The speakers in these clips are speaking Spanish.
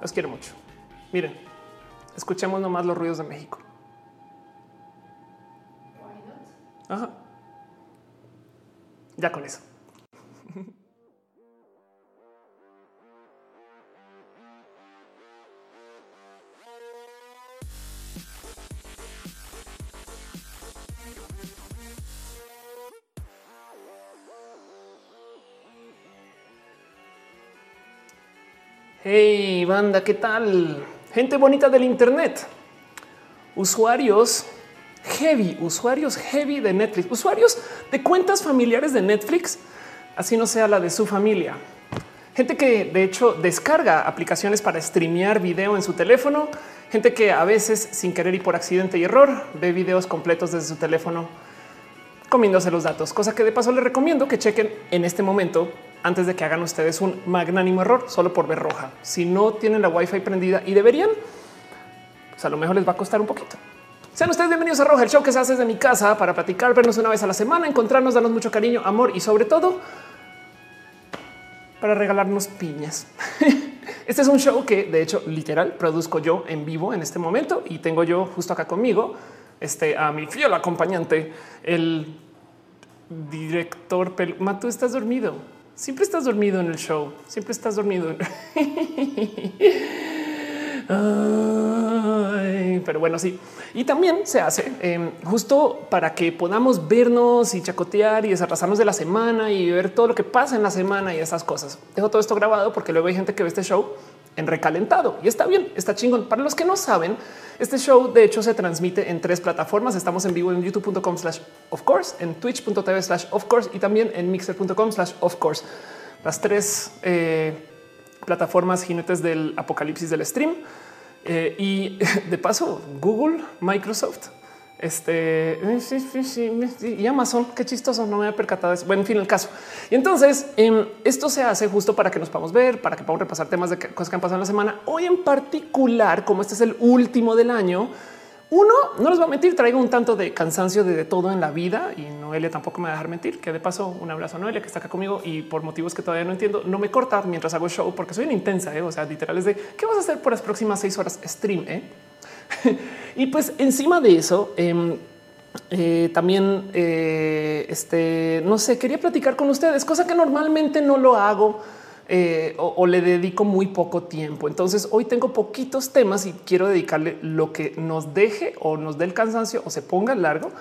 Los quiero mucho. Miren, escuchemos nomás los ruidos de México. Ajá. Ya con eso. Hey, banda, ¿qué tal? Gente bonita del Internet. Usuarios heavy, usuarios heavy de Netflix, usuarios de cuentas familiares de Netflix, así no sea la de su familia. Gente que de hecho descarga aplicaciones para streamear video en su teléfono, gente que a veces sin querer y por accidente y error ve videos completos desde su teléfono comiéndose los datos, cosa que de paso les recomiendo que chequen en este momento antes de que hagan ustedes un magnánimo error solo por ver roja. Si no tienen la Wi-Fi prendida y deberían, pues a lo mejor les va a costar un poquito. Sean ustedes bienvenidos a Roja, el show que se hace desde mi casa para platicar, vernos una vez a la semana, encontrarnos, darnos mucho cariño, amor y sobre todo para regalarnos piñas. Este es un show que de hecho literal produzco yo en vivo en este momento y tengo yo justo acá conmigo este, a mi fiel acompañante, el director. Mato, estás dormido. Siempre estás dormido en el show. Siempre estás dormido. pero bueno, sí. Y también se hace em, justo para que podamos vernos y chacotear y desatrasarnos de la semana y ver todo lo que pasa en la semana y esas cosas. Dejo todo esto grabado porque luego hay gente que ve este show en recalentado y está bien, está chingón. Para los que no saben, este show de hecho se transmite en tres plataformas. Estamos en vivo en youtube.com slash of course, en twitch.tv slash of course y también en mixer.com slash of course. Las tres eh, plataformas jinetes del apocalipsis del stream. Eh, y de paso, Google, Microsoft, este y Amazon. Qué chistoso, no me había percatado eso. Bueno, en fin, el caso. Y entonces em, esto se hace justo para que nos podamos ver, para que podamos repasar temas de cosas que han pasado en la semana. Hoy en particular, como este es el último del año, uno, no les voy a mentir, traigo un tanto de cansancio de, todo en la vida y Noelia tampoco me va a dejar mentir. Que de paso, un abrazo a Noelia que está acá conmigo y por motivos que todavía no entiendo, no me corta mientras hago show porque soy una intensa. ¿eh? O sea, literal es de qué vas a hacer por las próximas seis horas stream. Eh? y pues encima de eso, em, eh, también este no sé, quería platicar con ustedes, cosa que normalmente no lo hago eh, o, le dedico muy poco tiempo. Entonces hoy tengo poquitos temas y quiero dedicarle lo que nos deje o nos dé el cansancio o se ponga largo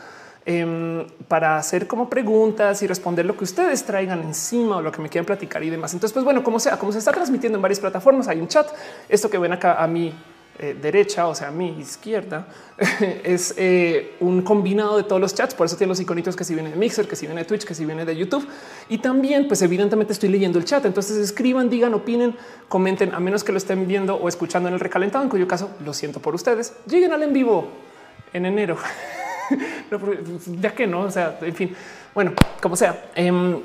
em, para hacer como preguntas y responder lo que ustedes traigan encima o lo que me quieran platicar y demás. Entonces, pues bueno, como sea, como se está transmitiendo en varias plataformas, hay un chat. Esto que ven acá a mí eh, derecha, o sea, mi izquierda, es eh, un combinado de todos los chats. Por eso tiene los iconitos que si viene de Mixer, que si viene de Twitch, que si viene de YouTube. Y también, pues evidentemente estoy leyendo el chat. Entonces escriban, digan, opinen, comenten, a menos que lo estén viendo o escuchando en el recalentado, en cuyo caso lo siento por ustedes. Lleguen al en vivo en enero. ya que no, o sea, en fin, bueno, como sea. Em,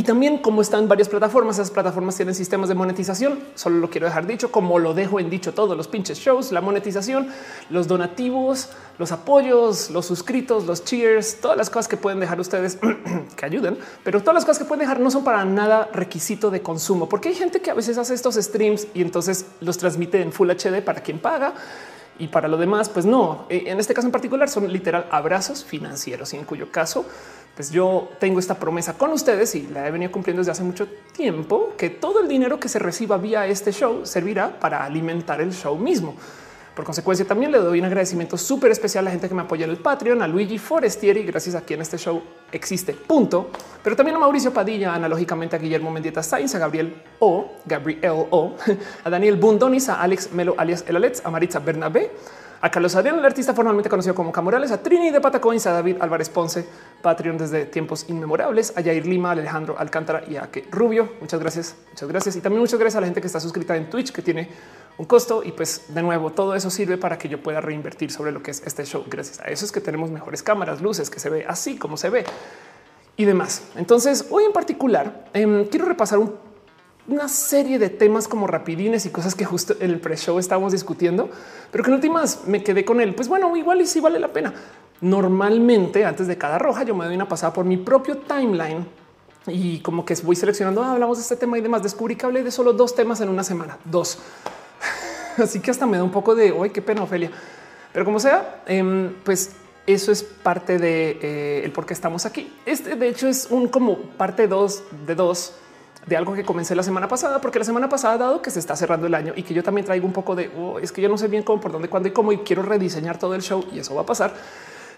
y también como están varias plataformas, esas plataformas tienen sistemas de monetización. Solo lo quiero dejar dicho, como lo dejo en dicho todos los pinches shows, la monetización, los donativos, los apoyos, los suscritos, los cheers, todas las cosas que pueden dejar ustedes que ayuden, pero todas las cosas que pueden dejar no son para nada requisito de consumo, porque hay gente que a veces hace estos streams y entonces los transmite en Full HD para quien paga y para lo demás, pues no. E, en este caso en particular son literal abrazos financieros y en cuyo caso pues yo tengo esta promesa con ustedes y la he venido cumpliendo desde hace mucho tiempo, que todo el dinero que se reciba vía este show servirá para alimentar el show mismo. Por consecuencia, también le doy un agradecimiento súper especial a la gente que me apoya en el Patreon, a Luigi Forestieri, gracias a quien este show existe, punto. Pero también a Mauricio Padilla, analógicamente a Guillermo Mendieta Sainz, a Gabriel O, Gabriel O, a Daniel Bundonis, a Alex Melo alias El a Maritza Bernabé, a Carlos Adrián, el artista formalmente conocido como Camorales, a Trini de Patacoins, a David Álvarez Ponce, Patreon desde tiempos inmemorables, a Yair Lima, Alejandro Alcántara y a que Rubio. Muchas gracias, muchas gracias. Y también muchas gracias a la gente que está suscrita en Twitch, que tiene un costo. Y pues de nuevo, todo eso sirve para que yo pueda reinvertir sobre lo que es este show. Gracias a eso es que tenemos mejores cámaras, luces, que se ve así como se ve y demás. Entonces, hoy en particular, em, quiero repasar un una serie de temas como rapidines y cosas que justo en el pre-show estábamos discutiendo, pero que en últimas me quedé con él. Pues bueno, igual y sí vale la pena. Normalmente antes de cada roja yo me doy una pasada por mi propio timeline y como que voy seleccionando, ah, hablamos de este tema y demás. Descubrí que hablé de solo dos temas en una semana, dos. Así que hasta me da un poco de hoy, qué pena, Ofelia. Pero como sea, em, pues eso es parte de eh, el por qué estamos aquí. Este, de hecho, es un como parte dos de dos de algo que comencé la semana pasada, porque la semana pasada, dado que se está cerrando el año y que yo también traigo un poco de oh, es que yo no sé bien cómo, por dónde, cuándo y cómo, y quiero rediseñar todo el show y eso va a pasar.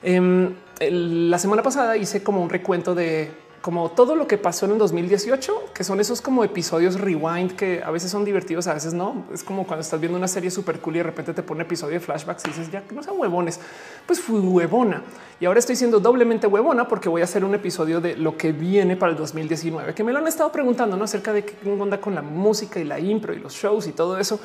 Em, la semana pasada hice como un recuento de como todo lo que pasó en el 2018, que son esos como episodios rewind que a veces son divertidos, a veces no. Es como cuando estás viendo una serie súper cool y de repente te pone episodio de flashbacks y dices ya que no sean huevones. Pues fui huevona y ahora estoy siendo doblemente huevona porque voy a hacer un episodio de lo que viene para el 2019, que me lo han estado preguntando ¿no? acerca de qué onda con la música y la impro y los shows y todo eso.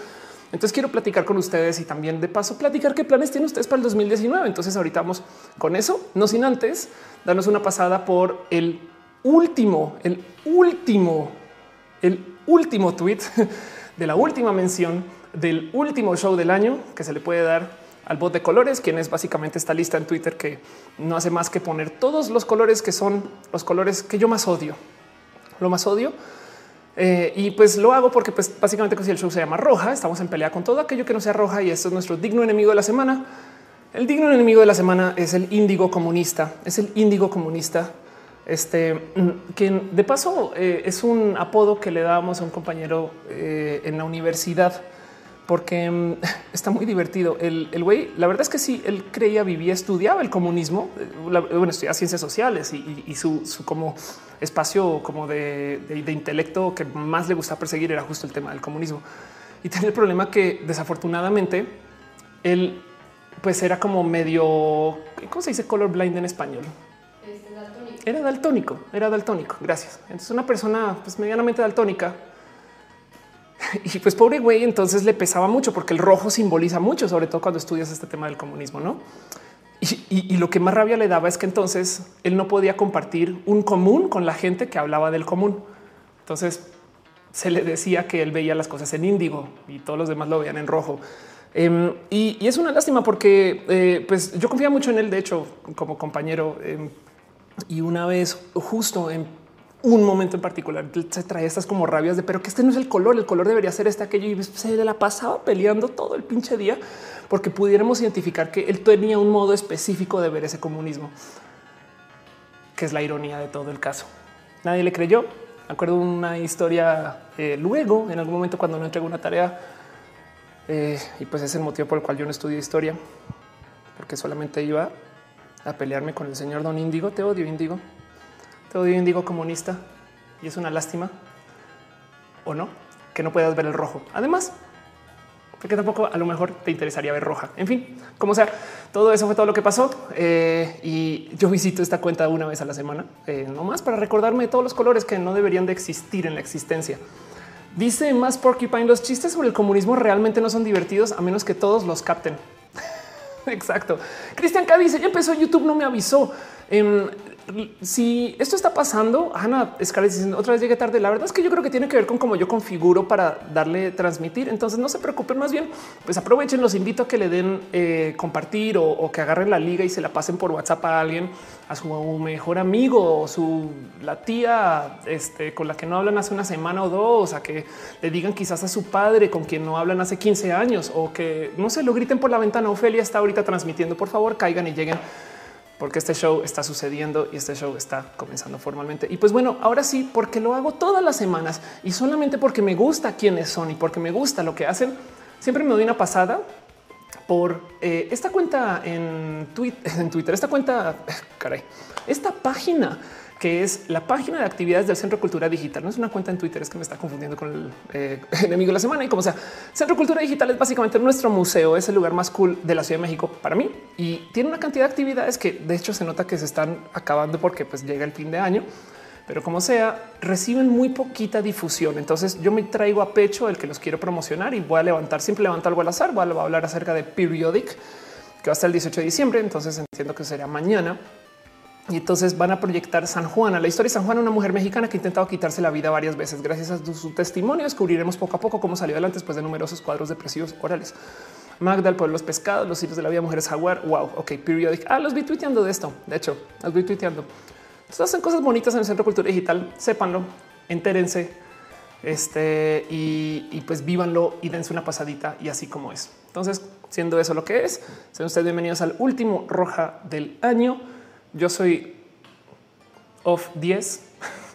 Entonces quiero platicar con ustedes y también de paso platicar qué planes tienen ustedes para el 2019. Entonces ahorita vamos con eso, no sin antes darnos una pasada por el último, el último, el último tweet de la última mención del último show del año que se le puede dar al bot de colores, quien es básicamente esta lista en Twitter que no hace más que poner todos los colores que son los colores que yo más odio. Lo más odio. Eh, y pues lo hago porque pues básicamente si el show se llama roja, estamos en pelea con todo aquello que no sea roja y esto es nuestro digno enemigo de la semana. El digno enemigo de la semana es el índigo comunista, es el índigo comunista este, mm, quien de paso eh, es un apodo que le dábamos a un compañero eh, en la universidad porque mm, está muy divertido. El güey, la verdad es que sí, él creía, vivía, estudiaba el comunismo, eh, bueno, estudiaba ciencias sociales y, su, como espacio como de, de, intelecto que más le gusta perseguir era justo el tema del comunismo. Y tenía el problema que desafortunadamente él pues era como medio, ¿cómo se dice colorblind en español? Era daltónico, era daltónico. Gracias. Entonces, una persona pues, medianamente daltónica y pues pobre güey, entonces le pesaba mucho porque el rojo simboliza mucho, sobre todo cuando estudias este tema del comunismo, no? Y, y, lo que más rabia le daba es que entonces él no podía compartir un común con la gente que hablaba del común. Entonces se le decía que él veía las cosas en índigo y todos los demás lo veían en rojo. Em, y, y, es una lástima porque eh, pues yo confía mucho en él, de hecho, como compañero. Eh, y una vez justo en un momento en particular se trae estas como rabias de pero que este no es el color, el color debería ser este, aquello y se la pasaba peleando todo el pinche día porque pudiéramos identificar que él tenía un modo específico de ver ese comunismo, que es la ironía de todo el caso. Nadie le creyó. Acuerdo una historia eh, luego, en algún momento cuando no entregó una tarea, eh, y pues es el motivo por el cual yo no estudié historia, porque solamente iba a pelearme con el señor Don Índigo. Te odio, Índigo. Te odio, Índigo comunista. Y es una lástima, o no, que no puedas ver el rojo. Además, porque tampoco a lo mejor te interesaría ver roja. En fin, como sea, todo eso fue todo lo que pasó. Eh, y yo visito esta cuenta una vez a la semana, eh, no más para recordarme de todos los colores que no deberían de existir en la existencia. Dice más Porcupine, los chistes sobre el comunismo realmente no son divertidos a menos que todos los capten. Exacto. Cristian K dice: Ya empezó YouTube, no me avisó. Em, si esto está pasando, Ana Scarlett diciendo otra vez llegué tarde. La verdad es que yo creo que tiene que ver con cómo yo configuro para darle transmitir. Entonces no se preocupen, más bien, pues aprovechen. Los invito a que le den eh, compartir o, que agarren la liga y se la pasen por WhatsApp a alguien, a su mejor amigo o su la tía este, con la que no hablan hace una semana o dos, a que le digan quizás a su padre con quien no hablan hace 15 años o que no se lo griten por la ventana. Ofelia está ahorita transmitiendo. Por favor, caigan y lleguen porque este show está sucediendo y este show está comenzando formalmente. Y pues bueno, ahora sí, porque lo hago todas las semanas y solamente porque me gusta quiénes son y porque me gusta lo que hacen, siempre me doy una pasada por eh, esta cuenta en, en Twitter, esta cuenta, caray, esta página que es la página de actividades del Centro Cultura Digital. No es una cuenta en Twitter, es que me está confundiendo con el eh, enemigo de la semana. Y como sea, Centro Cultura Digital es básicamente nuestro museo, es el lugar más cool de la Ciudad de México para mí y tiene una cantidad de actividades que de hecho se nota que se están acabando porque pues llega el fin de año. Pero como sea, reciben muy poquita difusión. Entonces yo me traigo a pecho el que los quiero promocionar y voy a levantar, siempre levanto algo al azar. Voy a hablar acerca de Periodic, que va hasta el 18 de diciembre. Entonces entiendo que sería mañana y entonces van a proyectar San Juan. A la historia de San Juan, una mujer mexicana que ha intentado quitarse la vida varias veces. Gracias a su testimonio descubriremos poco a poco cómo salió adelante después de numerosos cuadros depresivos orales. Magda, el pueblo de los pescados, los hilos de la vida, mujeres jaguar. Wow, ok, periodic. Ah, los vi tuiteando de esto. De hecho, los vi tuiteando. Entonces hacen cosas bonitas en el Centro Cultura Digital. Sépanlo, entérense. Este y, pues vívanlo y dense una pasadita y así como es. Entonces, siendo eso lo que es, sean ustedes bienvenidos al último roja del año. Yo soy off 10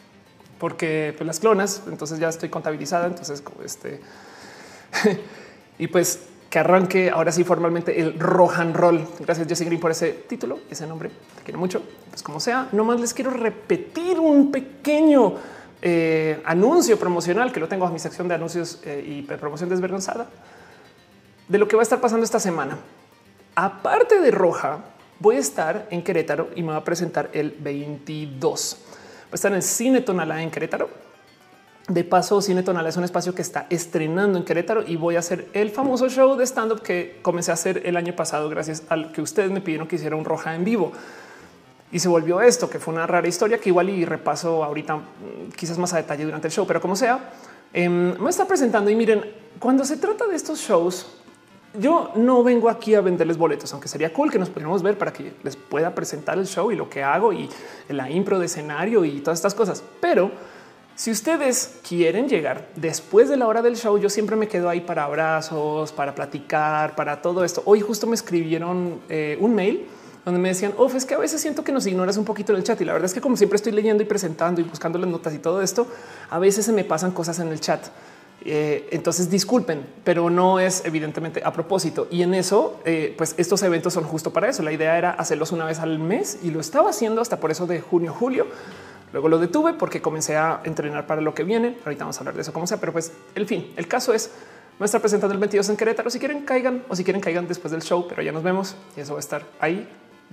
porque pues, las clonas, entonces ya estoy contabilizada. Entonces, este y pues que arranque ahora sí formalmente el Rohan Roll. Gracias Jesse Green por ese título, ese nombre. Te quiero mucho. Pues como sea, nomás les quiero repetir un pequeño eh, anuncio promocional que lo tengo a mi sección de anuncios eh, y promoción desvergonzada de lo que va a estar pasando esta semana. Aparte de Roja, voy a estar en Querétaro y me va a presentar el 22. Va a estar en Cine Tonalá en Querétaro. De paso, Cine Tonalá es un espacio que está estrenando en Querétaro y voy a hacer el famoso show de stand up que comencé a hacer el año pasado gracias al que ustedes me pidieron que hiciera un Roja en vivo y se volvió esto, que fue una rara historia que igual y repaso ahorita mm, quizás más a detalle durante el show, pero como sea, em, me está presentando y miren, cuando se trata de estos shows, yo no vengo aquí a venderles boletos, aunque sería cool que nos pudiéramos ver para que les pueda presentar el show y lo que hago y la impro de escenario y todas estas cosas. Pero si ustedes quieren llegar después de la hora del show, yo siempre me quedo ahí para abrazos, para platicar, para todo esto. Hoy justo me escribieron eh, un mail donde me decían, of es que a veces siento que nos ignoras un poquito en el chat. Y la verdad es que como siempre estoy leyendo y presentando y buscando las notas y todo esto, a veces se me pasan cosas en el chat. Eh, entonces disculpen, pero no es evidentemente a propósito. Y en eso, eh, pues estos eventos son justo para eso. La idea era hacerlos una vez al mes y lo estaba haciendo hasta por eso de junio, julio. Luego lo detuve porque comencé a entrenar para lo que viene. Ahorita vamos a hablar de eso como sea, pero pues el fin, el caso es va a estar presentando el 22 en Querétaro. Si quieren, caigan o si quieren, caigan después del show, pero ya nos vemos y eso va a estar ahí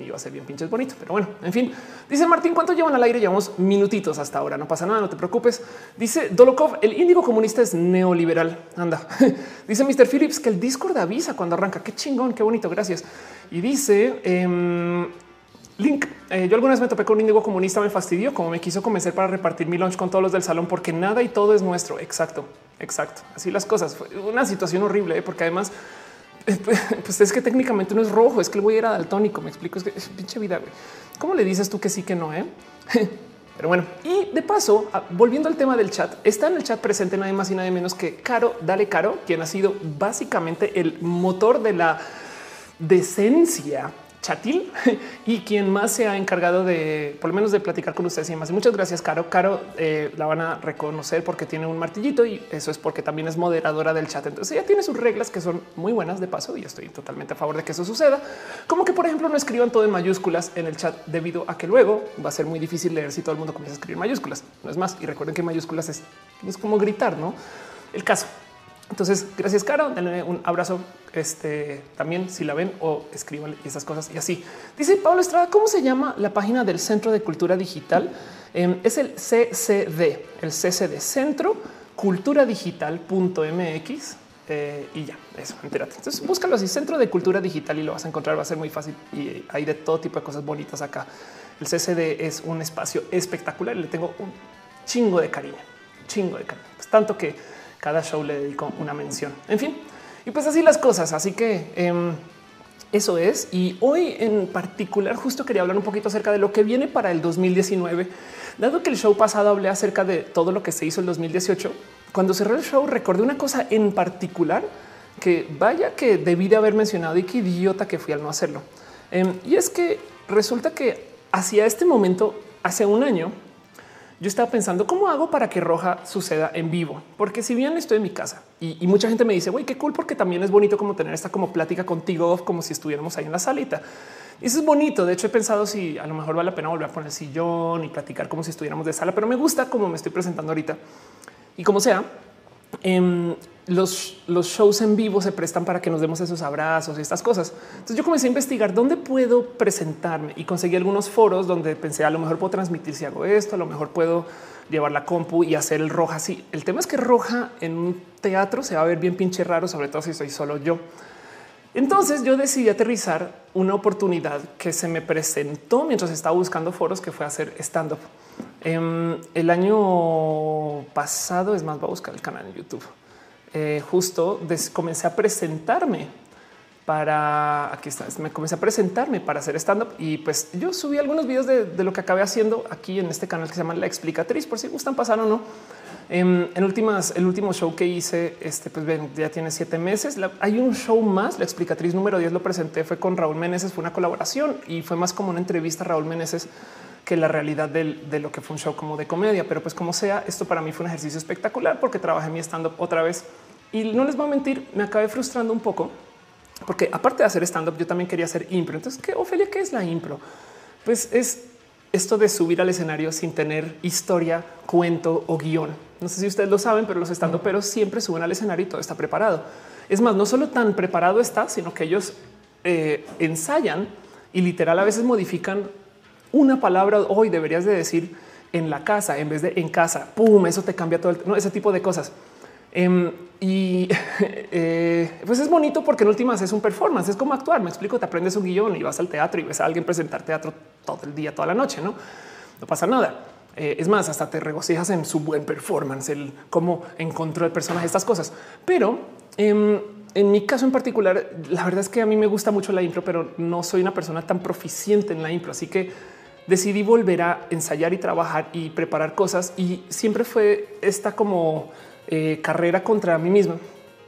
va a ser bien pinches bonito. Pero bueno, en fin, dice Martín, ¿cuánto llevan al aire? Llevamos minutitos hasta ahora. No pasa nada, no te preocupes. Dice Dolokov, el índigo comunista es neoliberal. Anda. dice Mr. Phillips que el Discord avisa cuando arranca. Qué chingón, qué bonito. Gracias. Y dice em, Link, eh, yo alguna vez me topé con un índigo comunista, me fastidió como me quiso convencer para repartir mi lunch con todos los del salón porque nada y todo es nuestro. Exacto, exacto. Así las cosas. Fue una situación horrible ¿eh? porque además pues es que técnicamente no es rojo, es que el güey era daltónico. Me explico, es que es pinche vida. ¿Cómo le dices tú que sí, que no? Eh? Pero bueno, y de paso, volviendo al tema del chat, está en el chat presente nadie más y nadie menos que Caro, dale Caro, quien ha sido básicamente el motor de la decencia chatil y quien más se ha encargado de por lo menos de platicar con ustedes y más. muchas gracias, Caro. Caro eh, la van a reconocer porque tiene un martillito y eso es porque también es moderadora del chat. Entonces ella tiene sus reglas que son muy buenas de paso y estoy totalmente a favor de que eso suceda. Como que, por ejemplo, no escriban todo en mayúsculas en el chat debido a que luego va a ser muy difícil leer si todo el mundo comienza a escribir mayúsculas. No es más. Y recuerden que mayúsculas es, es como gritar, no el caso. Entonces, gracias, Caro. Denle un abrazo. Este también, si la ven o escriban esas cosas y así. Dice Pablo Estrada, ¿cómo se llama la página del Centro de Cultura Digital? Em, es el CCD, el CCD Centro Cultura Digital.mx. Eh, y ya, eso, entérate. Entonces búscalo así, Centro de Cultura Digital y lo vas a encontrar, va a ser muy fácil y hay de todo tipo de cosas bonitas acá. El CCD es un espacio espectacular y le tengo un chingo de cariño, chingo de cariño. Pues tanto que cada show le dedico una mención. En fin, y pues así las cosas. Así que em, eso es. Y hoy en particular justo quería hablar un poquito acerca de lo que viene para el 2019. Dado que el show pasado hablé acerca de todo lo que se hizo el 2018, cuando cerré el show recordé una cosa en particular que vaya que debí de haber mencionado y qué idiota que fui al no hacerlo. Em, y es que resulta que hacia este momento, hace un año, yo estaba pensando cómo hago para que Roja suceda en vivo, porque si bien estoy en mi casa y, mucha gente me dice, güey, qué cool, porque también es bonito como tener esta como plática contigo, como si estuviéramos ahí en la salita. Y eso es bonito. De hecho, he pensado si a lo mejor vale la pena volver a poner el sillón y platicar como si estuviéramos de sala, pero me gusta como me estoy presentando ahorita y como sea. Em, los, shows en vivo se prestan para que nos demos esos abrazos y estas cosas. Entonces yo comencé a investigar dónde puedo presentarme y conseguí algunos foros donde pensé a lo mejor puedo transmitir si hago esto, a lo mejor puedo llevar la compu y hacer el roja así. El tema es que roja en un teatro se va a ver bien pinche raro, sobre todo si soy solo yo. Entonces yo decidí aterrizar una oportunidad que se me presentó mientras estaba buscando foros que fue hacer stand up. Em, el año pasado, es más, voy a buscar el canal en YouTube. Eh, justo comencé a presentarme para aquí está. Me comencé a presentarme para hacer stand up y pues yo subí algunos videos de, lo que acabé haciendo aquí en este canal que se llama La Explicatriz, por si gustan pasar o no. Em, en, últimas, el último show que hice, este pues ven, ya tiene siete meses. hay un show más. La explicatriz número 10 lo presenté, fue con Raúl Meneses, fue una colaboración y fue más como una entrevista a Raúl Meneses que la realidad de lo que fue un show como de comedia. Pero pues como sea, esto para mí fue un ejercicio espectacular porque trabajé mi stand up otra vez y no les voy a mentir, me acabé frustrando un poco porque aparte de hacer stand up, yo también quería hacer impro. Entonces, ¿qué Ofelia? ¿Qué es la impro? Pues es esto de subir al escenario sin tener historia, cuento o guion. No sé si ustedes lo saben, pero los stand pero siempre suben al escenario y todo está preparado. Es más, no solo tan preparado está, sino que ellos eh, ensayan y literal a veces modifican una palabra. Hoy deberías de decir en la casa en vez de en casa. Pum, eso te cambia todo el, no, ese tipo de cosas. Em, y eh, pues es bonito porque en últimas es un performance, es como actuar. Me explico, te aprendes un guion y vas al teatro y ves a alguien presentar teatro todo el día, toda la noche, no, no pasa nada. Eh, es más, hasta te regocijas en su buen performance, el cómo encontró el personaje, estas cosas. Pero em, en mi caso en particular, la verdad es que a mí me gusta mucho la impro, pero no soy una persona tan proficiente en la impro. Así que decidí volver a ensayar y trabajar y preparar cosas. Y siempre fue esta como eh, carrera contra mí misma,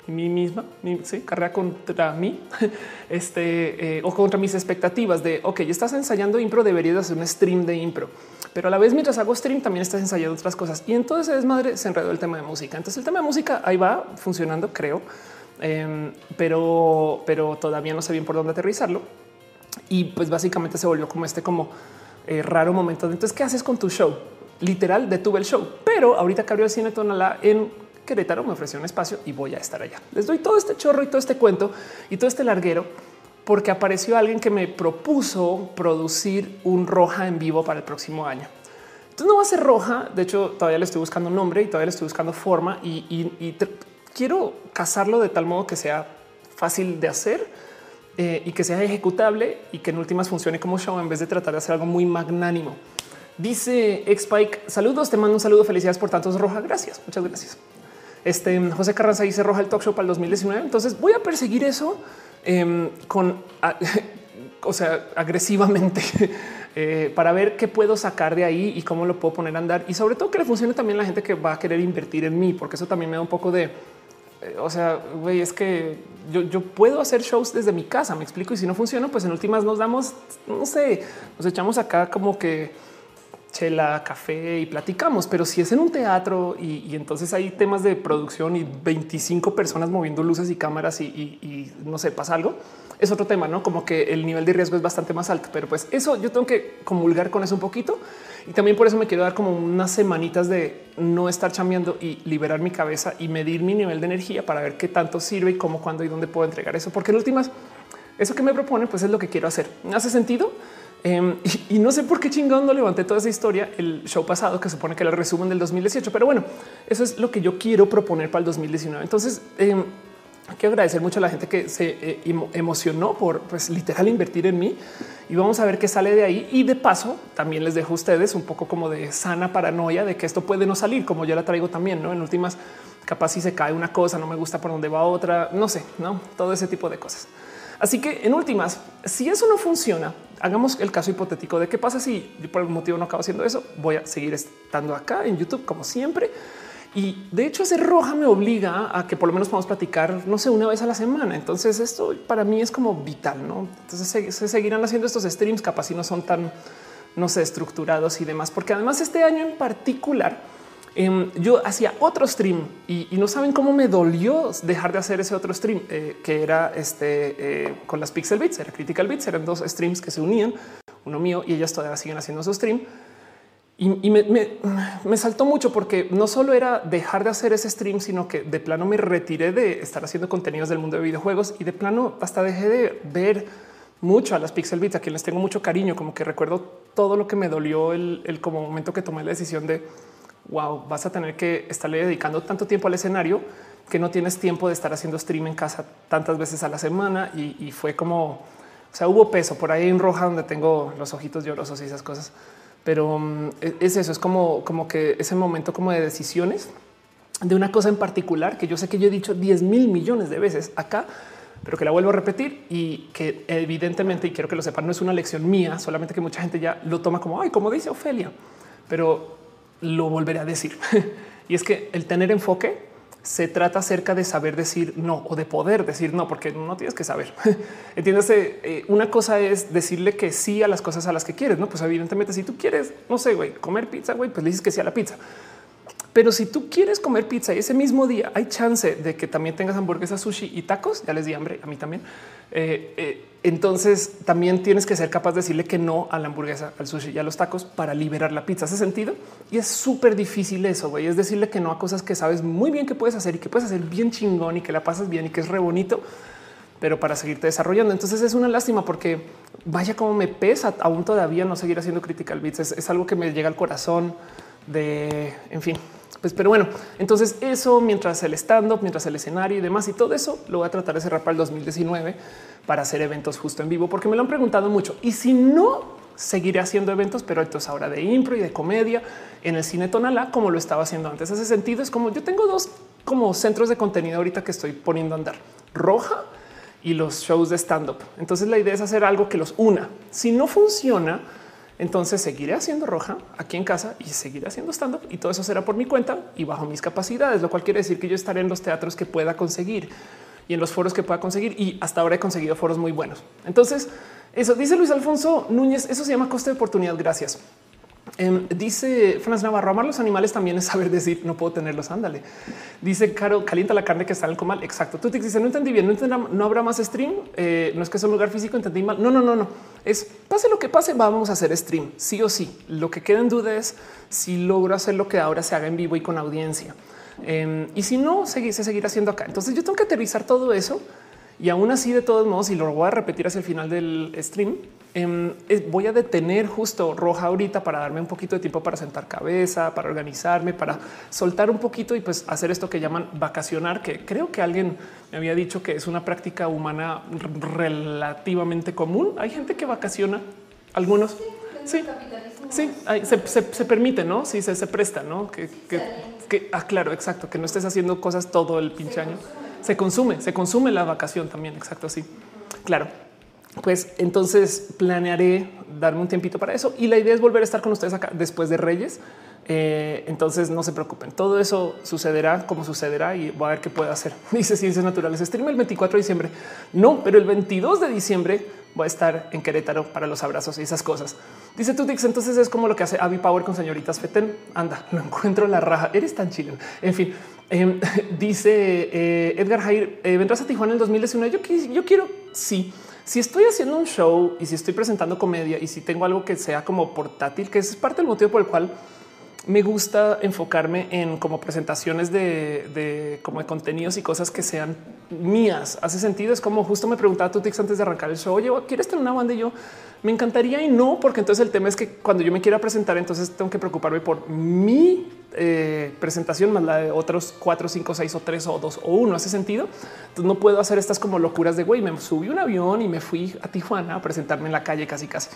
mí misma, sí, carrera contra mí, este eh, o contra mis expectativas de ok, estás ensayando impro, deberías hacer un stream de impro, pero a la vez mientras hago stream también estás ensayando otras cosas y entonces es madre se enredó el tema de música. Entonces el tema de música ahí va funcionando, creo, em, pero, pero todavía no sé bien por dónde aterrizarlo y pues básicamente se volvió como este como eh, raro momento. Entonces, ¿qué haces con tu show? Literal, detuve el show, pero ahorita que abrió el cine Tonalá en Querétaro me ofreció un espacio y voy a estar allá. Les doy todo este chorro y todo este cuento y todo este larguero porque apareció alguien que me propuso producir un roja en vivo para el próximo año. Entonces no va a ser roja. De hecho, todavía le estoy buscando nombre y todavía le estoy buscando forma y, quiero casarlo de tal modo que sea fácil de hacer eh, y que sea ejecutable y que en últimas funcione como show en vez de tratar de hacer algo muy magnánimo. Dice Spike, saludos, te mando un saludo, felicidades por tantos roja. Gracias, muchas gracias. Este José Carranza dice roja el talk show para el 2019. Entonces voy a perseguir eso em, con, o sea, agresivamente eh, para ver qué puedo sacar de ahí y cómo lo puedo poner a andar y sobre todo que le funcione también la gente que va a querer invertir en mí, porque eso también me da un poco de, eh, o sea, güey, es que yo, yo, puedo hacer shows desde mi casa, me explico, y si no funciona, pues en últimas nos damos, no sé, nos echamos acá como que chela, café y platicamos. Pero si es en un teatro y, entonces hay temas de producción y 25 personas moviendo luces y cámaras y, no sé, pasa algo, es otro tema, no como que el nivel de riesgo es bastante más alto. Pero pues eso yo tengo que comulgar con eso un poquito y también por eso me quiero dar como unas semanitas de no estar chambeando y liberar mi cabeza y medir mi nivel de energía para ver qué tanto sirve y cómo, cuándo y dónde puedo entregar eso. Porque en últimas, eso que me proponen, pues es lo que quiero hacer. ¿Hace sentido? Em, y, no sé por qué chingón no levanté toda esa historia el show pasado, que supone que era el resumen del 2018, pero bueno, eso es lo que yo quiero proponer para el 2019. Entonces, eh, quiero agradecer mucho a la gente que se eh, emocionó por pues, literal invertir en mí y vamos a ver qué sale de ahí. Y de paso, también les dejo a ustedes un poco como de sana paranoia de que esto puede no salir, como ya la traigo también, no en últimas, capaz si se cae una cosa, no me gusta por dónde va otra, no sé, no todo ese tipo de cosas. Así que en últimas, si eso no funciona, hagamos el caso hipotético de qué pasa si yo por algún motivo no acabo haciendo eso. Voy a seguir estando acá en YouTube como siempre. Y de hecho, ese roja me obliga a que por lo menos podamos platicar, no sé, una vez a la semana. Entonces, esto para mí es como vital. No, entonces se, seguirán haciendo estos streams, capaz si no son tan, no sé, estructurados y demás, porque además este año en particular, Em, yo hacía otro stream y, no saben cómo me dolió dejar de hacer ese otro stream eh, que era este eh, con las Pixel Bits, era Critical Bits, eran dos streams que se unían, uno mío y ellas todavía siguen haciendo su stream. Y, me, saltó mucho porque no solo era dejar de hacer ese stream, sino que de plano me retiré de estar haciendo contenidos del mundo de videojuegos y de plano hasta dejé de ver mucho a las Pixel Bits, a quienes tengo mucho cariño, como que recuerdo todo lo que me dolió el, como momento que tomé la decisión de wow, vas a tener que estarle dedicando tanto tiempo al escenario que no tienes tiempo de estar haciendo stream en casa tantas veces a la semana. Y, fue como, o sea, hubo peso por ahí en roja donde tengo los ojitos llorosos y esas cosas. Pero mm, e, es eso, es como, como que ese momento como de decisiones de una cosa en particular que yo sé que yo he dicho 10 mil millones de veces acá pero que la vuelvo a repetir y que evidentemente, y quiero que lo sepan, no es una lección mía, solamente que mucha gente ya lo toma como, ay, como dice Ofelia, pero lo volveré a decir. y es que el tener enfoque se trata acerca de saber decir no o de poder decir no, porque no tienes que saber. Entiéndase, eh, una cosa es decirle que sí a las cosas a las que quieres, no? Pues evidentemente, si tú quieres, no sé, güey, comer pizza, güey, pues le dices que sí a la pizza. Pero si tú quieres comer pizza y ese mismo día hay chance de que también tengas hamburguesas, sushi y tacos, ya les di hambre a mí también. Eh, eh, entonces también tienes que ser capaz de decirle que no a la hamburguesa, al sushi y a los tacos para liberar la pizza. Hace sentido y es súper difícil eso. güey. Es decirle que no a cosas que sabes muy bien que puedes hacer y que puedes hacer bien chingón y que la pasas bien y que es re bonito, pero para seguirte desarrollando. Entonces es una lástima porque vaya como me pesa aún todavía no seguir haciendo critical beats. Es, es algo que me llega al corazón de, en fin, pues, pero bueno, entonces eso mientras el stand up, mientras el escenario y demás y todo eso lo voy a tratar de cerrar para el 2019 para hacer eventos justo en vivo, porque me lo han preguntado mucho. Y si no, seguiré haciendo eventos, pero entonces ahora de impro y de comedia en el cine Tonalá, como lo estaba haciendo antes. Ese sentido es como yo tengo dos como centros de contenido ahorita que estoy poniendo a andar roja y los shows de stand up. Entonces la idea es hacer algo que los una. Si no funciona, entonces seguiré haciendo roja aquí en casa y seguiré haciendo stand up y todo eso será por mi cuenta y bajo mis capacidades, lo cual quiere decir que yo estaré en los teatros que pueda conseguir y en los foros que pueda conseguir. Y hasta ahora he conseguido foros muy buenos. Entonces, eso dice Luis Alfonso Núñez. Eso se llama coste de oportunidad. Gracias. Em, dice Franz Navarro, amar los animales también es saber decir no puedo tenerlos. Ándale. Dice Caro, calienta la carne que está en el comal. Exacto. Tú te dice no entendí bien, no, no habrá más stream. Eh, no es que es un lugar físico, entendí mal. No, no, no, no. Es pase lo que pase, vamos a hacer stream. Sí o sí. Lo que queda en duda es si logro hacer lo que ahora se haga en vivo y con audiencia. Em, y si no, se, se seguirá haciendo acá. Entonces yo tengo que aterrizar todo eso y aún así, de todos modos, y lo voy a repetir hacia el final del stream, em, voy a detener justo roja ahorita para darme un poquito de tiempo para sentar cabeza, para organizarme, para soltar un poquito y pues hacer esto que llaman vacacionar, que creo que alguien me había dicho que es una práctica humana relativamente común. Hay gente que vacaciona, algunos. Sí, sí, se, permite, no? Sí, se, presta, no? Que, que, ah, claro, exacto, que no estés haciendo cosas todo el pinche año se consume, se consume la vacación también. Exacto. Así. Claro. Pues entonces planearé darme un tiempito para eso y la idea es volver a estar con ustedes acá después de Reyes. Eh, entonces no se preocupen, todo eso sucederá como sucederá y voy a ver qué puedo hacer. Dice Ciencias Naturales, stream el 24 de diciembre. No, pero el 22 de diciembre voy a estar en Querétaro para los abrazos y esas cosas. Dice Tutix, entonces es como lo que hace Abby Power con señoritas Feten. Anda, lo encuentro la raja. Eres tan chileno. En fin, em, dice eh, Edgar Jair, eh, vendrás a Tijuana en el 2019. Yo, yo quiero, sí. Si estoy haciendo un show y si estoy presentando comedia y si tengo algo que sea como portátil, que es parte del motivo por el cual me gusta enfocarme en como presentaciones de, como contenidos y cosas que sean mías. Hace sentido. Es como justo me preguntaba Tutix antes de arrancar el show. Oye, ¿quieres tener una banda? Y yo me encantaría y no, porque entonces el tema es que cuando yo me quiera presentar, entonces tengo que preocuparme por mi eh, presentación más la de otros cuatro, cinco, seis o tres o dos o uno. Hace sentido. Entonces no puedo hacer estas como locuras de güey. Me subí un avión y me fui a Tijuana a presentarme en la calle casi casi.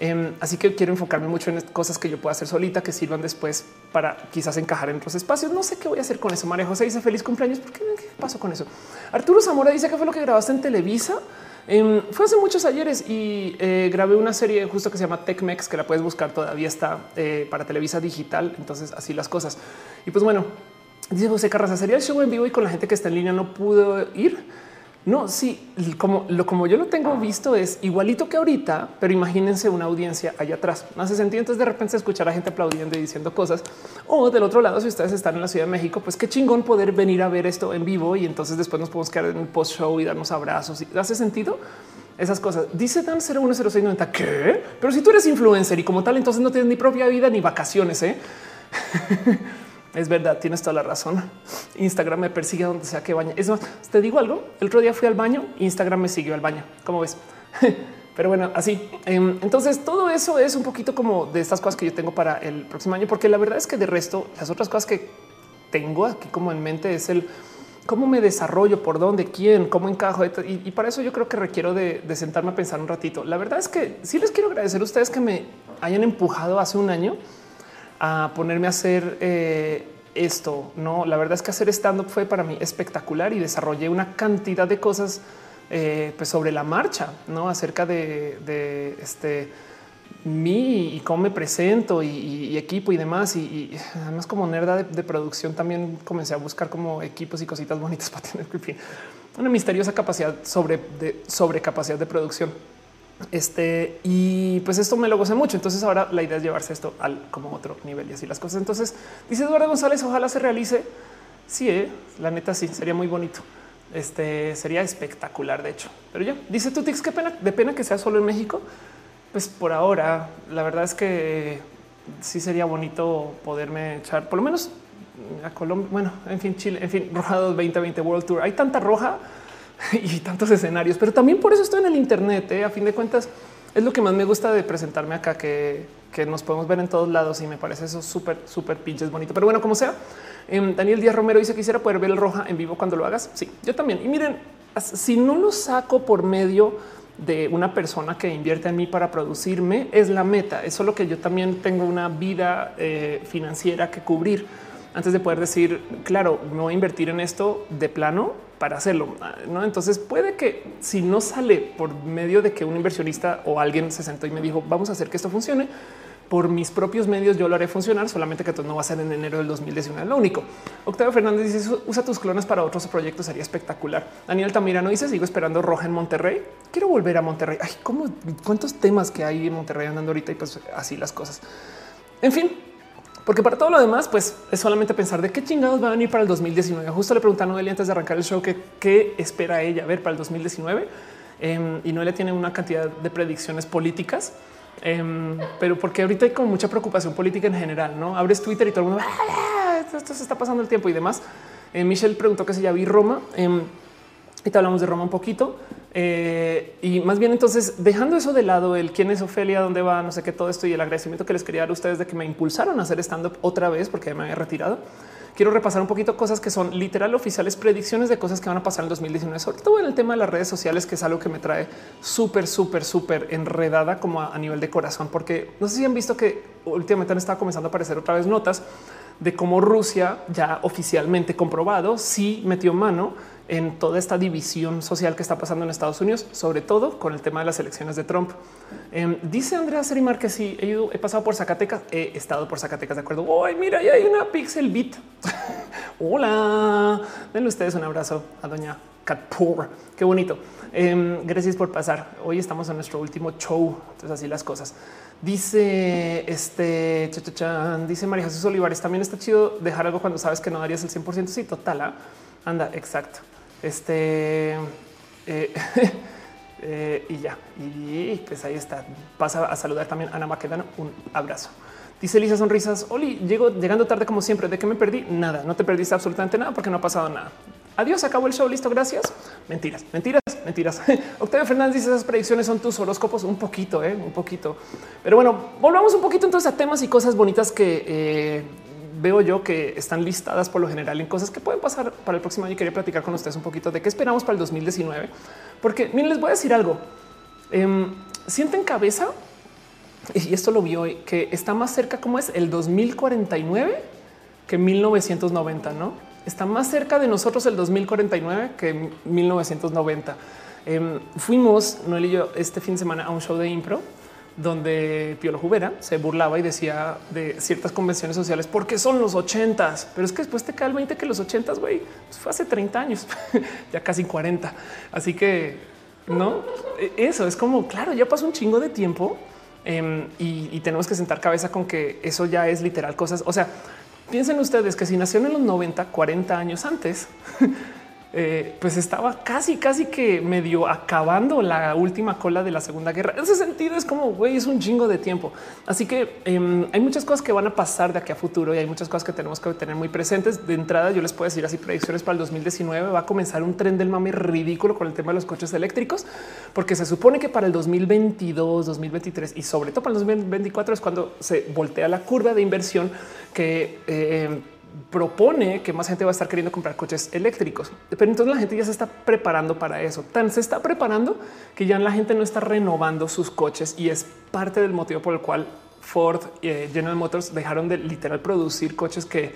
Em, así que quiero enfocarme mucho en cosas que yo pueda hacer solita que sirvan después para quizás encajar en otros espacios. No sé qué voy a hacer con eso. María José dice feliz cumpleaños. ¿Por qué, pasó con eso? Arturo Zamora dice que fue lo que grabaste en Televisa. Em, fue hace muchos ayeres y eh, grabé una serie justo que se llama TechMex, que la puedes buscar todavía está eh, para Televisa digital. Entonces así las cosas. Y pues bueno, dice José Carraza, sería el show en vivo y con la gente que está en línea no pudo ir. No, sí, como lo como yo lo tengo visto es igualito que ahorita, pero imagínense una audiencia allá atrás. No hace sentido. Entonces de repente escuchar a gente aplaudiendo y diciendo cosas. O del otro lado, si ustedes están en la Ciudad de México, pues qué chingón poder venir a ver esto en vivo y entonces después nos podemos quedar en el post show y darnos abrazos. ¿Hace sentido? Esas cosas. Dice Dan 010690 que, pero si tú eres influencer y como tal, entonces no tienes ni propia vida ni vacaciones. ¿eh? Es verdad, tienes toda la razón. Instagram me persigue donde sea que bañe. Es más, te digo algo. El otro día fui al baño, Instagram me siguió al baño. ¿Cómo ves? Pero bueno, así. Em, entonces todo eso es un poquito como de estas cosas que yo tengo para el próximo año, porque la verdad es que de resto, las otras cosas que tengo aquí como en mente es el cómo me desarrollo, por dónde, quién, cómo encajo. Y, para eso yo creo que requiero de, de, sentarme a pensar un ratito. La verdad es que sí les quiero agradecer a ustedes que me hayan empujado hace un año a ponerme a hacer eh, esto. No, la verdad es que hacer stand up fue para mí espectacular y desarrollé una cantidad de cosas eh, pues sobre la marcha, no acerca de, este mí y cómo me presento y, equipo y demás. Y, además, como nerda de, producción, también comencé a buscar como equipos y cositas bonitas para tener una misteriosa capacidad sobre de sobre capacidad de producción. Este y pues esto me lo gocé mucho. Entonces, ahora la idea es llevarse esto al como otro nivel y así las cosas. Entonces, dice Eduardo González, ojalá se realice. Sí, eh, la neta, sí sería muy bonito. Este sería espectacular, de hecho. Pero ya dice tu Tix, qué pena, de pena que sea solo en México. Pues por ahora, la verdad es que sí sería bonito poderme echar por lo menos a Colombia. Bueno, en fin, Chile, en fin, Roja 2020 World Tour. Hay tanta roja y tantos escenarios, pero también por eso estoy en el Internet. ¿eh? A fin de cuentas, es lo que más me gusta de presentarme acá, que, que nos podemos ver en todos lados y me parece eso súper, súper pinches bonito. Pero bueno, como sea, em, Daniel Díaz Romero dice quisiera poder ver el roja en vivo cuando lo hagas. Sí, yo también. Y miren, si no lo saco por medio de una persona que invierte en mí para producirme, es la meta. Es solo que yo también tengo una vida eh, financiera que cubrir antes de poder decir, claro, me voy a invertir en esto de plano para hacerlo. ¿no? Entonces puede que si no sale por medio de que un inversionista o alguien se sentó y me dijo, vamos a hacer que esto funcione, por mis propios medios yo lo haré funcionar, solamente que no va a ser en enero del 2019. Lo único. Octavio Fernández dice usa tus clones para otros proyectos, sería espectacular. Daniel Tamirano dice sigo esperando Roja en Monterrey. Quiero volver a Monterrey. Ay, cómo cuántos temas que hay en Monterrey andando ahorita y pues así las cosas. En fin, porque para todo lo demás, pues es solamente pensar de qué chingados van a venir para el 2019. Justo le preguntaron a Noelia antes de arrancar el show que qué espera ella ver para el 2019. Em, y Noelia tiene una cantidad de predicciones políticas, em, pero porque ahorita hay como mucha preocupación política en general. No abres Twitter y todo el mundo ah, esto, se está pasando el tiempo y demás. Eh, Michelle preguntó que si ya vi Roma. Te hablamos de Roma un poquito. Eh, y más bien entonces dejando eso de lado, el quién es Ofelia, dónde va, no sé qué, todo esto y el agradecimiento que les quería dar a ustedes de que me impulsaron a hacer stand up otra vez porque me había retirado. Quiero repasar un poquito cosas que son literal oficiales, predicciones de cosas que van a pasar en 2019, sobre todo en el tema de las redes sociales, que es algo que me trae súper, súper, súper enredada como a, a, nivel de corazón, porque no sé si han visto que últimamente han estado comenzando a aparecer otra vez notas de cómo Rusia ya oficialmente comprobado sí metió mano en toda esta división social que está pasando en Estados Unidos, sobre todo con el tema de las elecciones de Trump. Em, dice Andrea Serimar que sí, he, pasado por Zacatecas, he estado por Zacatecas, de acuerdo. Ay, mira, ya hay una Pixel Beat. Hola, denle ustedes un abrazo a doña Catpour. Qué bonito. Em, gracias por pasar. Hoy estamos en nuestro último show. Entonces así las cosas. Dice este dice María Jesús Olivares. También está chido dejar algo cuando sabes que no darías el 100%. Sí, total. ¿ah? Anda, exacto. Este eh, eh, y ya. Y pues ahí está. Pasa a saludar también a Ana Maquedano. Un abrazo. Dice Lisa Sonrisas. Oli, llego llegando tarde como siempre. ¿De qué me perdí? Nada, no te perdiste absolutamente nada porque no ha pasado nada. Adiós, acabó el show. Listo, gracias. Mentiras, mentiras, mentiras. Octavio Fernández dice esas predicciones son tus horóscopos. Un poquito, eh, un poquito. Pero bueno, volvamos un poquito entonces a temas y cosas bonitas que eh, veo yo que están listadas por lo general en cosas que pueden pasar para el próximo año. Y quería platicar con ustedes un poquito de qué esperamos para el 2019, porque miren, les voy a decir algo. Eh, sienten cabeza y esto lo vi hoy que está más cerca como es el 2049 que 1990, no? está más cerca de nosotros el 2049 que 1990. Em, fuimos, Noel y yo, este fin de semana a un show de impro donde Piolo Jubera se burlaba y decía de ciertas convenciones sociales porque son los ochentas, pero es que después te cae el 20 que los ochentas, güey, pues fue hace 30 años, ya casi 40. Así que no, e, eso es como, claro, ya pasó un chingo de tiempo em, y, y tenemos que sentar cabeza con que eso ya es literal cosas. O sea, Piensen ustedes que si nació en los 90, 40 años antes, Eh, pues estaba casi, casi que medio acabando la última cola de la Segunda Guerra. En ese sentido es como, güey, es un chingo de tiempo. Así que em, hay muchas cosas que van a pasar de aquí a futuro y hay muchas cosas que tenemos que tener muy presentes. De entrada, yo les puedo decir así, predicciones para el 2019 va a comenzar un tren del mami ridículo con el tema de los coches eléctricos, porque se supone que para el 2022, 2023 y sobre todo para el 2024 es cuando se voltea la curva de inversión que... Eh, propone que más gente va a estar queriendo comprar coches eléctricos. Pero entonces la gente ya se está preparando para eso. Tan se está preparando que ya la gente no está renovando sus coches y es parte del motivo por el cual Ford y eh, General Motors dejaron de literal producir coches que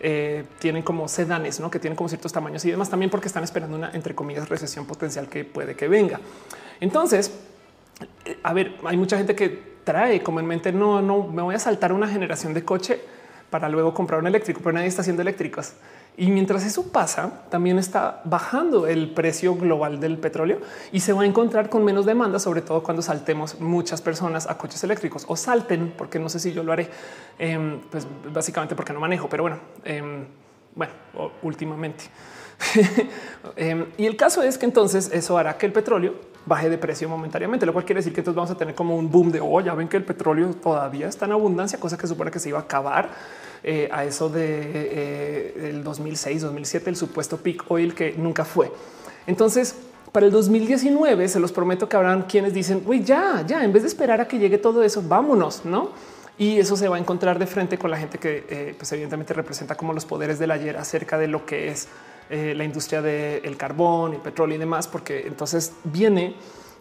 eh, tienen como sedanes, ¿no? que tienen como ciertos tamaños y demás, también porque están esperando una, entre comillas, recesión potencial que puede que venga. Entonces, a ver, hay mucha gente que trae como en mente, no, no, me voy a saltar una generación de coche para luego comprar un eléctrico, pero nadie está haciendo eléctricos. Y mientras eso pasa, también está bajando el precio global del petróleo y se va a encontrar con menos demanda, sobre todo cuando saltemos muchas personas a coches eléctricos o salten, porque no sé si yo lo haré, em, pues básicamente porque no manejo, pero bueno, em, bueno, últimamente. Em, y el caso es que entonces eso hará que el petróleo baje de precio momentáneamente, lo cual quiere decir que entonces vamos a tener como un boom de oh, ya ven que el petróleo todavía está en abundancia, cosa que supone que se iba a acabar eh, a eso de eh, el 2006, 2007, el supuesto peak oil que nunca fue. Entonces, para el 2019 se los prometo que habrán quienes dicen, uy, ya, ya, en vez de esperar a que llegue todo eso, vámonos, no? Y eso se va a encontrar de frente con la gente que, eh, pues evidentemente representa como los poderes del ayer acerca de lo que es la industria del carbón, el petróleo y demás, porque entonces viene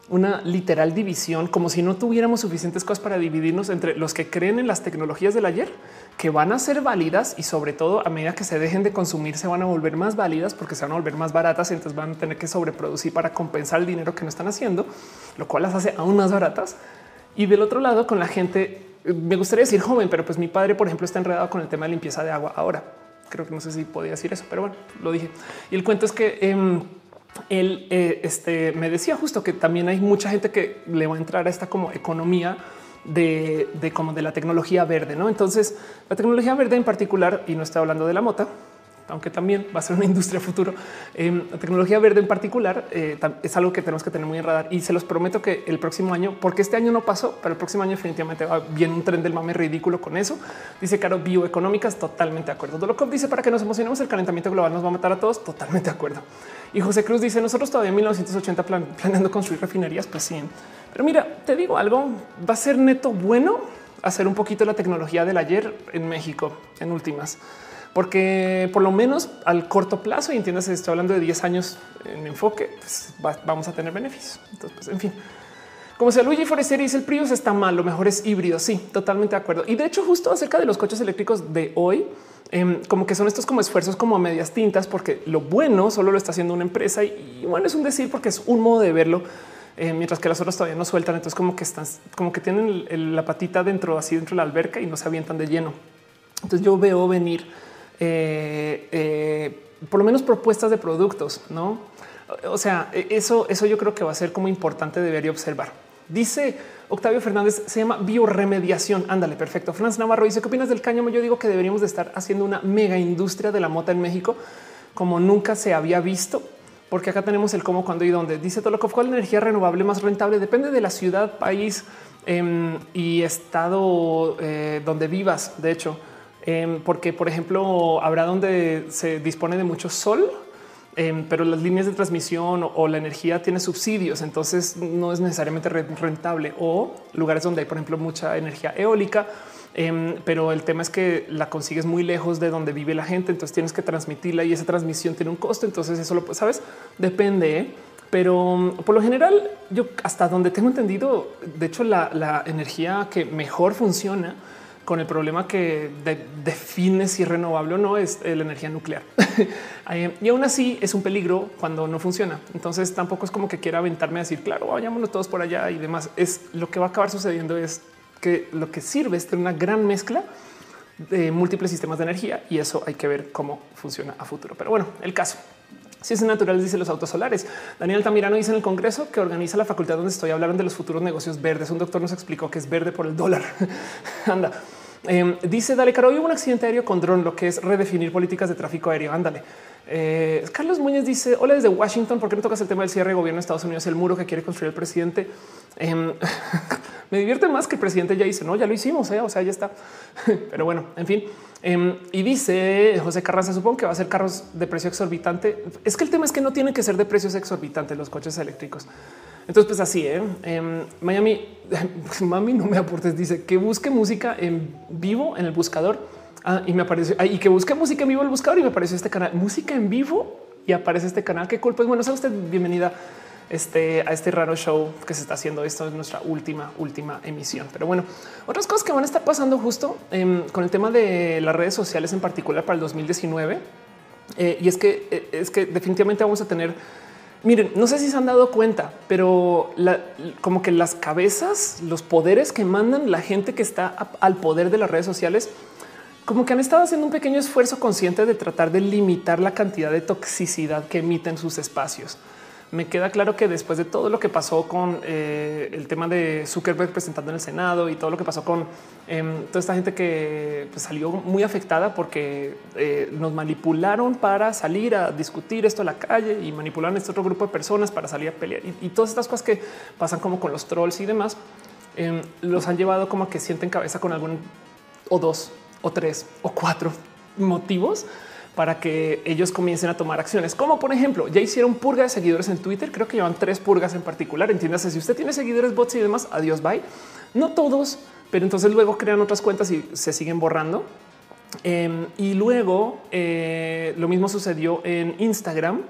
una literal división, como si no tuviéramos suficientes cosas para dividirnos entre los que creen en las tecnologías del ayer, que van a ser válidas y sobre todo a medida que se dejen de consumir se van a volver más válidas porque se van a volver más baratas, y entonces van a tener que sobreproducir para compensar el dinero que no están haciendo, lo cual las hace aún más baratas. Y del otro lado, con la gente, me gustaría decir joven, pero pues mi padre, por ejemplo, está enredado con el tema de limpieza de agua ahora. Creo que no sé si podía decir eso, pero bueno, lo dije. Y el cuento es que... Eh, él eh, este, me decía justo que también hay mucha gente que le va a entrar a esta como economía de, como de la tecnología verde. No, entonces la tecnología verde en particular, y no estoy hablando de la mota, aunque también va a ser una industria futuro. Eh, la tecnología verde en particular eh, es algo que tenemos que tener muy en radar y se los prometo que el próximo año, porque este año no pasó, pero el próximo año definitivamente va bien un tren del mame ridículo con eso. Dice Caro bioeconómicas, totalmente de acuerdo. Dolocop dice para que nos emocionemos, el calentamiento global nos va a matar a todos, totalmente de acuerdo. Y José Cruz dice nosotros todavía en 1980 planeando construir refinerías, pues sí. Pero mira, te digo algo, va a ser neto bueno hacer un poquito la tecnología del ayer en México en últimas porque por lo menos al corto plazo, y entiendes, estoy hablando de 10 años en enfoque, pues vamos a tener beneficios. Entonces, pues, en fin. Como sea Luigi Forestieri dice el Prius está mal, lo mejor es híbrido. Sí, totalmente de acuerdo. Y de hecho, justo acerca de los coches eléctricos de hoy, em, como que son estos como esfuerzos como medias tintas, porque lo bueno solo lo está haciendo una empresa y, bueno, es un decir porque es un modo de verlo. Eh, mientras que las otras todavía no sueltan. Entonces, como que están, como que tienen la patita dentro, así dentro de la alberca y no se avientan de lleno. Entonces, yo veo venir eh, eh, por lo menos propuestas de productos, no? O sea, e, eso, eso yo creo que va a ser como importante de y observar. Dice Octavio Fernández, se llama bioremediación. Ándale, perfecto. Franz Navarro dice, ¿qué opinas del cáñamo? Yo digo que deberíamos de estar haciendo una mega industria de la mota en México como nunca se había visto, porque acá tenemos el cómo, cuándo y dónde. Dice Tolokov, ¿cuál energía renovable más rentable? Depende de la ciudad, país em, y estado eh, donde vivas. De hecho, Em, porque, por ejemplo, habrá donde se dispone de mucho sol, em, pero las líneas de transmisión o, la energía tiene subsidios, entonces no es necesariamente rentable. O lugares donde hay, por ejemplo, mucha energía eólica, em, pero el tema es que la consigues muy lejos de donde vive la gente, entonces tienes que transmitirla y esa transmisión tiene un costo. Entonces eso lo sabes, depende. ¿eh? Pero por lo general, yo hasta donde tengo entendido, de hecho, la energía que mejor funciona con el problema que define si es renovable o no es la energía nuclear. Eh, y aún así es un peligro cuando no funciona. Entonces tampoco es como que quiera aventarme a decir, claro, vayámonos todos por allá y demás. Es lo que va a acabar sucediendo es que lo que sirve es tener una gran mezcla de múltiples sistemas de energía y eso hay que ver cómo funciona a futuro. Pero bueno, el caso. Ciencias naturales dice los autos solares. Daniel Tamirano dice en el Congreso que organiza la facultad donde estoy hablando de los futuros negocios verdes. Un doctor nos explicó que es verde por el dólar. Anda. Em, dice Dale Caro, hubo un accidente aéreo con dron, lo que es redefinir políticas de tráfico aéreo. Ándale. Eh, Carlos Muñoz dice: Hola desde Washington. ¿Por qué no tocas el tema del cierre de gobierno de Estados Unidos? El muro que quiere construir el presidente. Em, me divierte más que el presidente ya dice: No, ya lo hicimos. Eh, o sea, ya está. Pero bueno, en fin. Em, y dice José Carranza, supongo que va a ser carros de precio exorbitante. Es que el tema es que no tienen que ser de precios exorbitantes los coches eléctricos. Entonces, pues así, ¿eh? Em, Miami, mami, no me aportes, dice que busque música en vivo en el buscador. Ah, y me apareció, y que busque música en vivo en el buscador y me apareció este canal, música en vivo y aparece este canal. Qué cool. Pues bueno, sea usted bienvenida este, a este raro show que se está haciendo. Esto es nuestra última, última emisión. Pero bueno, otras cosas que van a estar pasando justo em, con el tema de las redes sociales en particular para el 2019. Eh, y es que eh, es que definitivamente vamos a tener Miren, no sé si se han dado cuenta, pero como que las cabezas, los poderes que mandan la gente que está al poder de las redes sociales, como que han estado haciendo un pequeño esfuerzo consciente de tratar de limitar la cantidad de toxicidad que emiten sus espacios me queda claro que después de todo lo que pasó con eh, el tema de Zuckerberg presentando en el Senado y todo lo que pasó con em, toda esta gente que pues, salió muy afectada porque eh, nos manipularon para salir a discutir esto en la calle y manipularon a este otro grupo de personas para salir a pelear y, todas estas cosas que pasan como con los trolls y demás, em, los han llevado como a que sienten cabeza con algún o dos o tres o cuatro motivos para que ellos comiencen a tomar acciones, como por ejemplo, ya hicieron purga de seguidores en Twitter. Creo que llevan tres purgas en particular. Entiéndase, si usted tiene seguidores, bots y demás, adiós, bye. No todos, pero entonces luego crean otras cuentas y se siguen borrando. Em, y luego eh, lo mismo sucedió en Instagram.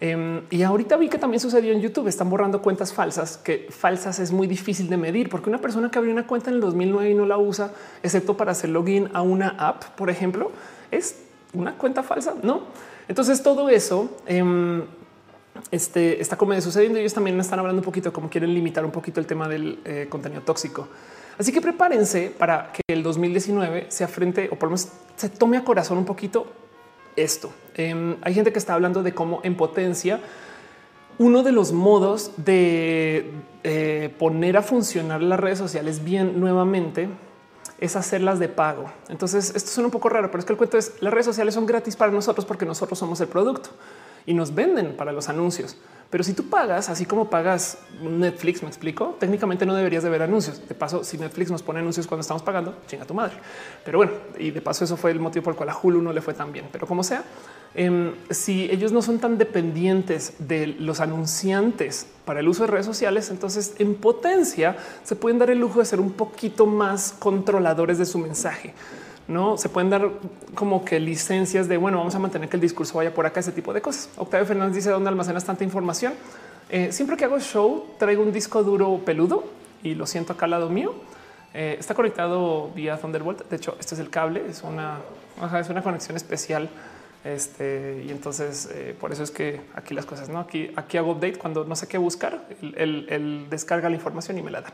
Em, y ahorita vi que también sucedió en YouTube. Están borrando cuentas falsas, que falsas es muy difícil de medir porque una persona que abrió una cuenta en el 2009 y no la usa, excepto para hacer login a una app, por ejemplo, es una cuenta falsa, no? Entonces todo eso eh, este, está como sucediendo. Ellos también están hablando un poquito cómo quieren limitar un poquito el tema del eh, contenido tóxico. Así que prepárense para que el 2019 se afrente o por lo menos se tome a corazón un poquito esto. Em, hay gente que está hablando de cómo en potencia uno de los modos de eh, poner a funcionar las redes sociales bien nuevamente es hacerlas de pago. Entonces, esto suena un poco raro, pero es que el cuento es las redes sociales son gratis para nosotros porque nosotros somos el producto y nos venden para los anuncios. Pero si tú pagas, así como pagas Netflix, me explico, técnicamente no deberías de ver anuncios. De paso, si Netflix nos pone anuncios cuando estamos pagando, chinga tu madre. Pero bueno, y de paso eso fue el motivo por el cual a Hulu no le fue tan bien. Pero como sea, Em, si ellos no son tan dependientes de los anunciantes para el uso de redes sociales, entonces en potencia se pueden dar el lujo de ser un poquito más controladores de su mensaje. No se pueden dar como que licencias de bueno, vamos a mantener que el discurso vaya por acá, ese tipo de cosas. Octavio Fernández dice dónde almacenas tanta información. Eh, siempre que hago show, traigo un disco duro peludo y lo siento acá al lado mío. Eh, está conectado vía Thunderbolt. De hecho, este es el cable, es una, es una conexión especial este, y entonces eh, por eso es que aquí las cosas no aquí, aquí hago update cuando no sé qué buscar, el, descarga la información y me la da.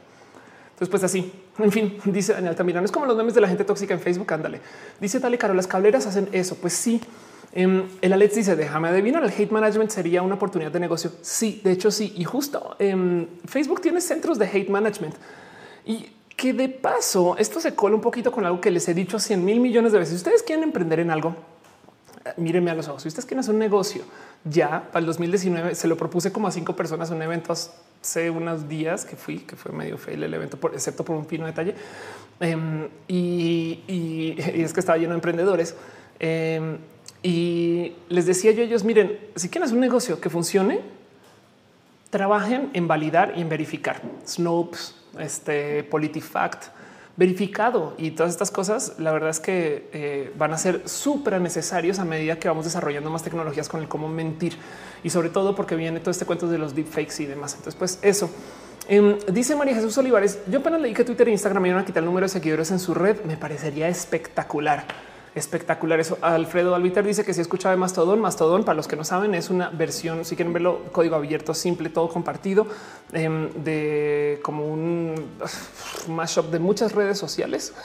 Entonces, pues así, en fin, dice Daniel Tamirano, es como los memes de la gente tóxica en Facebook. Ándale, dice Dale Caro, las cableras hacen eso. Pues sí, em, el Alex dice: Déjame adivinar, el hate management sería una oportunidad de negocio. Sí, de hecho, sí. Y justo em, Facebook tiene centros de hate management y que de paso esto se cola un poquito con algo que les he dicho 100 mil millones de veces. ustedes quieren emprender en algo, mírenme a los ojos. Si ustedes quieren un negocio ya para el 2019, se lo propuse como a cinco personas un evento hace unos días que fui, que fue medio fail el evento, por, excepto por un pino detalle. Em, y, es que estaba lleno de emprendedores. Em, y les decía yo a ellos, miren, si quieren hacer un negocio que funcione, trabajen en validar y en verificar. Snopes, este, PolitiFact, verificado y todas estas cosas, la verdad es que eh, van a ser súper necesarios a medida que vamos desarrollando más tecnologías con el cómo mentir y sobre todo porque viene todo este cuento de los deepfakes y demás. Entonces, pues eso. Em, dice María Jesús Olivares, yo apenas leí que Twitter e Instagram iban a quitar el número de seguidores en su red, me parecería espectacular espectacular. Eso Alfredo Albiter dice que si escuchaba de Mastodon, Mastodon, para los que no saben, es una versión, si quieren verlo, código abierto, simple, todo compartido, em, de como un mashup de muchas redes sociales.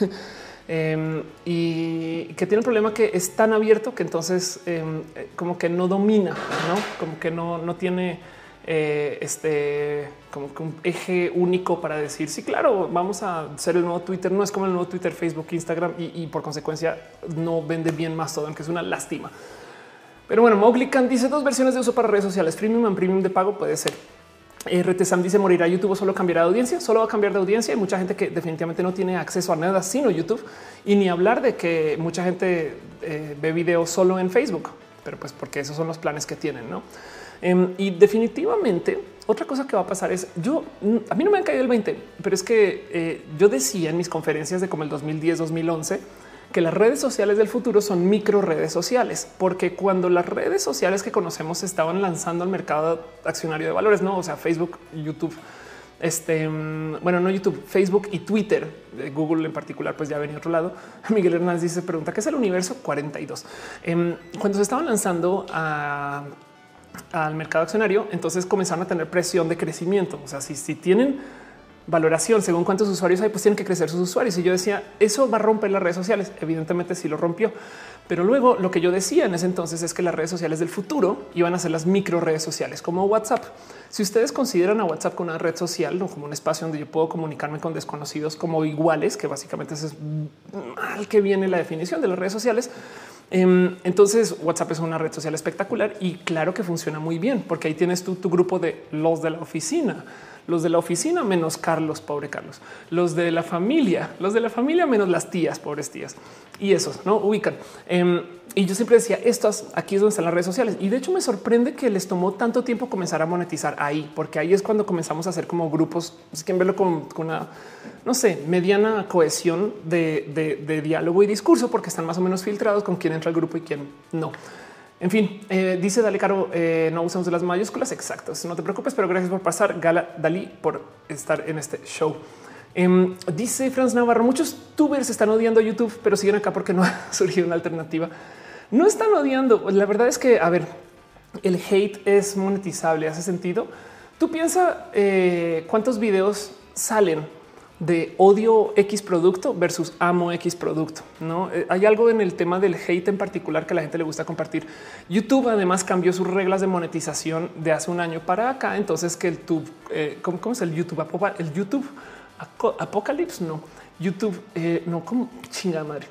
Em, y que tiene un problema que es tan abierto que entonces em, como que no domina, no como que no, no tiene eh, este como que un eje único para decir sí, claro, vamos a ser el nuevo Twitter. No es como el nuevo Twitter, Facebook, Instagram y, por consecuencia no vende bien más todo, aunque es una lástima. Pero bueno, Mowgli dice dos versiones de uso para redes sociales, premium y premium de pago puede ser. RT Sam dice morirá YouTube solo cambiará de audiencia, solo va a cambiar de audiencia. Hay mucha gente que definitivamente no tiene acceso a nada sino YouTube y ni hablar de que mucha gente eh, ve video solo en Facebook, pero pues porque esos son los planes que tienen, no? Em, y definitivamente otra cosa que va a pasar es yo, a mí no me han caído el 20, pero es que eh, yo decía en mis conferencias de como el 2010, 2011, que las redes sociales del futuro son micro redes sociales, porque cuando las redes sociales que conocemos estaban lanzando al mercado accionario de valores, no, o sea, Facebook, YouTube, este, mm, bueno, no YouTube, Facebook y Twitter, Google en particular, pues ya venía otro lado. Miguel Hernández dice, pregunta, ¿qué es el universo 42? Em, cuando se estaban lanzando al mercado accionario, entonces comenzaron a tener presión de crecimiento. O sea, si, tienen valoración según cuántos usuarios hay, pues tienen que crecer sus usuarios. Y yo decía, eso va a romper las redes sociales. Evidentemente sí lo rompió. Pero luego lo que yo decía en ese entonces es que las redes sociales del futuro iban a ser las micro redes sociales como WhatsApp. Si ustedes consideran a WhatsApp como una red social, no como un espacio donde yo puedo comunicarme con desconocidos como iguales, que básicamente es mal que viene la definición de las redes sociales. Em, entonces WhatsApp es una red social espectacular y claro que funciona muy bien porque ahí tienes tu grupo de los de la oficina los de la oficina menos Carlos, pobre Carlos, los de la familia, los de la familia menos las tías, pobres tías y esos no ubican. Em, y yo siempre decía estas aquí es donde están las redes sociales. Y de hecho me sorprende que les tomó tanto tiempo comenzar a monetizar ahí, porque ahí es cuando comenzamos a hacer como grupos, es que verlo con, una, no sé, mediana cohesión de, diálogo y discurso, porque están más o menos filtrados con quién entra al grupo y quién no. En fin, eh, dice Dale Caro, eh, no usamos las mayúsculas exactas. No te preocupes, pero gracias por pasar. Gala Dalí por estar en este show. Em, dice Franz Navarro, muchos tubers están odiando YouTube, pero siguen acá porque no ha surgido una alternativa. No están odiando. La verdad es que, a ver, el hate es monetizable. Hace sentido. Tú piensa eh, cuántos videos salen de odio X producto versus amo X producto. No eh, hay algo en el tema del hate en particular que la gente le gusta compartir. YouTube además cambió sus reglas de monetización de hace un año para acá. Entonces que el tube, eh, ¿cómo, es el YouTube? El YouTube Apocalypse, no YouTube, eh, no como chingada madre.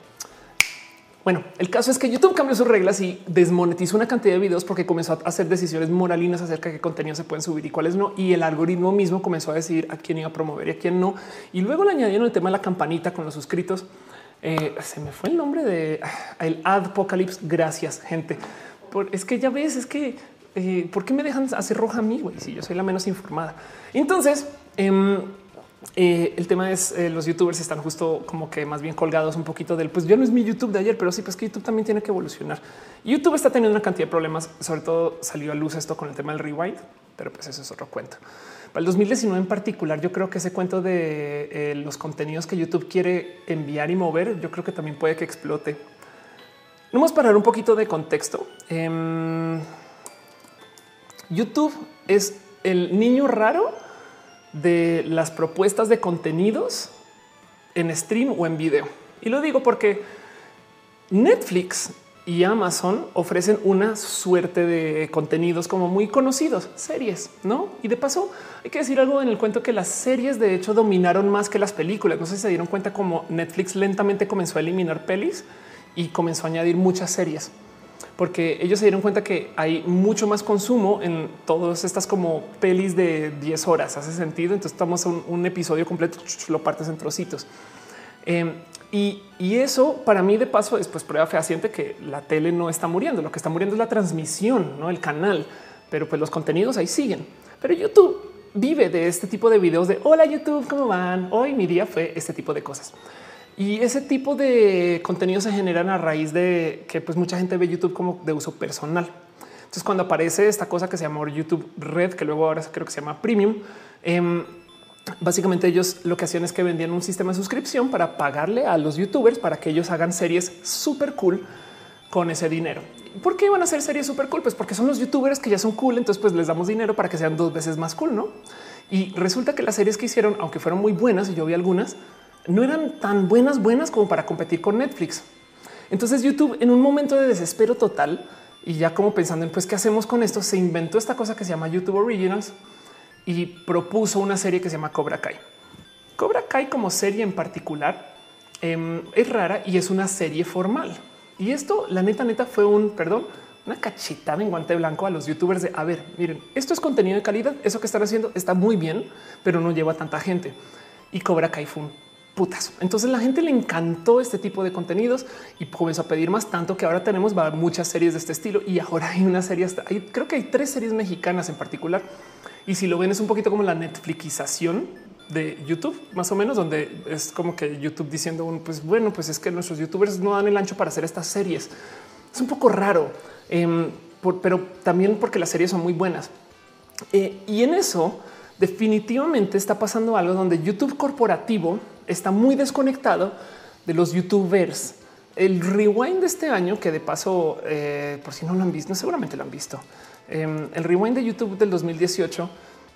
Bueno, el caso es que YouTube cambió sus reglas y desmonetizó una cantidad de videos porque comenzó a hacer decisiones moralinas acerca de qué contenido se pueden subir y cuáles no. Y el algoritmo mismo comenzó a decidir a quién iba a promover y a quién no. Y luego le añadieron el tema de la campanita con los suscritos. Eh, se me fue el nombre de ah, el Adpocalypse. Gracias, gente. es que ya ves, es que eh, ¿por qué me dejan hacer roja a mí? Güey, si yo soy la menos informada. Entonces, em, eh, el tema es eh, los youtubers están justo como que más bien colgados un poquito del pues ya no es mi YouTube de ayer, pero sí, pues que YouTube también tiene que evolucionar. YouTube está teniendo una cantidad de problemas, sobre todo salió a luz esto con el tema del rewind, pero pues eso es otro cuento. Para el 2019 en particular, yo creo que ese cuento de eh, los contenidos que YouTube quiere enviar y mover, yo creo que también puede que explote. Vamos a parar un poquito de contexto. Em, YouTube es el niño raro de las propuestas de contenidos en stream o en video. Y lo digo porque Netflix y Amazon ofrecen una suerte de contenidos como muy conocidos, series, ¿no? Y de paso hay que decir algo en el cuento que las series de hecho dominaron más que las películas. No sé si se dieron cuenta como Netflix lentamente comenzó a eliminar pelis y comenzó a añadir muchas series porque ellos se dieron cuenta que hay mucho más consumo en todas estas como pelis de 10 horas. Hace sentido. Entonces estamos un, episodio completo, lo partes en trocitos. Em, y, eso para mí de paso es pues prueba fehaciente que la tele no está muriendo. Lo que está muriendo es la transmisión, no el canal, pero pues los contenidos ahí siguen. Pero YouTube vive de este tipo de videos de hola YouTube, ¿cómo van? Hoy mi día fue este tipo de cosas. Y ese tipo de contenido se generan a raíz de que pues mucha gente ve YouTube como de uso personal. Entonces cuando aparece esta cosa que se llama YouTube Red, que luego ahora creo que se llama Premium, em, básicamente ellos lo que hacían es que vendían un sistema de suscripción para pagarle a los youtubers para que ellos hagan series súper cool con ese dinero. ¿Por qué iban a hacer series súper cool? Pues porque son los youtubers que ya son cool, entonces pues les damos dinero para que sean dos veces más cool, ¿no? Y resulta que las series que hicieron, aunque fueron muy buenas, y yo vi algunas, no eran tan buenas, buenas como para competir con Netflix. Entonces YouTube en un momento de desespero total y ya como pensando en pues qué hacemos con esto, se inventó esta cosa que se llama YouTube Originals y propuso una serie que se llama Cobra Kai. Cobra Kai como serie en particular em, es rara y es una serie formal. Y esto, la neta, neta, fue un, perdón, una cachetada en guante blanco a los youtubers de, a ver, miren, esto es contenido de calidad, eso que están haciendo está muy bien, pero no lleva a tanta gente. Y Cobra Kai fue un putas. Entonces la gente le encantó este tipo de contenidos y comenzó a pedir más tanto que ahora tenemos muchas series de este estilo y ahora hay una serie hasta creo que hay tres series mexicanas en particular. Y si lo ven es un poquito como la Netflixización de YouTube, más o menos, donde es como que YouTube diciendo, pues bueno, pues es que nuestros youtubers no dan el ancho para hacer estas series. Es un poco raro, em, pero también porque las series son muy buenas. Eh, y en eso definitivamente está pasando algo donde YouTube corporativo está muy desconectado de los youtubers. El rewind de este año, que de paso, eh, por si no lo han visto, seguramente lo han visto. Em, el rewind de YouTube del 2018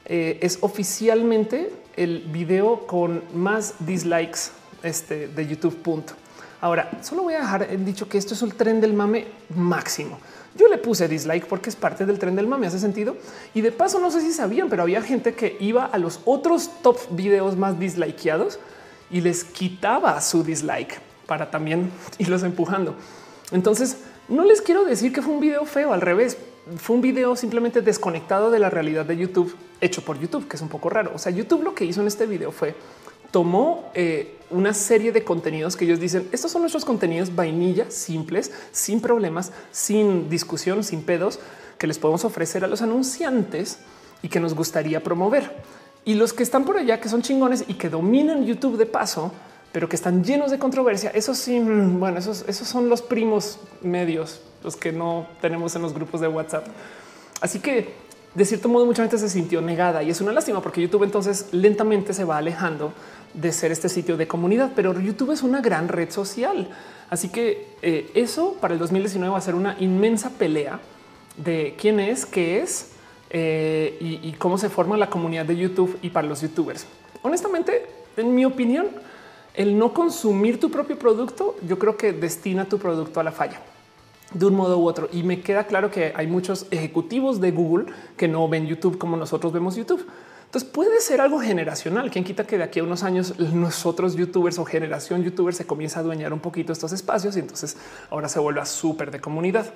eh, es oficialmente el video con más dislikes este, de YouTube. Punto. Ahora, solo voy a dejar dicho que esto es el tren del mame máximo. Yo le puse dislike porque es parte del tren del mame, hace sentido. Y de paso, no sé si sabían, pero había gente que iba a los otros top videos más dislikeados y les quitaba su dislike para también irlos empujando. Entonces, no les quiero decir que fue un video feo, al revés, fue un video simplemente desconectado de la realidad de YouTube, hecho por YouTube, que es un poco raro. O sea, YouTube lo que hizo en este video fue tomó eh, una serie de contenidos que ellos dicen estos son nuestros contenidos vainilla, simples, sin problemas, sin discusión, sin pedos que les podemos ofrecer a los anunciantes y que nos gustaría promover. Y los que están por allá, que son chingones y que dominan YouTube de paso, pero que están llenos de controversia, eso sí, mm, bueno, esos, esos son los primos medios, los que no tenemos en los grupos de WhatsApp. Así que de cierto modo mucha gente se sintió negada y es una lástima porque YouTube entonces lentamente se va alejando de ser este sitio de comunidad, pero YouTube es una gran red social. Así que eh, eso para el 2019 va a ser una inmensa pelea de quién es, qué es eh, y, cómo se forma la comunidad de YouTube y para los youtubers. Honestamente, en mi opinión, el no consumir tu propio producto, yo creo que destina tu producto a la falla de un modo u otro. Y me queda claro que hay muchos ejecutivos de Google que no ven YouTube como nosotros vemos YouTube. Entonces puede ser algo generacional. Quien quita que de aquí a unos años nosotros youtubers o generación youtubers se comienza a adueñar un poquito estos espacios y entonces ahora se vuelve a súper de comunidad.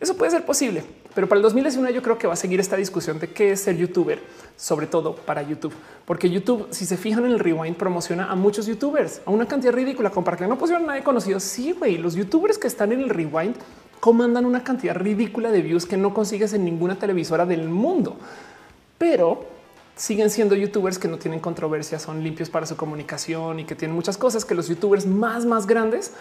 Eso puede ser posible, pero para el 2019 yo creo que va a seguir esta discusión de qué es ser youtuber, sobre todo para YouTube, porque YouTube, si se fijan en el rewind, promociona a muchos youtubers a una cantidad ridícula, como para que no pusieron nadie conocido. Sí, güey, los youtubers que están en el rewind comandan una cantidad ridícula de views que no consigues en ninguna televisora del mundo, pero siguen siendo youtubers que no tienen controversia, son limpios para su comunicación y que tienen muchas cosas que los youtubers más, más grandes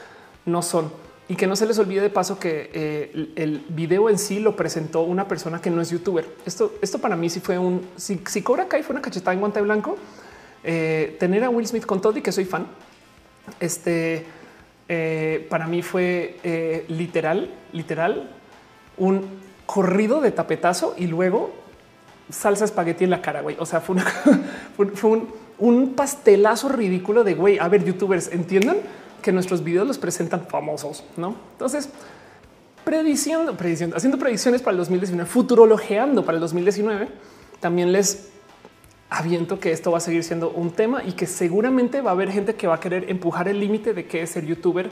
no son. Y que no se les olvide de paso que eh, el video en sí lo presentó una persona que no es youtuber. Esto, esto para mí sí fue un si, si Cobra Kai fue una cachetada en guante blanco. Eh, tener a Will Smith con todo y que soy fan. Este eh, para mí fue literal, literal un corrido de tapetazo y luego salsa espagueti en la cara, güey. O sea, fue, un, pastelazo ridículo de güey. A ver, youtubers entiendan que nuestros videos los presentan famosos, no? Entonces, prediciendo, prediciendo, haciendo predicciones para el 2019, futurologeando para el 2019, también les aviento que esto va a seguir siendo un tema y que seguramente va a haber gente que va a querer empujar el límite de qué es ser youtuber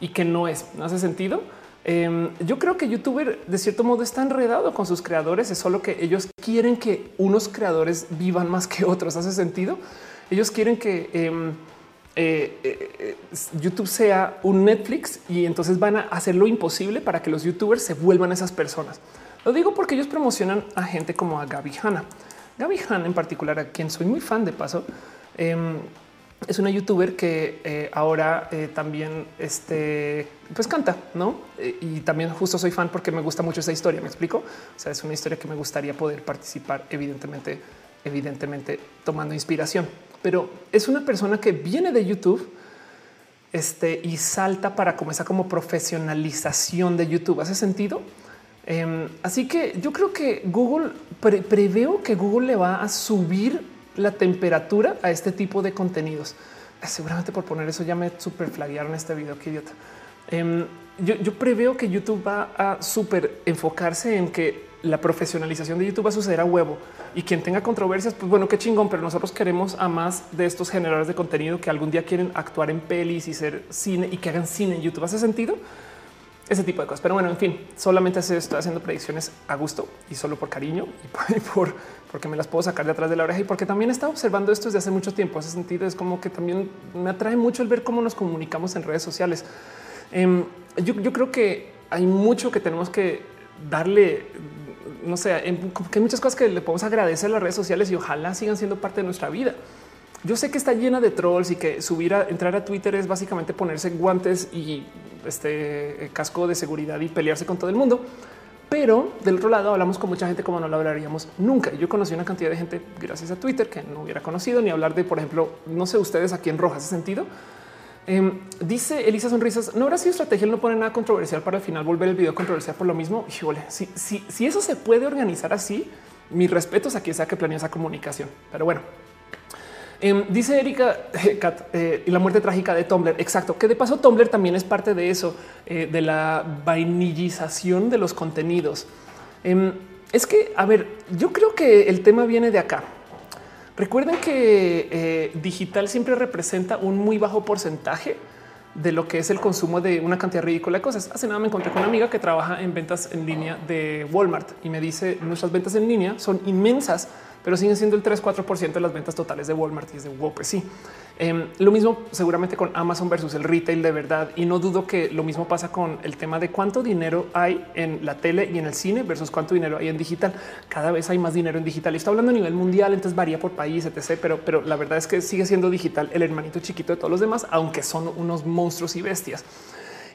y que no es. No hace sentido. Em, yo creo que youtuber de cierto modo está enredado con sus creadores. Es solo que ellos quieren que unos creadores vivan más que otros. Hace sentido. Ellos quieren que em, eh, eh, YouTube sea un Netflix y entonces van a hacer lo imposible para que los youtubers se vuelvan esas personas. Lo digo porque ellos promocionan a gente como a Gaby Hanna. Gaby Hanna en particular, a quien soy muy fan de paso. Em, es una youtuber que eh, ahora eh, también este, pues canta, ¿no? Eh, y también justo soy fan porque me gusta mucho esa historia, ¿me explico? O sea, es una historia que me gustaría poder participar, evidentemente, evidentemente tomando inspiración. Pero es una persona que viene de YouTube este, y salta para como esa como profesionalización de YouTube. ¿Hace sentido? Em, así que yo creo que Google, preveo que Google le va a subir la temperatura a este tipo de contenidos. Seguramente por poner eso ya me super flaguearon este video. Qué idiota. Em, yo, preveo que YouTube va a súper enfocarse en que la profesionalización de YouTube va a suceder a huevo y quien tenga controversias, pues bueno, qué chingón, pero nosotros queremos a más de estos generadores de contenido que algún día quieren actuar en pelis y ser cine y que hagan cine en YouTube. ¿Hace sentido? Ese tipo de cosas. Pero bueno, en fin, solamente estoy haciendo predicciones a gusto y solo por cariño y por porque me las puedo sacar de atrás de la oreja y porque también está observando esto desde hace mucho tiempo. Ese sentido es como que también me atrae mucho el ver cómo nos comunicamos en redes sociales. Em, yo, creo que hay mucho que tenemos que darle, no sé, que hay muchas cosas que le podemos agradecer a las redes sociales y ojalá sigan siendo parte de nuestra vida. yo sé que está llena de trolls y que subir a entrar a Twitter es básicamente ponerse guantes y este casco de seguridad y pelearse con todo el mundo. Pero del otro lado hablamos con mucha gente como no lo hablaríamos nunca. Yo conocí una cantidad de gente gracias a Twitter que no hubiera conocido ni hablar de, por ejemplo, no sé ustedes aquí en Roja ese sentido. Em, dice Elisa Sonrisas, no habrá sido estrategia, no pone nada controversial para al final volver el video controversial por lo mismo. Híjole, si, si, si eso se puede organizar así, mis respetos a quien sea que planeó esa comunicación. Pero bueno, Em, dice Erika eh, y la muerte trágica de Tumblr. Exacto, que de paso Tumblr también es parte de eso, eh, de la vainillización de los contenidos. Em, es que, a ver, yo creo que el tema viene de acá. Recuerden que eh, digital siempre representa un muy bajo porcentaje de lo que es el consumo de una cantidad ridícula de cosas. Hace nada me encontré con una amiga que trabaja en ventas en línea de Walmart y me dice nuestras ventas en línea son inmensas pero siguen siendo el 3-4% de las ventas totales de Walmart y es de wow, pues sí. Em, lo mismo seguramente con Amazon versus el retail de verdad. Y no dudo que lo mismo pasa con el tema de cuánto dinero hay en la tele y en el cine versus cuánto dinero hay en digital. Cada vez hay más dinero en digital y está hablando a nivel mundial, entonces varía por país, etc. Pero, pero la verdad es que sigue siendo digital el hermanito chiquito de todos los demás, aunque son unos monstruos y bestias.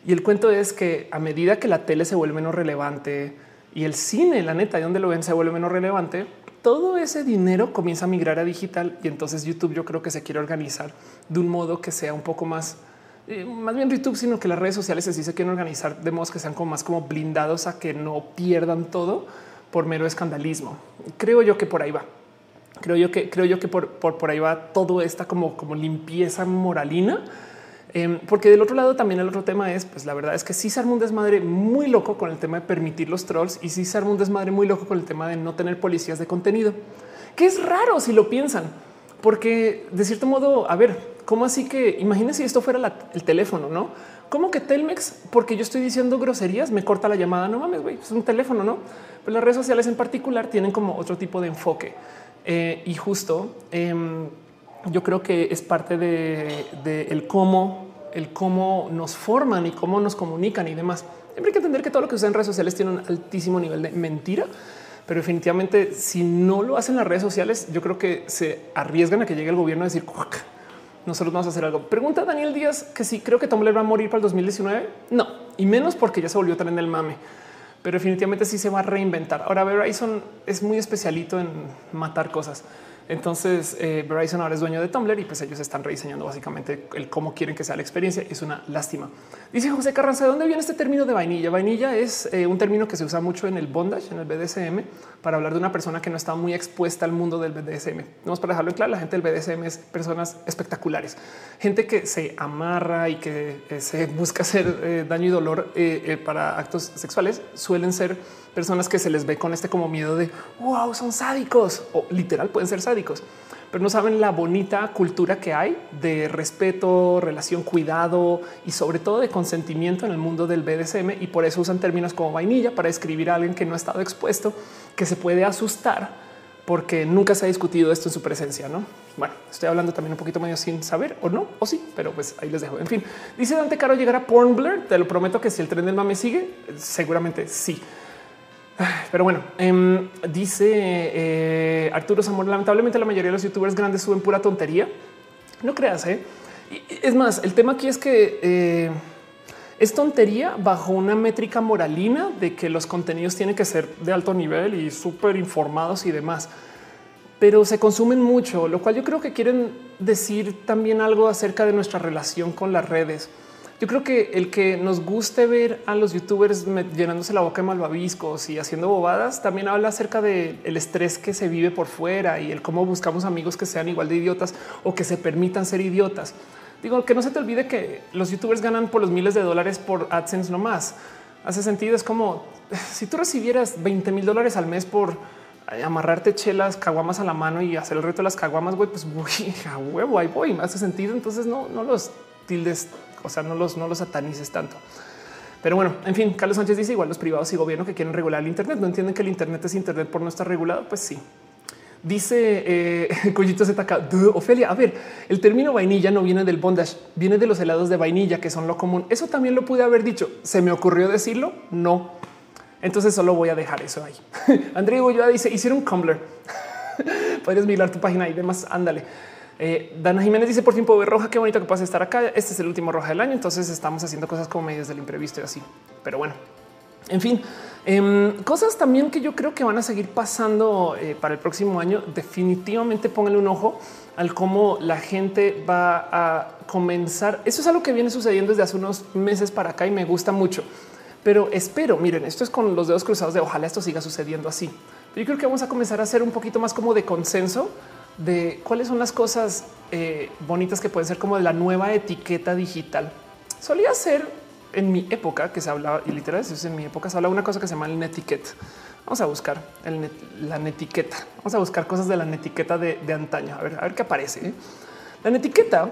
Y el cuento es que a medida que la tele se vuelve menos relevante y el cine, la neta, de donde lo ven, se vuelve menos relevante, todo ese dinero comienza a migrar a digital y entonces YouTube yo creo que se quiere organizar de un modo que sea un poco más, eh, más bien YouTube, sino que las redes sociales sí se quieren organizar de modos que sean como más como blindados a que no pierdan todo por mero escandalismo. Creo yo que por ahí va. Creo yo que creo yo que por, por, por ahí va todo esta como, como limpieza moralina Em, porque del otro lado también el otro tema es, pues la verdad es que sí se arma un desmadre muy loco con el tema de permitir los trolls y sí se arma un desmadre muy loco con el tema de no tener policías de contenido, que es raro si lo piensan, porque de cierto modo, a ver, ¿cómo así que imagínense si esto fuera el teléfono, no? ¿Cómo que Telmex, porque yo estoy diciendo groserías, me corta la llamada? No mames, güey, es un teléfono, no? Pues las redes sociales en particular tienen como otro tipo de enfoque eh, y justo em, yo creo que es parte de, el cómo, el cómo nos forman y cómo nos comunican y demás. Siempre hay que entender que todo lo que usan en redes sociales tiene un altísimo nivel de mentira, pero definitivamente si no lo hacen las redes sociales, yo creo que se arriesgan a que llegue el gobierno a decir nosotros vamos a hacer algo. Pregunta Daniel Díaz que si creo que Tumblr va a morir para el 2019. No, y menos porque ya se volvió también el mame, pero definitivamente sí se va a reinventar. Ahora Verizon es muy especialito en matar cosas. Entonces eh, Verizon ahora es dueño de Tumblr y pues ellos están rediseñando básicamente el cómo quieren que sea la experiencia. Es una lástima. Dice José Carranza, ¿de dónde viene este término de vainilla? Vainilla es eh, un término que se usa mucho en el bondage, en el BDSM, para hablar de una persona que no está muy expuesta al mundo del BDSM. Vamos para dejarlo en claro, la gente del BDSM es personas espectaculares, gente que se amarra y que eh, se busca hacer daño y dolor para actos sexuales. Suelen ser personas que se les ve con este como miedo de wow, son sádicos o literal pueden ser sádicos, pero no saben la bonita cultura que hay de respeto, relación, cuidado y sobre todo de consentimiento en el mundo del BDSM. Y por eso usan términos como vainilla para describir a alguien que no ha estado expuesto, que se puede asustar porque nunca se ha discutido esto en su presencia. No, bueno, estoy hablando también un poquito medio sin saber o no, o sí, pero pues ahí les dejo. En fin, dice Dante Caro llegar a Pornblur. Te lo prometo que si el tren del mame sigue, seguramente sí. Pero bueno, em, dice eh, Arturo Zamora, lamentablemente la mayoría de los youtubers grandes suben pura tontería. No creas, ¿eh? Es más, el tema aquí es que eh, es tontería bajo una métrica moralina de que los contenidos tienen que ser de alto nivel y súper informados y demás. Pero se consumen mucho, lo cual yo creo que quieren decir también algo acerca de nuestra relación con las redes. Yo creo que el que nos guste ver a los youtubers llenándose la boca de malvaviscos y haciendo bobadas también habla acerca del estrés que se vive por fuera y el cómo buscamos amigos que sean igual de idiotas o que se permitan ser idiotas. Digo que no se te olvide que los youtubers ganan por los miles de dólares por AdSense no más. Hace sentido. Es como si tú recibieras 20 mil dólares al mes por amarrarte chelas, caguamas a la mano y hacer el reto de las caguamas, güey, pues voy a huevo, ahí voy. Hace sentido. Entonces no, no los tildes o sea, no los, no los satanices tanto. Pero bueno, en fin, Carlos Sánchez dice igual los privados y gobierno que quieren regular el Internet. No entienden que el Internet es Internet por no estar regulado. Pues sí. Dice eh, Collito ZK, Ofelia, a ver, el término vainilla no viene del bondage, viene de los helados de vainilla, que son lo común. Eso también lo pude haber dicho. ¿Se me ocurrió decirlo? No. Entonces solo voy a dejar eso ahí. André Goyoa dice, hicieron Tumblr. Puedes mirar tu página y demás. Ándale. Eh, Dana Jiménez dice por ver roja. Qué bonito que puedas estar acá. Este es el último roja del año. Entonces estamos haciendo cosas como medios del imprevisto y así. Pero bueno, en fin, em, cosas también que yo creo que van a seguir pasando eh, para el próximo año. Definitivamente pónganle un ojo al cómo la gente va a comenzar. Eso es algo que viene sucediendo desde hace unos meses para acá y me gusta mucho. Pero espero, miren, esto es con los dedos cruzados de ojalá esto siga sucediendo así. Yo creo que vamos a comenzar a hacer un poquito más como de consenso de cuáles son las cosas eh, bonitas que pueden ser como de la nueva etiqueta digital. Solía ser en mi época que se hablaba, y literal, en mi época se habla una cosa que se llama el netiquette. Vamos a buscar la netiqueta. Vamos a buscar cosas de la netiqueta de, antaño. A ver, a ver qué aparece. La netiqueta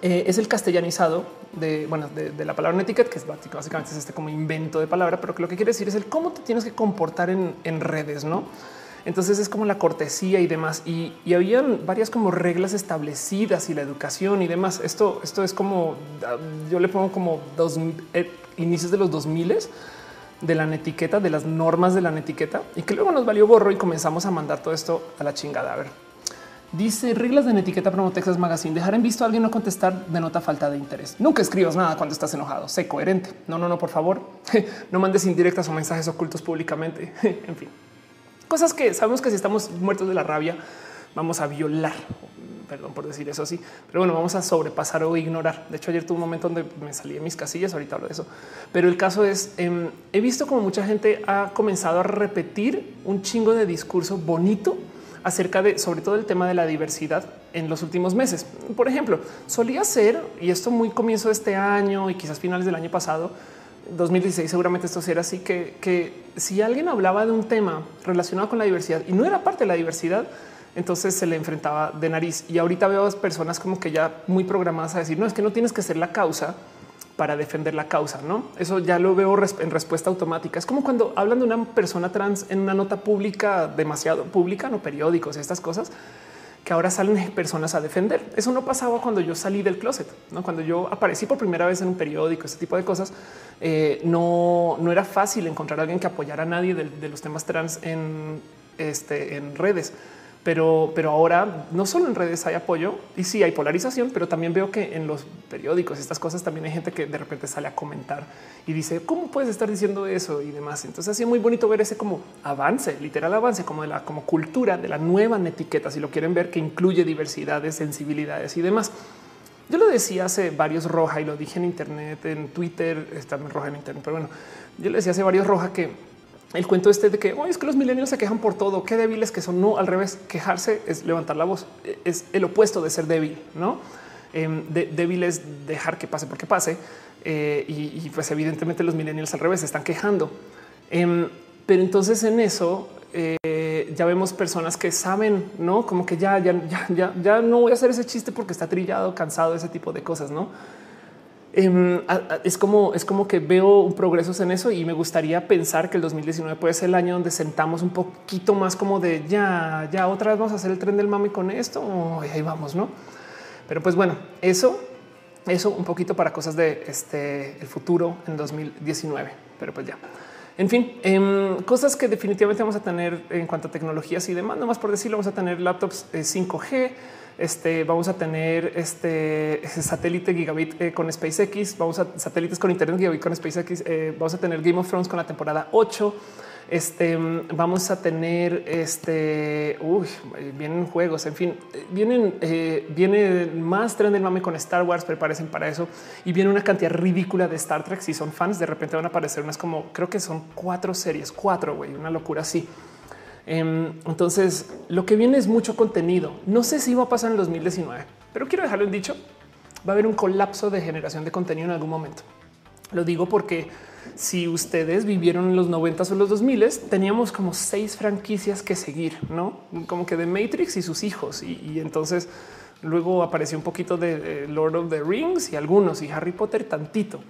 eh, es el castellanizado de, bueno, de, la palabra netiquette, que es básicamente es este como invento de palabra, pero que lo que quiere decir es el cómo te tienes que comportar en, en redes, no? Entonces es como la cortesía y demás. Y, y, habían varias como reglas establecidas y la educación y demás. Esto, esto es como yo le pongo como dos eh, inicios de los 2000 de la etiqueta, de las normas de la etiqueta y que luego nos valió borro y comenzamos a mandar todo esto a la chingada. A ver, dice reglas de etiqueta promo Texas Magazine. Dejar en visto a alguien no contestar denota falta de interés. Nunca escribas nada cuando estás enojado. Sé coherente. No, no, no, por favor. no mandes indirectas o mensajes ocultos públicamente. en fin cosas que sabemos que si estamos muertos de la rabia, vamos a violar. Perdón por decir eso así, pero bueno, vamos a sobrepasar o ignorar. De hecho, ayer tuve un momento donde me salí de mis casillas. Ahorita hablo de eso, pero el caso es em, he visto como mucha gente ha comenzado a repetir un chingo de discurso bonito acerca de sobre todo el tema de la diversidad en los últimos meses. Por ejemplo, solía ser y esto muy comienzo de este año y quizás finales del año pasado 2016 seguramente esto será así que, que si alguien hablaba de un tema relacionado con la diversidad y no era parte de la diversidad, entonces se le enfrentaba de nariz. Y ahorita veo a personas como que ya muy programadas a decir, no, es que no tienes que ser la causa para defender la causa, ¿no? Eso ya lo veo en respuesta automática. Es como cuando hablan de una persona trans en una nota pública demasiado pública, no periódicos, estas cosas, que ahora salen personas a defender. Eso no pasaba cuando yo salí del closet, ¿no? cuando yo aparecí por primera vez en un periódico, ese tipo de cosas. Eh, no, no era fácil encontrar a alguien que apoyara a nadie de, de los temas trans en, este, en redes pero, pero ahora no solo en redes hay apoyo y sí hay polarización, pero también veo que en los periódicos, estas cosas también hay gente que de repente sale a comentar y dice cómo puedes estar diciendo eso y demás. Entonces, así es muy bonito ver ese como avance, literal avance, como de la como cultura de la nueva etiqueta. Si lo quieren ver, que incluye diversidades, sensibilidades y demás. Yo lo decía hace varios roja y lo dije en Internet, en Twitter, está roja en Internet, pero bueno, yo le decía hace varios roja que el cuento este de que hoy es que los milenios se quejan por todo, qué débiles que son. No, al revés, quejarse es levantar la voz, es el opuesto de ser débil, no? Eh, débil es dejar que pase porque pase. Eh, y, pues evidentemente los millennials al revés están quejando. Em, pero entonces en eso eh, ya vemos personas que saben, no como que ya, ya, ya, ya, ya no voy a hacer ese chiste porque está trillado, cansado, ese tipo de cosas, no? Em, es como es como que veo un progreso en eso y me gustaría pensar que el 2019 puede ser el año donde sentamos un poquito más como de ya, ya otra vez vamos a hacer el tren del mami con esto. y ahí vamos, no? Pero pues bueno, eso, eso un poquito para cosas de este el futuro en 2019. Pero pues ya. En fin, em, cosas que definitivamente vamos a tener en cuanto a tecnologías y demás, no más por decirlo, vamos a tener laptops 5G eh, este, vamos a tener este satélite gigabit eh, con SpaceX, vamos a satélites con internet gigabit con SpaceX, eh, vamos a tener Game of Thrones con la temporada 8. Este vamos a tener este vienen juegos, en fin, vienen, eh, viene más tren del mame con Star Wars, preparecen para eso y viene una cantidad ridícula de Star Trek. Si son fans, de repente van a aparecer unas como creo que son cuatro series, cuatro, güey, una locura así. Em, entonces, lo que viene es mucho contenido. No sé si va a pasar en el 2019, pero quiero dejarlo en dicho. Va a haber un colapso de generación de contenido en algún momento. Lo digo porque si ustedes vivieron en los 90 o los 2000, teníamos como seis franquicias que seguir, no como que de Matrix y sus hijos. Y, entonces luego apareció un poquito de Lord of the Rings y algunos y Harry Potter tantito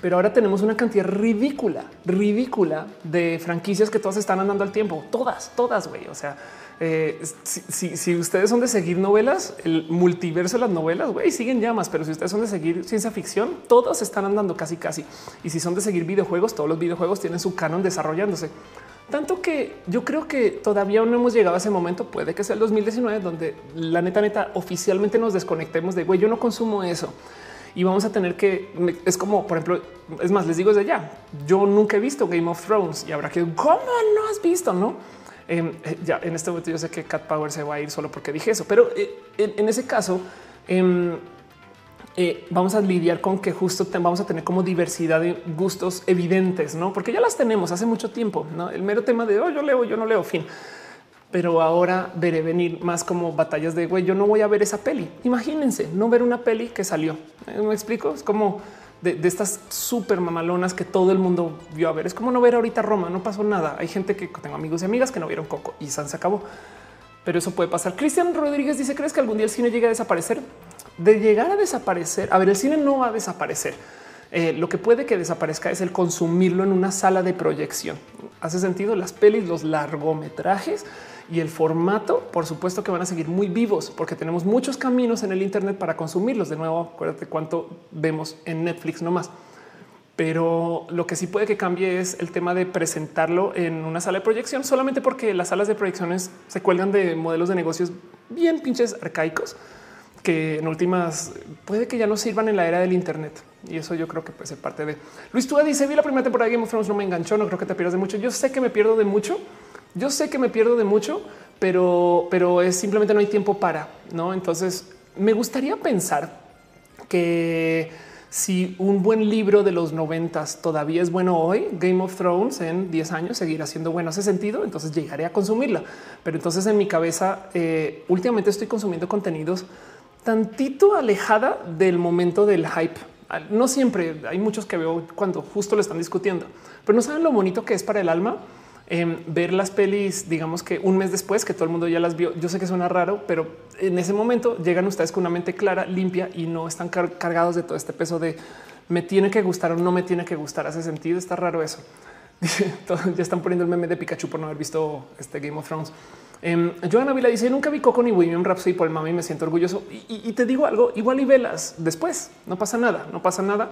pero ahora tenemos una cantidad ridícula, ridícula de franquicias que todas están andando al tiempo. Todas, todas, güey. O sea, eh, si, ustedes son de seguir novelas, el multiverso de las novelas, güey, siguen llamas, pero si ustedes son de seguir ciencia ficción, todos están andando casi, casi. Y si son de seguir videojuegos, todos los videojuegos tienen su canon desarrollándose. Tanto que yo creo que todavía no hemos llegado a ese momento. Puede que sea el 2019, donde la neta, neta, oficialmente nos desconectemos de güey, yo no consumo eso. Y vamos a tener que es como, por ejemplo, es más, les digo desde ya, yo nunca he visto Game of Thrones y habrá que, ¿cómo no has visto? No, em, eh, ya en este momento yo sé que Cat Power se va a ir solo porque dije eso, pero eh, en, ese caso, em, eh, vamos a lidiar con que justo vamos a tener como diversidad de gustos evidentes, no? Porque ya las tenemos hace mucho tiempo. ¿no? El mero tema de oh, yo leo, yo no leo, fin. Pero ahora veré venir más como batallas de güey. Yo no voy a ver esa peli. Imagínense no ver una peli que salió. ¿Eh? ¿Me explico? Es como de, estas súper mamalonas que todo el mundo vio a ver. Es como no ver ahorita Roma. No pasó nada. Hay gente que tengo amigos y amigas que no vieron Coco y San se acabó. Pero eso puede pasar. Cristian Rodríguez dice: ¿Crees que algún día el cine llegue a desaparecer? de llegar a desaparecer. A ver, el cine no va a desaparecer. Eh, lo que puede que desaparezca es el consumirlo en una sala de proyección. Hace sentido las pelis, los largometrajes y el formato, por supuesto que van a seguir muy vivos porque tenemos muchos caminos en el Internet para consumirlos. De nuevo, acuérdate cuánto vemos en Netflix nomás. Pero lo que sí puede que cambie es el tema de presentarlo en una sala de proyección solamente porque las salas de proyecciones se cuelgan de modelos de negocios bien pinches arcaicos que en últimas puede que ya no sirvan en la era del Internet. Y eso yo creo que puede ser parte de Luis Túa dice: Vi la primera temporada de Game of Thrones, no me enganchó. No creo que te pierdas de mucho. Yo sé que me pierdo de mucho. Yo sé que me pierdo de mucho, pero, pero es simplemente no hay tiempo para no. Entonces me gustaría pensar que si un buen libro de los noventas todavía es bueno hoy, Game of Thrones en 10 años seguirá siendo bueno. Hace sentido. Entonces llegaré a consumirla. Pero entonces en mi cabeza, eh, últimamente estoy consumiendo contenidos tantito alejada del momento del hype. No siempre hay muchos que veo cuando justo lo están discutiendo, pero no saben lo bonito que es para el alma em, ver las pelis, digamos que un mes después que todo el mundo ya las vio. Yo sé que suena raro, pero en ese momento llegan ustedes con una mente clara, limpia y no están cargados de todo este peso de me tiene que gustar o no me tiene que gustar. Hace sentido. Está raro eso. ya están poniendo el meme de Pikachu por no haber visto este Game of Thrones. Eh, Joana Vila dice nunca vi Coco ni William Rhapsody por el mami me siento orgulloso y, te digo algo igual y velas después no pasa nada, no pasa nada.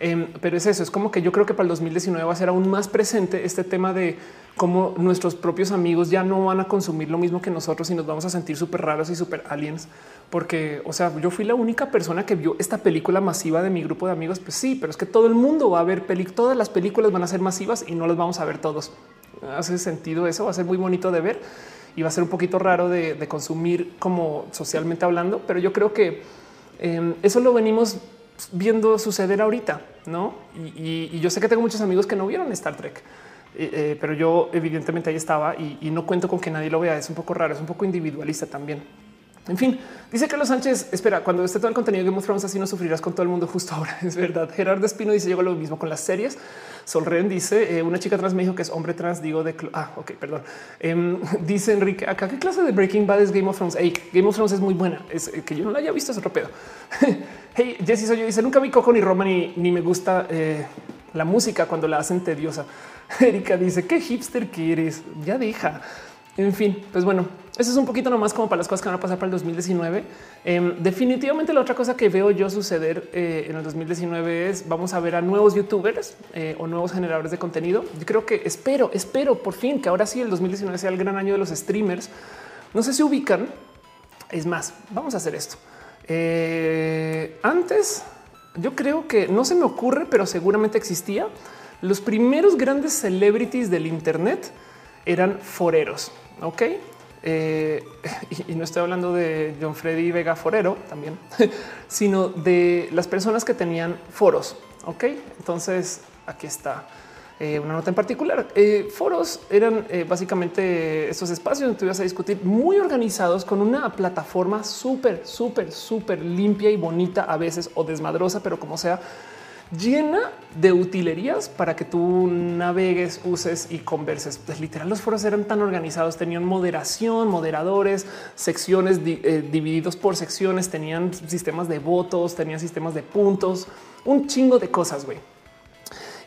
Em, pero es eso, es como que yo creo que para el 2019 va a ser aún más presente este tema de cómo nuestros propios amigos ya no van a consumir lo mismo que nosotros y nos vamos a sentir súper raros y súper aliens. Porque, o sea, yo fui la única persona que vio esta película masiva de mi grupo de amigos. Pues sí, pero es que todo el mundo va a ver películas, todas las películas van a ser masivas y no las vamos a ver todos. Hace sentido eso, va a ser muy bonito de ver y va a ser un poquito raro de, consumir como socialmente hablando, pero yo creo que em, eso lo venimos viendo suceder ahorita, ¿no? Y, yo sé que tengo muchos amigos que no vieron Star Trek, eh, eh, pero yo evidentemente ahí estaba y, no cuento con que nadie lo vea, es un poco raro, es un poco individualista también. En fin, dice Carlos Sánchez, espera, cuando esté todo el contenido de Game of Thrones así no sufrirás con todo el mundo justo ahora, es verdad. Gerardo Espino dice, llegó lo mismo con las series. Solren dice, eh, una chica trans me dijo que es hombre trans, digo de... Ah, ok, perdón. Em, dice Enrique, acá, ¿qué clase de Breaking Bad es Game of Thrones? Hey, Game of Thrones es muy buena, es que yo no la haya visto, es otro pedo. hey, Jesse soy yo, dice, nunca vi Coco ni Roma ni, ni me gusta eh, la música cuando la hacen tediosa. Erika dice, ¿qué hipster quieres? Ya deja. En fin, pues bueno, eso es un poquito nomás como para las cosas que van a pasar para el 2019. Em, definitivamente la otra cosa que veo yo suceder eh, en el 2019 es vamos a ver a nuevos youtubers eh, o nuevos generadores de contenido. Yo creo que espero, espero por fin que ahora sí el 2019 sea el gran año de los streamers. No sé si ubican. Es más, vamos a hacer esto. Eh, antes, yo creo que no se me ocurre, pero seguramente existía. Los primeros grandes celebrities del Internet eran foreros. Ok, eh, y, no estoy hablando de John Freddy Vega Forero también, sino de las personas que tenían foros. Ok, entonces aquí está eh, una nota en particular. Eh, foros eran básicamente estos espacios donde tú ibas a discutir muy organizados con una plataforma súper, súper, súper limpia y bonita a veces o desmadrosa, pero como sea llena de utilerías para que tú navegues, uses y converses. Pues literal, los foros eran tan organizados, tenían moderación, moderadores, secciones eh, divididos por secciones, tenían sistemas de votos, tenían sistemas de puntos, un chingo de cosas, güey.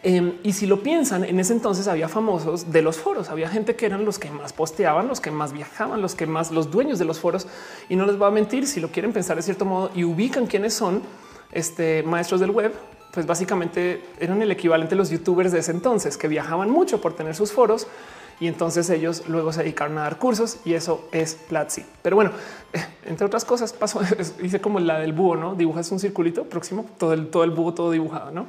Em, y si lo piensan, en ese entonces había famosos de los foros, había gente que eran los que más posteaban, los que más viajaban, los que más los dueños de los foros. Y no les va a mentir si lo quieren pensar de cierto modo y ubican quiénes son este maestros del web pues básicamente eran el equivalente a los youtubers de ese entonces que viajaban mucho por tener sus foros Y entonces ellos luego se dedicaron a dar cursos y eso es Platzi. Pero bueno, entre otras cosas pasó, hice como la del búho, ¿no? Dibujas un circulito próximo, todo el, todo el búho todo dibujado, ¿no?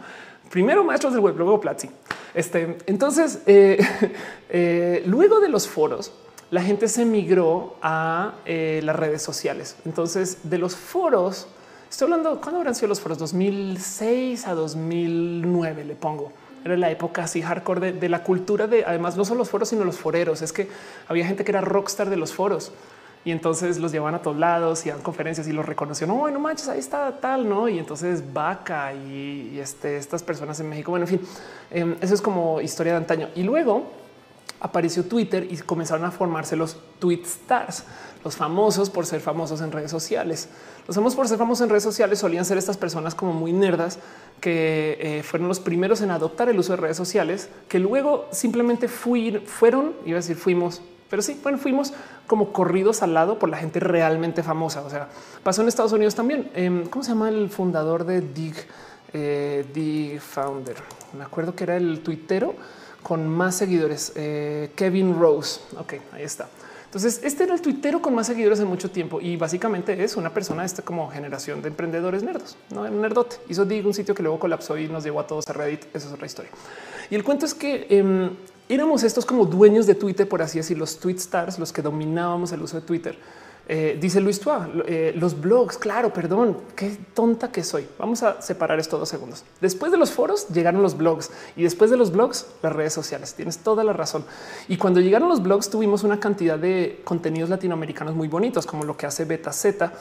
Primero maestros del web, luego Platzi. Este, entonces, eh, eh, luego de los foros, la gente se migró a eh, las redes sociales. Entonces, de los foros, estoy hablando, ¿cuándo habrán sido los foros? 2006 a 2009, le pongo. Era la época así hardcore de, la cultura de, además, no solo los foros, sino los foreros. Es que había gente que era rockstar de los foros y entonces los llevaban a todos lados y dan conferencias y los reconoció. No, no manches, ahí está tal, no? Y entonces Vaca y, este, estas personas en México. Bueno, en fin, em, eso es como historia de antaño. Y luego apareció Twitter y comenzaron a formarse los tweet stars, los famosos por ser famosos en redes sociales. Los famosos por ser famosos en redes sociales solían ser estas personas como muy nerdas que eh, fueron los primeros en adoptar el uso de redes sociales, que luego simplemente fueron, iba a decir fuimos, pero sí, bueno, fuimos como corridos al lado por la gente realmente famosa. O sea, pasó en Estados Unidos también. Em, ¿Cómo se llama el fundador de Dig? Eh, Dig Founder. Me acuerdo que era el tuitero con más seguidores, eh, Kevin Rose. Ok, ahí está. Entonces, este era el tuitero con más seguidores en mucho tiempo y básicamente es una persona de esta como generación de emprendedores nerdos, no un nerdote. Hizo Dig un sitio que luego colapsó y nos llevó a todos a Reddit. Esa es otra historia. Y el cuento es que em, éramos estos como dueños de Twitter, por así decir, los tweet stars, los que dominábamos el uso de Twitter. Eh, dice Luis Tua, eh, los blogs, claro, perdón, qué tonta que soy. Vamos a separar esto dos segundos. Después de los foros llegaron los blogs y después de los blogs las redes sociales. Tienes toda la razón. Y cuando llegaron los blogs tuvimos una cantidad de contenidos latinoamericanos muy bonitos, como lo que hace Beta Z,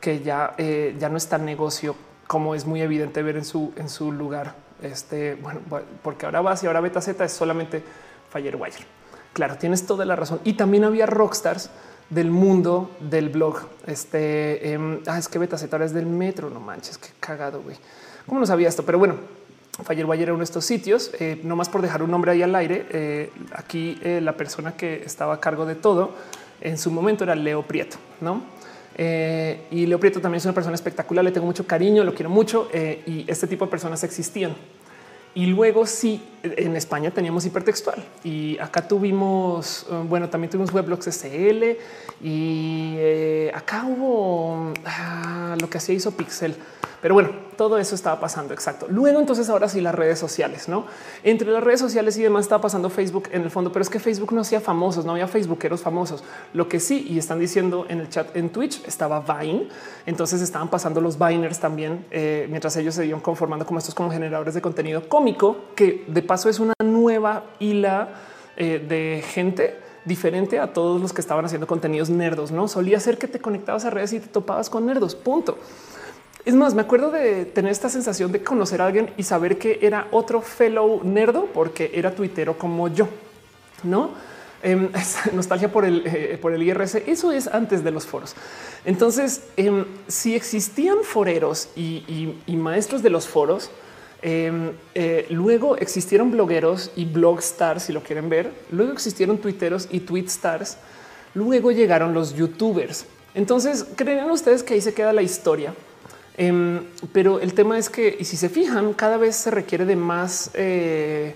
que ya, eh, ya no es tan negocio como es muy evidente ver en su, en su lugar. Este, bueno, porque ahora vas y ahora Beta Z es solamente Firewire. Claro, tienes toda la razón. Y también había rockstars del mundo del blog. Este em, ah, es que Beta Z es del metro. No manches, qué cagado, güey. ¿Cómo no sabía esto? Pero bueno, Firewire era uno de estos sitios. Eh, no más por dejar un nombre ahí al aire. Eh, aquí eh, la persona que estaba a cargo de todo en su momento era Leo Prieto, no? y Leo Prieto también es una persona espectacular. Le tengo mucho cariño, lo quiero mucho y este tipo de personas existían. Y luego sí, en España teníamos hipertextual y acá tuvimos, eh, bueno, también tuvimos weblogs SL y eh, acá hubo ah, lo que hacía hizo Pixel pero bueno, todo eso estaba pasando. Exacto. Luego, entonces, ahora sí, las redes sociales, no entre las redes sociales y demás estaba pasando Facebook en el fondo, pero es que Facebook no hacía famosos, no había Facebookeros famosos. Lo que sí, y están diciendo en el chat en Twitch estaba Vine. Entonces estaban pasando los Viners también, eh, mientras ellos se iban conformando como estos como generadores de contenido cómico, que de paso es una nueva hila eh, de gente diferente a todos los que estaban haciendo contenidos nerdos. No solía ser que te conectabas a redes y te topabas con nerdos. Punto. Es más, me acuerdo de tener esta sensación de conocer a alguien y saber que era otro fellow nerdo porque era tuitero como yo, no? Em, nostalgia por el, eh, por el IRC. Eso es antes de los foros. Entonces, em, si existían foreros y, maestros de los foros, em, eh, luego existieron blogueros y blog stars, si lo quieren ver. Luego existieron tuiteros y tweet stars. Luego llegaron los youtubers. Entonces, ¿creen ustedes que ahí se queda la historia? Em, pero el tema es que, y si se fijan, cada vez se requiere de más eh,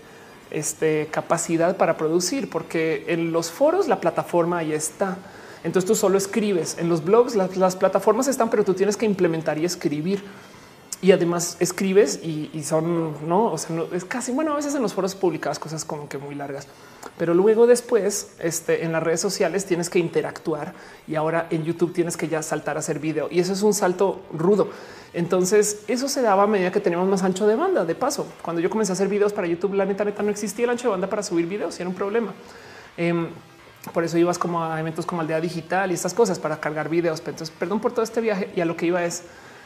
este, capacidad para producir, porque en los foros la plataforma ahí está. Entonces tú solo escribes. En los blogs las, plataformas están, pero tú tienes que implementar y escribir. Y además escribes y, son, no, o sea, es casi, bueno, a veces en los foros publicadas cosas como que muy largas, pero luego después este, en las redes sociales tienes que interactuar y ahora en YouTube tienes que ya saltar a hacer video y eso es un salto rudo. Entonces eso se daba a medida que teníamos más ancho de banda. De paso, cuando yo comencé a hacer videos para YouTube, la neta, neta no existía el ancho de banda para subir videos y era un problema. Em, por eso ibas como a eventos como Aldea Digital y estas cosas para cargar videos. Entonces, perdón por todo este viaje y a lo que iba es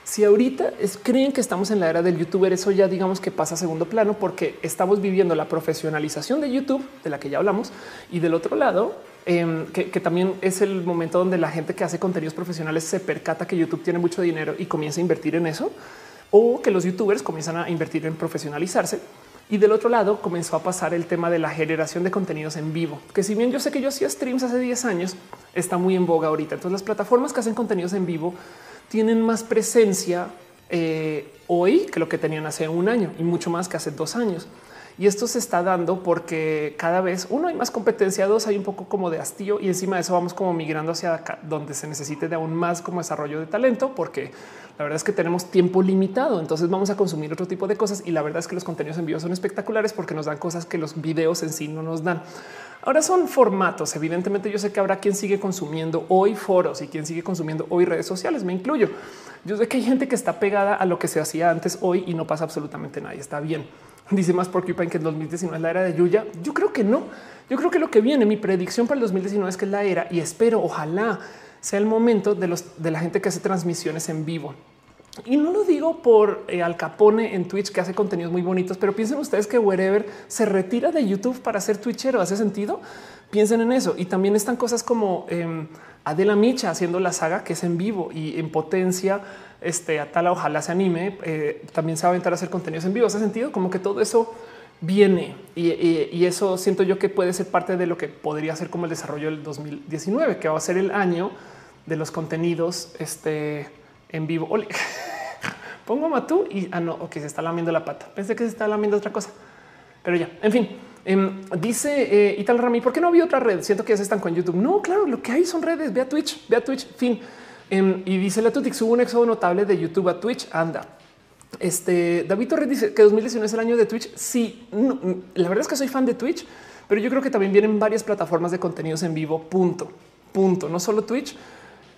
si ahorita creen que estamos en la era del youtuber, eso ya digamos que pasa a segundo plano porque estamos viviendo la profesionalización de YouTube, de la que ya hablamos, y del otro lado, em, que, también es el momento donde la gente que hace contenidos profesionales se percata que YouTube tiene mucho dinero y comienza a invertir en eso, o que los youtubers comienzan a invertir en profesionalizarse. Y del otro lado comenzó a pasar el tema de la generación de contenidos en vivo, que si bien yo sé que yo hacía streams hace 10 años, está muy en boga ahorita. Entonces las plataformas que hacen contenidos en vivo tienen más presencia eh, hoy que lo que tenían hace un año y mucho más que hace dos años. Y esto se está dando porque cada vez uno hay más competencia, dos hay un poco como de hastío y encima de eso vamos como migrando hacia acá, donde se necesite de aún más como desarrollo de talento, porque la verdad es que tenemos tiempo limitado. Entonces vamos a consumir otro tipo de cosas y la verdad es que los contenidos en vivo son espectaculares porque nos dan cosas que los videos en sí no nos dan. Ahora son formatos. Evidentemente, yo sé que habrá quien sigue consumiendo hoy foros y quien sigue consumiendo hoy redes sociales. Me incluyo. Yo sé que hay gente que está pegada a lo que se hacía antes hoy y no pasa absolutamente nada. Está bien. Dice más Porcupine que el 2019 es la era de Yuya. Yo creo que no. Yo creo que lo que viene, mi predicción para el 2019 es que es la era y espero, ojalá sea el momento de los de la gente que hace transmisiones en vivo. Y no lo digo por eh, Al Capone en Twitch que hace contenidos muy bonitos, pero piensen ustedes que Wherever se retira de YouTube para ser Twitchero. ¿Hace sentido? Piensen en eso. Y también están cosas como eh, Adela Micha haciendo la saga que es en vivo y en potencia este Atala ojalá se anime, eh, también se va a aventar a hacer contenidos en vivo. Hace sentido como que todo eso viene y, eso siento yo que puede ser parte de lo que podría ser como el desarrollo del 2019, que va a ser el año de los contenidos este, en vivo. Pongo Matú y ah, no, ok, se está lamiendo la pata. Pensé que se está lamiendo otra cosa, pero ya, en fin. Em, dice eh, Ital Rami, ¿por qué no había otra red? Siento que ya se están con YouTube. No, claro, lo que hay son redes. Ve a Twitch, ve a Twitch, fin. Em, y dice la Tutix, hubo un éxodo notable de YouTube a Twitch. Anda. Este David Torres dice que 2019 es el año de Twitch. Sí, la verdad es que soy fan de Twitch, pero yo creo que también vienen varias plataformas de contenidos en vivo. Punto, punto. No solo Twitch.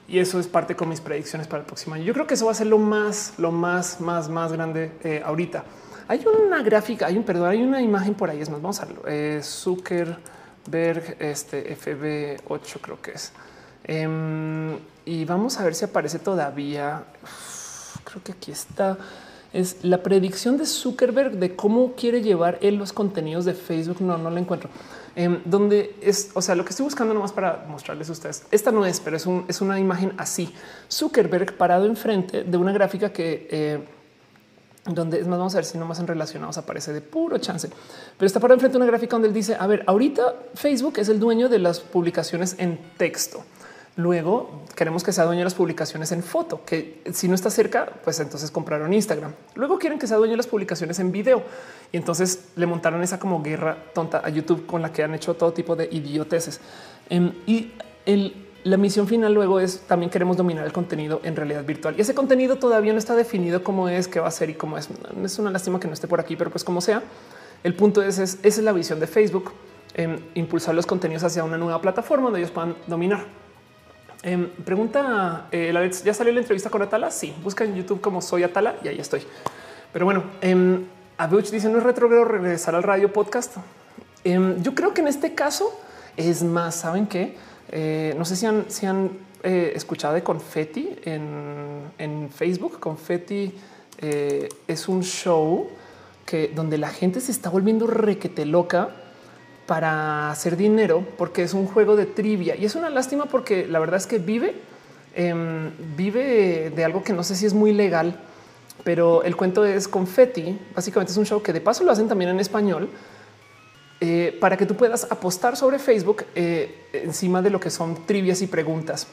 Y eso es parte con mis predicciones para el próximo año. Yo creo que eso va a ser lo más, lo más, más, más grande eh, ahorita. Hay una gráfica, hay un perdón, hay una imagen por ahí. Es más, vamos a verlo. Eh, Zuckerberg, este FB8 creo que es. Em, y vamos a ver si aparece todavía. creo que aquí está. Es la predicción de Zuckerberg de cómo quiere llevar él los contenidos de Facebook. No, no la encuentro. Em, donde es, o sea, lo que estoy buscando nomás para mostrarles a ustedes. Esta no es, pero es, un, es una imagen así. Zuckerberg parado enfrente de una gráfica que eh, donde es más, vamos a ver si nomás en relacionados aparece de puro chance, pero está parado enfrente de una gráfica donde él dice: A ver, ahorita Facebook es el dueño de las publicaciones en texto. Luego queremos que sea dueño de las publicaciones en foto, que si no está cerca, pues entonces compraron Instagram. Luego quieren que sea dueño de las publicaciones en video y entonces le montaron esa como guerra tonta a YouTube con la que han hecho todo tipo de idioteces. Em, y la misión final luego es también queremos dominar el contenido en realidad virtual y ese contenido todavía no está definido cómo es, qué va a ser y cómo es. Es una lástima que no esté por aquí, pero pues como sea, el punto es, esa es la visión de Facebook, en impulsar los contenidos hacia una nueva plataforma donde ellos puedan dominar. Em, pregunta eh, ya salió la entrevista con Atala. Sí, busca en YouTube como soy Atala y ahí estoy. Pero bueno, eh, dice no es retrogrado regresar al radio podcast. Em, yo creo que en este caso es más. Saben que eh, no sé si han, eh, escuchado de Confetti en, en Facebook. Confetti es un show que donde la gente se está volviendo requete loca para hacer dinero porque es un juego de trivia y es una lástima porque la verdad es que vive, em, vive de algo que no sé si es muy legal, pero el cuento es confetti. Básicamente es un show que de paso lo hacen también en español eh, para que tú puedas apostar sobre Facebook eh, encima de lo que son trivias y preguntas.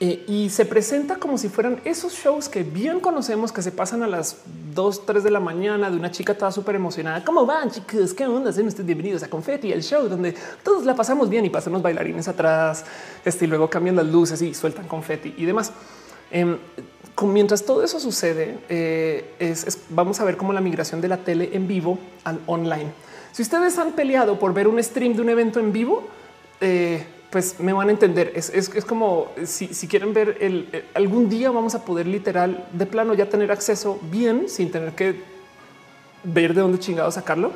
Eh, y se presenta como si fueran esos shows que bien conocemos que se pasan a las 2, 3 de la mañana de una chica toda súper emocionada. ¿Cómo van chicos? ¿Qué onda? Sean ustedes bienvenidos a Confetti, el show donde todos la pasamos bien y pasamos bailarines atrás este, y luego cambian las luces y sueltan confeti y demás. Em, mientras todo eso sucede, eh, vamos a ver cómo la migración de la tele en vivo al online. Si ustedes han peleado por ver un stream de un evento en vivo, eh, pues me van a entender. Es, como si, quieren ver el, algún día vamos a poder literal de plano ya tener acceso bien sin tener que ver de dónde chingado sacarlo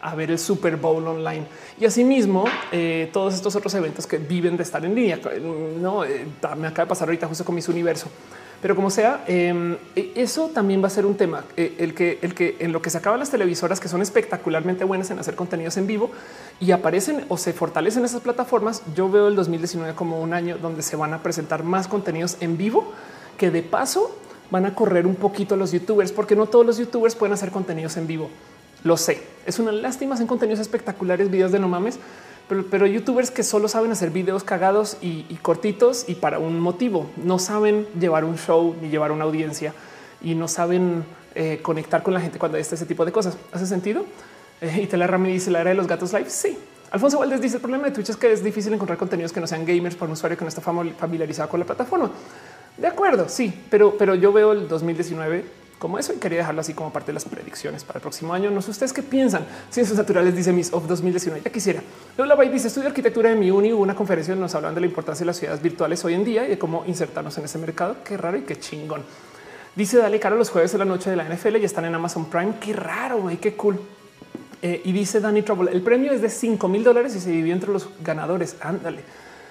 a ver el Super Bowl online y asimismo eh, todos estos otros eventos que viven de estar en línea. No eh, me acaba de pasar ahorita justo con mis universo. Pero como sea, em, e, eso también va a ser un tema. Eh, el que, el que en lo que se acaban las televisoras que son espectacularmente buenas en hacer contenidos en vivo y aparecen o se fortalecen esas plataformas. Yo veo el 2019 como un año donde se van a presentar más contenidos en vivo que de paso van a correr un poquito los youtubers, porque no todos los youtubers pueden hacer contenidos en vivo. Lo sé, es una lástima en contenidos espectaculares, videos de no mames, pero, youtubers que solo saben hacer videos cagados y, cortitos y para un motivo. No saben llevar un show ni llevar una audiencia y no saben eh, conectar con la gente cuando está ese tipo de cosas. ¿Hace sentido? Eh, y Tela Rami dice la era de los gatos live. Sí. Alfonso Valdés dice el problema de Twitch es que es difícil encontrar contenidos que no sean gamers para un usuario que no está familiarizado con la plataforma. De acuerdo, sí, pero, pero yo veo el 2019 como eso y quería dejarlo así como parte de las predicciones para el próximo año. No sé ustedes qué piensan. Ciencias naturales dice Miss of 2019. Ya quisiera. Lola Bay dice estudio arquitectura de mi uni. Una conferencia donde nos hablan de la importancia de las ciudades virtuales hoy en día y de cómo insertarnos en ese mercado. Qué raro y qué chingón. Dice Dale Caro los jueves de la noche de la NFL y están en Amazon Prime. Qué raro, güey, qué cool. Eh, y dice Danny Trouble, el premio es de 5 mil dólares y se divide entre los ganadores. Ándale.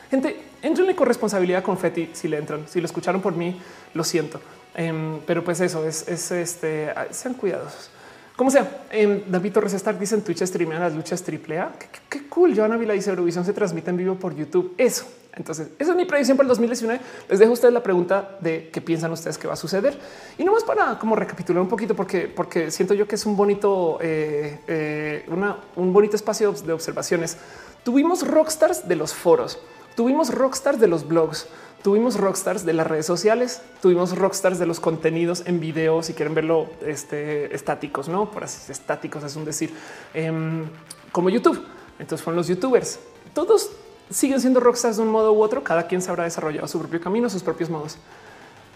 Gente, entrenle con responsabilidad con Feti si le entran. Si lo escucharon por mí, lo siento. Em, pero pues eso es, este, ah, sean cuidadosos. Como sea, eh, David Torres Stark dice en Twitch streamean las luchas triple A. Qué, cool. Joana Vila dice Eurovisión se transmite en vivo por YouTube. Eso. Entonces, esa es mi predicción para el 2019. Les dejo a ustedes la pregunta de qué piensan ustedes que va a suceder. Y no más para como recapitular un poquito, porque, porque siento yo que es un bonito, eh, eh, un bonito espacio de observaciones. Tuvimos rockstars de los foros, tuvimos rockstars de los blogs, Tuvimos rockstars de las redes sociales, tuvimos rockstars de los contenidos en video, si quieren verlo este, estáticos, no por así estáticos es un decir, em, como YouTube. Entonces fueron los youtubers. Todos siguen siendo rockstars de un modo u otro. Cada quien se habrá desarrollado su propio camino, sus propios modos.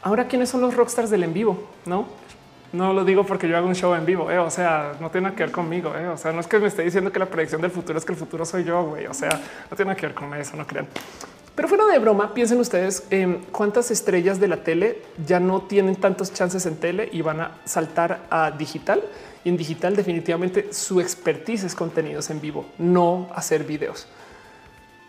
Ahora, ¿quiénes son los rockstars del en vivo? No, no lo digo porque yo hago un show en vivo. Eh, o sea, no tiene que ver conmigo. Eh, o sea, no es que me esté diciendo que la predicción del futuro es que el futuro soy yo. güey. O sea, no tiene que ver con eso. No crean. Pero fuera de broma, piensen ustedes en cuántas estrellas de la tele ya no tienen tantos chances en tele y van a saltar a digital. Y en digital definitivamente su expertise es contenidos en vivo, no hacer videos.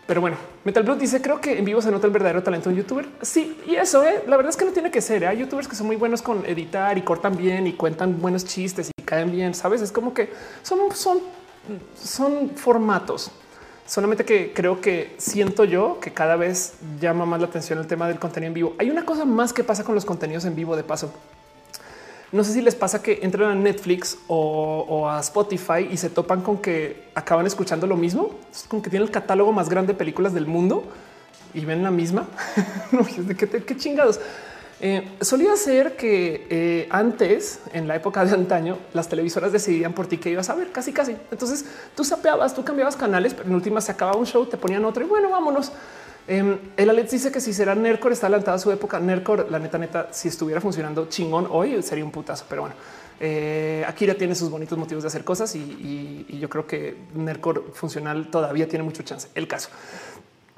Pero bueno, Metal Blue dice creo que en vivo se nota el verdadero talento de un youtuber. Sí, y eso eh, la verdad es que no tiene que ser. ¿eh? Hay youtubers que son muy buenos con editar y cortan bien y cuentan buenos chistes y caen bien. Sabes, es como que son, son, son formatos. Solamente que creo que siento yo que cada vez llama más la atención el tema del contenido en vivo. Hay una cosa más que pasa con los contenidos en vivo de paso. No sé si les pasa que entran a Netflix o, a Spotify y se topan con que acaban escuchando lo mismo. Es como que tienen el catálogo más grande de películas del mundo y ven la misma. ¿de qué, qué chingados? Eh, solía ser que eh, antes, en la época de antaño, las televisoras decidían por ti que ibas a ver casi, casi. Entonces tú sapeabas, tú cambiabas canales, pero en última se acababa un show, te ponían otro y bueno, vámonos. Eh, el Alex dice que si será Nercor está adelantada a su época. Nercor, la neta, neta, si estuviera funcionando chingón hoy sería un putazo, pero bueno. Eh, Akira tiene sus bonitos motivos de hacer cosas y, y yo creo que Nercor funcional todavía tiene mucho chance. El caso.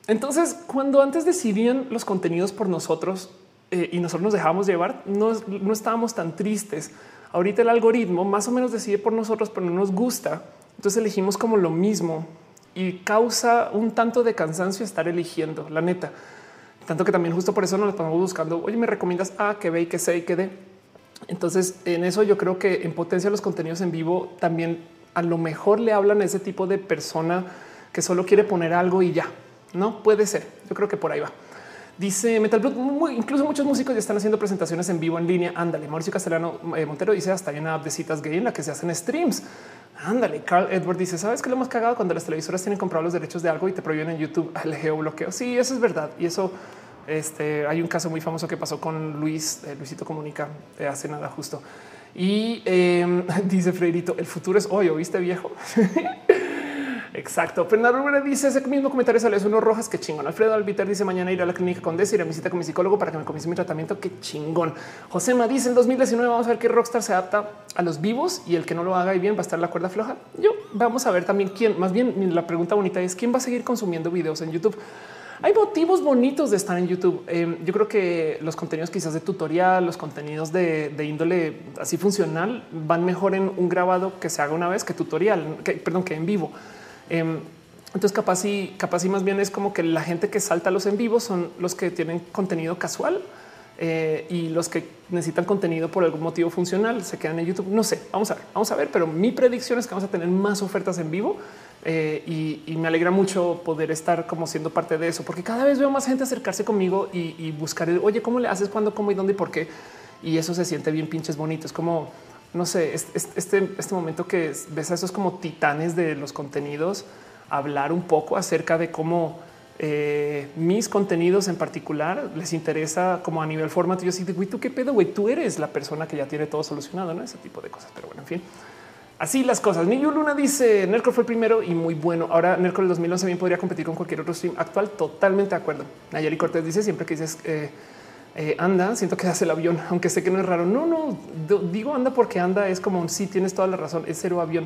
Entonces, cuando antes decidían los contenidos por nosotros, eh, y nosotros nos dejamos llevar, no, no estábamos tan tristes. Ahorita el algoritmo más o menos decide por nosotros, pero no nos gusta. Entonces elegimos como lo mismo y causa un tanto de cansancio estar eligiendo, la neta. Tanto que también justo por eso nos estamos buscando, oye, me recomiendas A, que B y que C y que D. Entonces en eso yo creo que en potencia los contenidos en vivo también a lo mejor le hablan a ese tipo de persona que solo quiere poner algo y ya. No puede ser. Yo creo que por ahí va. Dice Metal Blood, incluso muchos músicos ya están haciendo presentaciones en vivo en línea. Ándale, Mauricio Castellano eh, Montero dice hasta hay una app de citas gay en la que se hacen streams. Ándale, Carl Edward dice, ¿sabes que lo hemos cagado cuando las televisoras tienen comprado los derechos de algo y te prohíben en YouTube el geobloqueo? Sí, eso es verdad. Y eso, este, hay un caso muy famoso que pasó con Luis, eh, Luisito Comunica, de hace nada justo. Y em, dice Freirito, el futuro es hoy, ¿oíste viejo? Exacto. Fernando dice ese mismo comentario sale uno rojas. Qué chingón. Alfredo Albiter dice mañana ir a la clínica con Des, ir a mi cita con mi psicólogo para que me comience mi tratamiento. Qué chingón. José Ma dice en 2019 vamos a ver qué Rockstar se adapta a los vivos y el que no lo haga y bien va a estar la cuerda floja. Yo vamos a ver también quién. Más bien la pregunta bonita es quién va a seguir consumiendo videos en YouTube. Hay motivos bonitos de estar en YouTube. Eh, yo creo que los contenidos quizás de tutorial, los contenidos de, índole así funcional van mejor en un grabado que se haga una vez que tutorial, que, perdón, que en vivo. Em, entonces, capaz y capaz y más bien es como que la gente que salta los en vivo son los que tienen contenido casual eh, y los que necesitan contenido por algún motivo funcional se quedan en YouTube. No sé, vamos a ver, vamos a ver, pero mi predicción es que vamos a tener más ofertas en vivo eh, y, me alegra mucho poder estar como siendo parte de eso, porque cada vez veo más gente acercarse conmigo y, buscar el oye, cómo le haces, cuándo, cómo y dónde y por qué. Y eso se siente bien pinches bonito. Es como no sé, este, este momento que ves a esos como titanes de los contenidos hablar un poco acerca de cómo eh, mis contenidos en particular les interesa como a nivel formato. Yo sí digo, ¿y tú qué pedo? Güey, tú eres la persona que ya tiene todo solucionado, no ese tipo de cosas. Pero bueno, en fin. Así las cosas. Niño Luna dice Nerco fue el primero y muy bueno. Ahora Nerco del 2011 bien podría competir con cualquier otro stream actual. Totalmente de acuerdo. Nayeli Cortés dice siempre que dices eh, eh, anda, siento que hace el avión, aunque sé que no es raro. No, no digo anda porque anda es como un sí, tienes toda la razón. Es cero avión.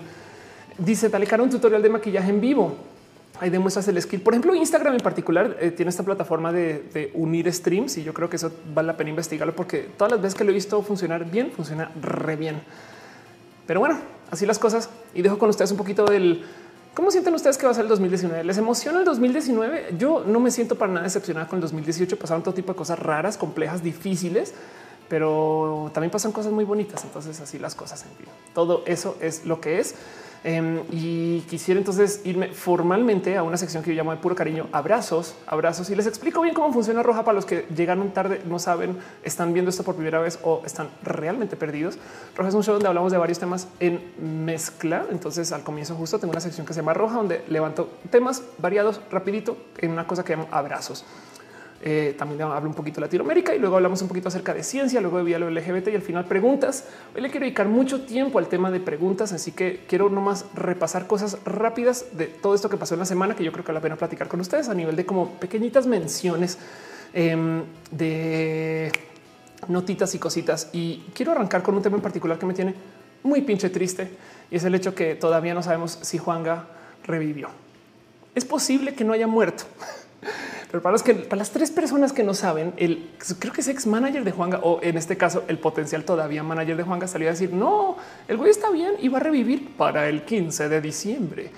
Dice dale cara un tutorial de maquillaje en vivo. Ahí demuestras el skill. Por ejemplo, Instagram en particular eh, tiene esta plataforma de, unir streams y yo creo que eso vale la pena investigarlo porque todas las veces que lo he visto funcionar bien, funciona re bien. Pero bueno, así las cosas. Y dejo con ustedes un poquito del cómo sienten ustedes que va a ser el 2019. ¿Les emociona el 2019? Yo no me siento para nada decepcionada con el 2018. Pasaron todo tipo de cosas raras, complejas, difíciles, pero también pasan cosas muy bonitas. Entonces así las cosas en fin. Todo eso es lo que es. Em, y quisiera entonces irme formalmente a una sección que yo llamo de puro cariño, abrazos, abrazos. Y les explico bien cómo funciona Roja para los que llegan tarde, no saben, están viendo esto por primera vez o están realmente perdidos. Roja es un show donde hablamos de varios temas en mezcla. Entonces al comienzo justo tengo una sección que se llama Roja, donde levanto temas variados rapidito en una cosa que llamo abrazos. Eh, también hablo un poquito de Latinoamérica y luego hablamos un poquito acerca de ciencia, luego de lo LGBT y al final preguntas. Hoy le quiero dedicar mucho tiempo al tema de preguntas, así que quiero nomás repasar cosas rápidas de todo esto que pasó en la semana que yo creo que vale la pena platicar con ustedes a nivel de como pequeñitas menciones em, de notitas y cositas. Y quiero arrancar con un tema en particular que me tiene muy pinche triste y es el hecho que todavía no sabemos si Juanga revivió. Es posible que no haya muerto. Pero para los que para las tres personas que no saben, el creo que es ex manager de Juanga o en este caso el potencial todavía manager de Juanga salió a decir no, el güey está bien y va a revivir para el 15 de diciembre.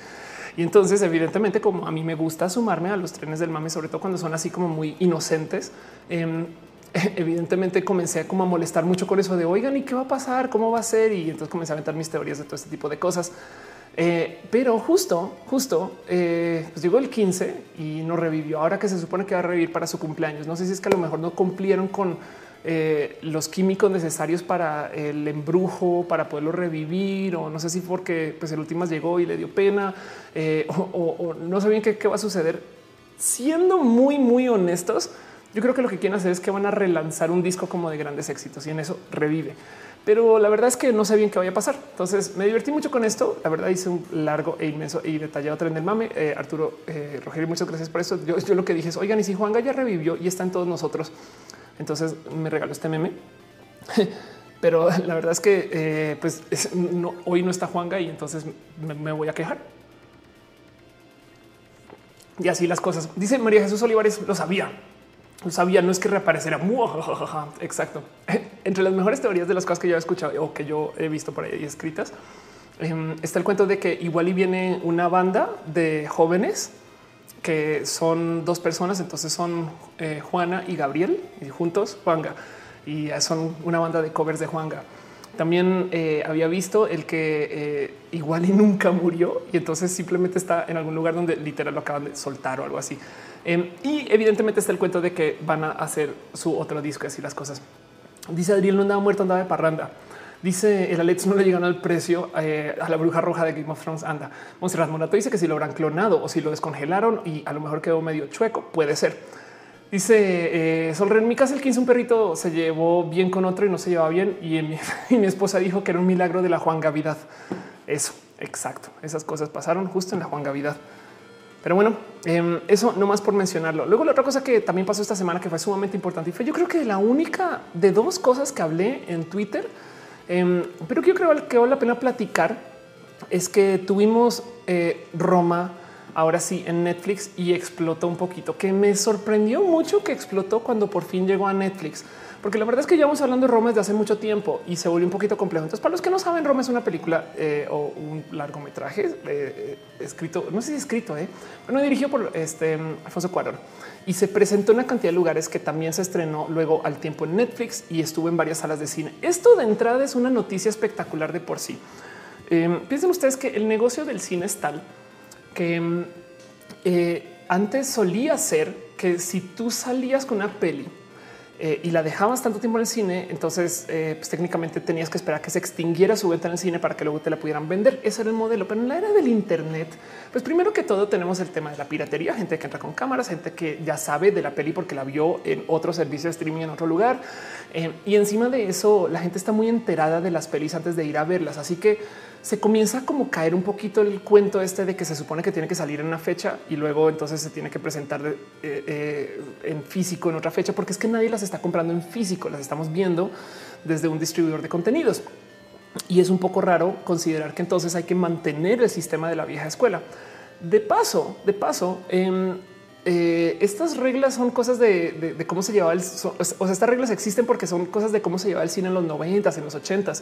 Y entonces, evidentemente, como a mí me gusta sumarme a los trenes del mame, sobre todo cuando son así como muy inocentes, em, evidentemente comencé como a molestar mucho con eso de oigan y qué va a pasar, cómo va a ser. Y entonces comencé a aventar mis teorías de todo este tipo de cosas. Eh, pero justo, justo eh, pues llegó el 15 y no revivió. Ahora que se supone que va a revivir para su cumpleaños. No sé si es que a lo mejor no cumplieron con eh, los químicos necesarios para el embrujo, para poderlo revivir, o no sé si porque pues el último llegó y le dio pena, o, no sé bien qué, qué va a suceder. Siendo muy, muy honestos, yo creo que lo que quieren hacer es que van a relanzar un disco como de grandes éxitos y en eso revive pero la verdad es que no sé bien qué vaya a pasar. Entonces me divertí mucho con esto. La verdad hice un largo e inmenso y detallado tren del mame. Eh, Arturo, eh, Rogelio, muchas gracias por eso. Yo, lo que dije es, oigan, y si Juan ya revivió y está en todos nosotros, entonces me regaló este meme. pero la verdad es que eh, pues hoy no está Juanga y entonces me, voy a quejar. Y así las cosas. Dice María Jesús Olivares, lo sabía. Lo sabía, no es que reapareciera. Exacto. Entre las mejores teorías de las cosas que yo he escuchado o que yo he visto por ahí escritas, em, está el cuento de que igual y viene una banda de jóvenes que son dos personas, entonces son eh, Juana y Gabriel y juntos Juanga y son una banda de covers de Juanga. También eh, había visto el que eh, igual y nunca murió y entonces simplemente está en algún lugar donde literal lo acaban de soltar o algo así. Em, y evidentemente está el cuento de que van a hacer su otro disco así las cosas. Dice Adriel no andaba muerto, andaba de parranda. Dice el Alex no le llegan al precio eh, a la bruja roja de Game of Thrones. Anda, Monserrat Morato dice que si lo habrán clonado o si lo descongelaron y a lo mejor quedó medio chueco, puede ser. Dice eh, en mi casa el 15 un perrito se llevó bien con otro y no se llevaba bien y mi esposa dijo que era un milagro de la Juan Gavidad. Eso, exacto. Esas cosas pasaron justo en la Juan Gavidad. Pero bueno, em, eso no más por mencionarlo. Luego la otra cosa que también pasó esta semana que fue sumamente importante y fue yo creo que la única de dos cosas que hablé en Twitter, em, pero que yo creo que vale la pena platicar es que tuvimos eh, Roma ahora sí en Netflix y explotó un poquito, que me sorprendió mucho que explotó cuando por fin llegó a Netflix. Porque la verdad es que llevamos hablando de Roma desde hace mucho tiempo y se volvió un poquito complejo. Entonces, para los que no saben, Roma es una película eh, o un largometraje eh, eh, escrito, no sé si escrito, eh, bueno, dirigido por este Alfonso Cuarón y se presentó en una cantidad de lugares que también se estrenó luego al tiempo en Netflix y estuvo en varias salas de cine. Esto de entrada es una noticia espectacular de por sí. Em, piensen ustedes que el negocio del cine es tal que em, antes solía ser que si tú salías con una peli eh, y la dejabas tanto tiempo en el cine, entonces eh, pues, técnicamente tenías que esperar que se extinguiera su venta en el cine para que luego te la pudieran vender. Ese era el modelo. Pero en la era del Internet, pues primero que todo tenemos el tema de la piratería, gente que entra con cámaras, gente que ya sabe de la peli porque la vio en otro servicio de streaming en otro lugar. Eh, y encima de eso, la gente está muy enterada de las pelis antes de ir a verlas. Así que se comienza como caer un poquito el cuento este de que se supone que tiene que salir en una fecha y luego entonces se tiene que presentar eh, eh, en físico en otra fecha, porque es que nadie las está comprando en físico, las estamos viendo desde un distribuidor de contenidos. Y es un poco raro considerar que entonces hay que mantener el sistema de la vieja escuela. De paso, de paso, em, eh, estas reglas son cosas de, cómo se llevaba el, o sea, estas reglas existen porque son cosas de cómo se llevaba el cine en los 90 en los 80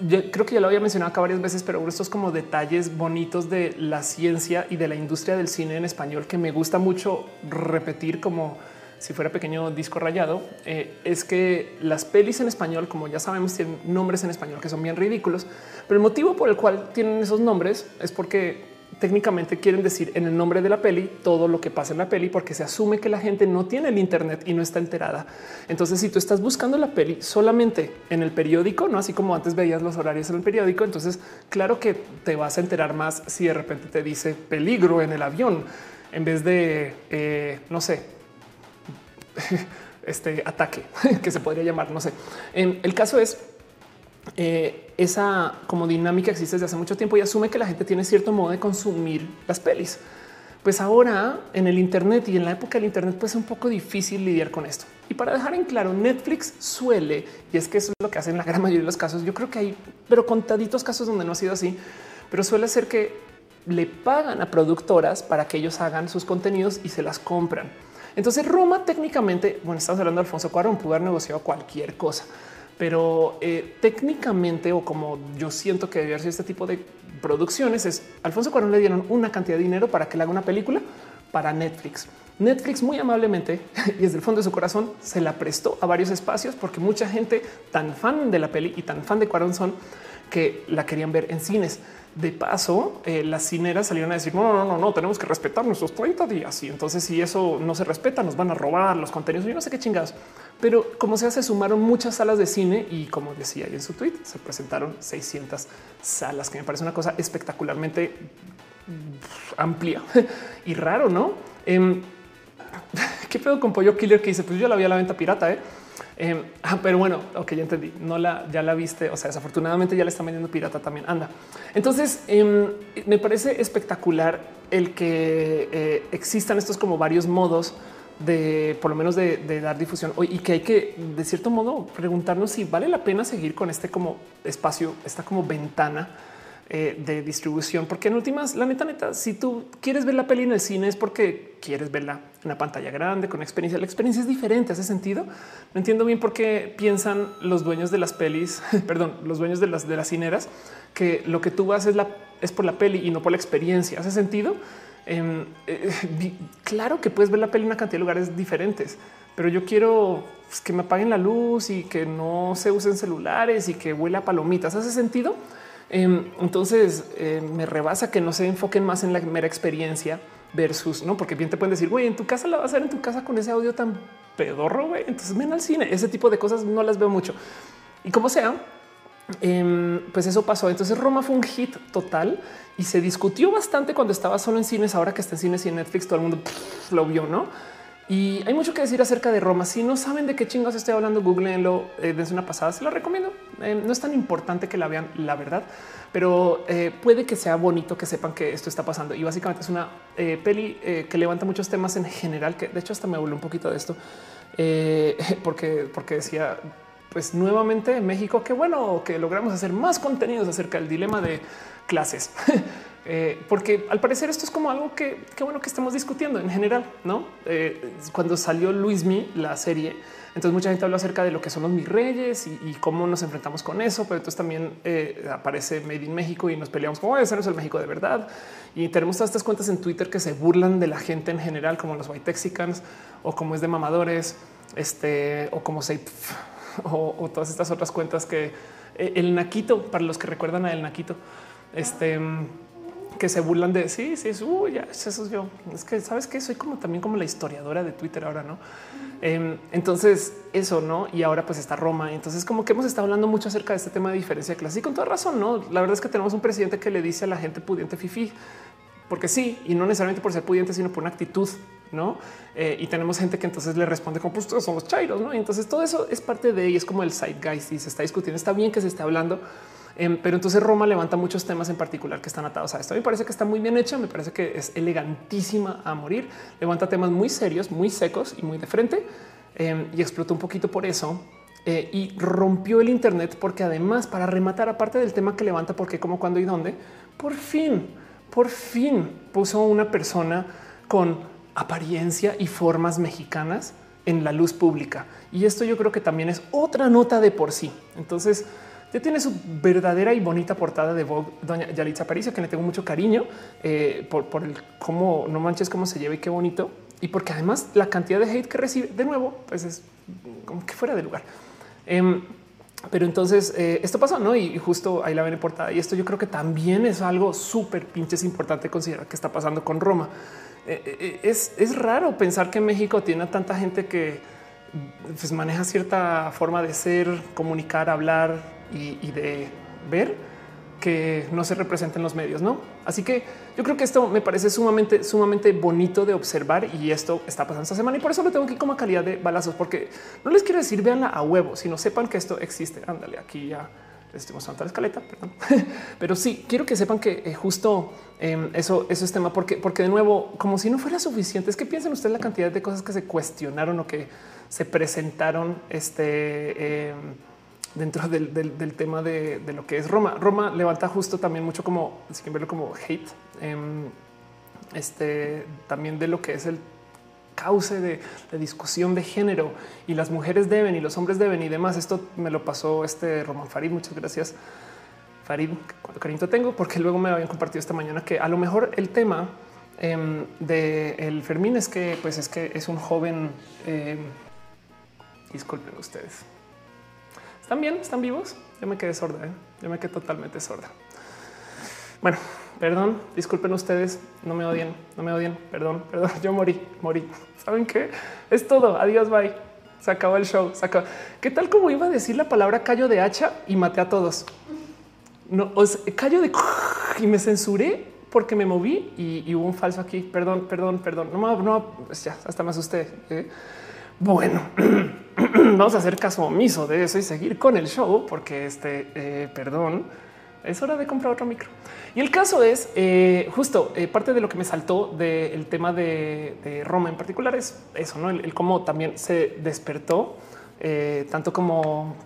yo creo que ya lo había mencionado acá varias veces, pero estos como detalles bonitos de la ciencia y de la industria del cine en español que me gusta mucho repetir como si fuera pequeño disco rayado, eh, es que las pelis en español, como ya sabemos, tienen nombres en español que son bien ridículos, pero el motivo por el cual tienen esos nombres es porque técnicamente quieren decir en el nombre de la peli todo lo que pasa en la peli, porque se asume que la gente no tiene el Internet y no está enterada. Entonces, si tú estás buscando la peli solamente en el periódico, no así como antes veías los horarios en el periódico, entonces claro que te vas a enterar más si de repente te dice peligro en el avión en vez de eh, no sé, este ataque que se podría llamar. No sé. En el caso es eh, esa como dinámica existe desde hace mucho tiempo y asume que la gente tiene cierto modo de consumir las pelis. Pues ahora en el Internet y en la época del Internet, pues es un poco difícil lidiar con esto. Y para dejar en claro, Netflix suele, y es que eso es lo que hacen en la gran mayoría de los casos. Yo creo que hay, pero contaditos casos donde no ha sido así, pero suele ser que le pagan a productoras para que ellos hagan sus contenidos y se las compran. Entonces Roma técnicamente, bueno, estamos hablando de Alfonso Cuarón, pudo haber negociado cualquier cosa pero eh, técnicamente o como yo siento que debería ser este tipo de producciones es Alfonso Cuarón le dieron una cantidad de dinero para que le haga una película para Netflix. Netflix muy amablemente y desde el fondo de su corazón se la prestó a varios espacios porque mucha gente tan fan de la peli y tan fan de Cuarón son que la querían ver en cines. De paso, eh, las cineras salieron a decir no, no, no, no, tenemos que respetar nuestros 30 días. Y entonces, si eso no se respeta, nos van a robar los contenidos. Yo no sé qué chingados, pero como se hace, sumaron muchas salas de cine y como decía ahí en su tweet, se presentaron 600 salas, que me parece una cosa espectacularmente amplia y raro, no? Em, ¿Qué pedo con Pollo Killer que dice? Pues yo la vi a la venta pirata, ¿eh? Em, ah, pero bueno, ok, ya entendí. No la, ya la viste. O sea, desafortunadamente ya le están vendiendo pirata también. Anda. Entonces em, me parece espectacular el que eh, existan estos como varios modos de por lo menos de, de, dar difusión y que hay que de cierto modo preguntarnos si vale la pena seguir con este como espacio, esta como ventana eh, de distribución, porque en últimas, la neta, neta, si tú quieres ver la peli en el cine es porque quieres verla en una pantalla grande con experiencia. La experiencia es diferente. Hace sentido. No entiendo bien por qué piensan los dueños de las pelis, perdón, los dueños de las de las cineras, que lo que tú vas es la es por la peli y no por la experiencia. Hace sentido. Em, eh, claro que puedes ver la peli en una cantidad de lugares diferentes, pero yo quiero pues, que me apaguen la luz y que no se usen celulares y que huela a palomitas. Hace sentido. Em, entonces eh, me rebasa que no se enfoquen más en la mera experiencia versus no, porque bien te pueden decir, güey, en tu casa la vas a hacer en tu casa con ese audio tan pedorro. Güey. Entonces ven al cine. Ese tipo de cosas no las veo mucho. Y como sea, em, pues eso pasó. Entonces Roma fue un hit total y se discutió bastante cuando estaba solo en cines. Ahora que está en cines y en Netflix, todo el mundo lo vio, no? Y hay mucho que decir acerca de Roma. Si no saben de qué chingos estoy hablando, googleenlo eh, desde una pasada. Se lo recomiendo. Eh, no es tan importante que la vean, la verdad, pero eh, puede que sea bonito que sepan que esto está pasando. Y básicamente es una peli que levanta muchos temas en general, que de hecho hasta me voló un poquito de esto, porque, porque decía, pues nuevamente en México, qué bueno que logramos hacer más contenidos acerca del dilema de clases. Eh, porque al parecer esto es como algo que, bueno que estamos discutiendo en general, no? Eh, cuando salió Luismi, la serie, entonces mucha gente habló acerca de lo que son los mis reyes y, cómo nos enfrentamos con eso, pero entonces también eh, aparece Made in México y nos peleamos como ese no es el México de verdad. Y tenemos todas estas cuentas en Twitter que se burlan de la gente en general, como los white texicans o como es de mamadores, este o como se o, o todas estas otras cuentas que el Naquito, para los que recuerdan a el Naquito, este que se burlan de sí, sí, es ya eso es yo. Es que sabes que soy como también como la historiadora de Twitter ahora, no? Em, entonces, eso no. Y ahora pues está Roma. Entonces, como que hemos estado hablando mucho acerca de este tema de diferencia de clase y con toda razón. No, la verdad es que tenemos un presidente que le dice a la gente pudiente fifi, porque sí, y no necesariamente por ser pudiente, sino por una actitud, no? Eh, y tenemos gente que entonces le responde como pues son los chairos, no? Y entonces todo eso es parte de y es como el zeitgeist y se está discutiendo. Está bien que se esté hablando Em, pero entonces Roma levanta muchos temas en particular que están atados a esto. me parece que está muy bien hecha, me parece que es elegantísima a morir. Levanta temas muy serios, muy secos y muy de frente em, y explotó un poquito por eso. Eh, y rompió el Internet porque además para rematar, aparte del tema que levanta, porque cómo, cuándo y dónde, por fin, por fin puso una persona con apariencia y formas mexicanas en la luz pública. Y esto yo creo que también es otra nota de por sí. Entonces, ya tiene su verdadera y bonita portada de Vogue, doña Yalitza Aparicio, que le tengo mucho cariño eh, por, el cómo no manches cómo se lleva y qué bonito. Y porque además la cantidad de hate que recibe de nuevo, pues es como que fuera de lugar. Em, pero entonces eh, esto pasó, ¿no? Y justo ahí la ven en portada. Y esto yo creo que también es algo súper pinches importante considerar que está pasando con Roma. Eh, es, es, raro pensar que México tiene tanta gente que pues, maneja cierta forma de ser, comunicar, hablar, y, de ver que no se representa en los medios, ¿no? Así que yo creo que esto me parece sumamente, sumamente bonito de observar y esto está pasando esta semana y por eso lo tengo aquí como calidad de balazos, porque no les quiero decir véanla a huevo, sino sepan que esto existe. Ándale, aquí ya les estoy mostrando la escaleta, perdón. Pero sí, quiero que sepan que eh, justo em, eso, eso es tema, porque, porque de nuevo, como si no fuera suficiente, es que piensen ustedes la cantidad de cosas que se cuestionaron o que se presentaron este... Em, dentro del, tema de, lo que es Roma. Roma levanta justo también mucho como, si quieren verlo como hate, em, este, también de lo que es el cauce de, discusión de género y las mujeres deben y los hombres deben y demás. Esto me lo pasó este Roman Farid. Muchas gracias. Farid, cuánto cariño tengo, porque luego me habían compartido esta mañana que a lo mejor el tema em, de el Fermín es que, pues es que es un joven. Em, disculpen ustedes. ¿Están bien? ¿Están vivos? Yo me quedé sorda. ¿eh? Yo me quedé totalmente sorda. Bueno, perdón, disculpen ustedes, no me odien, no me odien, perdón, perdón, yo morí, morí. ¿Saben qué? Es todo, adiós, bye. Se acabó el show, se acabó. ¿Qué tal como iba a decir la palabra callo de hacha y maté a todos? No, os callo de y me censuré porque me moví y, hubo un falso aquí. Perdón, perdón, perdón. No, no, pues ya, hasta me asusté. ¿eh? Bueno, vamos a hacer caso omiso de eso y seguir con el show porque este, eh, perdón, es hora de comprar otro micro. Y el caso es eh, justo eh, parte de lo que me saltó del tema de, Roma en particular es eso, no el, cómo también se despertó tanto como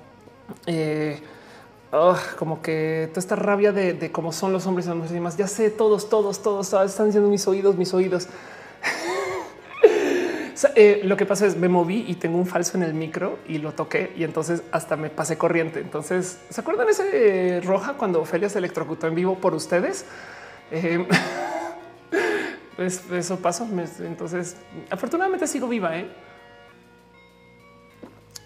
como que toda esta rabia de, cómo son los hombres y las mujeres y demás. Ya sé, todos, todos, todos están diciendo mis oídos, mis oídos. Eh, lo que pasa es me moví y tengo un falso en el micro y lo toqué y entonces hasta me pasé corriente. Entonces, ¿se acuerdan ese roja cuando Ofelia se electrocutó en vivo por ustedes? Eh, pues eso pasó. Entonces, afortunadamente sigo viva. ¿eh?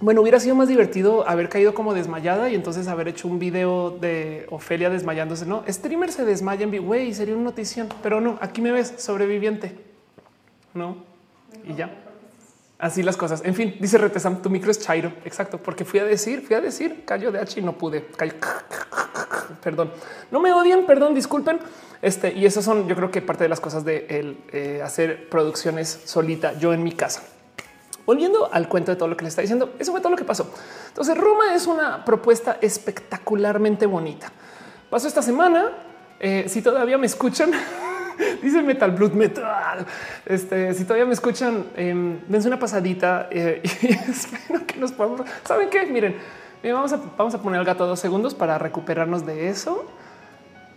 Bueno, hubiera sido más divertido haber caído como desmayada y entonces haber hecho un video de Ofelia desmayándose. No, streamer se desmaya en vivo. Güey, sería una notición, pero no. Aquí me ves sobreviviente. No, y ya. Así las cosas. En fin, dice Retesam, tu micro es Chairo. Exacto, porque fui a decir, fui a decir callo de H y no pude. Perdón, no me odien, perdón, disculpen. Este y esas son, yo creo que parte de las cosas de el, eh, hacer producciones solita yo en mi casa. Volviendo al cuento de todo lo que le está diciendo, eso fue todo lo que pasó. Entonces, Roma es una propuesta espectacularmente bonita. Pasó esta semana. Eh, si todavía me escuchan, dice Metal Blood Metal. Este, si todavía me escuchan, eh, dense una pasadita eh, y espero que nos podamos. Saben qué? Miren, vamos a, vamos a poner al gato dos segundos para recuperarnos de eso.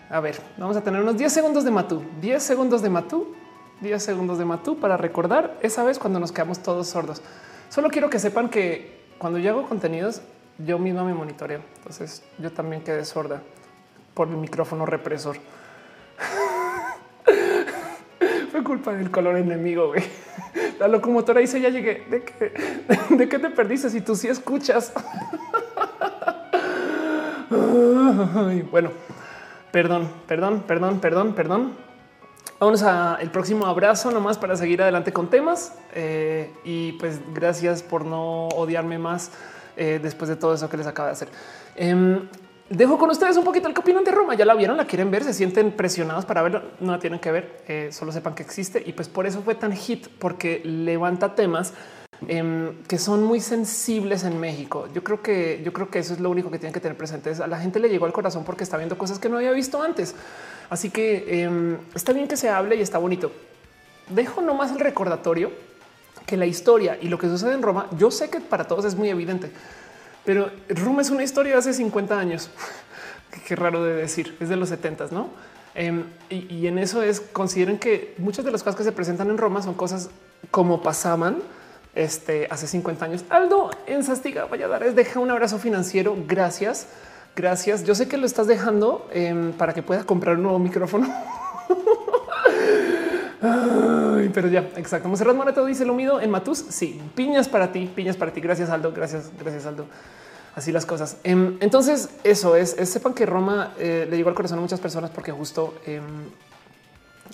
A ver, vamos a tener unos 10 segundos de matú, 10 segundos de matú, 10 segundos de matú para recordar esa vez cuando nos quedamos todos sordos. Solo quiero que sepan que cuando yo hago contenidos, yo misma me monitoreo. Entonces yo también quedé sorda por el micrófono represor. Fue culpa del color enemigo. Güey. La locomotora dice ya llegué. ¿De qué, ¿De qué te perdiste si tú sí escuchas? bueno, perdón, perdón, perdón, perdón, perdón. Vamos a el próximo abrazo nomás para seguir adelante con temas. Eh, y pues gracias por no odiarme más eh, después de todo eso que les acaba de hacer. Em, Dejo con ustedes un poquito el que opinan de Roma. Ya la vieron, la quieren ver, se sienten presionados para verlo. No la tienen que ver, eh, solo sepan que existe y pues por eso fue tan hit, porque levanta temas em, que son muy sensibles en México. Yo creo que yo creo que eso es lo único que tienen que tener presente. a la gente le llegó al corazón porque está viendo cosas que no había visto antes. Así que em, está bien que se hable y está bonito. Dejo nomás el recordatorio que la historia y lo que sucede en Roma, yo sé que para todos es muy evidente, pero Roma es una historia de hace 50 años. Qué raro de decir, es de los 70, ¿no? Em, y, en eso es, consideren que muchas de las cosas que se presentan en Roma son cosas como pasaban este, hace 50 años. Aldo en Sastiga Valladares deja un abrazo financiero. Gracias. Gracias. Yo sé que lo estás dejando em, para que puedas comprar un nuevo micrófono. pero ya, exacto. Monserrat Morato dice lo mido en Matus. Sí, piñas para ti, piñas para ti. Gracias, Aldo. Gracias, gracias, Aldo así las cosas. Em, entonces, eso es, sepan que Roma eh, le llegó al corazón a muchas personas porque justo em,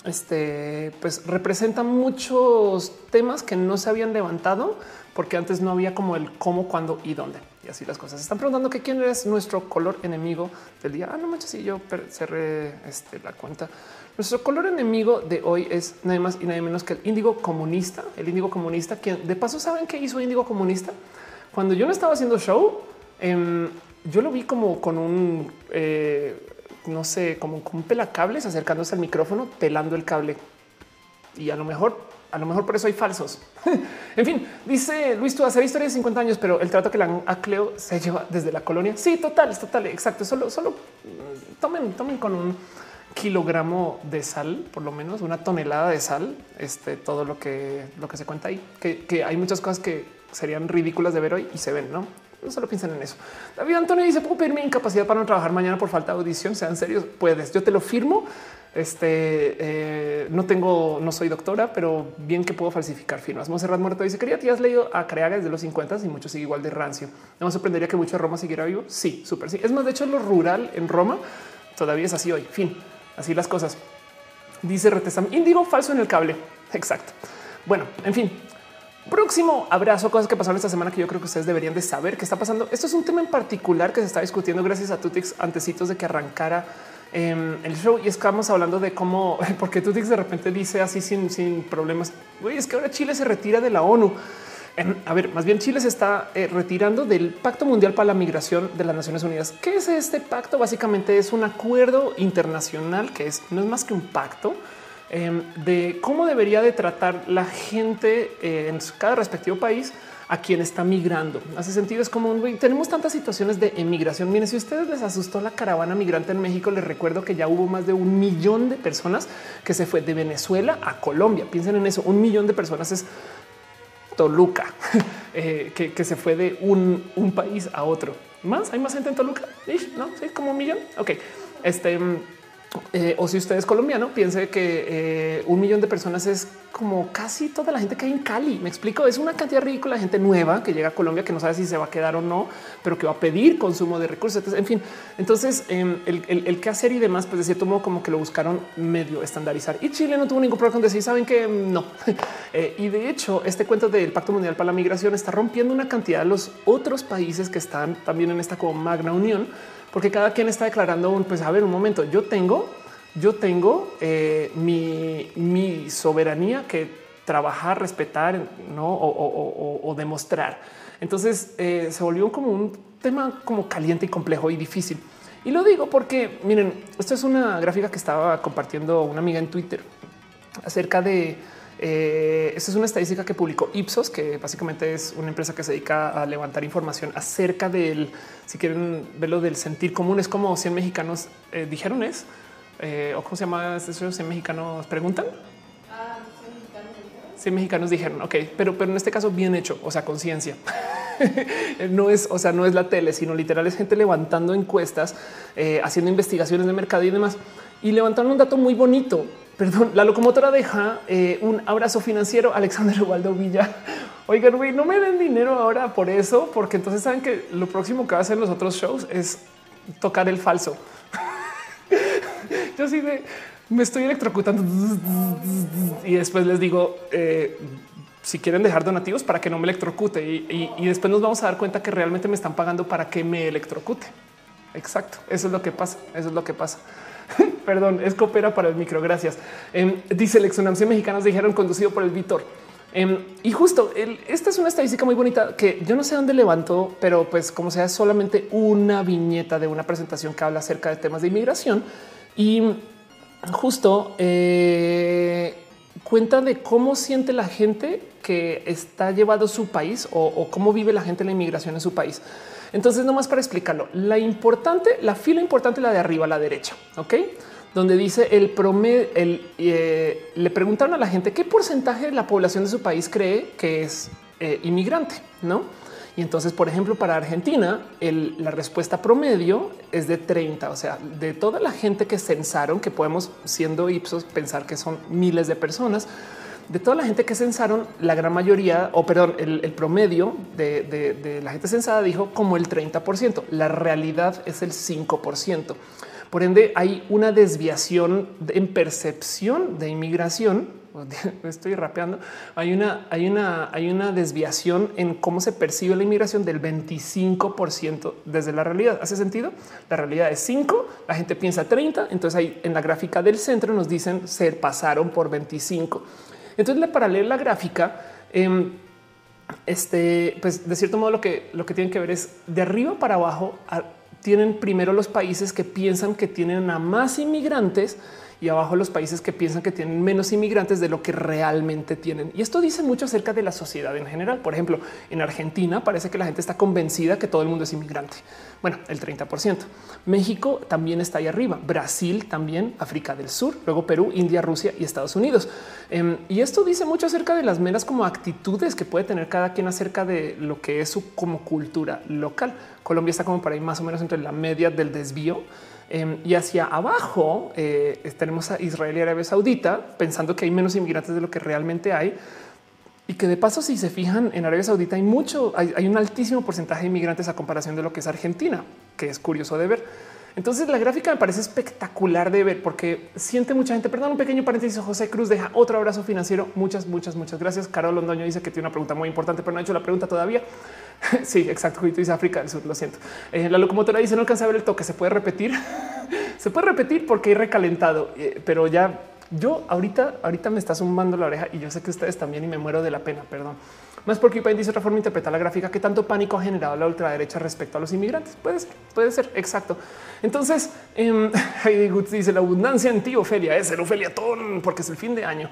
este, pues representa muchos temas que no se habían levantado porque antes no había como el cómo, cuándo y dónde. Y así las cosas. Están preguntando que quién es nuestro color enemigo del día. Ah, no manches, si yo cerré este, la cuenta. Nuestro color enemigo de hoy es nada más y nada menos que el índigo comunista. El índigo comunista, quien de paso saben qué hizo índigo comunista. Cuando yo no estaba haciendo show, Em, yo lo vi como con un, eh, no sé, como con un pelacables acercándose al micrófono, pelando el cable. Y a lo mejor, a lo mejor por eso hay falsos. en fin, dice Luis, tú hacer historia de 50 años, pero el trato que la a Cleo se lleva desde la colonia. Sí, total, es total, exacto. Solo, solo mm, tomen, tomen con un kilogramo de sal, por lo menos una tonelada de sal, este, todo lo que, lo que se cuenta ahí, que, que hay muchas cosas que serían ridículas de ver hoy y se ven, ¿no? No solo piensen en eso. David Antonio dice: Puedo pedir mi incapacidad para no trabajar mañana por falta de audición. Sean serios, puedes. Yo te lo firmo. Este eh, no tengo, no soy doctora, pero bien que puedo falsificar firmas. Monserrat Muerto dice: Quería, te has leído a Creaga desde los 50 y mucho sigue igual de rancio. No me sorprendería que mucho de Roma siguiera vivo. Sí, súper. Sí, es más, de hecho, lo rural en Roma todavía es así hoy. Fin, así las cosas. Dice Retesam Índigo falso en el cable. Exacto. Bueno, en fin, Próximo abrazo, cosas que pasaron esta semana que yo creo que ustedes deberían de saber qué está pasando. Esto es un tema en particular que se está discutiendo gracias a Tutix antecitos de que arrancara em, el show y estamos hablando de cómo, porque Tutix de repente dice así sin, sin problemas, güey, es que ahora Chile se retira de la ONU. A ver, más bien Chile se está eh, retirando del Pacto Mundial para la Migración de las Naciones Unidas. ¿Qué es este pacto? Básicamente es un acuerdo internacional que es no es más que un pacto Em, de cómo debería de tratar la gente eh, en cada respectivo país a quien está migrando. Hace sentido, es como tenemos tantas situaciones de emigración. Miren, si ustedes les asustó la caravana migrante en México, les recuerdo que ya hubo más de un millón de personas que se fue de Venezuela a Colombia. Piensen en eso, un millón de personas es Toluca, eh, que, se fue de un, país a otro. Más, hay más gente en Toluca, ¿no? Sí, como un millón. Ok, este eh, o si usted es colombiano, piense que eh, un millón de personas es como casi toda la gente que hay en Cali. Me explico, es una cantidad ridícula de gente nueva que llega a Colombia que no sabe si se va a quedar o no, pero que va a pedir consumo de recursos. en fin, entonces em, el, el, qué hacer y demás, pues de cierto modo como que lo buscaron medio estandarizar. Y Chile no tuvo ningún problema con decir, saben que no. Eh, y de hecho, este cuento del Pacto Mundial para la Migración está rompiendo una cantidad de los otros países que están también en esta como magna unión porque cada quien está declarando un, pues a ver, un momento, yo tengo, yo tengo eh, mi, soberanía que trabajar, respetar, no o, demostrar. Entonces eh, se volvió como un tema como caliente y complejo y difícil. Y lo digo porque miren, esto es una gráfica que estaba compartiendo una amiga en Twitter acerca de eh, esta es una estadística que publicó Ipsos, que básicamente es una empresa que se dedica a levantar información acerca del, si quieren verlo, del sentir común. Es como 100 mexicanos eh, dijeron es, eh, o cómo se llama eso, 100 mexicanos preguntan. 100 mexicanos dijeron, ok, pero, pero en este caso bien hecho, o sea, conciencia. no es, o sea, no es la tele, sino literal es gente levantando encuestas, haciendo investigaciones de mercado y demás. Y levantaron un dato muy bonito Perdón, la locomotora deja eh, un abrazo financiero. Alexander Waldo Villa. Oigan, güey, no me den dinero ahora por eso, porque entonces saben que lo próximo que va a hacer los otros shows es tocar el falso. Yo sí me estoy electrocutando y después les digo eh, si quieren dejar donativos para que no me electrocute y, y después nos vamos a dar cuenta que realmente me están pagando para que me electrocute. Exacto. Eso es lo que pasa. Eso es lo que pasa. Perdón, es coopera para el micro. Gracias. Em, dice el exunamción mexicanos dijeron conducido por el Víctor. Em, y justo esta es una estadística muy bonita que yo no sé dónde levanto, pero pues como sea solamente una viñeta de una presentación que habla acerca de temas de inmigración y justo eh, cuenta de cómo siente la gente que está llevado su país o, cómo vive la gente la inmigración en su país. Entonces, nomás para explicarlo, la importante, la fila importante, la de arriba a la derecha, ok, donde dice el promedio, eh, le preguntaron a la gente qué porcentaje de la población de su país cree que es eh, inmigrante, no? Y entonces, por ejemplo, para Argentina, la respuesta promedio es de 30. O sea, de toda la gente que censaron, que podemos siendo Ipsos pensar que son miles de personas, de toda la gente que censaron, la gran mayoría, o perdón, el, promedio de, la gente censada dijo como el 30%. La realidad es el 5%. Por ende, hay una desviación en percepción de inmigración estoy rapeando. Hay una, hay una, hay una desviación en cómo se percibe la inmigración del 25% desde la realidad. ¿Hace sentido? La realidad es 5, la gente piensa 30. Entonces ahí en la gráfica del centro nos dicen se pasaron por 25. Entonces, la gráfica, em, este, pues de cierto modo lo que, lo que tienen que ver es de arriba para abajo. tienen primero los países que piensan que tienen a más inmigrantes y abajo los países que piensan que tienen menos inmigrantes de lo que realmente tienen. Y esto dice mucho acerca de la sociedad en general. Por ejemplo, en Argentina parece que la gente está convencida que todo el mundo es inmigrante. Bueno, el 30%. México también está ahí arriba. Brasil también, África del Sur, luego Perú, India, Rusia y Estados Unidos. Em, y esto dice mucho acerca de las meras como actitudes que puede tener cada quien acerca de lo que es su como cultura local. Colombia está como para ahí más o menos entre la media del desvío Em, y hacia abajo eh, tenemos a Israel y Arabia Saudita pensando que hay menos inmigrantes de lo que realmente hay. Y que de paso, si se fijan en Arabia Saudita, hay mucho, hay, un altísimo porcentaje de inmigrantes a comparación de lo que es Argentina, que es curioso de ver. Entonces la gráfica me parece espectacular de ver porque siente mucha gente. Perdón, un pequeño paréntesis. José Cruz deja otro abrazo financiero. Muchas, muchas, muchas gracias. Carol Londoño dice que tiene una pregunta muy importante, pero no ha hecho la pregunta todavía. sí, exacto. Dice África del Sur. Lo siento. Eh, la locomotora dice no alcanza a ver el toque. Se puede repetir. se puede repetir porque hay recalentado, eh, pero ya yo ahorita, ahorita me está zumbando la oreja y yo sé que ustedes también y me muero de la pena. Perdón. Más porque dice otra forma interpreta la gráfica que tanto pánico ha generado la ultraderecha respecto a los inmigrantes. Puede ser, puede ser exacto. Entonces, eh, Heidi Goods dice la abundancia en ti, Ofelia, es el Ofelia Ton, porque es el fin de año.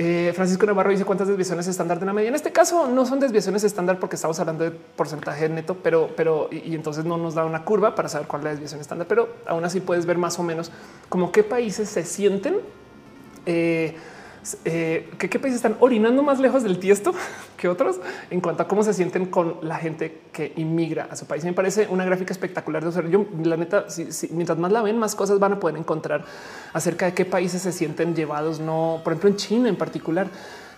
Eh, Francisco Navarro dice cuántas desviaciones estándar de una media. En este caso no son desviaciones estándar porque estamos hablando de porcentaje neto, pero, pero y, entonces no nos da una curva para saber cuál es la desviación estándar, pero aún así puedes ver más o menos como qué países se sienten eh, eh, qué países están orinando más lejos del tiesto que otros en cuanto a cómo se sienten con la gente que inmigra a su país. Me parece una gráfica espectacular de hacer. Yo, la neta, mientras más la ven, más cosas van a poder encontrar acerca de qué países se sienten llevados. No, por ejemplo, en China en particular,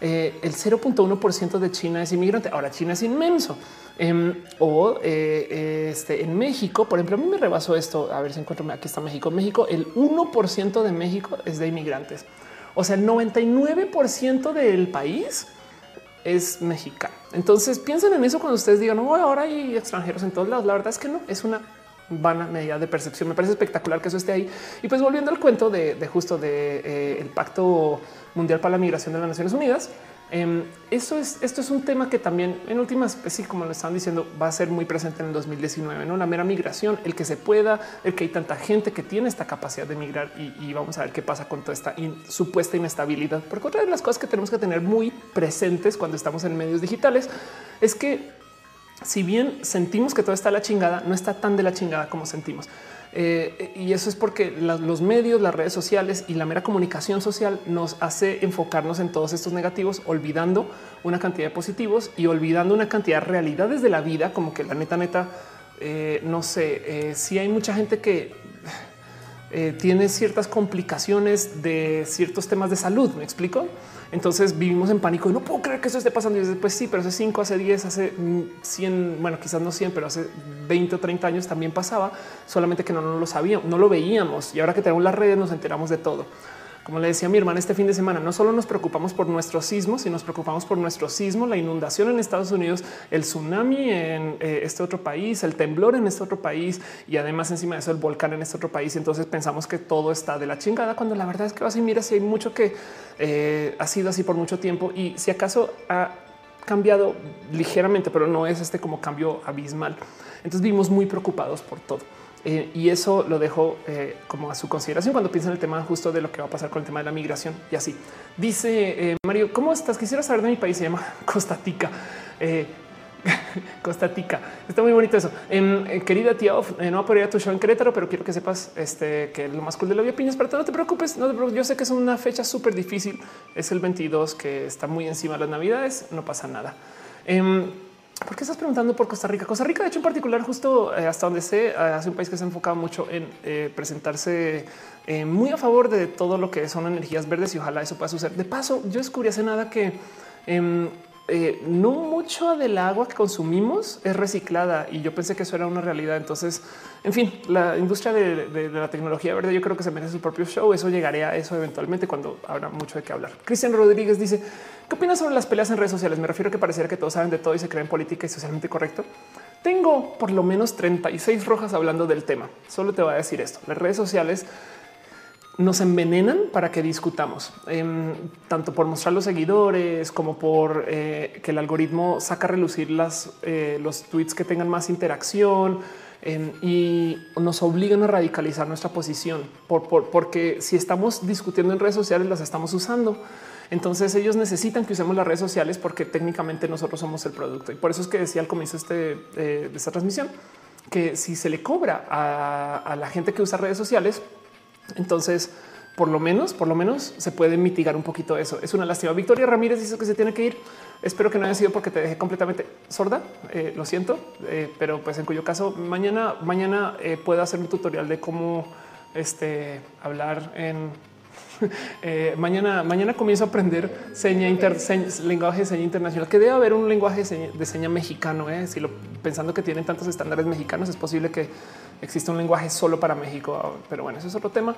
eh, el 0.1% de China es inmigrante. Ahora China es inmenso. Em, o eh, este, en México, por ejemplo, a mí me rebasó esto. A ver si encuentro. Aquí está México. México, el 1% de México es de inmigrantes. O sea, el 99% del país es mexicano. Entonces piensen en eso cuando ustedes digan, no, ahora hay extranjeros en todos lados. La verdad es que no, es una vana medida de percepción. Me parece espectacular que eso esté ahí. Y pues volviendo al cuento de, justo de eh, el Pacto Mundial para la Migración de las Naciones Unidas, Em, eso es, esto es un tema que también en últimas, pues sí, como lo estaban diciendo, va a ser muy presente en el 2019, no la mera migración, el que se pueda, el que hay tanta gente que tiene esta capacidad de migrar y, vamos a ver qué pasa con toda esta supuesta inestabilidad. Porque otra de las cosas que tenemos que tener muy presentes cuando estamos en medios digitales es que si bien sentimos que todo está a la chingada, no está tan de la chingada como sentimos. Eh, y eso es porque los medios, las redes sociales y la mera comunicación social nos hace enfocarnos en todos estos negativos, olvidando una cantidad de positivos y olvidando una cantidad de realidades de la vida, como que la neta, neta, eh, no sé, eh, si hay mucha gente que tiene ciertas complicaciones de ciertos temas de salud, me explico. Entonces vivimos en pánico y no puedo creer que eso esté pasando. Y después sí, pero hace 5, hace 10, hace 100, bueno, quizás no 100, pero hace 20 o 30 años también pasaba, solamente que no, lo sabíamos, no lo veíamos. Y ahora que tenemos las redes nos enteramos de todo. Como le decía mi hermana este fin de semana, no solo nos preocupamos por nuestro sismo, sino nos preocupamos por nuestro sismo, la inundación en Estados Unidos, el tsunami en eh, este otro país, el temblor en este otro país y además encima de eso el volcán en este otro país. Entonces pensamos que todo está de la chingada cuando la verdad es que vas y mira si hay mucho que eh, ha sido así por mucho tiempo y si acaso ha cambiado ligeramente, pero no es este como cambio abismal. Entonces vimos muy preocupados por todo. Eh, y eso lo dejo eh, como a su consideración cuando piensan el tema justo de lo que va a pasar con el tema de la migración y así. Dice eh, Mario, ¿cómo estás? Quisiera saber de mi país, se llama Costa Rica. Costa Rica. Está muy bonito eso. Em, querida tía, no podría tu show en Querétaro, pero quiero que sepas este, que lo más cool de la vía piñas, pero no te preocupes, no te preocupes. Yo sé que es una fecha súper difícil. Es el 22 que está muy encima de las navidades. No pasa nada. Em, ¿Por qué estás preguntando por Costa Rica? Costa Rica, de hecho, en particular, justo eh, hasta donde sé, eh, hace un país que se ha enfocado mucho en eh, presentarse muy a favor de todo lo que son energías verdes y ojalá eso pueda suceder. De paso, yo descubrí hace nada que em, no mucho del agua que consumimos es reciclada y yo pensé que eso era una realidad. Entonces, en fin, la industria de, la tecnología verde yo creo que se merece su propio show. Eso llegaría a eso eventualmente cuando habrá mucho de qué hablar. Cristian Rodríguez dice, ¿Qué opinas sobre las peleas en redes sociales? Me refiero a que pareciera que todos saben de todo y se creen política y socialmente correcto. Tengo por lo menos 36 rojas hablando del tema. Solo te voy a decir esto. Las redes sociales nos envenenan para que discutamos, em, tanto por mostrar los seguidores como por eh, que el algoritmo saca a relucir eh, los tweets que tengan más interacción em, y nos obligan a radicalizar nuestra posición por, porque si estamos discutiendo en redes sociales las estamos usando. Entonces ellos necesitan que usemos las redes sociales porque técnicamente nosotros somos el producto. Y por eso es que decía al comienzo este, eh, de esta transmisión que si se le cobra a, la gente que usa redes sociales, entonces por lo menos, por lo menos se puede mitigar un poquito eso. Es una lástima. Victoria Ramírez dice que se tiene que ir. Espero que no haya sido porque te dejé completamente sorda. Eh, lo siento, eh, pero pues en cuyo caso mañana, mañana puedo hacer un tutorial de cómo este, hablar en Eh, mañana, mañana comienzo a aprender seña inter, lenguaje de seña internacional, que debe haber un lenguaje de seña, mexicano. ¿eh? Si lo pensando que tienen tantos estándares mexicanos, es posible que exista un lenguaje solo para México. Pero bueno, eso es otro tema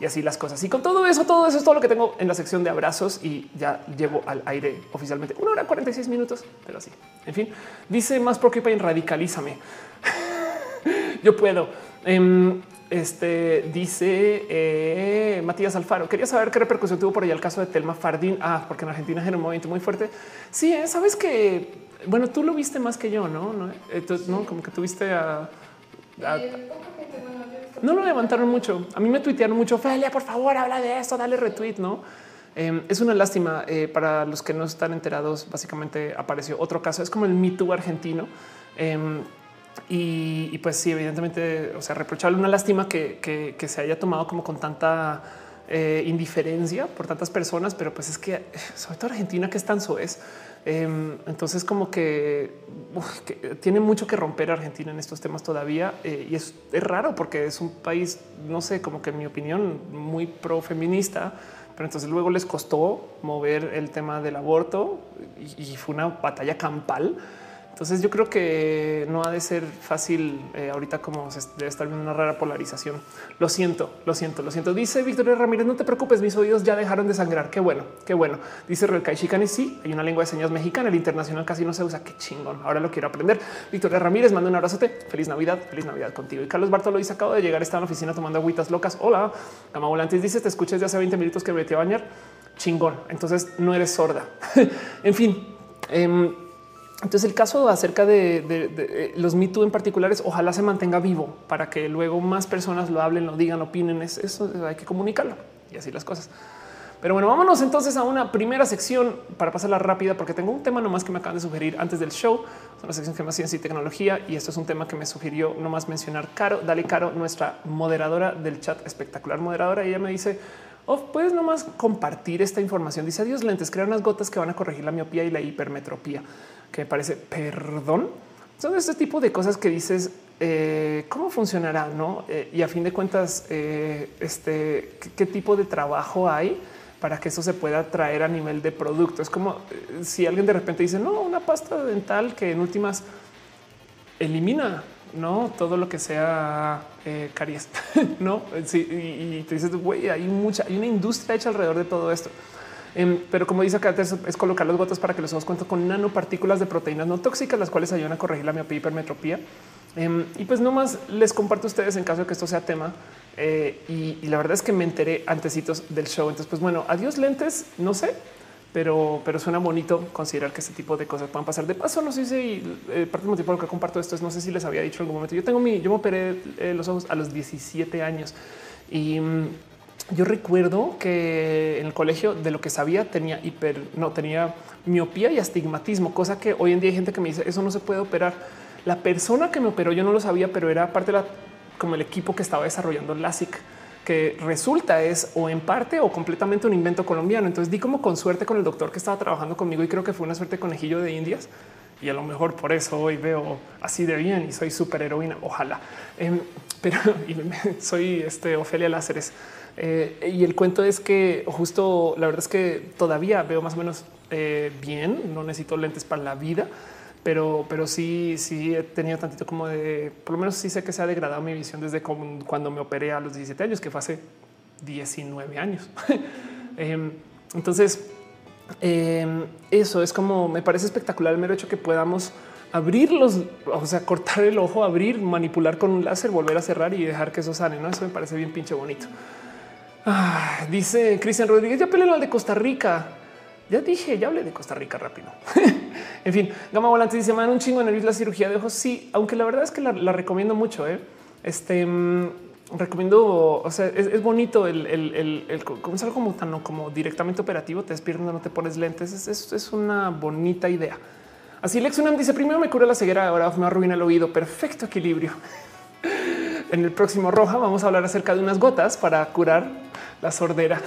y así las cosas. Y con todo eso, todo eso es todo lo que tengo en la sección de abrazos y ya llevo al aire oficialmente una hora 46 minutos, pero así. En fin, dice más en radicalízame. Yo puedo. Em, este dice eh, Matías Alfaro. Quería saber qué repercusión tuvo por allá el caso de Telma Fardín. Ah, porque en Argentina era un movimiento muy fuerte. Sí, eh, sabes que bueno, tú lo viste más que yo, no? no Entonces, no como que tuviste a, eh, no lo levantaron mucho. A mí me tuitearon mucho. Felia, por favor, habla de esto, dale retweet, no? Em, es una lástima para los que no están enterados. Básicamente apareció otro caso. Es como el Me Too argentino. Em, y, pues sí, evidentemente, o sea, reprochable una lástima que, se haya tomado como con tanta eh, indiferencia por tantas personas, pero pues es que sobre todo Argentina que es tan soez. Em, entonces como que, tiene mucho que romper Argentina en estos temas todavía eh, y es, raro porque es un país, no sé, como que en mi opinión muy pro feminista, pero entonces luego les costó mover el tema del aborto y fue una batalla campal entonces yo creo que no ha de ser fácil eh, ahorita como se debe estar viendo una rara polarización. Lo siento, lo siento, lo siento. Dice Victoria Ramírez, no te preocupes, mis oídos ya dejaron de sangrar. Qué bueno, qué bueno. Dice Real Chicane, sí, hay una lengua de señas mexicana, el internacional casi no se usa. Qué chingón, ahora lo quiero aprender. Victoria Ramírez, manda un abrazote. Feliz Navidad, feliz Navidad contigo. Y Carlos Bartolo dice, acabo de llegar, está en la oficina tomando agüitas locas. Hola, Gama Volantes dice, te escuchas de hace 20 minutos que me metí a bañar. Chingón, entonces no eres sorda. en fin. Em, entonces el caso acerca de, eh, los Me en particulares, ojalá se mantenga vivo para que luego más personas lo hablen, lo digan, opinen. Es, eso hay que comunicarlo y así las cosas. Pero bueno, vámonos entonces a una primera sección para pasarla rápida, porque tengo un tema nomás que me acaban de sugerir antes del show. Es una sección que más ciencia y tecnología. Y esto es un tema que me sugirió nomás mencionar Caro. Dale Caro, nuestra moderadora del chat, espectacular moderadora. Y ella me dice, oh, puedes nomás compartir esta información. Dice adiós lentes, crea unas gotas que van a corregir la miopía y la hipermetropía que me parece perdón. Son este tipo de cosas que dices eh, cómo funcionará, no? Eh, y a fin de cuentas, eh, este ¿qué, tipo de trabajo hay para que eso se pueda traer a nivel de producto. Es como si alguien de repente dice no, una pasta dental que en últimas elimina no todo lo que sea eh, caries, no? Sí, y, te dices, güey, hay mucha, hay una industria hecha alrededor de todo esto. Em, pero como dice acá, es, colocar los gotas para que los ojos cuenten con nanopartículas de proteínas no tóxicas, las cuales ayudan a corregir la miopía y hipermetropía. Em, y pues nomás les comparto a ustedes en caso de que esto sea tema. Eh, y, la verdad es que me enteré antecitos del show. Entonces, pues bueno, adiós lentes, no sé, pero, pero suena bonito considerar que este tipo de cosas puedan pasar. De paso, no sé si eh, parte del motivo por el que comparto esto es, no sé si les había dicho en algún momento. Yo tengo mi, yo me operé eh, los ojos a los 17 años y mm, yo recuerdo que en el colegio de lo que sabía tenía hiper, no tenía miopía y astigmatismo, cosa que hoy en día hay gente que me dice eso no se puede operar. La persona que me operó yo no lo sabía, pero era parte de la como el equipo que estaba desarrollando LASIK que resulta es o en parte o completamente un invento colombiano. Entonces di como con suerte con el doctor que estaba trabajando conmigo y creo que fue una suerte conejillo de indias. Y a lo mejor por eso hoy veo así de bien y soy súper heroína. Ojalá. Em, pero soy este Ofelia Láceres. Eh, y el cuento es que justo la verdad es que todavía veo más o menos eh, bien. No necesito lentes para la vida pero, pero sí, sí he tenido tantito como de, por lo menos sí sé que se ha degradado mi visión desde cuando me operé a los 17 años, que fue hace 19 años. Em, entonces, em, eso es como, me parece espectacular el mero hecho que podamos abrirlos, o sea, cortar el ojo, abrir, manipular con un láser, volver a cerrar y dejar que eso sane, ¿no? Eso me parece bien pinche bonito. Ah, dice Cristian Rodríguez, ya peleó al de Costa Rica. Ya dije, ya hablé de Costa Rica rápido. en fin, Gama Volante dice, man, un chingo en la cirugía de ojos. Sí, aunque la verdad es que la, recomiendo mucho. ¿eh? Este mm, recomiendo, o sea, es, bonito el, comenzar como tan como directamente operativo, te despiertas, no te pones lentes. Es, es, una bonita idea. Así Lex Unam dice primero me cura la ceguera, ahora me arruina el oído. Perfecto equilibrio. en el próximo roja vamos a hablar acerca de unas gotas para curar la sordera.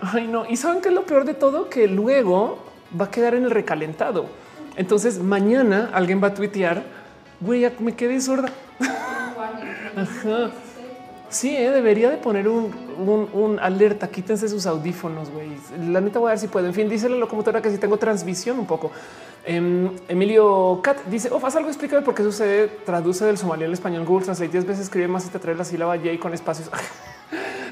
Ay, no. Y saben que es lo peor de todo, que luego va a quedar en el recalentado. Entonces mañana alguien va a tuitear, güey, me quedé sorda. Sí, eh, debería de poner un, alerta. Quítense sus audífonos, güey. La neta voy a ver si puedo. En fin, dice la locomotora que si tengo transmisión un poco. Em, Emilio Cat dice: Oh, haz algo, explícame por qué sucede. Traduce del somalí al español. Google Translate 10 veces escribe más y te trae la sílaba J con espacios.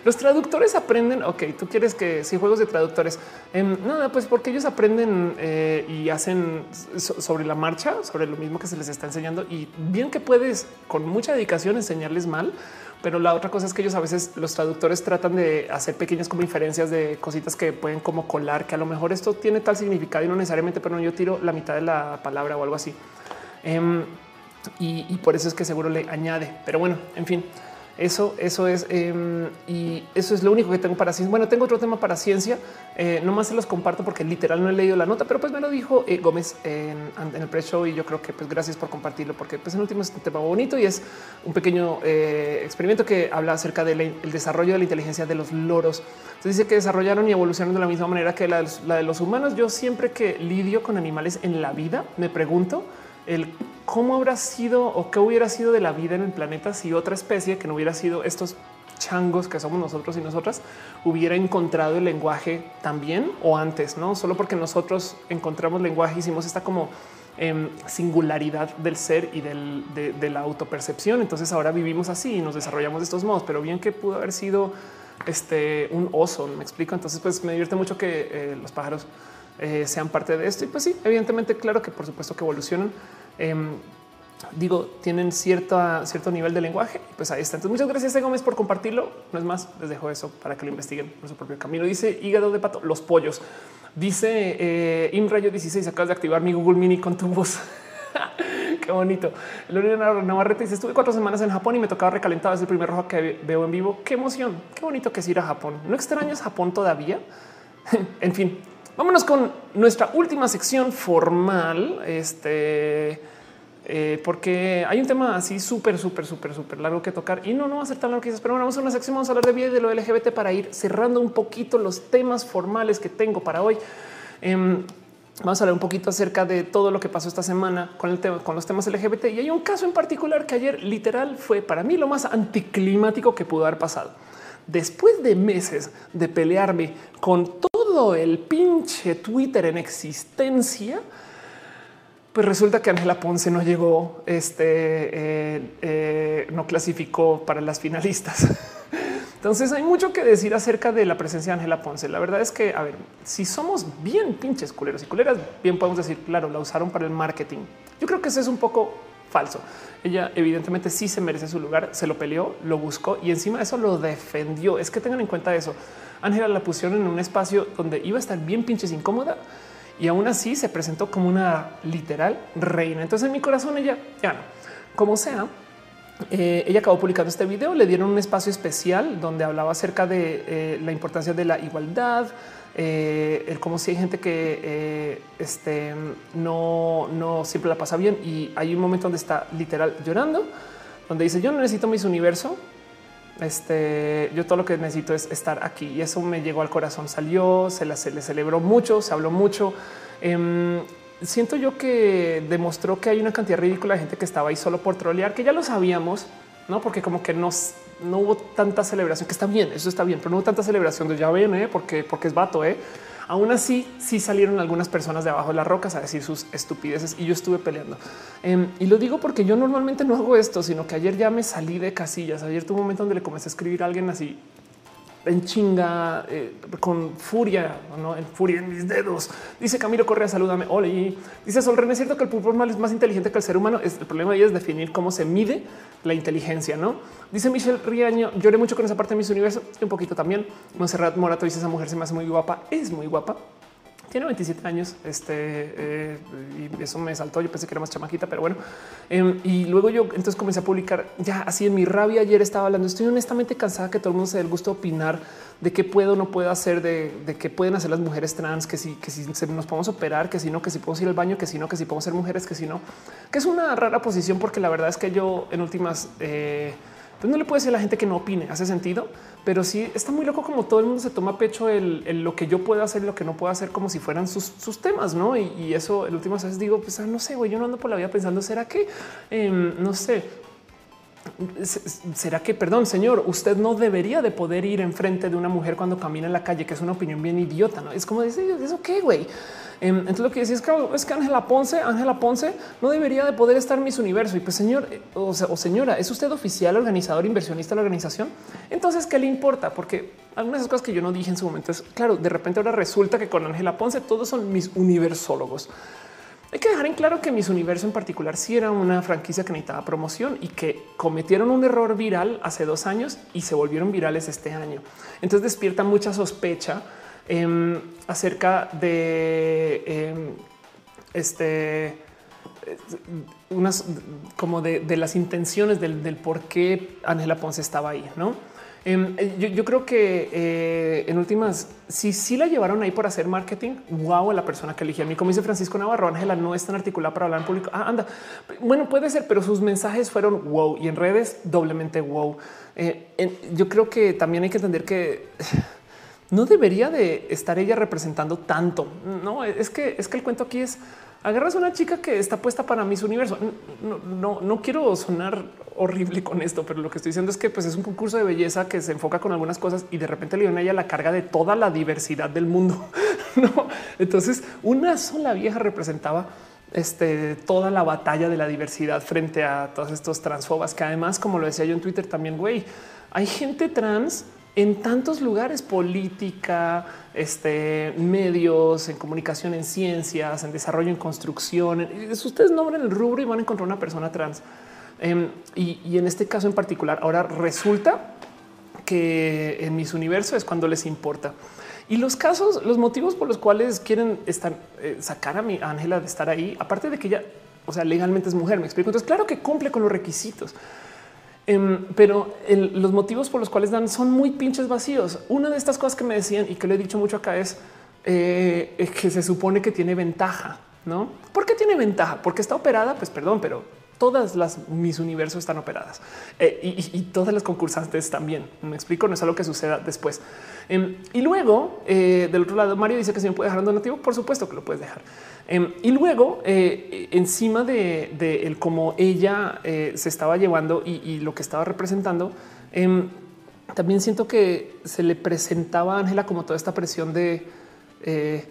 Los traductores aprenden. Ok, tú quieres que si juegos de traductores, em, nada, pues porque ellos aprenden eh, y hacen sobre la marcha, sobre lo mismo que se les está enseñando. Y bien que puedes con mucha dedicación enseñarles mal, pero la otra cosa es que ellos a veces los traductores tratan de hacer pequeñas como inferencias de cositas que pueden como colar, que a lo mejor esto tiene tal significado y no necesariamente, pero no, yo tiro la mitad de la palabra o algo así. Em, y por eso es que seguro le añade. Pero bueno, en fin. Eso, eso es em, y eso es lo único que tengo para ciencia. Bueno, tengo otro tema para ciencia. Eh, no más se los comparto porque literal no he leído la nota, pero pues me lo dijo eh, Gómez en, el pre-show y yo creo que pues gracias por compartirlo porque pues en último es un tema bonito y es un pequeño eh, experimento que habla acerca del desarrollo de la inteligencia de los loros. Entonces dice que desarrollaron y evolucionaron de la misma manera que la de los humanos. Yo siempre que lidio con animales en la vida me pregunto el cómo habrá sido o qué hubiera sido de la vida en el planeta si otra especie que no hubiera sido estos changos que somos nosotros y nosotras hubiera encontrado el lenguaje también o antes, no solo porque nosotros encontramos lenguaje, hicimos esta como em, singularidad del ser y de, la autopercepción. Entonces ahora vivimos así y nos desarrollamos de estos modos, pero bien que pudo haber sido este un oso. Me explico. Entonces, pues me divierte mucho que eh, los pájaros eh, sean parte de esto. Y pues sí, evidentemente, claro que por supuesto que evolucionan. Em, digo, tienen cierta, cierto nivel de lenguaje. Pues ahí está. Entonces, muchas gracias a Gómez por compartirlo. No es más, les dejo eso para que lo investiguen por su propio camino. Dice hígado de pato, los pollos. Dice eh, Imrayo 16, acabas de activar mi Google Mini con tu voz. Qué bonito. Lorena Navarrete dice: Estuve cuatro semanas en Japón y me tocaba recalentado. Es el primer rojo que veo en vivo. Qué emoción. Qué bonito que es ir a Japón. No extrañas Japón todavía. en fin, Vámonos con nuestra última sección formal. Este, eh, porque hay un tema así súper, súper, súper, súper largo que tocar y no, no va a ser tan largo quizás, pero vamos a una sección, vamos a hablar de vida y de lo LGBT para ir cerrando un poquito los temas formales que tengo para hoy. Em, vamos a hablar un poquito acerca de todo lo que pasó esta semana con el tema, con los temas LGBT. Y hay un caso en particular que ayer literal fue para mí lo más anticlimático que pudo haber pasado. Después de meses de pelearme con todo el pinche Twitter en existencia, pues resulta que Ángela Ponce no llegó, este eh, eh, no clasificó para las finalistas. Entonces hay mucho que decir acerca de la presencia de Ángela Ponce. La verdad es que, a ver, si somos bien pinches culeros y culeras, bien podemos decir, claro, la usaron para el marketing. Yo creo que eso es un poco falso. Ella evidentemente sí se merece su lugar, se lo peleó, lo buscó y encima de eso lo defendió. Es que tengan en cuenta eso. Ángela la pusieron en un espacio donde iba a estar bien pinches incómoda y aún así se presentó como una literal reina. Entonces en mi corazón ella ya no, como sea. Eh, ella acabó publicando este video, le dieron un espacio especial donde hablaba acerca de eh, la importancia de la igualdad, eh, el cómo si hay gente que este, no, no siempre la pasa bien y hay un momento donde está literal llorando, donde dice yo no necesito mis universo, este, yo todo lo que necesito es estar aquí y eso me llegó al corazón. Salió, se, le celebró mucho, se habló mucho. Em, siento yo que demostró que hay una cantidad ridícula de gente que estaba ahí solo por trolear, que ya lo sabíamos, no? Porque como que nos, no hubo tanta celebración, que está bien, eso está bien, pero no hubo tanta celebración de ya ven, ¿eh? porque, porque es vato. ¿eh? Aún así, sí salieron algunas personas de abajo de las rocas a decir sus estupideces y yo estuve peleando. Em, y lo digo porque yo normalmente no hago esto, sino que ayer ya me salí de casillas. Ayer tuve un momento donde le comencé a escribir a alguien así en chinga, eh, con furia, ¿no? en furia en mis dedos. Dice Camilo Correa, salúdame. Hola. Dice Sol René, es cierto que el pulpo mal es más inteligente que el ser humano. el problema ahí es definir cómo se mide la inteligencia, ¿no? Dice Michelle Riaño, lloré mucho con esa parte de mis universo un poquito también. Monserrat Morato dice, esa mujer se me hace muy guapa, es muy guapa tiene 27 años. Este eh, y eso me saltó. Yo pensé que era más chamaquita, pero bueno. Em, y luego yo entonces comencé a publicar ya así en mi rabia. Ayer estaba hablando. Estoy honestamente cansada que todo el mundo se dé el gusto de opinar de qué puedo o no puedo hacer, de, qué pueden hacer las mujeres trans, que si, que si nos podemos operar, que si no, que si podemos ir al baño, que si no, que si podemos ser mujeres, que si no, que es una rara posición, porque la verdad es que yo en últimas eh, pues no le puede decir a la gente que no opine, hace sentido, pero sí está muy loco como todo el mundo se toma pecho el, lo que yo puedo hacer y lo que no puedo hacer como si fueran sus, temas, ¿no? Y, eso, el último vez digo, pues ah, no sé, güey, yo no ando por la vida pensando, ¿será que, em, no sé, ¿Será que, perdón, señor, usted no debería de poder ir enfrente de una mujer cuando camina en la calle, que es una opinión bien idiota, ¿no? Es como decir, ¿eso qué, güey? Em, entonces lo que decía es que es que Ángela Ponce, Ángela Ponce no debería de poder estar en mis universo. Y pues señor eh, o, señora, ¿es usted oficial, organizador, inversionista de la organización? Entonces, ¿qué le importa? Porque algunas de esas cosas que yo no dije en su momento es, claro, de repente ahora resulta que con Ángela Ponce todos son mis universólogos. Hay que dejar en claro que Mis Universo en particular sí era una franquicia que necesitaba promoción y que cometieron un error viral hace dos años y se volvieron virales este año. Entonces despierta mucha sospecha Em, acerca de em, este unas como de, las intenciones del, por qué Ángela Ponce estaba ahí, ¿no? Em, yo, creo que eh, en últimas, si sí la llevaron ahí por hacer marketing, wow, a la persona que eligió a mí, como dice Francisco Navarro, Ángela no es tan articulada para hablar en público. Ah, anda, bueno, puede ser, pero sus mensajes fueron wow y en redes doblemente wow. Eh, yo creo que también hay que entender que no debería de estar ella representando tanto. No es que es que el cuento aquí es agarras una chica que está puesta para mis universo. No, no, no quiero sonar horrible con esto, pero lo que estoy diciendo es que pues es un concurso de belleza que se enfoca con algunas cosas y de repente le dio a ella la carga de toda la diversidad del mundo. no, entonces una sola vieja representaba este, toda la batalla de la diversidad frente a todos estos transfobas que además, como lo decía yo en Twitter también, güey, hay gente trans en tantos lugares, política, este, medios, en comunicación, en ciencias, en desarrollo, en construcción. Ustedes nombren el rubro y van a encontrar una persona trans. Em, y, en este caso en particular, ahora resulta que en mis universos es cuando les importa. Y los casos, los motivos por los cuales quieren eh, sacar a mi Ángela de estar ahí, aparte de que ella, o sea, legalmente es mujer, me explico. Entonces, claro que cumple con los requisitos. Em, pero los motivos por los cuales dan son muy pinches vacíos. Una de estas cosas que me decían y que le he dicho mucho acá es, eh, que se supone que tiene ventaja, ¿no? ¿Por qué tiene ventaja? Porque está operada, pues perdón, pero todas las mis universos están operadas eh, y, todas las concursantes también. Me explico, no es algo que suceda después. Em, y luego eh, del otro lado, Mario dice que se me puede dejar un donativo. Por supuesto que lo puedes dejar. Em, y luego, eh, encima de, el cómo ella se estaba llevando y, lo que estaba representando, em, también siento que se le presentaba a Ángela como toda esta presión de,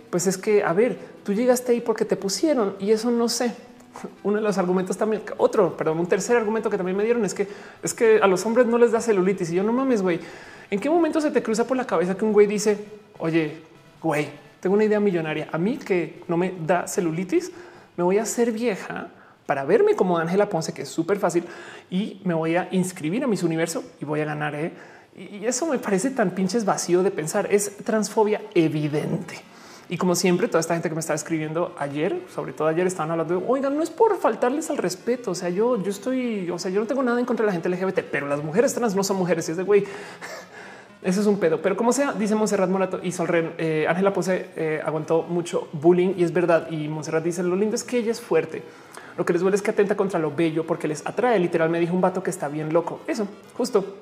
pues es que, a ver, tú llegaste ahí porque te pusieron y eso no sé. Uno de los argumentos también, otro, perdón, un tercer argumento que también me dieron es que es que a los hombres no les da celulitis. Y yo no mames, güey. ¿En qué momento se te cruza por la cabeza que un güey dice, oye, güey, tengo una idea millonaria. A mí que no me da celulitis, me voy a hacer vieja para verme como Ángela Ponce, que es súper fácil, y me voy a inscribir a mis universo y voy a ganar. ¿eh? Y eso me parece tan pinches vacío de pensar. Es transfobia evidente. Y como siempre, toda esta gente que me estaba escribiendo ayer, sobre todo ayer, estaban hablando de oigan, no es por faltarles al respeto. O sea, yo, yo estoy, o sea, yo no tengo nada en contra de la gente LGBT, pero las mujeres trans no son mujeres. Y es de güey, eso es un pedo, pero como sea, dice Monserrat Morato y Solren, eh, Ángela eh, aguantó mucho bullying y es verdad. Y Monserrat dice lo lindo es que ella es fuerte. Lo que les duele es que atenta contra lo bello porque les atrae. Literal me dijo un vato que está bien loco. Eso justo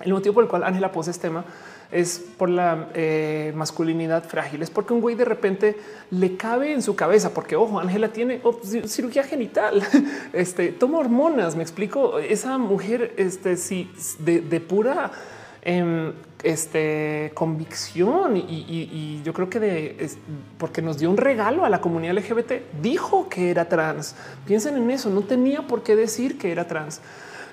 el motivo por el cual Ángela Ponce es tema es por la eh, masculinidad frágil. Es porque un güey de repente le cabe en su cabeza, porque ojo, Ángela tiene cirugía genital, este toma hormonas. Me explico. Esa mujer, este, sí, de pura Em, este convicción y, yo creo que de porque nos dio un regalo a la comunidad LGBT, dijo que era trans. Piensen en eso, no tenía por qué decir que era trans.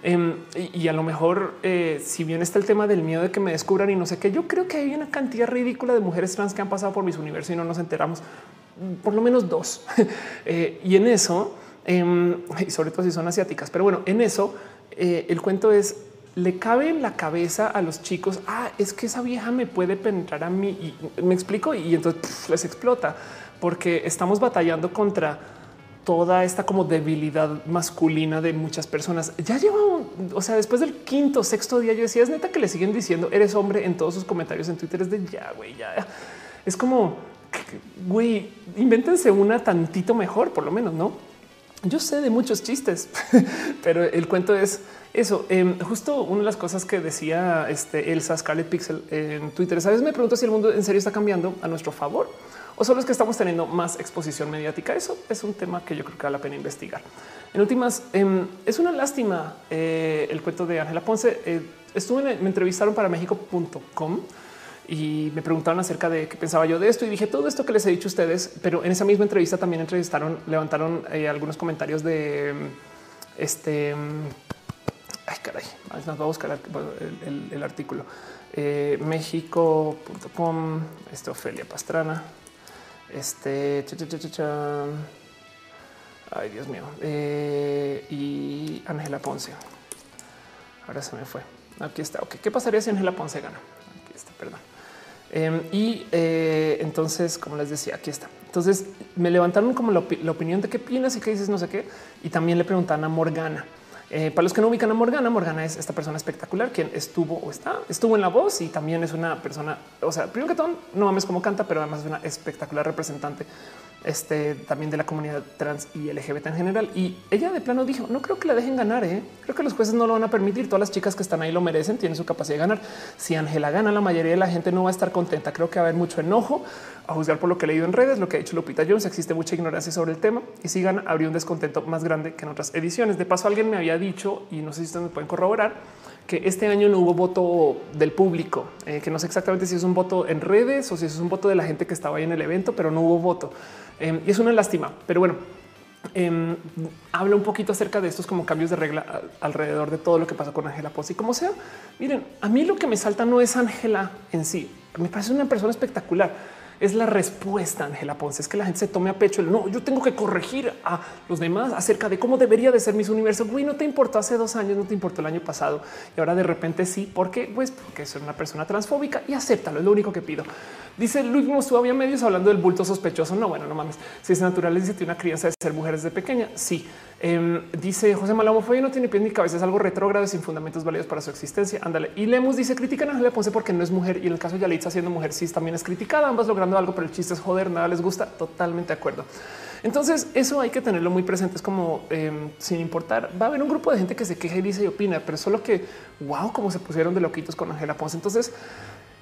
Em, y, a lo mejor, eh, si bien está el tema del miedo de que me descubran y no sé qué, yo creo que hay una cantidad ridícula de mujeres trans que han pasado por mis universos y no nos enteramos, por lo menos dos. Eh, y en eso, em, y sobre todo si son asiáticas, pero bueno, en eso eh, el cuento es le cabe en la cabeza a los chicos. Ah, es que esa vieja me puede penetrar a mí y me explico. Y entonces les explota porque estamos batallando contra toda esta como debilidad masculina de muchas personas. Ya lleva, o sea, después del quinto, sexto día, yo decía, es neta que le siguen diciendo eres hombre en todos sus comentarios en Twitter. Es de ya, güey, ya. Es como, güey, invéntense una tantito mejor, por lo menos, no? Yo sé de muchos chistes, pero el cuento es eso. Em, justo una de las cosas que decía este Elsa Scarlet Pixel en Twitter. Sabes, me pregunto si el mundo en serio está cambiando a nuestro favor o solo es que estamos teniendo más exposición mediática. Eso es un tema que yo creo que vale la pena investigar. En últimas, em, es una lástima eh, el cuento de Ángela Ponce. Eh, estuve, me entrevistaron para México.com y me preguntaron acerca de qué pensaba yo de esto y dije todo esto que les he dicho a ustedes, pero en esa misma entrevista también entrevistaron, levantaron eh, algunos comentarios de este. Ay, caray, nos va a buscar el, artículo. Eh, México.com, este Ofelia Pastrana, este. ay, Dios mío. Eh, y Ángela Ponce. Ahora se me fue. Aquí está. Ok, ¿qué pasaría si Ángela Ponce gana? Aquí está, perdón. Em, y eh, entonces, como les decía, aquí está. Entonces me levantaron como la, opinión de qué opinas y qué dices, no sé qué. Y también le preguntan a Morgana. Eh, para los que no ubican a Morgana, Morgana es esta persona espectacular quien estuvo o está, estuvo en la voz y también es una persona, o sea, primero que todo, no mames cómo canta, pero además es una espectacular representante este, también de la comunidad trans y LGBT en general. Y ella de plano dijo, no creo que la dejen ganar, ¿eh? creo que los jueces no lo van a permitir, todas las chicas que están ahí lo merecen, tienen su capacidad de ganar. Si Ángela gana, la mayoría de la gente no va a estar contenta, creo que va a haber mucho enojo, a juzgar por lo que he leído en redes, lo que ha dicho Lupita Jones, existe mucha ignorancia sobre el tema y si gana, habría un descontento más grande que en otras ediciones. De paso, alguien me había dicho, y no sé si ustedes me pueden corroborar, que este año no hubo voto del público, eh, que no sé exactamente si es un voto en redes o si es un voto de la gente que estaba ahí en el evento, pero no hubo voto. Em, y es una lástima, pero bueno, eh, habla un poquito acerca de estos como cambios de regla alrededor de todo lo que pasó con Ángela Pozzi. Como sea, miren, a mí lo que me salta no es Ángela en sí, me parece una persona espectacular es la respuesta, Ángela Ponce. Es que la gente se tome a pecho el no, yo tengo que corregir a los demás acerca de cómo debería de ser mis universo. Güey, no te importó hace dos años, no te importó el año pasado y ahora de repente sí. ¿Por qué? Pues porque soy una persona transfóbica y acéptalo. Es lo único que pido. Dice Luis tú había medios hablando del bulto sospechoso. No, bueno, no mames. Si es natural, dice una crianza de ser mujeres de pequeña. Sí. Em, dice José Malamofobia no tiene pies ni cabeza, es algo retrógrado sin fundamentos válidos para su existencia. Ándale. Y Lemus dice critican a Ángela Ponce porque no es mujer y en el caso de Yalitza siendo mujer sí también es criticada, ambas logrando algo, pero el chiste es joder, nada les gusta. Totalmente de acuerdo. Entonces eso hay que tenerlo muy presente. Es como em, sin importar, va a haber un grupo de gente que se queja y dice y opina, pero solo que wow, cómo se pusieron de loquitos con Ángela Ponce. Entonces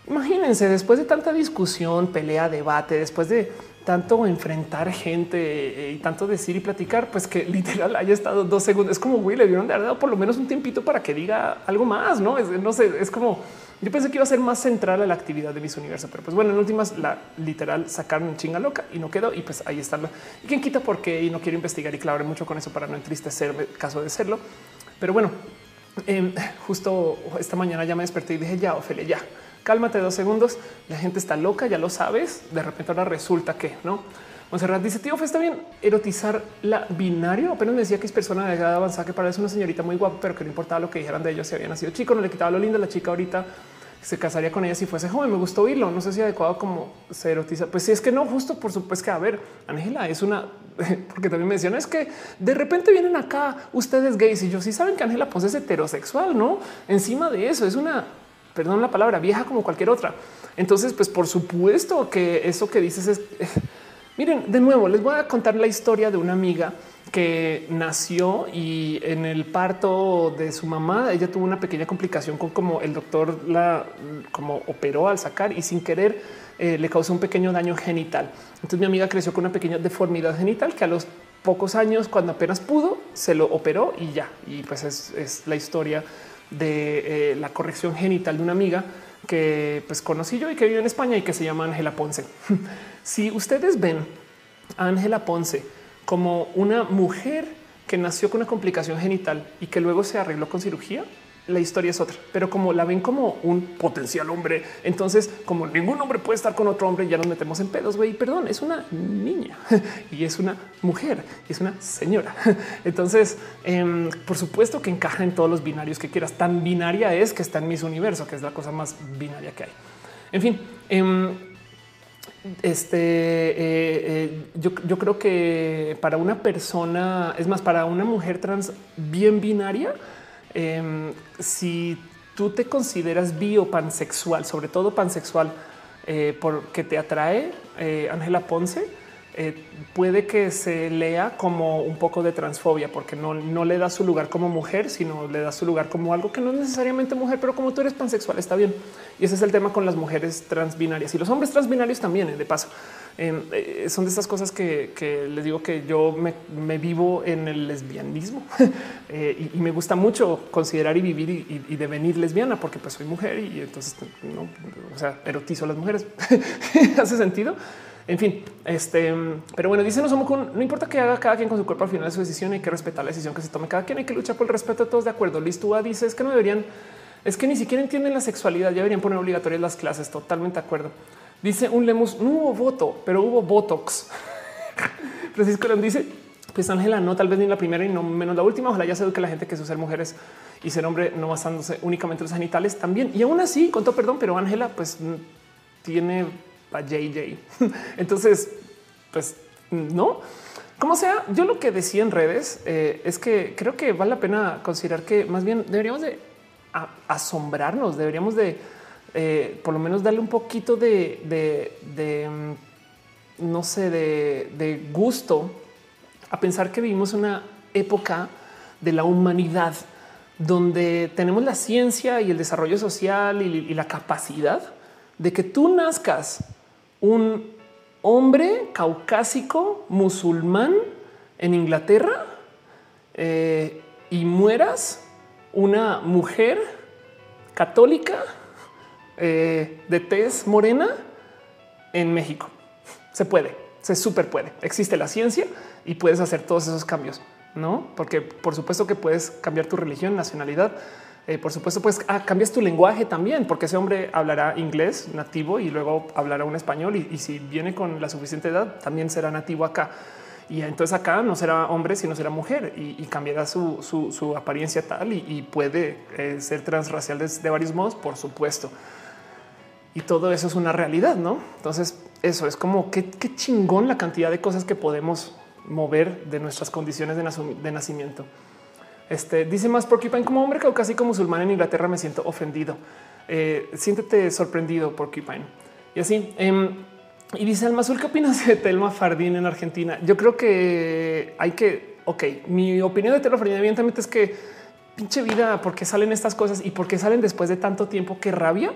imagínense después de tanta discusión, pelea, debate, después de tanto enfrentar gente eh, y tanto decir y platicar, pues que literal haya estado dos segundos. Es como güey, le dieron de haber dado por lo menos un tiempito para que diga algo más. No es, no sé, es como Yo pensé que iba a ser más central a la actividad de mis universo, pero pues bueno, en últimas la literal sacaron en chinga loca y no quedó y pues ahí está. Y quién quita por qué y no quiero investigar y clavaré mucho con eso para no entristecerme caso de serlo. Pero bueno, em, justo esta mañana ya me desperté y dije ya, Ophelia, ya cálmate dos segundos. La gente está loca, ya lo sabes. De repente ahora resulta que no. Monserrat dice: Tío, está bien erotizar la binario. Apenas me decía que es persona de edad avanzada que parece una señorita muy guapa, pero que no importaba lo que dijeran de ellos. Si había nacido chico, no le quitaba lo lindo. La chica ahorita se casaría con ella si fuese joven. Me gustó oírlo. No sé si adecuado como se erotiza. Pues si es que no, justo por supuesto que a ver, Ángela es una, porque también me decían es que de repente vienen acá ustedes gays y yo sí saben que Ángela pues es heterosexual, no? Encima de eso es una perdón la palabra, vieja como cualquier otra. Entonces, pues por supuesto que eso que dices es... Miren, de nuevo, les voy a contar la historia de una amiga que nació y en el parto de su mamá ella tuvo una pequeña complicación con como el doctor la como operó al sacar y sin querer eh, le causó un pequeño daño genital. Entonces mi amiga creció con una pequeña deformidad genital que a los pocos años cuando apenas pudo se lo operó y ya. Y pues es, es la historia de eh, la corrección genital de una amiga que pues conocí yo y que vive en España y que se llama Ángela Ponce. si ustedes ven a Ángela Ponce como una mujer que nació con una complicación genital y que luego se arregló con cirugía, la historia es otra, pero como la ven como un potencial hombre, entonces como ningún hombre puede estar con otro hombre, ya nos metemos en pedos, güey, perdón, es una niña y es una mujer y es una señora. Entonces, em, por supuesto que encaja en todos los binarios que quieras. Tan binaria es que está en mis universo, que es la cosa más binaria que hay. En fin, em, este, eh, eh, yo, yo, creo que para una persona, es más, para una mujer trans bien binaria, Em, si tú te consideras biopansexual, sobre todo pansexual, eh, porque te atrae eh, Ángela Ponce, eh, puede que se lea como un poco de transfobia, porque no, no le da su lugar como mujer, sino le da su lugar como algo que no es necesariamente mujer, pero como tú eres pansexual, está bien. Y ese es el tema con las mujeres transbinarias y los hombres transbinarios también, de paso. Eh, son de estas cosas que, les digo que yo me, vivo en el lesbianismo eh, y, me gusta mucho considerar y vivir y, devenir lesbiana porque pues soy mujer y entonces no, o sea, erotizo a las mujeres. Hace sentido. En fin, este, pero bueno, dice no somos no importa que haga cada quien con su cuerpo al final de su decisión, hay que respetar la decisión que se tome cada quien, hay que luchar por el respeto de todos de acuerdo. Listúa dice es que no deberían, es que ni siquiera entienden la sexualidad, ya deberían poner obligatorias las clases, totalmente de acuerdo. Dice un Lemus, no hubo voto, pero hubo Botox. Francisco León dice, pues Ángela, no tal vez ni la primera y no menos la última. Ojalá ya se eduque la gente que es ser mujeres y ser hombre no basándose únicamente en los genitales también. Y aún así, con todo perdón, pero Ángela pues tiene a JJ. Entonces, pues no. Como sea, yo lo que decía en redes eh, es que creo que vale la pena considerar que más bien deberíamos de asombrarnos, deberíamos de eh, por lo menos darle un poquito de, mm, no sé, de, gusto a pensar que vivimos una época de la humanidad donde tenemos la ciencia y el desarrollo social y, la capacidad de que tú nazcas un hombre caucásico musulmán en Inglaterra eh, y mueras una mujer católica eh, de tez morena en México. Se puede, se súper puede. Existe la ciencia y puedes hacer todos esos cambios, no? Porque por supuesto que puedes cambiar tu religión, nacionalidad. Eh, por supuesto, pues ah, cambias tu lenguaje también, porque ese hombre hablará inglés nativo y luego hablará un español. Y, si viene con la suficiente edad, también será nativo acá. Y entonces acá no será hombre, sino será mujer y, cambiará su, apariencia tal y, puede eh, ser transracial de varios modos, por supuesto y todo eso es una realidad, ¿no? Entonces, eso es como qué, chingón la cantidad de cosas que podemos mover de nuestras condiciones de, nacimiento. Este dice más Porcupine como hombre caucásico musulmán en Inglaterra me siento ofendido. Eh, siéntete sorprendido Porcupine. Y así. Em, y dice Alma Azul, ¿qué opinas de Telma Fardín en Argentina? Yo creo que hay que, ok, mi opinión de Telma Fardín evidentemente es que pinche vida, porque salen estas cosas y porque salen después de tanto tiempo, qué rabia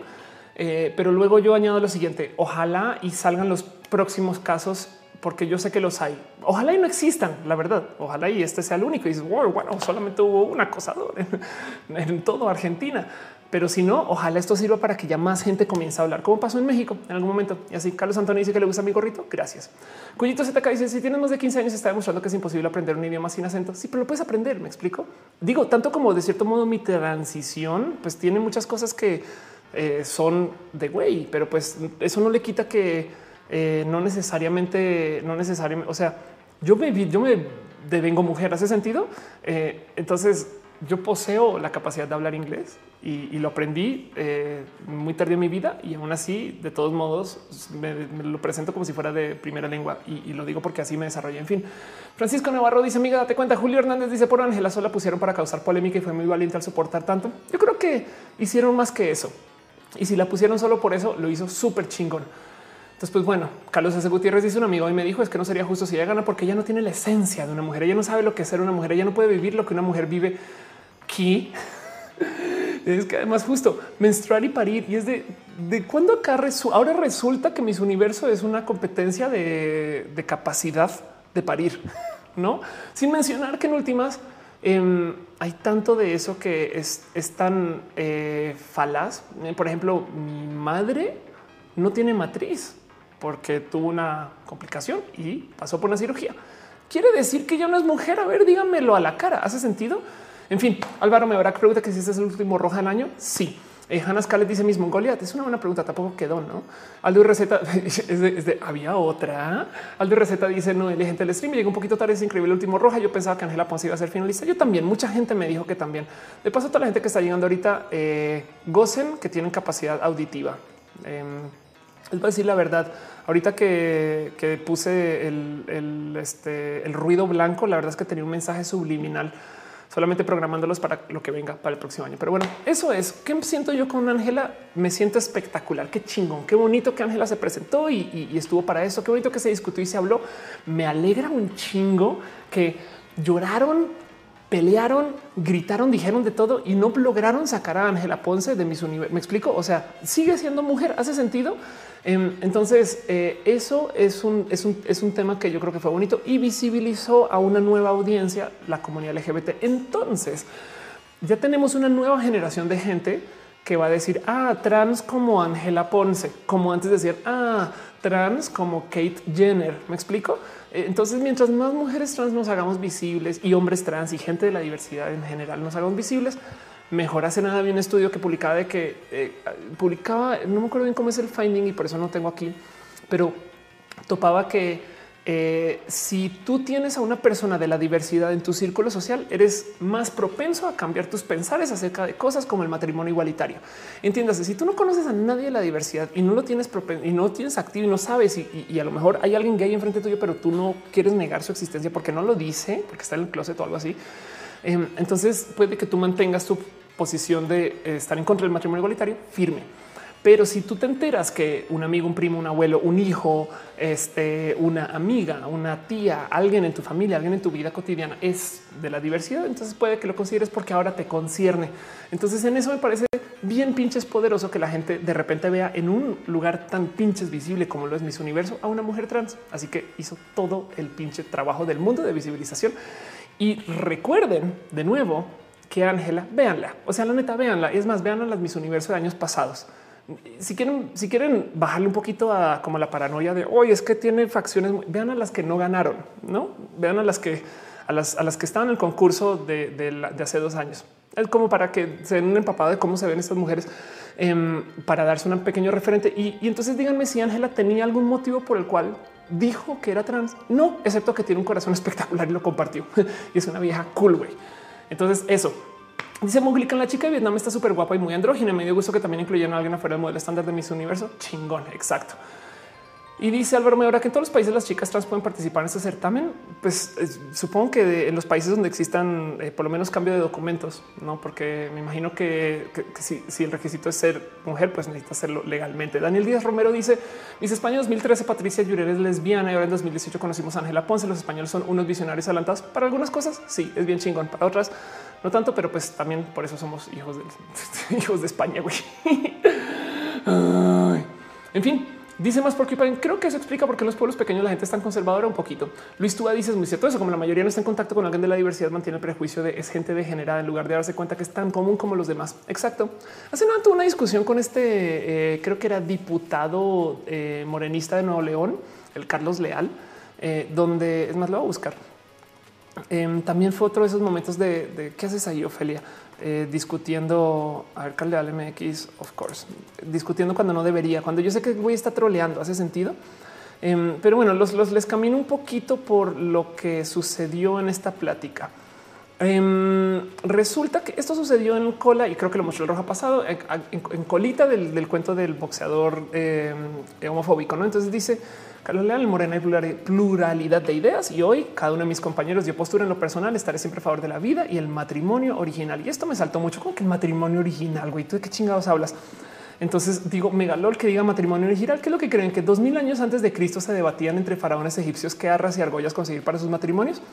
eh, pero luego yo añado lo siguiente, ojalá y salgan los próximos casos porque yo sé que los hay. Ojalá y no existan, la verdad. Ojalá y este sea el único. Y dices, bueno, solamente hubo un acosador en, todo Argentina. Pero si no, ojalá esto sirva para que ya más gente comience a hablar, como pasó en México en algún momento. Y así Carlos Antonio dice que le gusta mi gorrito. Gracias. Cuyito ZK dice si tienes más de 15 años está demostrando que es imposible aprender un idioma sin acento. Sí, pero lo puedes aprender. Me explico. Digo, tanto como de cierto modo mi transición, pues tiene muchas cosas que eh, son de güey, pero pues eso no le quita que eh, no necesariamente, no necesariamente, o sea, yo me, yo me devengo mujer, ¿hace sentido? Eh, entonces yo poseo la capacidad de hablar inglés y, lo aprendí muy tarde en mi vida y aún así, de todos modos, me, lo presento como si fuera de primera lengua y, lo digo porque así me desarrollé. En fin, Francisco Navarro dice, amiga, date cuenta. Julio Hernández dice, por Ángela sola pusieron para causar polémica y fue muy valiente al soportar tanto. Yo creo que hicieron más que eso. Y si la pusieron solo por eso, lo hizo súper chingón. Entonces, pues bueno, Carlos S. Gutiérrez dice un amigo y me dijo es que no sería justo si ella gana porque ella no tiene la esencia de una mujer. Ella no sabe lo que es ser una mujer. Ella no puede vivir lo que una mujer vive aquí. es que además justo menstruar y parir y es de, de cuando acá ahora resulta que mis universo es una competencia de, capacidad de parir, no sin mencionar que en últimas em, hay tanto de eso que es, tan eh, falaz. Por ejemplo, mi madre no tiene matriz porque tuvo una complicación y pasó por una cirugía. Quiere decir que ya no es mujer. A ver, díganmelo a la cara. ¿Hace sentido? En fin, Álvaro me habrá pregunta que si este es el último roja del año. Sí. Eh, Hannah Scarlett dice mismo Goliath. Es una buena pregunta. Tampoco quedó, no? Aldo y receta había otra. Aldo y receta dice no, el gente del stream llegó un poquito tarde. Es increíble. El último roja. Yo pensaba que Ángela Ponce iba a ser finalista. Yo también. Mucha gente me dijo que también. De paso, toda la gente que está llegando ahorita eh, gocen que tienen capacidad auditiva. Eh, les voy a decir la verdad. Ahorita que, puse este, el ruido blanco, la verdad es que tenía un mensaje subliminal solamente programándolos para lo que venga para el próximo año. Pero bueno, eso es. ¿Qué siento yo con Ángela? Me siento espectacular. Qué chingón. Qué bonito que Ángela se presentó y, estuvo para eso. Qué bonito que se discutió y se habló. Me alegra un chingo que lloraron, pelearon, gritaron, dijeron de todo y no lograron sacar a Ángela Ponce de mis universos. Me explico. O sea, sigue siendo mujer. Hace sentido. Em, entonces, eh, eso es un, es, un, es un tema que yo creo que fue bonito y visibilizó a una nueva audiencia, la comunidad LGBT. Entonces, ya tenemos una nueva generación de gente que va a decir, ah, trans como Ángela Ponce, como antes decir, ah, trans como Kate Jenner. ¿Me explico? Eh, entonces, mientras más mujeres trans nos hagamos visibles y hombres trans y gente de la diversidad en general nos hagamos visibles, mejor hace nada bien un estudio que publicaba de que eh, publicaba, no me acuerdo bien cómo es el finding y por eso no tengo aquí, pero topaba que eh, si tú tienes a una persona de la diversidad en tu círculo social, eres más propenso a cambiar tus pensares acerca de cosas como el matrimonio igualitario. Entiéndase, si tú no conoces a nadie de la diversidad y no lo tienes y no tienes activo y no sabes y, a lo mejor hay alguien gay enfrente tuyo, pero tú no quieres negar su existencia porque no lo dice, porque está en el closet o algo así Em, entonces puede que tú mantengas tu posición de eh, estar en contra del matrimonio igualitario firme. Pero si tú te enteras que un amigo, un primo, un abuelo, un hijo, este, una amiga, una tía, alguien en tu familia, alguien en tu vida cotidiana es de la diversidad, entonces puede que lo consideres porque ahora te concierne. Entonces en eso me parece bien pinches poderoso que la gente de repente vea en un lugar tan pinches visible como lo es Miss Universo a una mujer trans. Así que hizo todo el pinche trabajo del mundo de visibilización y recuerden de nuevo que Ángela, véanla. O sea, la neta, véanla. Es más, vean a las mis universos de años pasados. Si quieren, si quieren bajarle un poquito a como la paranoia de hoy es que tiene facciones, vean a las que no ganaron, no vean a las que a las, a las que estaban en el concurso de, hace dos años. Es como para que se den un empapado de cómo se ven estas mujeres em, para darse un pequeño referente. Y, y entonces díganme si Ángela tenía algún motivo por el cual dijo que era trans. No, excepto que tiene un corazón espectacular y lo compartió. y es una vieja cool, güey. Entonces eso. Dice Moglican, la chica de Vietnam está súper guapa y muy andrógina. Me dio gusto que también incluyan a alguien afuera del modelo estándar de Miss Universo. Chingón, exacto. Y dice Álvaro ahora que en todos los países las chicas trans pueden participar en este certamen. Pues supongo que en los países donde existan eh, por lo menos cambio de documentos, no? Porque me imagino que, si, el requisito es ser mujer, pues necesita hacerlo legalmente. Daniel Díaz Romero dice: Mis españoles 2013, Patricia Yurer es lesbiana y ahora en 2018 conocimos a Ángela Ponce. Los españoles son unos visionarios adelantados para algunas cosas. Sí, es bien chingón. Para otras, no tanto, pero pues también por eso somos hijos de hijos de España. Güey. en fin, Dice más porque creo que eso explica por qué en los pueblos pequeños la gente es tan conservadora un poquito. Luis Túa dice es muy cierto eso, como la mayoría no está en contacto con alguien de la diversidad, mantiene el prejuicio de es gente degenerada en lugar de darse cuenta que es tan común como los demás. Exacto. Hace nada tuve una discusión con este, eh, creo que era diputado eh, morenista de Nuevo León, el Carlos Leal, eh, donde es más lo voy a buscar. Em, también fue otro de esos momentos de, qué haces ahí, Ofelia. Eh, discutiendo a ver, MX, of course, discutiendo cuando no debería, cuando yo sé que a estar troleando, hace sentido. Em, pero bueno, los, les camino un poquito por lo que sucedió en esta plática. Em, resulta que esto sucedió en cola y creo que lo mostró el roja pasado en, colita del, cuento del boxeador homofóbico. ¿no? Entonces dice Carlos Leal, Morena y pluralidad de ideas. Y hoy cada uno de mis compañeros dio postura en lo personal, estaré siempre a favor de la vida y el matrimonio original. Y esto me saltó mucho como que el matrimonio original, güey, tú de qué chingados hablas. Entonces digo megalol que diga matrimonio original, que es lo que creen que dos mil años antes de Cristo se debatían entre faraones egipcios qué arras y argollas conseguir para sus matrimonios.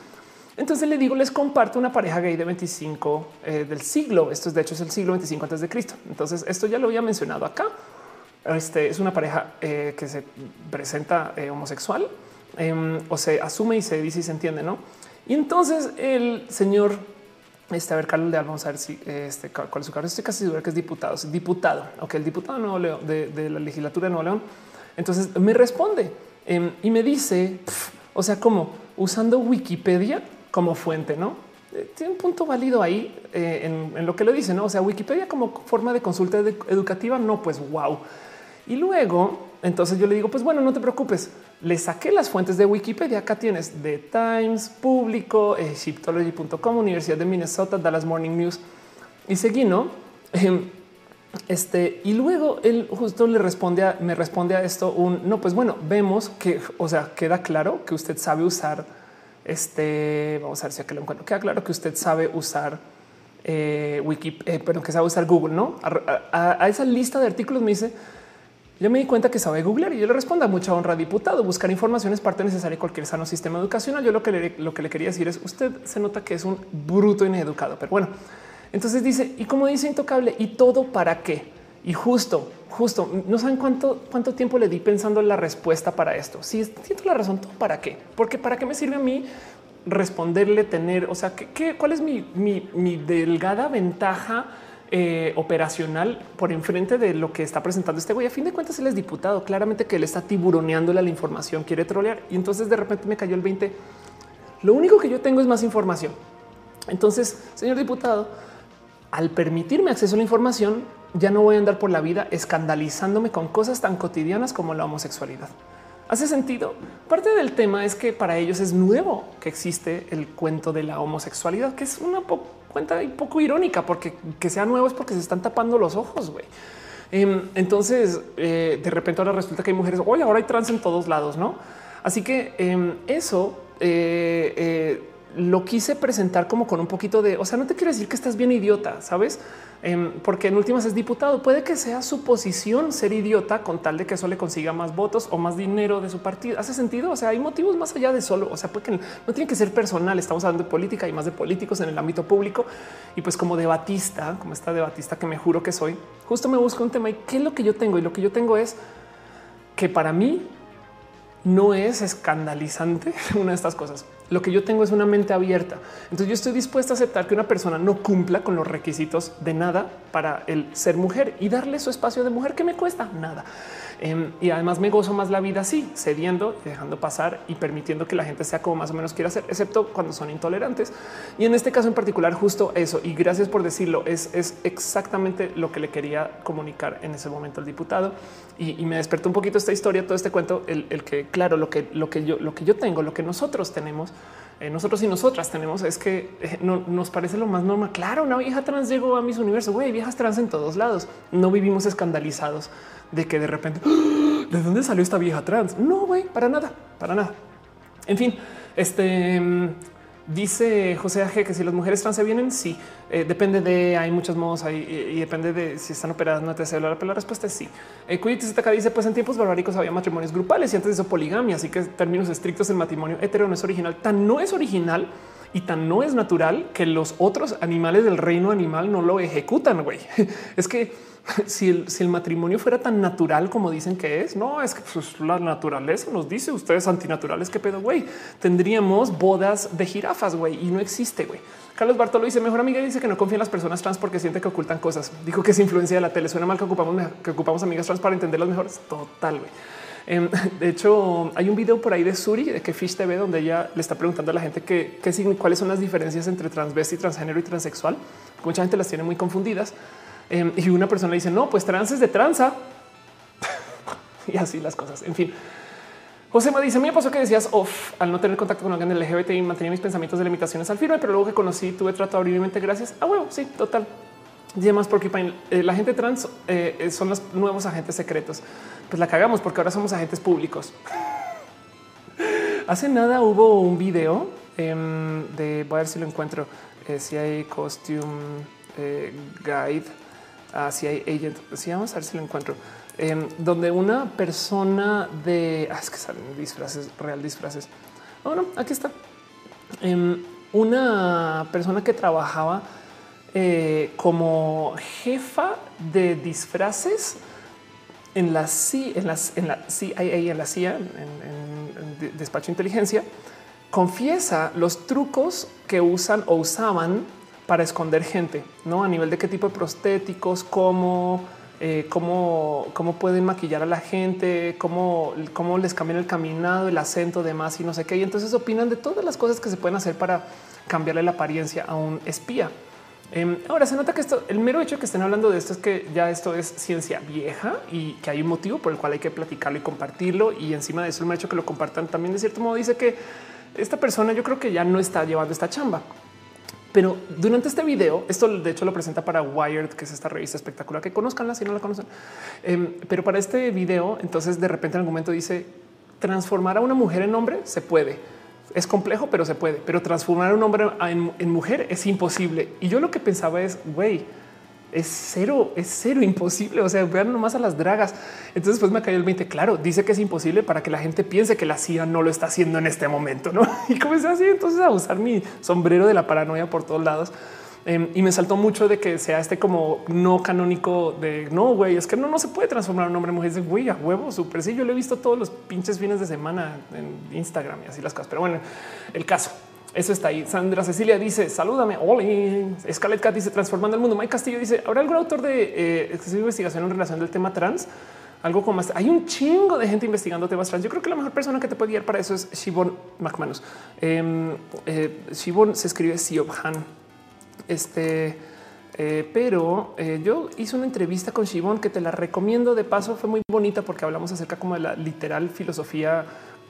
Entonces le digo, les comparto una pareja gay de 25 eh, del siglo. Esto es de hecho es el siglo 25 antes de Cristo. Entonces esto ya lo había mencionado acá. Este es una pareja eh, que se presenta eh, homosexual em, o se asume y se dice y se entiende, no? Y entonces el señor, este, a ver, Carlos Leal, vamos a ver si este, cuál es su cargo. Estoy casi seguro que es diputado, es diputado, ok, el diputado de, Nuevo León, de, la legislatura de Nuevo León. Entonces me responde em, y me dice, o sea, como usando Wikipedia como fuente, no? Eh, tiene un punto válido ahí en, en, lo que le dice, no? O sea, Wikipedia como forma de consulta educativa, no, pues wow. Y luego, entonces yo le digo, pues bueno, no te preocupes. Le saqué las fuentes de Wikipedia. Acá tienes The Times, Público, Egyptology.com, Universidad de Minnesota, Dallas Morning News y seguí, ¿no? Em, este, y luego él justo le responde a, me responde a esto un no, pues bueno, vemos que, o sea, queda claro que usted sabe usar este, vamos a ver si aquí lo encuentro, queda claro que usted sabe usar eh, Wikipedia, eh, pero que sabe usar Google, ¿no? a, esa lista de artículos me dice, yo me di cuenta que sabe googlear y yo le respondo a mucha honra, diputado. Buscar información es parte necesaria de cualquier sano sistema educacional. Yo lo que le, lo que le quería decir es usted se nota que es un bruto ineducado, pero bueno, entonces dice y como dice intocable y todo para qué? Y justo, justo no saben cuánto, cuánto tiempo le di pensando en la respuesta para esto. Si siento la razón, todo para qué? Porque para qué me sirve a mí responderle, tener, o sea, ¿qué, cuál es mi, mi, mi delgada ventaja? Eh, operacional por enfrente de lo que está presentando este güey. A fin de cuentas, él es diputado. Claramente que él está tiburoneándole la información, quiere trolear. Y entonces de repente me cayó el 20. Lo único que yo tengo es más información. Entonces, señor diputado, al permitirme acceso a la información, ya no voy a andar por la vida escandalizándome con cosas tan cotidianas como la homosexualidad. Hace sentido. Parte del tema es que para ellos es nuevo que existe el cuento de la homosexualidad, que es una cuenta y poco irónica, porque que sea nuevo es porque se están tapando los ojos. güey. Em, entonces, eh, de repente ahora resulta que hay mujeres, hoy ahora hay trans en todos lados, ¿no? Así que em, eso eh, eh, lo quise presentar como con un poquito de, o sea, no te quiero decir que estás bien idiota, ¿sabes? Em, porque en últimas es diputado. Puede que sea su posición ser idiota con tal de que eso le consiga más votos o más dinero de su partido. ¿Hace sentido? O sea, hay motivos más allá de solo, o sea, porque no tiene que ser personal. Estamos hablando de política y más de políticos en el ámbito público. Y pues como debatista, como esta debatista que me juro que soy, justo me busco un tema y qué es lo que yo tengo. Y lo que yo tengo es que para mí no es escandalizante una de estas cosas. Lo que yo tengo es una mente abierta. Entonces yo estoy dispuesta a aceptar que una persona no cumpla con los requisitos de nada para el ser mujer y darle su espacio de mujer que me cuesta nada. Em, y además me gozo más la vida así, cediendo y dejando pasar y permitiendo que la gente sea como más o menos quiera ser, excepto cuando son intolerantes. Y en este caso en particular, justo eso. Y gracias por decirlo. Es, es exactamente lo que le quería comunicar en ese momento al diputado. Y, me despertó un poquito esta historia, todo este cuento, el, el, que, claro, lo que, lo que yo, lo que yo tengo, lo que nosotros tenemos eh, nosotros y nosotras tenemos es que eh, no, nos parece lo más normal. Claro, una vieja trans llegó a mis universos. Güey, viejas trans en todos lados. No vivimos escandalizados de que de repente ¡Ah! de dónde salió esta vieja trans. No, güey, para nada, para nada. En fin, este mm, Dice José Aje que si las mujeres trans se vienen, sí, eh, depende de, hay muchos modos ahí y, depende de si están operadas no te celular, pero la respuesta es sí. Eh, dice, pues en tiempos barbáricos había matrimonios grupales y antes de eso poligamia, así que términos estrictos en matrimonio hetero no es original, tan no es original y tan no es natural que los otros animales del reino animal no lo ejecutan. Güey, es que si el, matrimonio fuera tan natural como dicen que es, no es que pues, la naturaleza nos dice ustedes antinaturales. Qué pedo, güey. Tendríamos bodas de jirafas, güey, y no existe, güey. Carlos Bartolo dice mejor amiga dice que no confía en las personas trans porque siente que ocultan cosas. Dijo que es influencia de la tele. Suena mal que ocupamos que ocupamos amigas trans para entenderlas mejor. Total. güey. Em, de hecho, hay un video por ahí de Suri de que Fish TV donde ella le está preguntando a la gente que, cuáles son las diferencias entre transvesti, transgénero y transexual. Mucha gente las tiene muy confundidas. Em, y una persona dice no, pues trans es de tranza y así las cosas. En fin, José me dice: Me pasó que decías off al no tener contacto con alguien del LGBT y mantenía mis pensamientos de limitaciones al firme, pero luego que conocí, tuve trato abrir mi mente. Gracias. Ah, bueno, sí, total. Y además, porque eh, la gente trans eh, son los nuevos agentes secretos. Pues la cagamos porque ahora somos agentes públicos. Hace nada hubo un video em, de voy a ver si lo encuentro. Eh, si hay costume guide, ah, si hay agent. Si vamos a ver si lo encuentro donde una persona de ah, es que salen disfraces, real disfraces. Bueno, aquí está. Em, una persona que trabajaba eh, como jefa de disfraces en la, en, las, en la CIA, en la CIA, despacho de inteligencia, confiesa los trucos que usan o usaban para esconder gente, no a nivel de qué tipo de prostéticos, cómo eh, cómo, pueden maquillar a la gente, cómo, cómo les cambian el caminado, el acento, demás y no sé qué. Y entonces opinan de todas las cosas que se pueden hacer para cambiarle la apariencia a un espía. Em, ahora se nota que esto, el mero hecho de que estén hablando de esto es que ya esto es ciencia vieja y que hay un motivo por el cual hay que platicarlo y compartirlo. Y encima de eso, el hecho que lo compartan también de cierto modo dice que esta persona yo creo que ya no está llevando esta chamba. Pero durante este video, esto de hecho lo presenta para Wired, que es esta revista espectacular que conozcanla si no la conocen. Em, pero para este video, entonces de repente en algún momento dice transformar a una mujer en hombre se puede. Es complejo, pero se puede. Pero transformar a un hombre en, en mujer es imposible. Y yo lo que pensaba es, güey, es cero, es cero imposible. O sea, vean nomás a las dragas. Entonces, pues me cayó el 20. Claro, dice que es imposible para que la gente piense que la CIA no lo está haciendo en este momento. ¿no? Y comencé así entonces a usar mi sombrero de la paranoia por todos lados. Em, y me saltó mucho de que sea este como no canónico de no, güey, es que no, no se puede transformar un hombre en mujer. Dice, güey, a huevo, súper. Sí, yo lo he visto todos los pinches fines de semana en Instagram y así las cosas. Pero bueno, el caso. Eso está ahí. Sandra Cecilia dice salúdame. Oli. Scarlett Cat dice transformando el mundo. Mike Castillo dice habrá algún autor de eh, investigación en relación del tema trans. Algo como más. Hay un chingo de gente investigando temas trans. Yo creo que la mejor persona que te puede guiar para eso es Shibon McManus. Eh, eh, Shibon se escribe Siobhan. Este, eh, pero eh, yo hice una entrevista con Shibon que te la recomiendo. De paso, fue muy bonita porque hablamos acerca como de la literal filosofía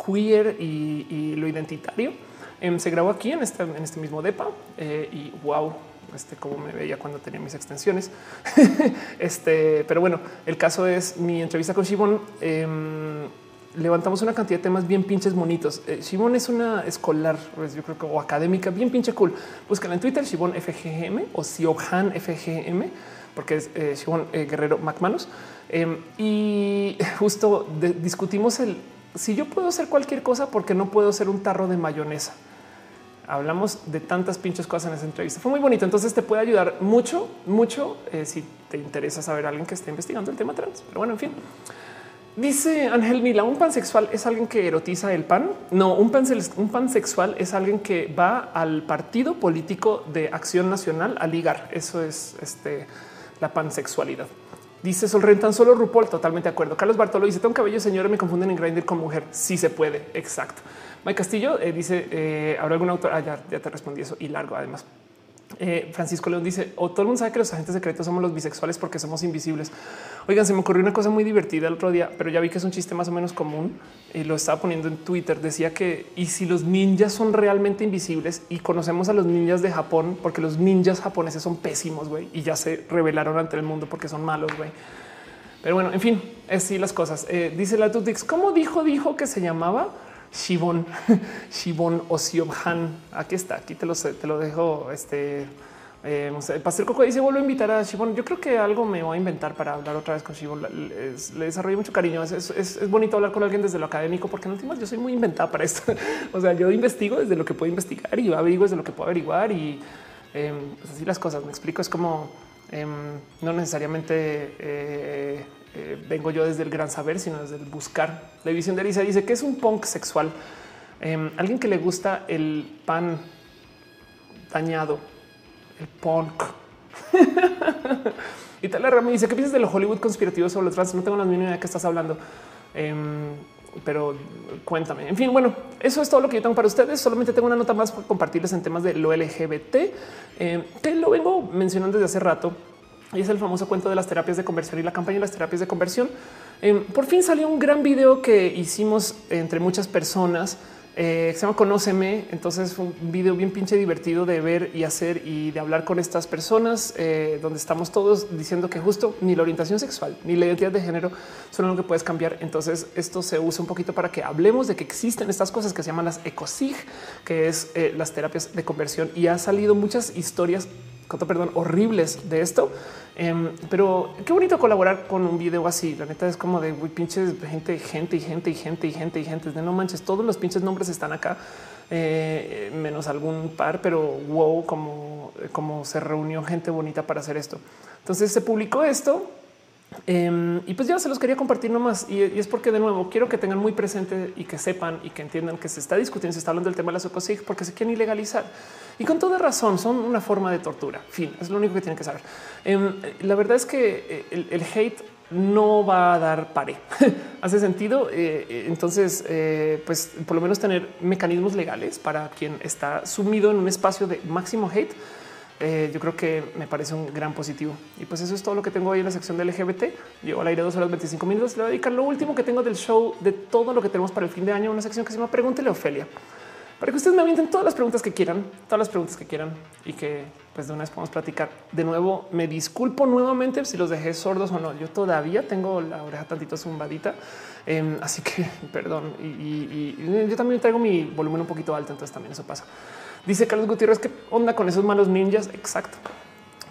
queer y, lo identitario. Em, se grabó aquí en este, en este mismo depa eh, y wow, este cómo me veía cuando tenía mis extensiones. este, pero bueno, el caso es mi entrevista con Shibon. Levantamos una cantidad de temas bien pinches bonitos. Eh, Shibon es una escolar, pues yo creo que o académica, bien pinche cool. Búscala en Twitter, Shibon FGM o Siobhan FGM, porque es eh, Shibon Guerrero McManus. Em, y justo discutimos el si yo puedo hacer cualquier cosa, porque no puedo ser un tarro de mayonesa? hablamos de tantas pinches cosas en esa entrevista. Fue muy bonito. Entonces te puede ayudar mucho, mucho eh, si te interesa saber a alguien que esté investigando el tema trans. Pero bueno, en fin. Dice Ángel Mila, un pansexual es alguien que erotiza el pan. No, un, pan, un pansexual es alguien que va al partido político de acción nacional a ligar. Eso es este, la pansexualidad. Dice Sol tan solo RuPaul, totalmente de acuerdo. Carlos Bartolo dice, tengo cabello, señores, me confunden en Grindr con mujer. Sí se puede, exacto. Mike Castillo eh, dice, eh, ¿habrá algún autor? Ah, ya, te respondí eso y largo además. Eh, Francisco León dice, o todo el mundo sabe que los agentes secretos somos los bisexuales porque somos invisibles. Oigan, se me ocurrió una cosa muy divertida el otro día, pero ya vi que es un chiste más o menos común y lo estaba poniendo en Twitter. Decía que y si los ninjas son realmente invisibles y conocemos a los ninjas de Japón, porque los ninjas japoneses son pésimos, güey, y ya se revelaron ante el mundo porque son malos, güey. Pero bueno, en fin, es así las cosas. dice la Tutix, ¿cómo dijo? Dijo que se llamaba Shibon, Shibon o Siobhan. Aquí está, aquí te lo, te lo dejo este, Eh, Pastor Coco dice vuelvo a invitar a Shibon. Yo creo que algo me voy a inventar para hablar otra vez con Shibon. Le, le mucho cariño. Es, es, es, bonito hablar con alguien desde lo académico, porque en últimas yo soy muy inventada para esto. o sea, yo investigo desde lo que puedo investigar y yo averiguo desde lo que puedo averiguar y eh, pues así las cosas. Me explico. Es como eh, no necesariamente eh, vengo yo desde el gran saber, sino desde el buscar. La visión de Elisa dice que es un punk sexual. Em, alguien que le gusta el pan dañado el punk. y tal me dice qué piensas de los Hollywood conspirativos sobre los trans. No tengo la mínima idea de qué estás hablando. Um, pero cuéntame. En fin, bueno, eso es todo lo que yo tengo para ustedes. Solamente tengo una nota más para compartirles en temas de lo LGBT, eh, que lo vengo mencionando desde hace rato. Y es el famoso cuento de las terapias de conversión y la campaña de las terapias de conversión. Eh, por fin salió un gran video que hicimos entre muchas personas eh, se llama Conóceme. Entonces fue un video bien pinche divertido de ver y hacer y de hablar con estas personas, eh, donde estamos todos diciendo que justo ni la orientación sexual ni la identidad de género son algo que puedes cambiar. Entonces esto se usa un poquito para que hablemos de que existen estas cosas que se llaman las ecosig, que es eh, las terapias de conversión y ha salido muchas historias perdón, horribles de esto. Em, pero qué bonito colaborar con un video así. La neta es como de muy pinches gente, gente y gente y gente y gente y gente. De no manches, todos los pinches nombres están acá, eh, menos algún par, pero wow, como, como se reunió gente bonita para hacer esto. Entonces se publicó esto Em, y pues ya se los quería compartir nomás. Y, es porque de nuevo quiero que tengan muy presente y que sepan y que entiendan que se está discutiendo, se está hablando del tema de la ecosig porque se quieren ilegalizar y con toda razón son una forma de tortura. Fin, es lo único que tienen que saber. Em, la verdad es que eh, el, hate no va a dar pare. Hace sentido. Eh, eh, entonces, pues por lo menos tener mecanismos legales para quien está sumido en un espacio de máximo hate eh, yo creo que me parece un gran positivo. Y pues eso es todo lo que tengo hoy en la sección de LGBT. Llevo al aire dos horas 25 minutos. Le voy a dedicar lo último que tengo del show de todo lo que tenemos para el fin de año, una sección que se llama Pregúntele Ofelia. Para que ustedes me avienten todas las preguntas que quieran, todas las preguntas que quieran y que pues de una vez podamos platicar. De nuevo, me disculpo nuevamente si los dejé sordos o no. Yo todavía tengo la oreja tantito zumbadita, em, así que perdón. Y, y yo también traigo mi volumen un poquito alto, entonces también eso pasa. Dice Carlos Gutiérrez, ¿qué onda con esos malos ninjas? Exacto.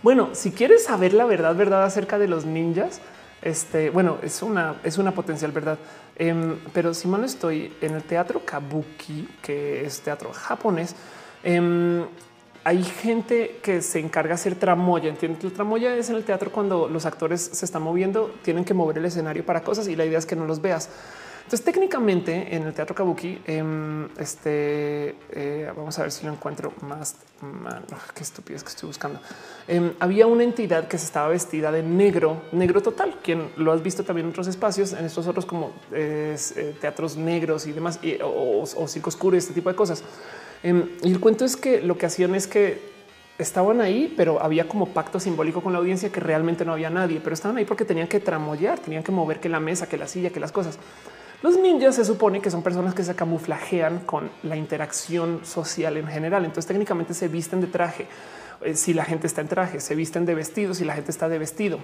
Bueno, si quieres saber la verdad, verdad acerca de los ninjas, este, bueno, es una, es una potencial verdad. Em, pero si mal estoy en el teatro kabuki, que es teatro japonés, em, hay gente que se encarga de hacer tramoya. Entiendes? El tramoya es en el teatro cuando los actores se están moviendo, tienen que mover el escenario para cosas y la idea es que no los veas. Entonces, técnicamente en el teatro kabuki, em, este eh, vamos a ver si lo encuentro más. qué estupidez que estoy buscando. Em, había una entidad que se estaba vestida de negro, negro total. Quien lo has visto también en otros espacios, en estos otros como eh, teatros negros y demás, o, o, circo oscuro, este tipo de cosas. Em, y el cuento es que lo que hacían es que estaban ahí, pero había como pacto simbólico con la audiencia que realmente no había nadie, pero estaban ahí porque tenían que tramoyar, tenían que mover que la mesa, que la silla, que las cosas. Los ninjas se supone que son personas que se camuflajean con la interacción social en general. Entonces técnicamente se visten de traje. Eh, si la gente está en traje, se visten de vestido, si la gente está de vestido.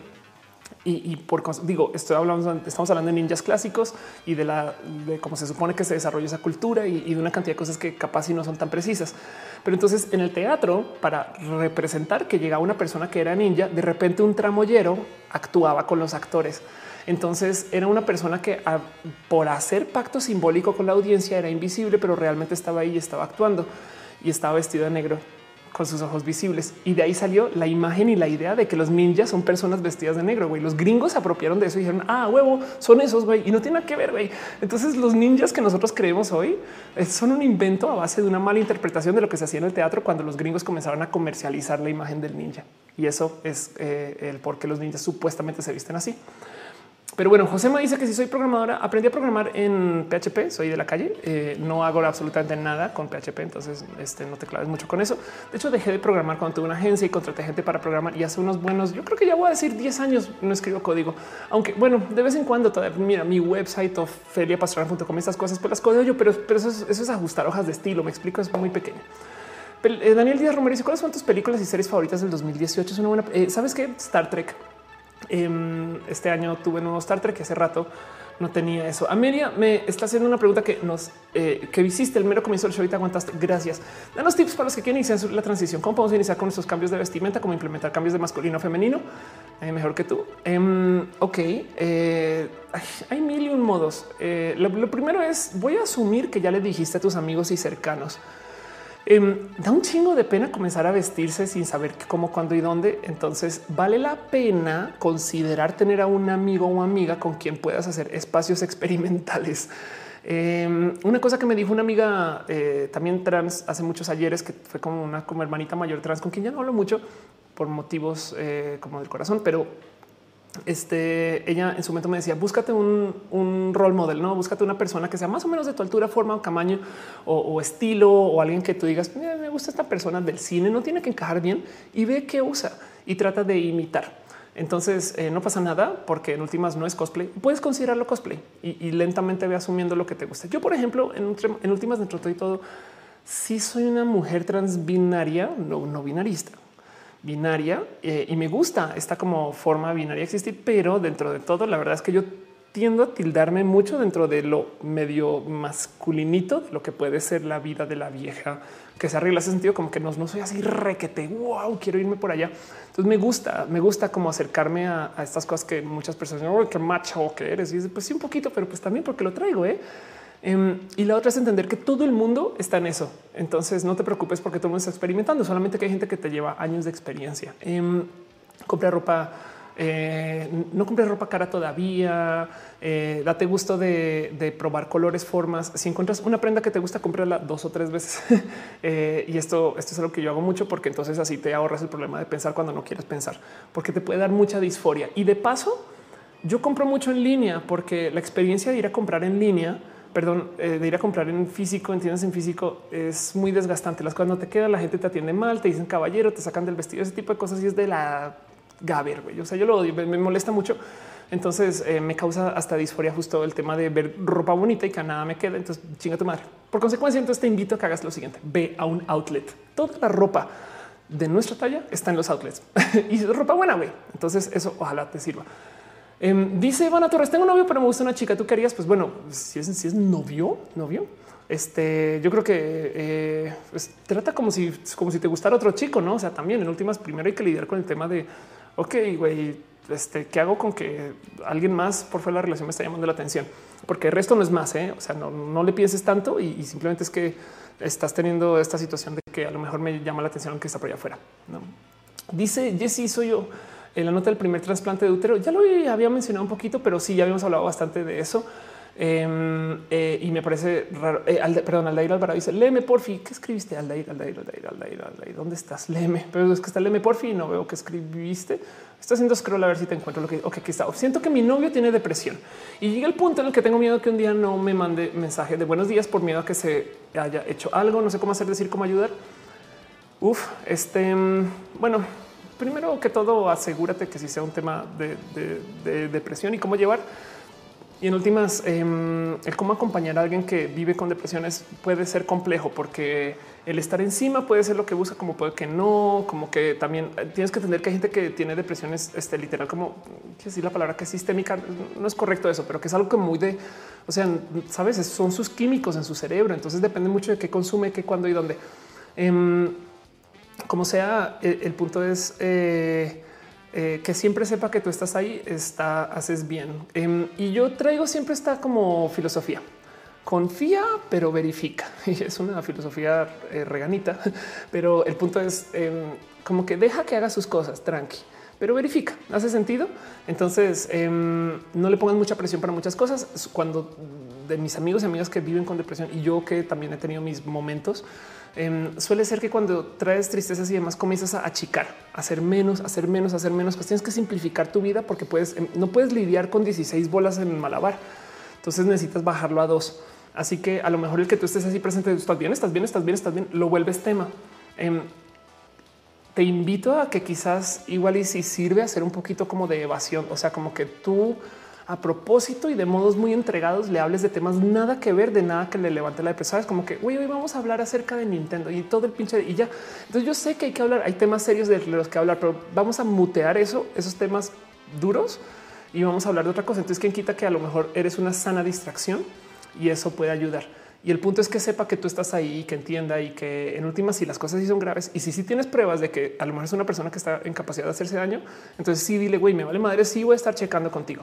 Y, por digo, estoy hablando, estamos hablando de ninjas clásicos y de la de cómo se supone que se desarrolla esa cultura y, de una cantidad de cosas que capaz no son tan precisas. Pero entonces en el teatro, para representar que llegaba una persona que era ninja, de repente un tramoyero actuaba con los actores. Entonces era una persona que por hacer pacto simbólico con la audiencia era invisible, pero realmente estaba ahí y estaba actuando y estaba vestido de negro con sus ojos visibles. Y de ahí salió la imagen y la idea de que los ninjas son personas vestidas de negro. Güey. Los gringos se apropiaron de eso y dijeron, ah, huevo, son esos, y no tiene que ver, güey. Entonces los ninjas que nosotros creemos hoy eh, son un invento a base de una mala interpretación de lo que se hacía en el teatro cuando los gringos comenzaron a comercializar la imagen del ninja. Y eso es eh, el por qué los ninjas supuestamente se visten así. Pero bueno, José me dice que si soy programadora, aprendí a programar en PHP, soy de la calle, eh, no hago absolutamente nada con PHP, entonces este, no te claves mucho con eso. De hecho, dejé de programar cuando tuve una agencia y contraté gente para programar y hace unos buenos, yo creo que ya voy a decir 10 años no escribo código, aunque bueno, de vez en cuando todavía mira mi website o feliapastoral.com, estas cosas, pues las codeo yo, pero, pero eso, es, ajustar hojas de estilo, me explico, es muy pequeño. Eh, Daniel Díaz Romero dice cuáles son tus películas y series favoritas del 2018. Es una buena. Eh, Sabes que Star Trek este año tuve nuevo Star Trek que hace rato no tenía eso. Amelia me está haciendo una pregunta que nos eh, que hiciste el mero comienzo del show y te aguantaste. Gracias. Danos tips para los que quieren iniciar la transición. ¿Cómo podemos iniciar con estos cambios de vestimenta? ¿Cómo implementar cambios de masculino a femenino? Eh, mejor que tú. Em, ok, eh, hay mil y un modos. lo primero es voy a asumir que ya le dijiste a tus amigos y cercanos. Em, da un chingo de pena comenzar a vestirse sin saber cómo, cuándo y dónde. Entonces vale la pena considerar tener a un amigo o amiga con quien puedas hacer espacios experimentales. Em, una cosa que me dijo una amiga eh, también trans hace muchos ayeres, que fue como una como hermanita mayor trans con quien ya no hablo mucho por motivos eh, como del corazón, pero este, ella en su momento me decía, búscate un, un role model, no búscate una persona que sea más o menos de tu altura, forma o tamaño o, estilo o alguien que tú digas, me gusta esta persona del cine, no tiene que encajar bien y ve qué usa y trata de imitar. Entonces eh, no pasa nada porque en últimas no es cosplay. Puedes considerarlo cosplay y, lentamente ve asumiendo lo que te gusta. Yo, por ejemplo, en, en últimas dentro de todo, sí soy una mujer transbinaria, no, no binarista binaria eh, y me gusta esta como forma binaria existir, pero dentro de todo, la verdad es que yo tiendo a tildarme mucho dentro de lo medio masculinito lo que puede ser la vida de la vieja que se arregla ese sentido, como que no, no soy así requete. Wow, quiero irme por allá. Entonces me gusta, me gusta como acercarme a, estas cosas que muchas personas, oh, qué macho que eres. Y pues sí, un poquito, pero pues también porque lo traigo. ¿eh? Em, y la otra es entender que todo el mundo está en eso. Entonces no te preocupes porque todo el mundo está experimentando, solamente que hay gente que te lleva años de experiencia. Eh, compra ropa, eh, no compres ropa cara todavía, eh, date gusto de, probar colores, formas. Si encuentras una prenda que te gusta, cómprala dos o tres veces. y esto, esto es algo que yo hago mucho porque entonces así te ahorras el problema de pensar cuando no quieres pensar, porque te puede dar mucha disforia. Y de paso, yo compro mucho en línea porque la experiencia de ir a comprar en línea perdón, eh, de ir a comprar en físico, en tiendas en físico, es muy desgastante. Las cosas no te quedan, la gente te atiende mal, te dicen caballero, te sacan del vestido, ese tipo de cosas y es de la gaber. güey. O sea, yo lo odio, me, molesta mucho. Entonces eh, me causa hasta disforia justo el tema de ver ropa bonita y que nada me queda. Entonces chinga tu madre. Por consecuencia, entonces te invito a que hagas lo siguiente: ve a un outlet. Toda la ropa de nuestra talla está en los outlets y ropa buena. güey. Entonces, eso ojalá te sirva. Em, dice Ivana Torres, tengo novio, pero me gusta una chica. ¿Tú querías? Pues bueno, si es, novio, novio, este, yo creo que eh, pues, trata como si, como si te gustara otro chico, no? O sea, también en últimas, primero hay que lidiar con el tema de, ok, güey, este, ¿qué hago con que alguien más por fuera de la relación me está llamando la atención? Porque el resto no es más, ¿eh? o sea, no, le pienses tanto y, simplemente es que estás teniendo esta situación de que a lo mejor me llama la atención aunque está por allá afuera. ¿no? Dice Jessy, soy yo en la nota del primer trasplante de útero. Ya lo había mencionado un poquito, pero sí, ya habíamos hablado bastante de eso. Em, eh, y me parece raro. Eh, perdón, Aldair Alvarado dice: Léeme porfi. ¿Qué escribiste? Aldair, Aldair, Aldair, Aldair, Aldair. ¿Dónde estás? Léeme. Pero es que está Léeme porfi y no veo que escribiste. Está haciendo scroll a ver si te encuentro lo que. Ok, aquí está. Siento que mi novio tiene depresión y llega el punto en el que tengo miedo que un día no me mande mensaje de buenos días por miedo a que se haya hecho algo. No sé cómo hacer, decir cómo ayudar. Uf, este bueno, primero que todo, asegúrate que si sea un tema de, depresión y cómo llevar. Y en últimas, em, el cómo acompañar a alguien que vive con depresiones puede ser complejo porque el estar encima puede ser lo que busca, como puede que no, como que también eh, tienes que entender que hay gente que tiene depresiones este, literal, como decir la palabra que es sistémica, no es correcto eso, pero que es algo que muy de, o sea, sabes, son sus químicos en su cerebro. Entonces depende mucho de qué consume, qué, cuándo y dónde. Em, como sea, el, punto es eh, eh, que siempre sepa que tú estás ahí, está, haces bien. Em, y yo traigo siempre esta como filosofía. Confía, pero verifica. Y es una filosofía eh, reganita, pero el punto es em, como que deja que haga sus cosas tranqui, pero verifica. ¿Hace sentido? Entonces em, no le pongan mucha presión para muchas cosas. Cuando de mis amigos y amigas que viven con depresión y yo que también he tenido mis momentos, Em, suele ser que cuando traes tristezas y demás comienzas a achicar, a hacer menos, hacer menos, hacer menos. Pues tienes que simplificar tu vida porque puedes, em, no puedes lidiar con 16 bolas en el malabar. Entonces necesitas bajarlo a dos. Así que a lo mejor el que tú estés así presente, estás bien, estás bien, estás bien, estás bien, lo vuelves tema. Em, te invito a que quizás igual y si sirve hacer un poquito como de evasión, o sea, como que tú a propósito y de modos muy entregados le hables de temas nada que ver, de nada que le levante la depresión. Es como que hoy vamos a hablar acerca de Nintendo y todo el pinche y ya. Entonces yo sé que hay que hablar, hay temas serios de los que hablar, pero vamos a mutear eso, esos temas duros y vamos a hablar de otra cosa. Entonces, quien quita que a lo mejor eres una sana distracción y eso puede ayudar. Y el punto es que sepa que tú estás ahí, que entienda y que en últimas, si las cosas sí son graves y si sí tienes pruebas de que a lo mejor es una persona que está en capacidad de hacerse daño, entonces sí dile, güey, me vale madre, sí voy a estar checando contigo.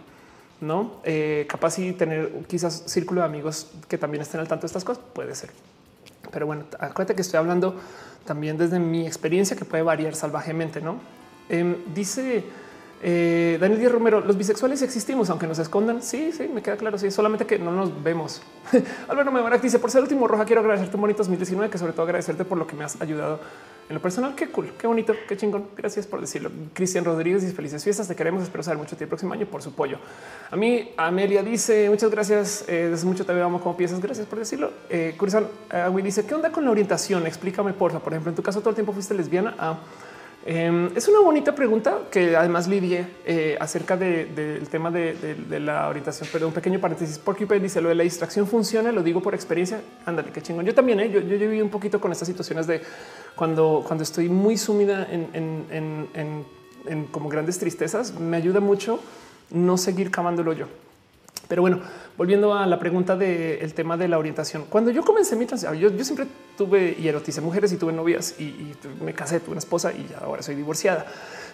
No eh, capaz y tener quizás círculo de amigos que también estén al tanto de estas cosas puede ser. Pero bueno, acuérdate que estoy hablando también desde mi experiencia que puede variar salvajemente. No em, dice eh, Daniel Díaz Romero, los bisexuales existimos, aunque nos escondan. Sí, sí, me queda claro. Sí, solamente que no nos vemos. Álvaro Mebarak dice: Por ser último roja, quiero agradecerte un bonito 2019, que sobre todo agradecerte por lo que me has ayudado en lo personal. Qué cool, qué bonito, qué chingón. Gracias por decirlo. Cristian Rodríguez dice: Felices fiestas. Te queremos. Espero saber mucho el próximo año por su apoyo. A mí, Amelia dice: Muchas gracias. Eh, desde mucho te veo como piensas. Gracias por decirlo. Eh, Curzan uh, dice: ¿Qué onda con la orientación? Explícame, porfa. Por ejemplo, en tu caso, todo el tiempo fuiste lesbiana. a Em, es una bonita pregunta que además lidié eh, acerca del tema de, la orientación. Pero un pequeño paréntesis, porque dice lo de la distracción funciona, lo digo por experiencia. Ándale, qué chingón. Yo también, ¿eh? yo, yo, viví un poquito con estas situaciones de cuando, cuando estoy muy sumida en, como grandes tristezas, me ayuda mucho no seguir cavándolo yo. Pero bueno, volviendo a la pregunta del tema de la orientación. Cuando yo comencé mi transición, yo, siempre tuve y eroticé mujeres y tuve novias y, me casé, tuve una esposa y ahora soy divorciada.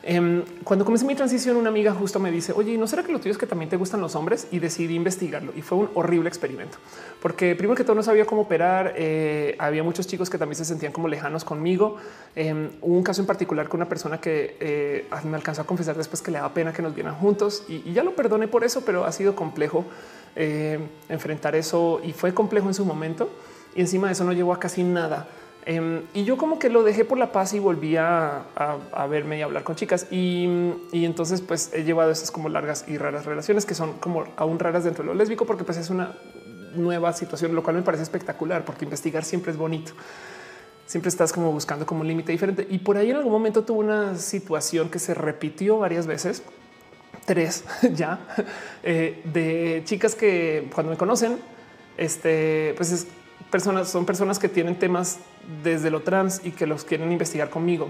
Em, cuando comencé mi transición, una amiga justo me dice, oye, ¿no será que lo tuyo es que también te gustan los hombres? Y decidí investigarlo y fue un horrible experimento, porque primero que todo no sabía cómo operar. Eh, había muchos chicos que también se sentían como lejanos conmigo. Em, hubo un caso en particular con una persona que eh, me alcanzó a confesar después que le daba pena que nos vieran juntos y, ya lo perdoné por eso, pero ha sido complejo eh, enfrentar eso y fue complejo en su momento. Y encima de eso no llegó a casi nada. Em, y yo como que lo dejé por la paz y volví a, verme y hablar con chicas. Y, entonces pues he llevado esas como largas y raras relaciones que son como aún raras dentro de lo lésbico porque pues es una nueva situación, lo cual me parece espectacular porque investigar siempre es bonito. Siempre estás como buscando como un límite diferente. Y por ahí en algún momento tuve una situación que se repitió varias veces, tres ya, eh, de chicas que cuando me conocen, este, pues es personas, son personas que tienen temas desde lo trans y que los quieren investigar conmigo.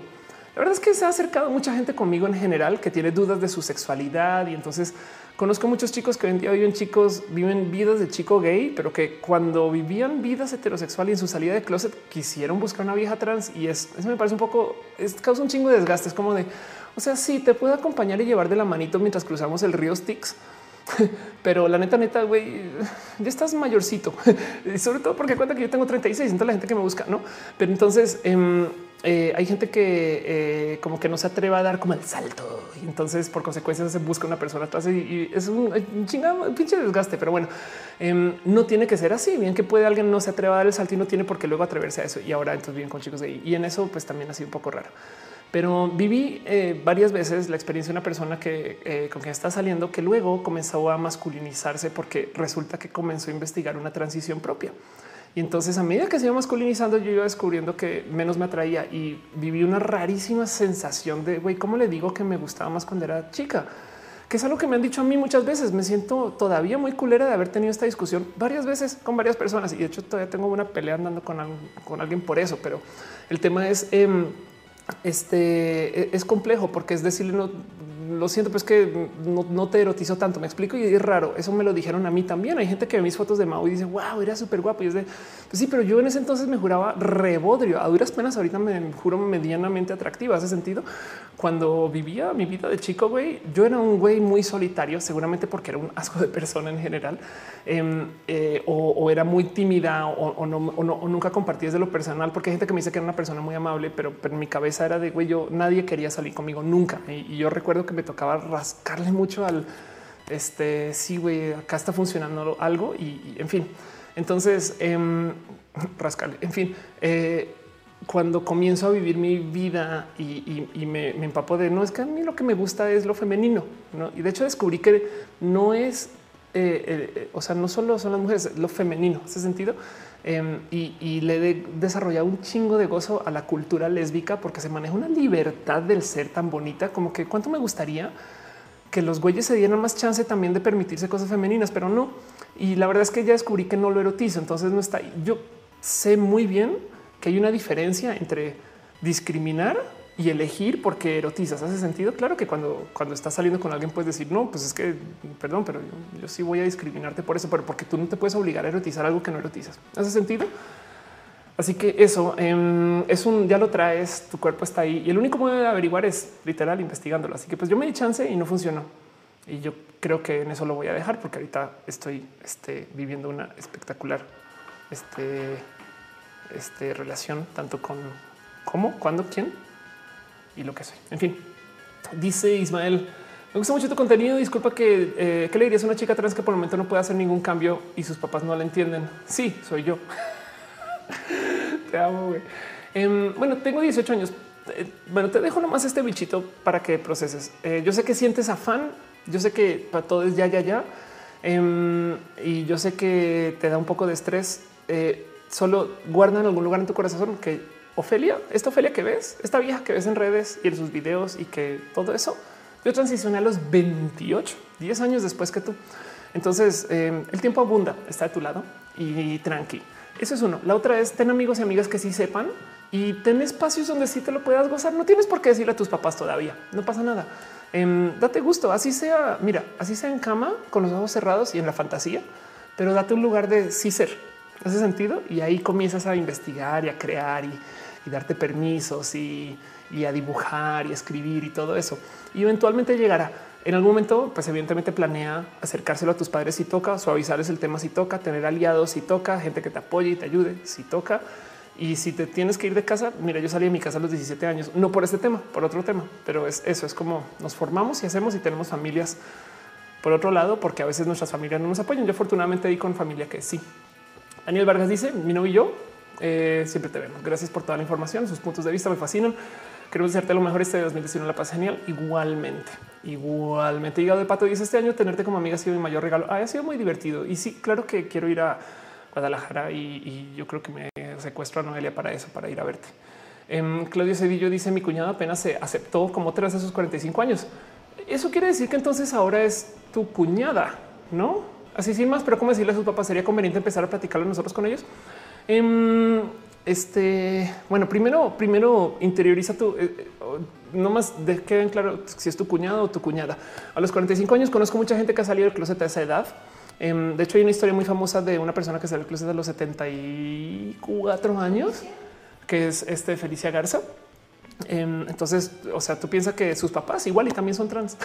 La verdad es que se ha acercado mucha gente conmigo en general que tiene dudas de su sexualidad y entonces conozco muchos chicos que hoy en día viven chicos, viven vidas de chico gay, pero que cuando vivían vidas heterosexual y en su salida de closet quisieron buscar una vieja trans y es, eso me parece un poco, es, causa un chingo de desgaste. Es como de, o sea, sí, te puedo acompañar y llevar de la manito mientras cruzamos el río Styx, pero la neta, neta, güey, ya estás mayorcito y sobre todo porque cuenta que yo tengo 36, entonces la gente que me busca, no? Pero entonces em, eh, hay gente que eh, como que no se atreva a dar como el salto y entonces por consecuencia se busca una persona atrás y, es un, chingado, un pinche desgaste. Pero bueno, em, no tiene que ser así. Bien que puede alguien no se atreva a dar el salto y no tiene por qué luego atreverse a eso. Y ahora entonces bien con chicos de ahí y en eso pues también ha sido un poco raro pero viví eh, varias veces la experiencia de una persona que eh, con quien está saliendo que luego comenzó a masculinizarse porque resulta que comenzó a investigar una transición propia. Y entonces a medida que se iba masculinizando, yo iba descubriendo que menos me atraía y viví una rarísima sensación de güey, ¿cómo le digo que me gustaba más cuando era chica? Que es algo que me han dicho a mí muchas veces. Me siento todavía muy culera de haber tenido esta discusión varias veces con varias personas y de hecho todavía tengo una pelea andando con, con alguien por eso. Pero el tema es em, este e-, es complejo porque es decirle no lo siento, pues que no, te erotizo tanto. Me explico y es raro. Eso me lo dijeron a mí también. Hay gente que ve mis fotos de Mao y dice wow, era súper guapo. Y es de pues sí, pero yo en ese entonces me juraba rebodrio a duras penas. Ahorita me juro medianamente atractiva. Hace sentido cuando vivía mi vida de chico, güey, yo era un güey muy solitario, seguramente porque era un asco de persona en general em, eh, o, era muy tímida o, no, o, nunca compartí desde lo personal, porque hay gente que me dice que era una persona muy amable, pero, en mi cabeza era de güey, yo nadie quería salir conmigo nunca. Y, yo recuerdo que me tocaba rascarle mucho al este. Sí, güey, acá está funcionando algo y, en fin. Entonces, eh, rascarle. En fin, eh, cuando comienzo a vivir mi vida y, me, empapo de no es que a mí lo que me gusta es lo femenino. Y de hecho descubrí que no es, eh, eh, o sea, no solo son las mujeres, lo femenino, ese sentido. Em, y, le he desarrollado un chingo de gozo a la cultura lésbica porque se maneja una libertad del ser tan bonita como que cuánto me gustaría que los güeyes se dieran más chance también de permitirse cosas femeninas, pero no. Y la verdad es que ya descubrí que no lo erotizo, entonces no está. Yo sé muy bien que hay una diferencia entre discriminar y elegir porque erotizas. ¿Hace sentido? Claro que cuando, cuando estás saliendo con alguien puedes decir, no, pues es que, perdón, pero yo, sí voy a discriminarte por eso, pero porque tú no te puedes obligar a erotizar algo que no erotizas. ¿Hace sentido? Así que eso em, es un ya lo traes, tu cuerpo está ahí y el único modo de averiguar es literal investigándolo. Así que pues yo me di chance y no funcionó. Y yo creo que en eso lo voy a dejar porque ahorita estoy este, viviendo una espectacular este, este, relación tanto con cómo, cuándo, quién y lo que soy. En fin, dice Ismael, me gusta mucho tu contenido. Disculpa que eh, ¿qué le dirías a una chica trans que por el momento no puede hacer ningún cambio y sus papás no la entienden. Sí, soy yo. te amo. Em, bueno, tengo 18 años. Eh, bueno, te dejo nomás este bichito para que proceses. Eh, yo sé que sientes afán. Yo sé que para todo es ya, ya, ya. Em, y yo sé que te da un poco de estrés. solo guarda en algún lugar en tu corazón que Ofelia, esta Ofelia que ves, esta vieja que ves en redes y en sus videos y que todo eso, yo transicioné a los 28, 10 años después que tú. Entonces em, el tiempo abunda, está de tu lado y, tranqui. Eso es uno. La otra es ten amigos y amigas que sí sepan y ten espacios donde sí te lo puedas gozar. No tienes por qué decirle a tus papás todavía. No pasa nada. Em, date gusto. Así sea. Mira, así sea en cama con los ojos cerrados y en la fantasía, pero date un lugar de sí ser. Hace sentido y ahí comienzas a investigar y a crear y y darte permisos y, a dibujar y escribir y todo eso. Y eventualmente llegará. En algún momento, pues evidentemente planea acercárselo a tus padres si toca, suavizarles el tema si toca, tener aliados si toca, gente que te apoye y te ayude si toca. Y si te tienes que ir de casa, mira, yo salí de mi casa a los 17 años, no por este tema, por otro tema, pero es eso, es como nos formamos y hacemos y tenemos familias por otro lado, porque a veces nuestras familias no nos apoyan. Yo afortunadamente di con familia que sí. Daniel Vargas dice, mi novio y yo eh, siempre te vemos. Gracias por toda la información. Sus puntos de vista me fascinan. Queremos desearte lo mejor este 2019. La paz genial. Igualmente, igualmente. Hígado de pato dice este año tenerte como amiga ha sido mi mayor regalo. ha sido muy divertido. Y sí, claro que quiero ir a Guadalajara y, yo creo que me secuestro a Noelia para eso, para ir a verte. Em, Claudio Cedillo dice mi cuñado apenas se aceptó como tras esos 45 años. Eso quiere decir que entonces ahora es tu cuñada, no? Así sin más, pero cómo decirle a sus papás sería conveniente empezar a platicarlo nosotros con ellos. Em, este, bueno, primero, primero interioriza tu, eh, eh, no más de que claro si es tu cuñado o tu cuñada. A los 45 años conozco mucha gente que ha salido del closet a esa edad. Em, de hecho, hay una historia muy famosa de una persona que salió del closet a los 74 años, que es este Felicia Garza. Em, entonces, o sea, tú piensas que sus papás igual y también son trans,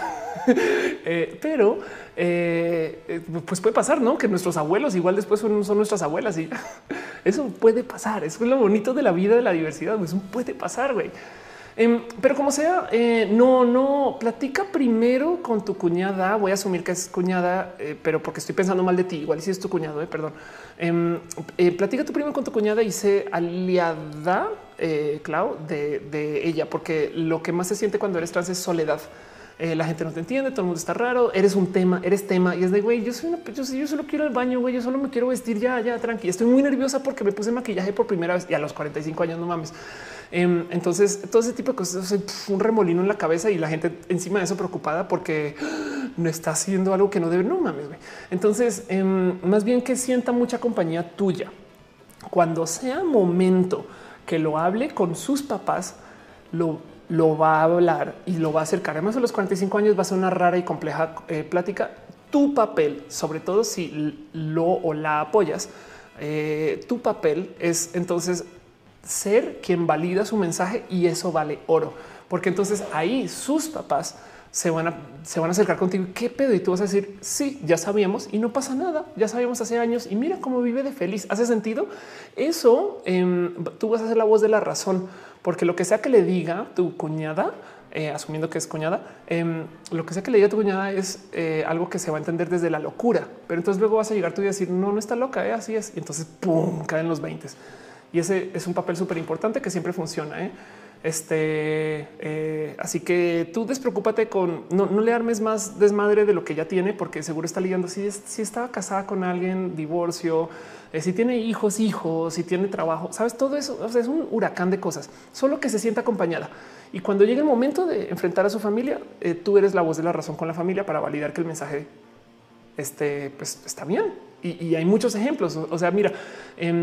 eh, pero eh, pues puede pasar, no? Que nuestros abuelos igual después son, nuestras abuelas y eso puede pasar. Eso es lo bonito de la vida de la diversidad. Eso puede pasar, güey. Em, pero como sea, eh, no, no platica primero con tu cuñada. Voy a asumir que es cuñada, pero porque estoy pensando mal de ti. Igual si es tu cuñado, perdón. Em, platica tu primero con tu cuñada y sé aliada eh, Clau, de, ella, porque lo que más se siente cuando eres trans es soledad. Eh, la gente no te entiende, todo el mundo está raro, eres un tema, eres tema y es de güey. Yo soy una, yo, yo solo quiero el baño, güey. Yo solo me quiero vestir ya, ya tranquila. Estoy muy nerviosa porque me puse maquillaje por primera vez y a los 45 años, no mames. Em, entonces, todo ese tipo de cosas, un remolino en la cabeza y la gente encima de eso preocupada porque no está haciendo algo que no debe. No mames. Entonces, em, más bien que sienta mucha compañía tuya cuando sea momento que lo hable con sus papás, lo, lo va a hablar y lo va a acercar. Además, a los 45 años va a ser una rara y compleja eh, plática. Tu papel, sobre todo si lo o la apoyas, eh, tu papel es entonces ser quien valida su mensaje y eso vale oro, porque entonces ahí sus papás se van a, se van a acercar contigo. ¿Qué pedo? Y tú vas a decir, sí, ya sabíamos y no pasa nada. Ya sabíamos hace años y mira cómo vive de feliz. ¿Hace sentido? Eso em, tú vas a ser la voz de la razón, porque lo que sea que le diga tu cuñada, eh, asumiendo que es cuñada, em, lo que sea que le diga tu cuñada es eh, algo que se va a entender desde la locura. Pero entonces luego vas a llegar tú y decir, no, no está loca, eh, así es. Y entonces, pum, caen los 20. Y ese es un papel súper importante que siempre funciona. ¿eh? Este, eh, así que tú despreocúpate con no, le armes más desmadre de lo que ya tiene, porque seguro está ligando. Si, estaba casada con alguien, divorcio, eh, si tiene hijos, hijos, si tiene trabajo, sabes, todo eso es un huracán de cosas, solo que se sienta acompañada. Y cuando llegue el momento de enfrentar a su familia, tú eres la voz de la razón con la familia para validar que el mensaje este, pues, está bien y, hay muchos ejemplos. O sea, mira,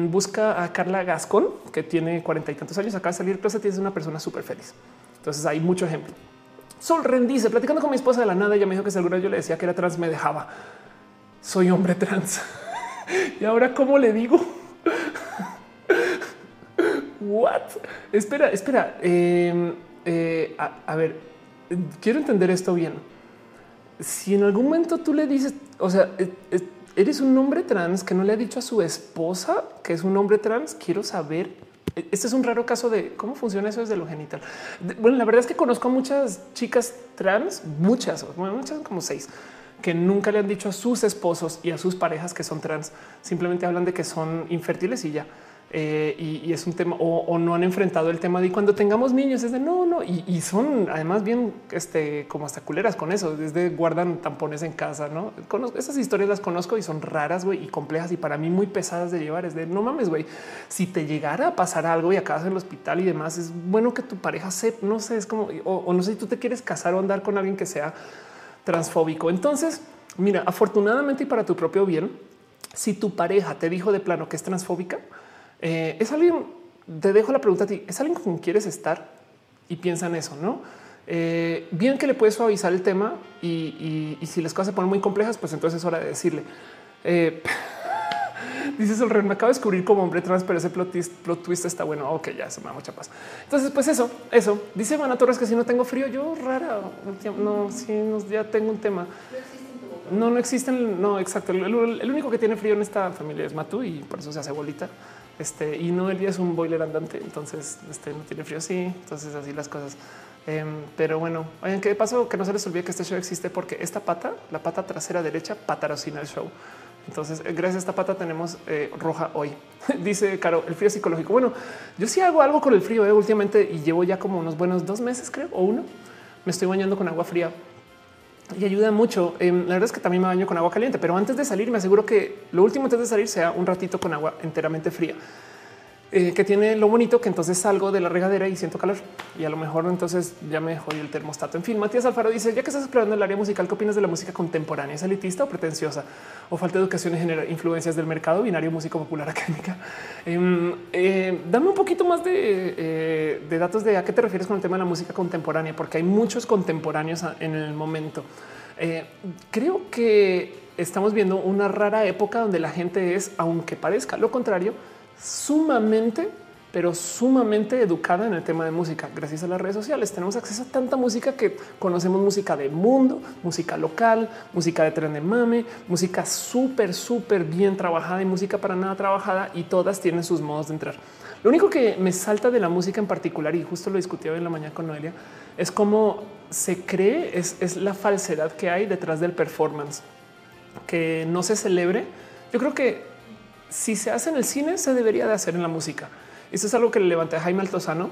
busca a Carla Gascon, que tiene cuarenta y tantos años, acaba de salir, pero tienes una persona súper feliz. Entonces hay mucho ejemplo. Sol Ren dice, platicando con mi esposa de la nada, ella me dijo que si alguna yo le decía que era trans, me dejaba. Soy hombre trans. y ahora, ¿cómo le digo? What? Espera, espera. Em, eh, a, ver, quiero entender esto bien. Si en algún momento tú le dices, o sea, e, e, eres un hombre trans que no le ha dicho a su esposa que es un hombre trans, quiero saber. Este es un raro caso de cómo funciona eso desde lo genital. Bueno, la verdad es que conozco a muchas chicas trans, muchas, muchas como seis, que nunca le han dicho a sus esposos y a sus parejas que son trans. Simplemente hablan de que son infértiles y ya. Eh, y, es un tema o, no han enfrentado el tema de cuando tengamos niños es de no, no. Y, son además bien este, como hasta culeras con eso. Desde guardan tampones en casa. No conozco esas historias, las conozco y son raras y complejas y para mí muy pesadas de llevar. Es de no mames, güey. Si te llegara a pasar algo y acabas en el hospital y demás, es bueno que tu pareja sepa, no sé, es como o, no sé si tú te quieres casar o andar con alguien que sea transfóbico. Entonces, mira, afortunadamente y para tu propio bien, si tu pareja te dijo de plano que es transfóbica, eh, es alguien, te dejo la pregunta a ti, ¿es alguien con quien quieres estar? Y piensa en eso, ¿no? Eh, bien que le puedes suavizar el tema y, si las cosas se ponen muy complejas, pues entonces es hora de decirle. Eh, dices el rey, me acabo de descubrir como hombre trans, pero ese plot twist, está bueno. Ok, ya se me da mucha paz. Entonces, pues eso, eso. Dice Mana Torres que si no tengo frío, yo rara. No, si ya tengo un tema. No, no existen. No, exacto. El, el, único que tiene frío en esta familia es Matu y por eso se hace bolita. Este, y no el día es un boiler andante, entonces este, no tiene frío. Sí, entonces así las cosas. Em, pero bueno, oigan, ¿qué pasó? Que no se les olvide que este show existe porque esta pata, la pata trasera derecha, patrocina el show. Entonces, eh, gracias a esta pata tenemos eh, roja hoy. Dice Caro, el frío psicológico. Bueno, yo sí hago algo con el frío eh, últimamente y llevo ya como unos buenos dos meses, creo, o uno. Me estoy bañando con agua fría y ayuda mucho. Em, la verdad es que también me baño con agua caliente, pero antes de salir me aseguro que lo último antes de salir sea un ratito con agua enteramente fría. Eh, que tiene lo bonito que entonces salgo de la regadera y siento calor y a lo mejor entonces ya me jodí el termostato. En fin, Matías Alfaro dice ya que estás explorando el área musical, ¿qué opinas de la música contemporánea? ¿Es elitista o pretenciosa o falta de educación en general? Influencias del mercado binario, músico popular académica. Em, eh, dame un poquito más eh, de, datos de a qué te refieres con el tema de la música contemporánea, porque hay muchos contemporáneos en el momento. creo que estamos viendo una rara época donde la gente es, aunque parezca lo contrario, sumamente, pero sumamente educada en el tema de música. Gracias a las redes sociales tenemos acceso a tanta música que conocemos música del mundo, música local, música de tren de mame, música súper, súper bien trabajada y música para nada trabajada y todas tienen sus modos de entrar. Lo único que me salta de la música en particular, y justo lo discutí hoy en la mañana con Noelia, es cómo se cree, es, es la falsedad que hay detrás del performance, que no se celebre. Yo creo que si se hace en el cine, se debería de hacer en la música. Eso es algo que le levanté a Jaime Altozano,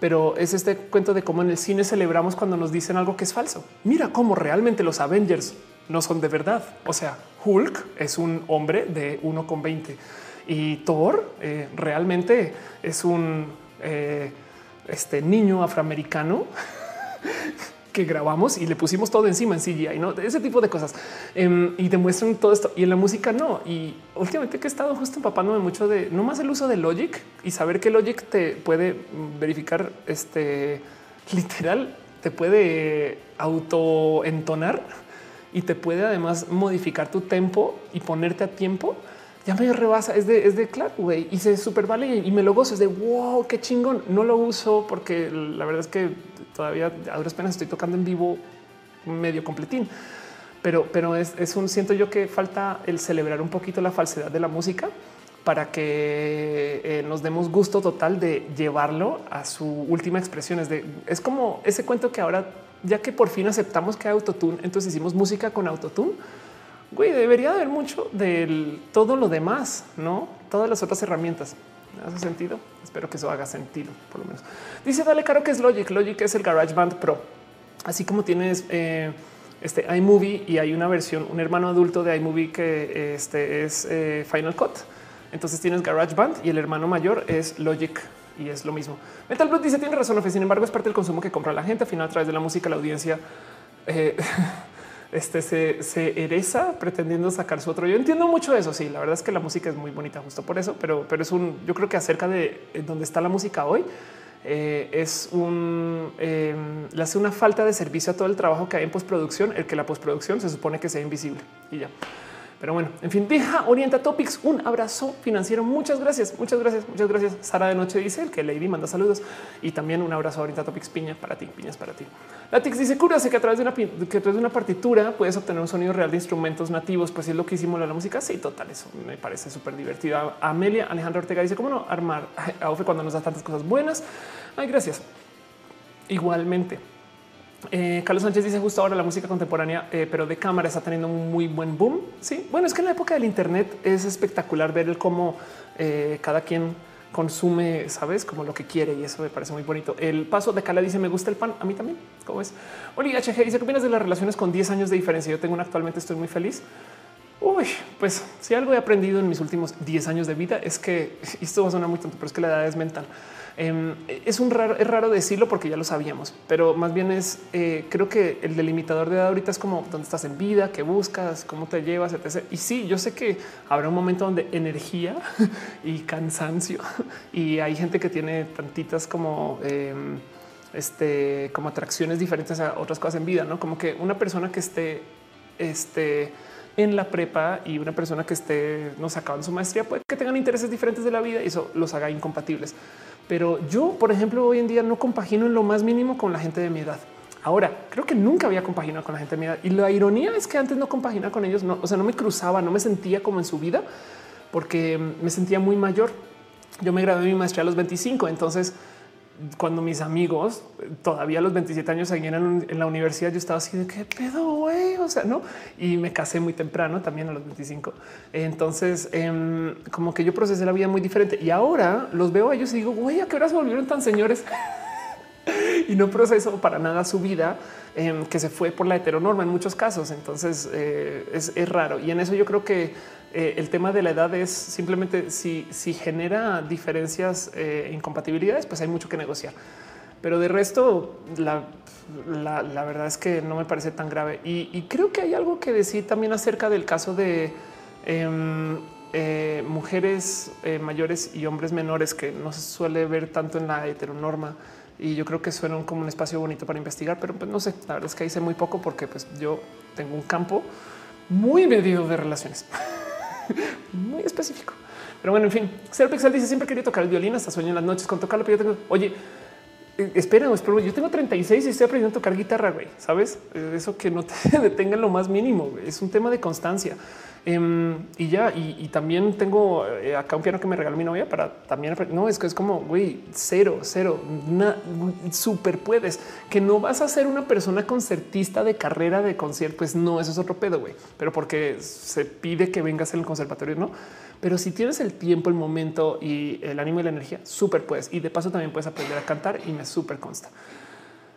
pero es este cuento de cómo en el cine celebramos cuando nos dicen algo que es falso. Mira cómo realmente los Avengers no son de verdad. O sea, Hulk es un hombre de 1,20 y Thor eh, realmente es un eh, este niño afroamericano que grabamos y le pusimos todo encima en CGI, no ese tipo de cosas em, y demuestran todo esto. Y en la música no. Y últimamente que he estado justo empapándome mucho de no más el uso de Logic y saber que Logic te puede verificar este literal, te puede auto entonar y te puede además modificar tu tempo y ponerte a tiempo ya me rebasa. Es de, es de claro, güey, y se súper vale y me lo gozo. Es de wow, qué chingón. No lo uso porque la verdad es que todavía a duras penas estoy tocando en vivo medio completín. Pero, pero es, es un siento yo que falta el celebrar un poquito la falsedad de la música para que eh, nos demos gusto total de llevarlo a su última expresión. Es, de, es como ese cuento que ahora, ya que por fin aceptamos que hay autotune, entonces hicimos música con autotune güey, debería haber mucho de todo lo demás, no todas las otras herramientas. Hace sentido. Espero que eso haga sentido, por lo menos. Dice Dale Caro que es Logic. Logic es el GarageBand Pro. Así como tienes eh, este iMovie y hay una versión, un hermano adulto de iMovie que este es eh, Final Cut. Entonces tienes GarageBand y el hermano mayor es Logic y es lo mismo. Metal Blood dice tiene razón, sin embargo es parte del consumo que compra la gente. Al final a través de la música la audiencia eh, este se, se pretendiendo sacar su otro. Yo entiendo mucho eso. Sí, la verdad es que la música es muy bonita justo por eso, pero, pero es un yo creo que acerca de donde está la música hoy. eh, es un em, le hace una falta de servicio a todo el trabajo que hay en postproducción, el que la postproducción se supone que sea invisible y ya. Pero bueno, en fin, deja Orienta Topics. Un abrazo financiero. Muchas gracias, muchas gracias, muchas gracias. Sara de Noche dice el que Lady manda saludos y también un abrazo a Orienta Topics Piña para ti, piñas para ti. Latix dice cúrase que a través de una que a través de una partitura puedes obtener un sonido real de instrumentos nativos. Pues es lo que hicimos la música. Sí, total. Eso me parece súper divertido. Amelia Alejandra Ortega dice cómo no armar a cuando nos da tantas cosas buenas. Ay, gracias. Igualmente. Eh, Carlos Sánchez dice justo ahora la música contemporánea, eh, pero de cámara está teniendo un muy buen boom. Sí, bueno, es que en la época del Internet es espectacular ver el cómo eh, cada quien consume, sabes, como lo que quiere y eso me parece muy bonito. El paso de Cala dice me gusta el pan. A mí también. ¿Cómo es? Oli HG dice qué opinas de las relaciones con 10 años de diferencia. Yo tengo una actualmente, estoy muy feliz. Uy, pues si algo he aprendido en mis últimos 10 años de vida es que esto va a sonar muy tonto, pero es que la edad es mental. Em, es un raro, es raro decirlo porque ya lo sabíamos, pero más bien es eh, creo que el delimitador de edad ahorita es como dónde estás en vida, qué buscas, cómo te llevas, etc. Y sí, yo sé que habrá un momento donde energía y cansancio y hay gente que tiene tantitas como em, este, como atracciones diferentes a otras cosas en vida, no como que una persona que esté este, en la prepa y una persona que esté nos acabando su maestría puede que tengan intereses diferentes de la vida y eso los haga incompatibles. Pero yo, por ejemplo, hoy en día no compagino en lo más mínimo con la gente de mi edad. Ahora creo que nunca había compaginado con la gente de mi edad y la ironía es que antes no compaginaba con ellos. No, o sea, no me cruzaba, no me sentía como en su vida porque me sentía muy mayor. Yo me gradué mi maestría a los 25, entonces cuando mis amigos todavía a los 27 años seguían en la universidad, yo estaba así de qué pedo, güey. O sea, no. Y me casé muy temprano también a los 25. Entonces, em, como que yo procesé la vida muy diferente y ahora los veo a ellos y digo, güey, a qué hora se volvieron tan señores y no proceso para nada su vida em, que se fue por la heteronorma en muchos casos. Entonces eh, es, es raro y en eso yo creo que eh, el tema de la edad es simplemente si, si genera diferencias, e incompatibilidades, pues hay mucho que negociar. Pero de resto, la, la, verdad es que no me parece tan grave. Y, creo que hay algo que decir también acerca del caso de em, eh, mujeres mayores y hombres menores que no se suele ver tanto en la heteronorma. Y yo creo que suena como un espacio bonito para investigar, pero pues no sé, la verdad es que hice muy poco porque pues yo tengo un campo muy medido de relaciones. muy específico. Pero bueno, en fin, Ser Pixel dice siempre quería tocar el violín hasta sueño en las noches con tocarlo, pero yo tengo, oye, eh, espera, espera, yo tengo 36 y estoy aprendiendo a tocar guitarra, güey, ¿sabes? Eh, eso que no te detenga en lo más mínimo, es un tema de constancia. Em, y ya, y, también tengo eh, acá un piano que me regaló mi novia para también No, es que es como güey, cero, cero, súper puedes que no vas a ser una persona concertista de carrera de concierto. Pues no, eso es otro pedo, güey, pero porque se pide que vengas en el conservatorio, no? Pero si tienes el tiempo, el momento y el ánimo y la energía, súper puedes. Y de paso también puedes aprender a cantar y me súper consta.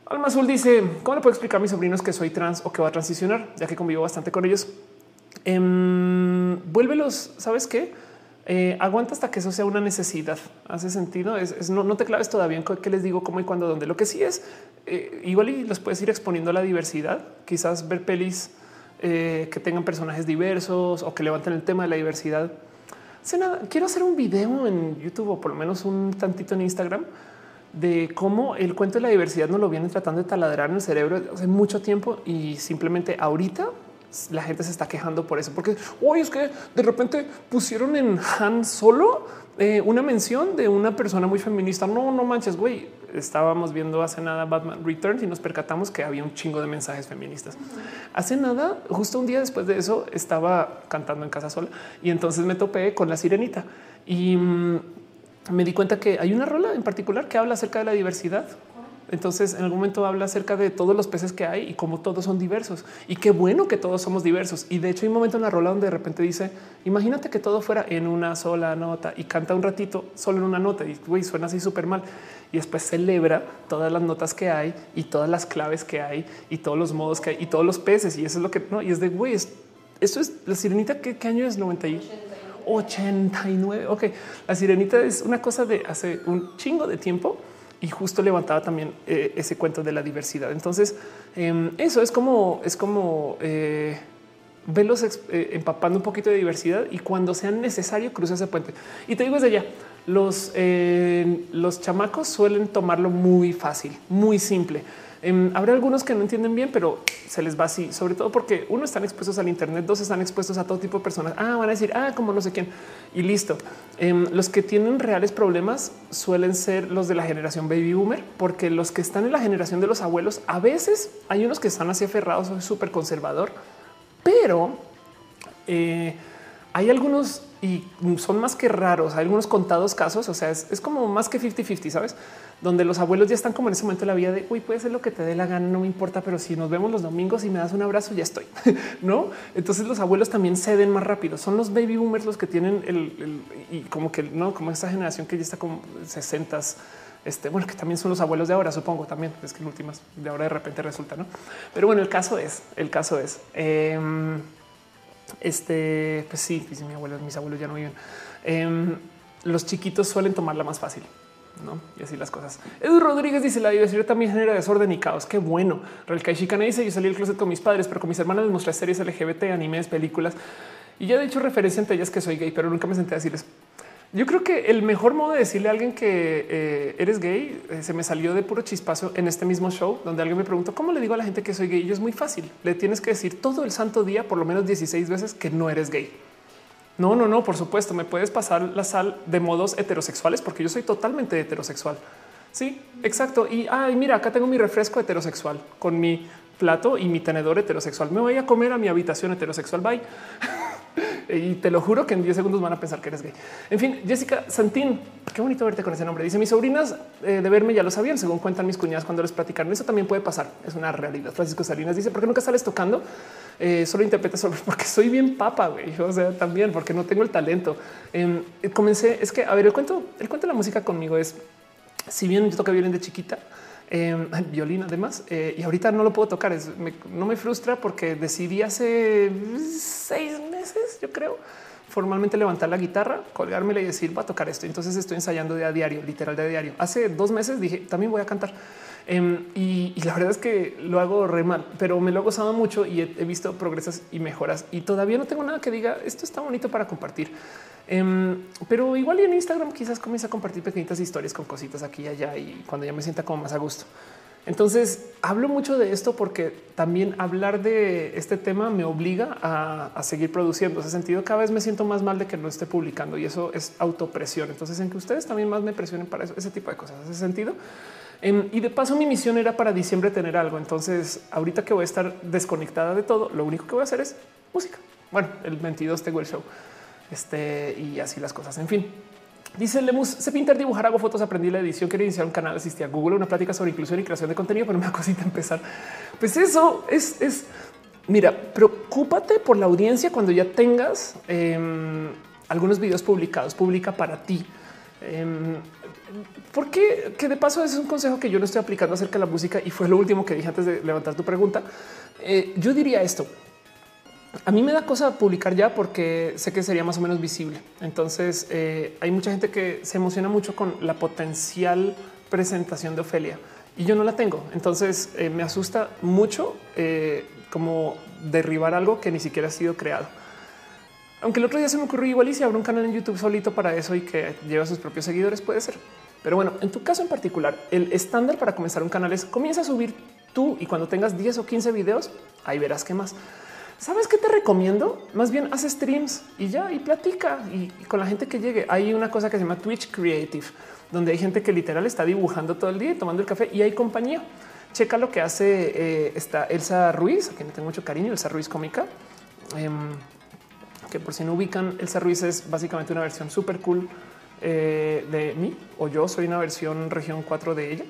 Alma Azul dice, ¿cómo le puedo explicar a mis sobrinos que soy trans o que va a transicionar? Ya que convivo bastante con ellos. Eh, vuélvelos, ¿sabes qué? Eh, aguanta hasta que eso sea una necesidad. Hace sentido. Es, no, te claves todavía en qué les digo, cómo y cuándo, dónde. Lo que sí es eh, igual y los puedes ir exponiendo a la diversidad. Quizás ver pelis eh, que tengan personajes diversos o que levanten el tema de la diversidad. nada. Quiero hacer un video en YouTube o por lo menos un tantito en Instagram de cómo el cuento de la diversidad no lo vienen tratando de taladrar en el cerebro hace mucho tiempo y simplemente ahorita la gente se está quejando por eso, porque hoy es que de repente pusieron en Han solo eh, una mención de una persona muy feminista. No, no manches, güey. Estábamos viendo hace nada Batman Returns y nos percatamos que había un chingo de mensajes feministas. Hace nada, justo un día después de eso, estaba cantando en casa sola y entonces me topé con la sirenita y mm, me di cuenta que hay una rola en particular que habla acerca de la diversidad entonces, en algún momento habla acerca de todos los peces que hay y cómo todos son diversos. Y qué bueno que todos somos diversos. Y de hecho, hay un momento en la rola donde de repente dice: Imagínate que todo fuera en una sola nota y canta un ratito solo en una nota y suena así súper mal. Y después celebra todas las notas que hay y todas las claves que hay y todos los modos que hay y todos los peces. Y eso es lo que no. Y es de güey, esto es la sirenita. ¿Qué, año es 90 y 89? Ok, la sirenita es una cosa de hace un chingo de tiempo y justo levantaba también eh, ese cuento de la diversidad. Entonces, em, eso es como es como eh, verlos eh, empapando un poquito de diversidad y cuando sea necesario cruza ese puente. Y te digo desde ya, los, los chamacos suelen tomarlo muy fácil, muy simple. Em, habrá algunos que no entienden bien, pero se les va así, sobre todo porque uno están expuestos al Internet, dos están expuestos a todo tipo de personas. Ah, van a decir, ah, como no sé quién y listo. Em, los que tienen reales problemas suelen ser los de la generación baby boomer, porque los que están en la generación de los abuelos, a veces hay unos que están así aferrados, soy súper conservador, pero eh, hay algunos y son más que raros. Hay algunos contados casos. O sea, es, como más que 50-50, sabes? Donde los abuelos ya están como en ese momento de la vida de uy, puede ser lo que te dé la gana, no me importa, pero si nos vemos los domingos y me das un abrazo, ya estoy. no? Entonces los abuelos también ceden más rápido. Son los baby boomers los que tienen el, y como que no, como esta generación que ya está como 60 este, bueno, que también son los abuelos de ahora, supongo también, es que en últimas de ahora de repente resulta, no? Pero bueno, el caso es, el caso es, em, este, pues sí, pues mi abuelo, mis abuelos ya no viven. Em, los chiquitos suelen tomarla más fácil. ¿no? Y así las cosas. Edu Rodríguez dice la diversidad también genera desorden y caos. Qué bueno. Real Chicana dice yo salí del closet con mis padres, pero con mis hermanas les mostré series LGBT, animes, películas y ya he dicho referencia entre ellas que soy gay, pero nunca me senté a decirles yo creo que el mejor modo de decirle a alguien que eh, eres gay eh, se me salió de puro chispazo en este mismo show donde alguien me preguntó cómo le digo a la gente que soy gay. Y es muy fácil. Le tienes que decir todo el santo día, por lo menos 16 veces que no eres gay. No, no, no, por supuesto, me puedes pasar la sal de modos heterosexuales porque yo soy totalmente heterosexual. Sí, exacto. Y ay, mira, acá tengo mi refresco heterosexual con mi plato y mi tenedor heterosexual. Me voy a comer a mi habitación heterosexual. Bye. y te lo juro que en 10 segundos van a pensar que eres gay. En fin, Jessica Santín, qué bonito verte con ese nombre. Dice mis sobrinas eh, de verme ya lo sabían, según cuentan mis cuñadas cuando les platicaron. Eso también puede pasar. Es una realidad. Francisco Salinas dice por qué nunca sales tocando. Eh, solo interpreta solo porque soy bien papa. Güey. O sea, también porque no tengo el talento. Em, comencé. Es que a ver, el cuento, el cuento de la música conmigo es si bien yo toco violín de chiquita, eh, violín además, eh, y ahorita no lo puedo tocar. No me frustra porque decidí hace seis meses, yo creo, formalmente levantar la guitarra, colgármela y decir va a tocar esto. Entonces estoy ensayando de a diario, literal de a diario. Hace dos meses dije también voy a cantar. Em, y, la verdad es que lo hago re mal, pero me lo he gozado mucho y he, visto progresos y mejoras y todavía no tengo nada que diga esto está bonito para compartir. Em, pero igual y en Instagram quizás comienza a compartir pequeñitas historias con cositas aquí y allá y cuando ya me sienta como más a gusto. Entonces hablo mucho de esto porque también hablar de este tema me obliga a, seguir produciendo. En ese sentido, cada vez me siento más mal de que no esté publicando y eso es autopresión. Entonces, en que ustedes también más me presionen para eso, ese tipo de cosas. Ese sentido, em, y de paso, mi misión era para diciembre tener algo. Entonces, ahorita que voy a estar desconectada de todo, lo único que voy a hacer es música. Bueno, el 22 tengo el show este y así las cosas. En fin, Dice Lemus, se pintar, dibujar, hago fotos, aprendí la edición, quería iniciar un canal, asistí a Google, una plática sobre inclusión y creación de contenido, pero me da cosita empezar. Pues eso es, es, mira, preocúpate por la audiencia cuando ya tengas em, algunos videos publicados, publica para ti. Eh, porque que de paso es un consejo que yo no estoy aplicando acerca de la música y fue lo último que dije antes de levantar tu pregunta. Eh, yo diría esto. A mí me da cosa publicar ya porque sé que sería más o menos visible. Entonces eh, hay mucha gente que se emociona mucho con la potencial presentación de Ofelia y yo no la tengo. Entonces eh, me asusta mucho eh, como derribar algo que ni siquiera ha sido creado. Aunque el otro día se me ocurrió igual y si abro un canal en YouTube solito para eso y que lleva sus propios seguidores puede ser. Pero bueno, en tu caso en particular, el estándar para comenzar un canal es comienza a subir tú y cuando tengas 10 o 15 videos, ahí verás qué más. ¿Sabes qué te recomiendo? Más bien haz streams y ya y platica y, con la gente que llegue. Hay una cosa que se llama Twitch Creative, donde hay gente que literal está dibujando todo el día y tomando el café y hay compañía. Checa lo que hace eh, esta Elsa Ruiz, a quien tengo mucho cariño, Elsa Ruiz cómica. Em, que por si no ubican, Elsa Ruiz es básicamente una versión súper cool eh, de mí o yo soy una versión región 4 de ella.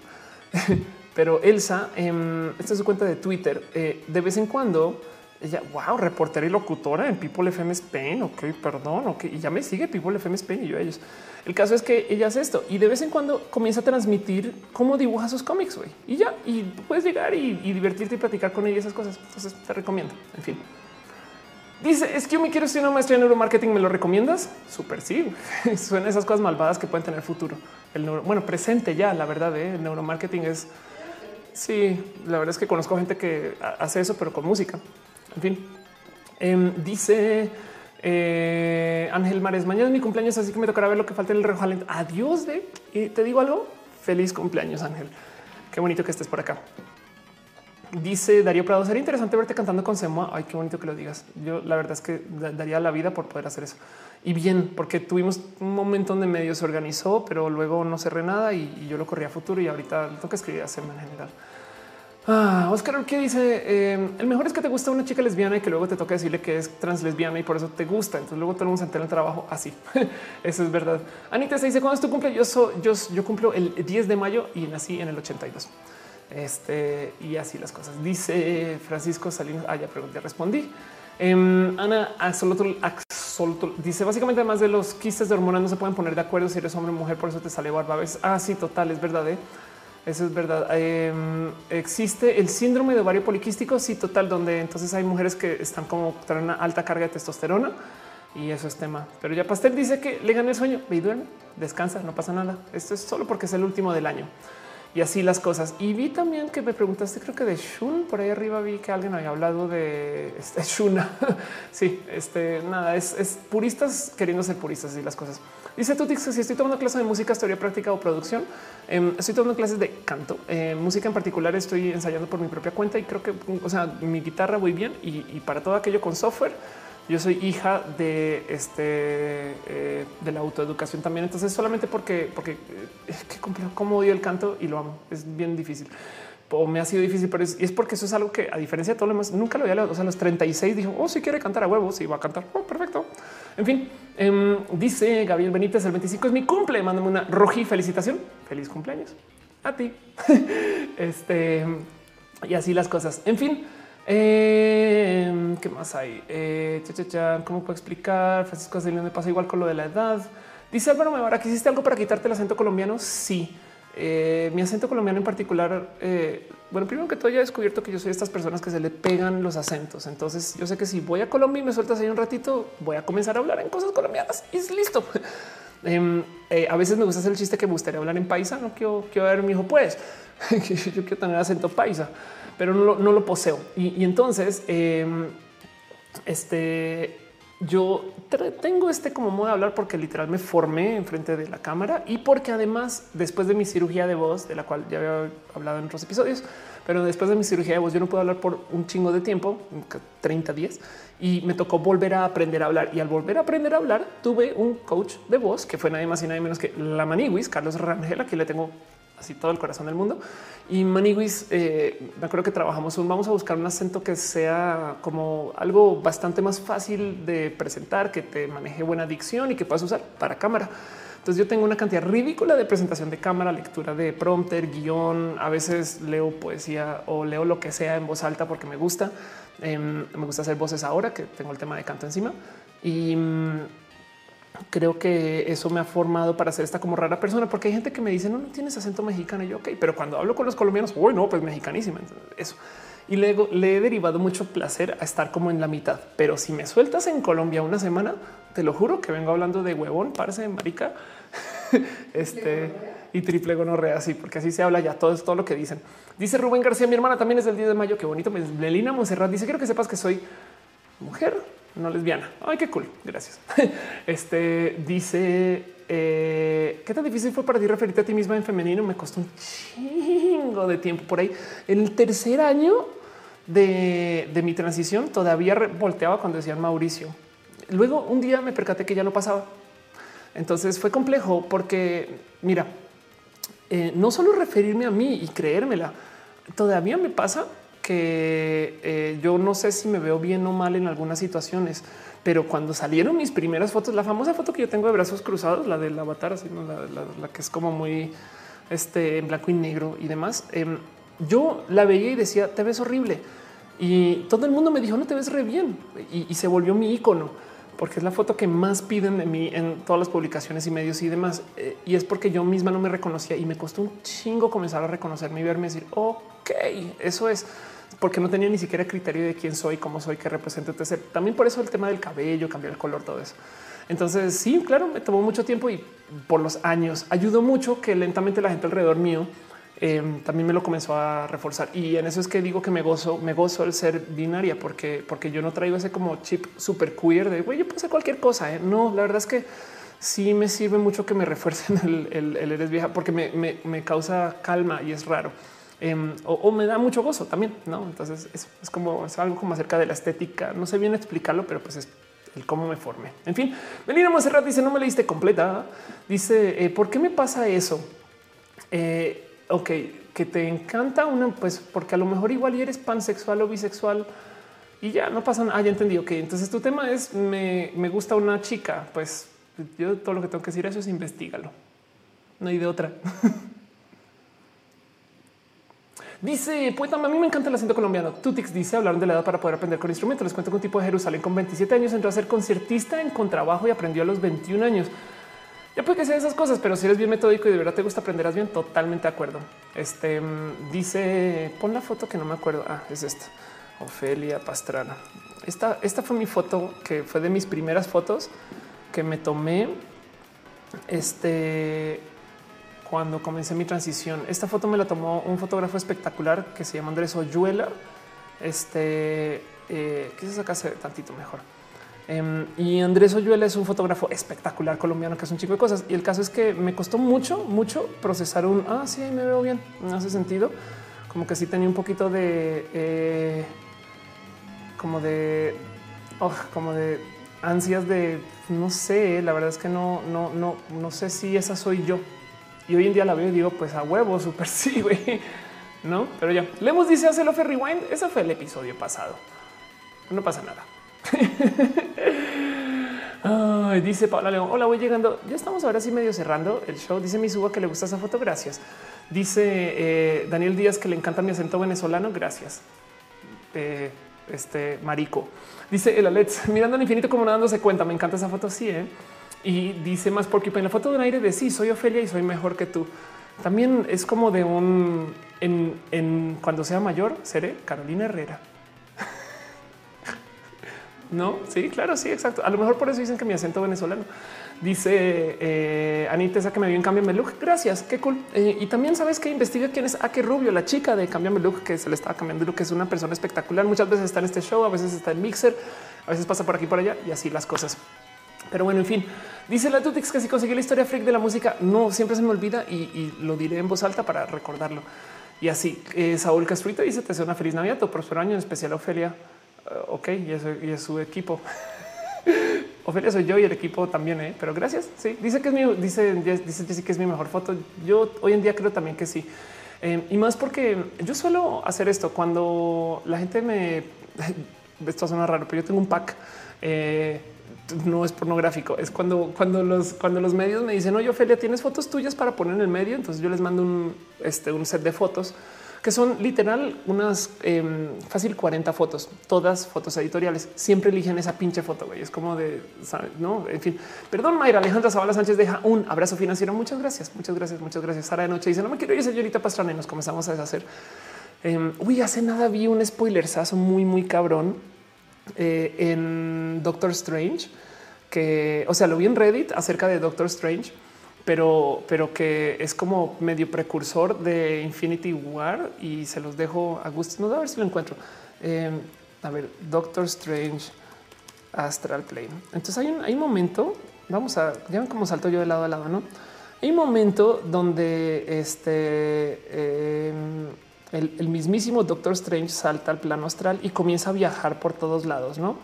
Pero Elsa, eh, esta es su cuenta de Twitter. Eh, de vez en cuando ella, wow, reportera y locutora en People FM Spain. Ok, perdón. Ok, y ya me sigue People FM Spain y yo a ellos. El caso es que ella hace esto y de vez en cuando comienza a transmitir cómo dibuja sus cómics güey. y ya. Y puedes llegar y, divertirte y platicar con ella y esas cosas. Entonces te recomiendo. En fin, dice es que yo me quiero estudiar una maestría en neuromarketing. ¿Me lo recomiendas? Súper sí. Suena esas cosas malvadas que pueden tener futuro. El neuro, bueno, presente ya. La verdad, ¿eh? el neuromarketing es sí. La verdad es que conozco gente que hace eso, pero con música. En fin, em, dice Eh, Ángel Mares, mañana es mi cumpleaños, así que me tocará ver lo que falta en el rejo. Adiós, de y te digo algo. Feliz cumpleaños, Ángel. Qué bonito que estés por acá. Dice Darío Prado, sería interesante verte cantando con Semoa. Ay, qué bonito que lo digas. Yo la verdad es que daría la vida por poder hacer eso. Y bien, porque tuvimos un momento donde medio se organizó, pero luego no cerré nada y, yo lo corrí a futuro y ahorita tengo que escribir a Sema en general. Ah, Oscar, ¿qué dice? Eh, el mejor es que te gusta una chica lesbiana y que luego te toca decirle que es trans lesbiana y por eso te gusta. Entonces luego todo el mundo entera en el trabajo así. eso es verdad. Anita se dice, ¿cuándo es tu cumpleaños? Yo, yo, yo cumplo el 10 de mayo y nací en el 82. Este y así las cosas. Dice Francisco Salinas. Ah, ya pregunté, respondí. Em, Ana Axolotl, dice básicamente además de los quistes de hormonas no se pueden poner de acuerdo si eres hombre o mujer, por eso te sale barba. ¿Ves? Ah, sí, total, es verdad. ¿eh? Eso es verdad. Em, existe el síndrome de ovario poliquístico, sí, total, donde entonces hay mujeres que están como traen una alta carga de testosterona y eso es tema. Pero ya Pastel dice que le gana el sueño y duerme, descansa, no pasa nada. Esto es solo porque es el último del año y así las cosas. Y vi también que me preguntaste, creo que de Shun, por ahí arriba vi que alguien había hablado de este Shuna. sí, este nada, es, puristas queriendo ser puristas y las cosas. Dice Tutix si estoy tomando clases de música, teoría práctica o producción, em, estoy tomando clases de canto, eh, música en particular. Estoy ensayando por mi propia cuenta y creo que, o sea, mi guitarra muy bien y, y para todo aquello con software yo soy hija de este eh, de la autoeducación también. Entonces, solamente porque, porque es eh, que cómo odio el canto y lo amo. Es bien difícil o me ha sido difícil, pero es, es, porque eso es algo que, a diferencia de todo lo demás, nunca lo había leído. O sea, a los 36 dijo, oh, si quiere cantar a huevos y va a cantar. Oh, perfecto. En fin, em, dice Gabriel Benítez, el 25 es mi cumple. Mándame una roji felicitación. Feliz cumpleaños a ti. este y así las cosas. En fin, eh, ¿Qué más hay? Eh, ¿Cómo puedo explicar? Francisco León me pasa igual con lo de la edad. Dice Álvaro Mevara, ¿que hiciste algo para quitarte el acento colombiano? Sí. Eh, mi acento colombiano en particular, eh, bueno, primero que todo ya he descubierto que yo soy de estas personas que se le pegan los acentos. Entonces yo sé que si voy a Colombia y me sueltas ahí un ratito, voy a comenzar a hablar en cosas colombianas y es listo. Em, eh, a veces me gusta hacer el chiste que me gustaría hablar en paisa. No quiero, quiero ver mi hijo, pues yo quiero tener acento paisa pero no lo, poseo. Y, entonces, em, este, yo tengo este como modo de hablar porque literal me formé enfrente de la cámara y porque además después de mi cirugía de voz, de la cual ya había hablado en otros episodios, pero después de mi cirugía de voz yo no puedo hablar por un chingo de tiempo, 30 días, y me tocó volver a aprender a hablar. Y al volver a aprender a hablar, tuve un coach de voz que fue nadie más y nadie menos que la Maniguis, Carlos Rangel, que le tengo así todo el corazón del mundo. Y Maniguis, eh, me acuerdo que trabajamos un, vamos a buscar un acento que sea como algo bastante más fácil de presentar, que te maneje buena dicción y que puedas usar para cámara. Entonces yo tengo una cantidad ridícula de presentación de cámara, lectura de prompter, guion. A veces leo poesía o leo lo que sea en voz alta porque me gusta. Em, me gusta hacer voces ahora que tengo el tema de canto encima. Y mm, creo que eso me ha formado para ser esta como rara persona, porque hay gente que me dice no, no tienes acento mexicano. Y yo, ok, pero cuando hablo con los colombianos, uy, no, pues mexicanísima. eso y luego le he derivado mucho placer a estar como en la mitad. Pero si me sueltas en Colombia una semana, te lo juro que vengo hablando de huevón, parece de marica, este y triple gonorrea, así porque así se habla ya todo es todo lo que dicen. Dice Rubén García, mi hermana también es del 10 de mayo. Qué bonito. Melina Monserrat dice: Quiero que sepas que soy mujer no lesbiana. Ay, qué cool. Gracias. Este dice eh, qué tan difícil fue para ti referirte a ti misma en femenino. Me costó un chingo de tiempo por ahí. El tercer año de, mi transición todavía volteaba cuando decían Mauricio. Luego un día me percaté que ya no pasaba. Entonces fue complejo porque mira, eh, no solo referirme a mí y creérmela, todavía me pasa que eh, yo no sé si me veo bien o mal en algunas situaciones, pero cuando salieron mis primeras fotos, la famosa foto que yo tengo de brazos cruzados, la del avatar, así, la, que es como muy este, en blanco y negro y demás, em, yo la veía y decía, te ves horrible. Y todo el mundo me dijo, no te ves re bien. Y, se volvió mi icono porque es la foto que más piden de mí en todas las publicaciones y medios y demás. Eh, y es porque yo misma no me reconocía y me costó un chingo comenzar a reconocerme y verme y decir, ok, eso es porque no tenía ni siquiera criterio de quién soy, cómo soy, qué represento. También por eso el tema del cabello, cambiar el color, todo eso. Entonces, sí, claro, me tomó mucho tiempo y por los años ayudó mucho que lentamente la gente alrededor mío em, también me lo comenzó a reforzar. Y en eso es que digo que me gozo, me gozo el ser binaria, porque, porque yo no traigo ese como chip super queer de güey, yo puedo cualquier cosa. ¿eh? No, la verdad es que sí me sirve mucho que me refuercen el, eres vieja, porque me, causa calma y es raro. Em, o, me da mucho gozo también, ¿no? Entonces es, como algo como acerca de la estética. No sé bien explicarlo, pero pues es el cómo me formé. En fin, Melina Monserrat dice no me leíste completa. Dice eh, por qué me pasa eso. Eh, ok, que te encanta una, pues porque a lo mejor igual eres pansexual o bisexual y ya no pasa nada. Ah, ya entendí. Ok, entonces tu tema es me, me gusta una chica. Pues yo todo lo que tengo que decir eso es investigalo. No hay de otra. Dice poeta, a mí me encanta el acento colombiano. Tutix dice hablaron de la edad para poder aprender con instrumentos. Les cuento que un tipo de Jerusalén con 27 años entró a ser conciertista en contrabajo y aprendió a los 21 años. Ya puede que sean esas cosas, pero si eres bien metódico y de verdad te gusta aprenderás bien, totalmente de acuerdo. Este mm, dice pon la foto que no me acuerdo. Ah, es esta Ofelia Pastrana. Esta, esta fue mi foto que fue de mis primeras fotos que me tomé. Este cuando comencé mi transición. Esta foto me la tomó un fotógrafo espectacular que se llama Andrés Oyuela. Este, eh, quizás acá se ve tantito mejor. Em, y Andrés Oyuela es un fotógrafo espectacular colombiano que hace un chico de cosas. Y el caso es que me costó mucho, mucho procesar un ah, sí, me veo bien. No hace sentido. Como que sí tenía un poquito de eh, como de oh, como de ansias de no sé. La verdad es que no, no, no, no sé si esa soy yo. Y hoy en día la veo y digo, pues a huevo, súper sí, güey. No, pero ya. Lemos dice hace lo rewind. Ese fue el episodio pasado. No pasa nada. dice Paula León. Hola, voy llegando. Ya estamos ahora sí medio cerrando el show. Dice mi suba que le gusta esa foto. Gracias. Dice eh, Daniel Díaz que le encanta mi acento venezolano. Gracias. Eh, este marico dice el Alex mirando al infinito como dándose cuenta. Me encanta esa foto. Sí, ¿eh? Y dice más porque en la foto de un aire de sí, soy Ofelia y soy mejor que tú. También es como de un en, cuando sea mayor seré Carolina Herrera. no, sí, claro, sí, exacto. A lo mejor por eso dicen que mi acento venezolano. Dice eh, Anita, esa que me vio en Cambio Look. Gracias, qué cool. Eh, y también sabes que investiga quién es Ake Rubio, la chica de Cambio Look, que se le estaba cambiando look, que es una persona espectacular. Muchas veces está en este show, a veces está en Mixer, a veces pasa por aquí por allá y así las cosas. Pero bueno, en fin, dice la Tutix que si conseguí la historia freak de la música, no siempre se me olvida y, lo diré en voz alta para recordarlo. Y así, eh, Saúl Castruito dice: Te deseo una feliz Navidad, tu próspero año, en especial Ofelia. Uh, ok, y, eso, y es su equipo. Ofelia soy yo y el equipo también, ¿eh? pero gracias. Sí, dice que es mi, dice, dice que es mi mejor foto. Yo hoy en día creo también que sí. Eh, y más porque yo suelo hacer esto cuando la gente me esto suena raro, pero yo tengo un pack. Eh, no es pornográfico. Es cuando, cuando los, cuando los medios me dicen, oye, Ophelia, tienes fotos tuyas para poner en el medio. Entonces yo les mando un, este, un set de fotos que son literal unas em, fácil 40 fotos, todas fotos editoriales. Siempre eligen esa pinche foto. Güey. Es como de no, en fin. Perdón, Mayra Alejandra Zavala Sánchez deja un abrazo financiero. Muchas gracias, muchas gracias, muchas gracias. Sara de noche dice: No me quiero ir, señorita Pastrana. Y nos comenzamos a deshacer. Eh, uy, hace nada vi un spoilersazo muy, muy cabrón eh, en Doctor Strange, que, o sea, lo vi en Reddit acerca de Doctor Strange, pero, pero que es como medio precursor de Infinity War y se los dejo a gusto. No, a ver si lo encuentro. Eh, a ver, Doctor Strange Astral Plane. Entonces hay un, hay momento, vamos a, ya ven cómo salto yo de lado a lado, ¿no? Hay un momento donde este... Eh, el, mismísimo Doctor Strange salta al plano astral y comienza a viajar por todos lados, ¿no?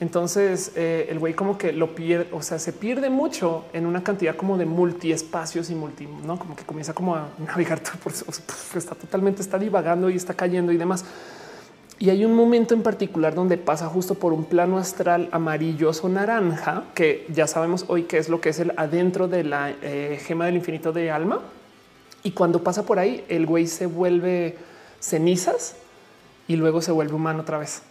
Entonces eh, el güey como que lo pierde, o sea, se pierde mucho en una cantidad como de multiespacios y multi, no como que comienza como a navegar por está totalmente está divagando y está cayendo y demás. Y hay un momento en particular donde pasa justo por un plano astral amarilloso naranja, que ya sabemos hoy qué es lo que es el adentro de la eh, gema del infinito de alma y cuando pasa por ahí, el güey se vuelve cenizas y luego se vuelve humano otra vez.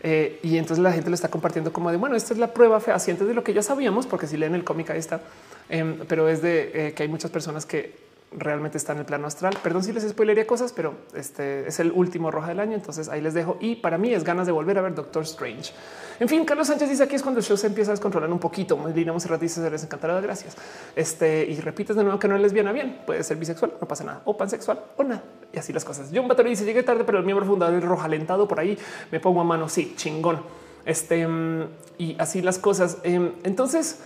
Eh, y entonces la gente lo está compartiendo como de bueno, esta es la prueba fehaciente de lo que ya sabíamos, porque si leen el cómic ahí está, em, pero es de eh, que hay muchas personas que realmente está en el plano astral. Perdón si les spoilería cosas, pero este es el último roja del año. Entonces ahí les dejo. Y para mí es ganas de volver a ver Doctor Strange. En fin, Carlos Sánchez dice aquí es cuando el show se empieza a descontrolar un poquito. Lina Monserrat dice se les encantará. Gracias. Este y repites de nuevo que no es lesbiana. Bien, puede ser bisexual, no pasa nada, o pansexual o nada. Y así las cosas. John Battery dice llegué tarde, pero el miembro fundador del roja alentado por ahí me pongo a mano. Sí, chingón. Este y así las cosas. Em, entonces,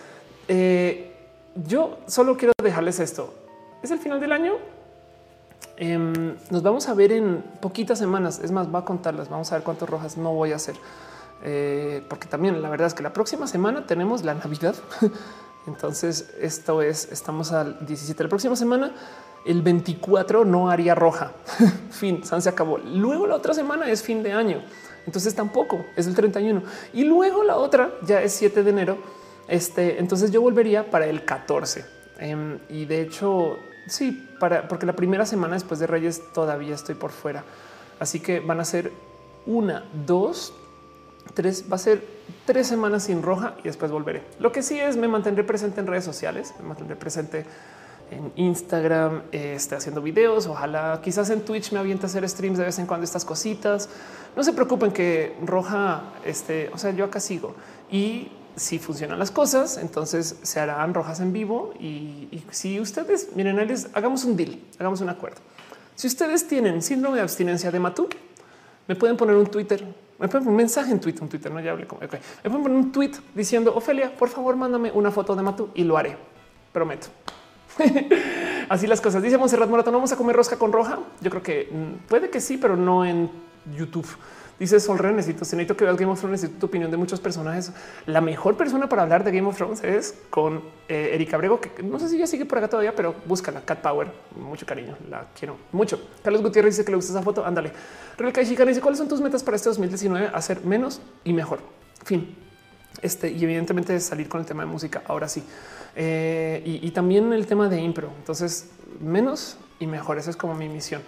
eh, yo solo quiero dejarles esto. Es el final del año. Em, nos vamos a ver en poquitas semanas. Es más, va a contarlas. Vamos a ver cuántas rojas no voy a hacer. Eh, porque también la verdad es que la próxima semana tenemos la Navidad. Entonces, esto es, estamos al 17 la próxima semana. El 24 no haría roja. fin, se acabó. Luego la otra semana es fin de año. Entonces tampoco es el 31. Y luego la otra ya es 7 de enero. Este, entonces yo volvería para el 14. Em, y de hecho, sí, para, porque la primera semana después de Reyes todavía estoy por fuera. Así que van a ser una, dos, tres, va a ser tres semanas sin roja y después volveré. Lo que sí es me mantendré presente en redes sociales, me mantendré presente en Instagram, esté haciendo videos. Ojalá quizás en Twitch me aviente a hacer streams de vez en cuando estas cositas. No se preocupen que roja, este, o sea, yo acá sigo y si funcionan las cosas, entonces se harán rojas en vivo. Y, si ustedes miren, hagamos un deal, hagamos un acuerdo. Si ustedes tienen síndrome de abstinencia de Matú, me pueden poner un Twitter, me pueden un mensaje en Twitter, un Twitter, no ya hablé como me pueden poner un tweet diciendo Ofelia, por favor, mándame una foto de Matú y lo haré. Prometo. Así las cosas. Dice Monserrat Morato, ¿no vamos a comer rosca con roja? Yo creo que mm, puede que sí, pero no en YouTube. Dice Sol Ren, necesito, necesito que veas Game of Thrones, necesito tu opinión de muchos personajes. La mejor persona para hablar de Game of Thrones es con eh, Erika Brego, que no sé si ya sigue por acá todavía, pero búscala, Cat Power, mucho cariño, la quiero mucho. Carlos Gutiérrez dice que le gusta esa foto, ándale. Real Chicana dice, ¿cuáles son tus metas para este 2019? Hacer menos y mejor. Fin. Este, y evidentemente salir con el tema de música, ahora sí. Eh, y, también el tema de impro. Entonces, menos y mejor. Esa es como mi misión.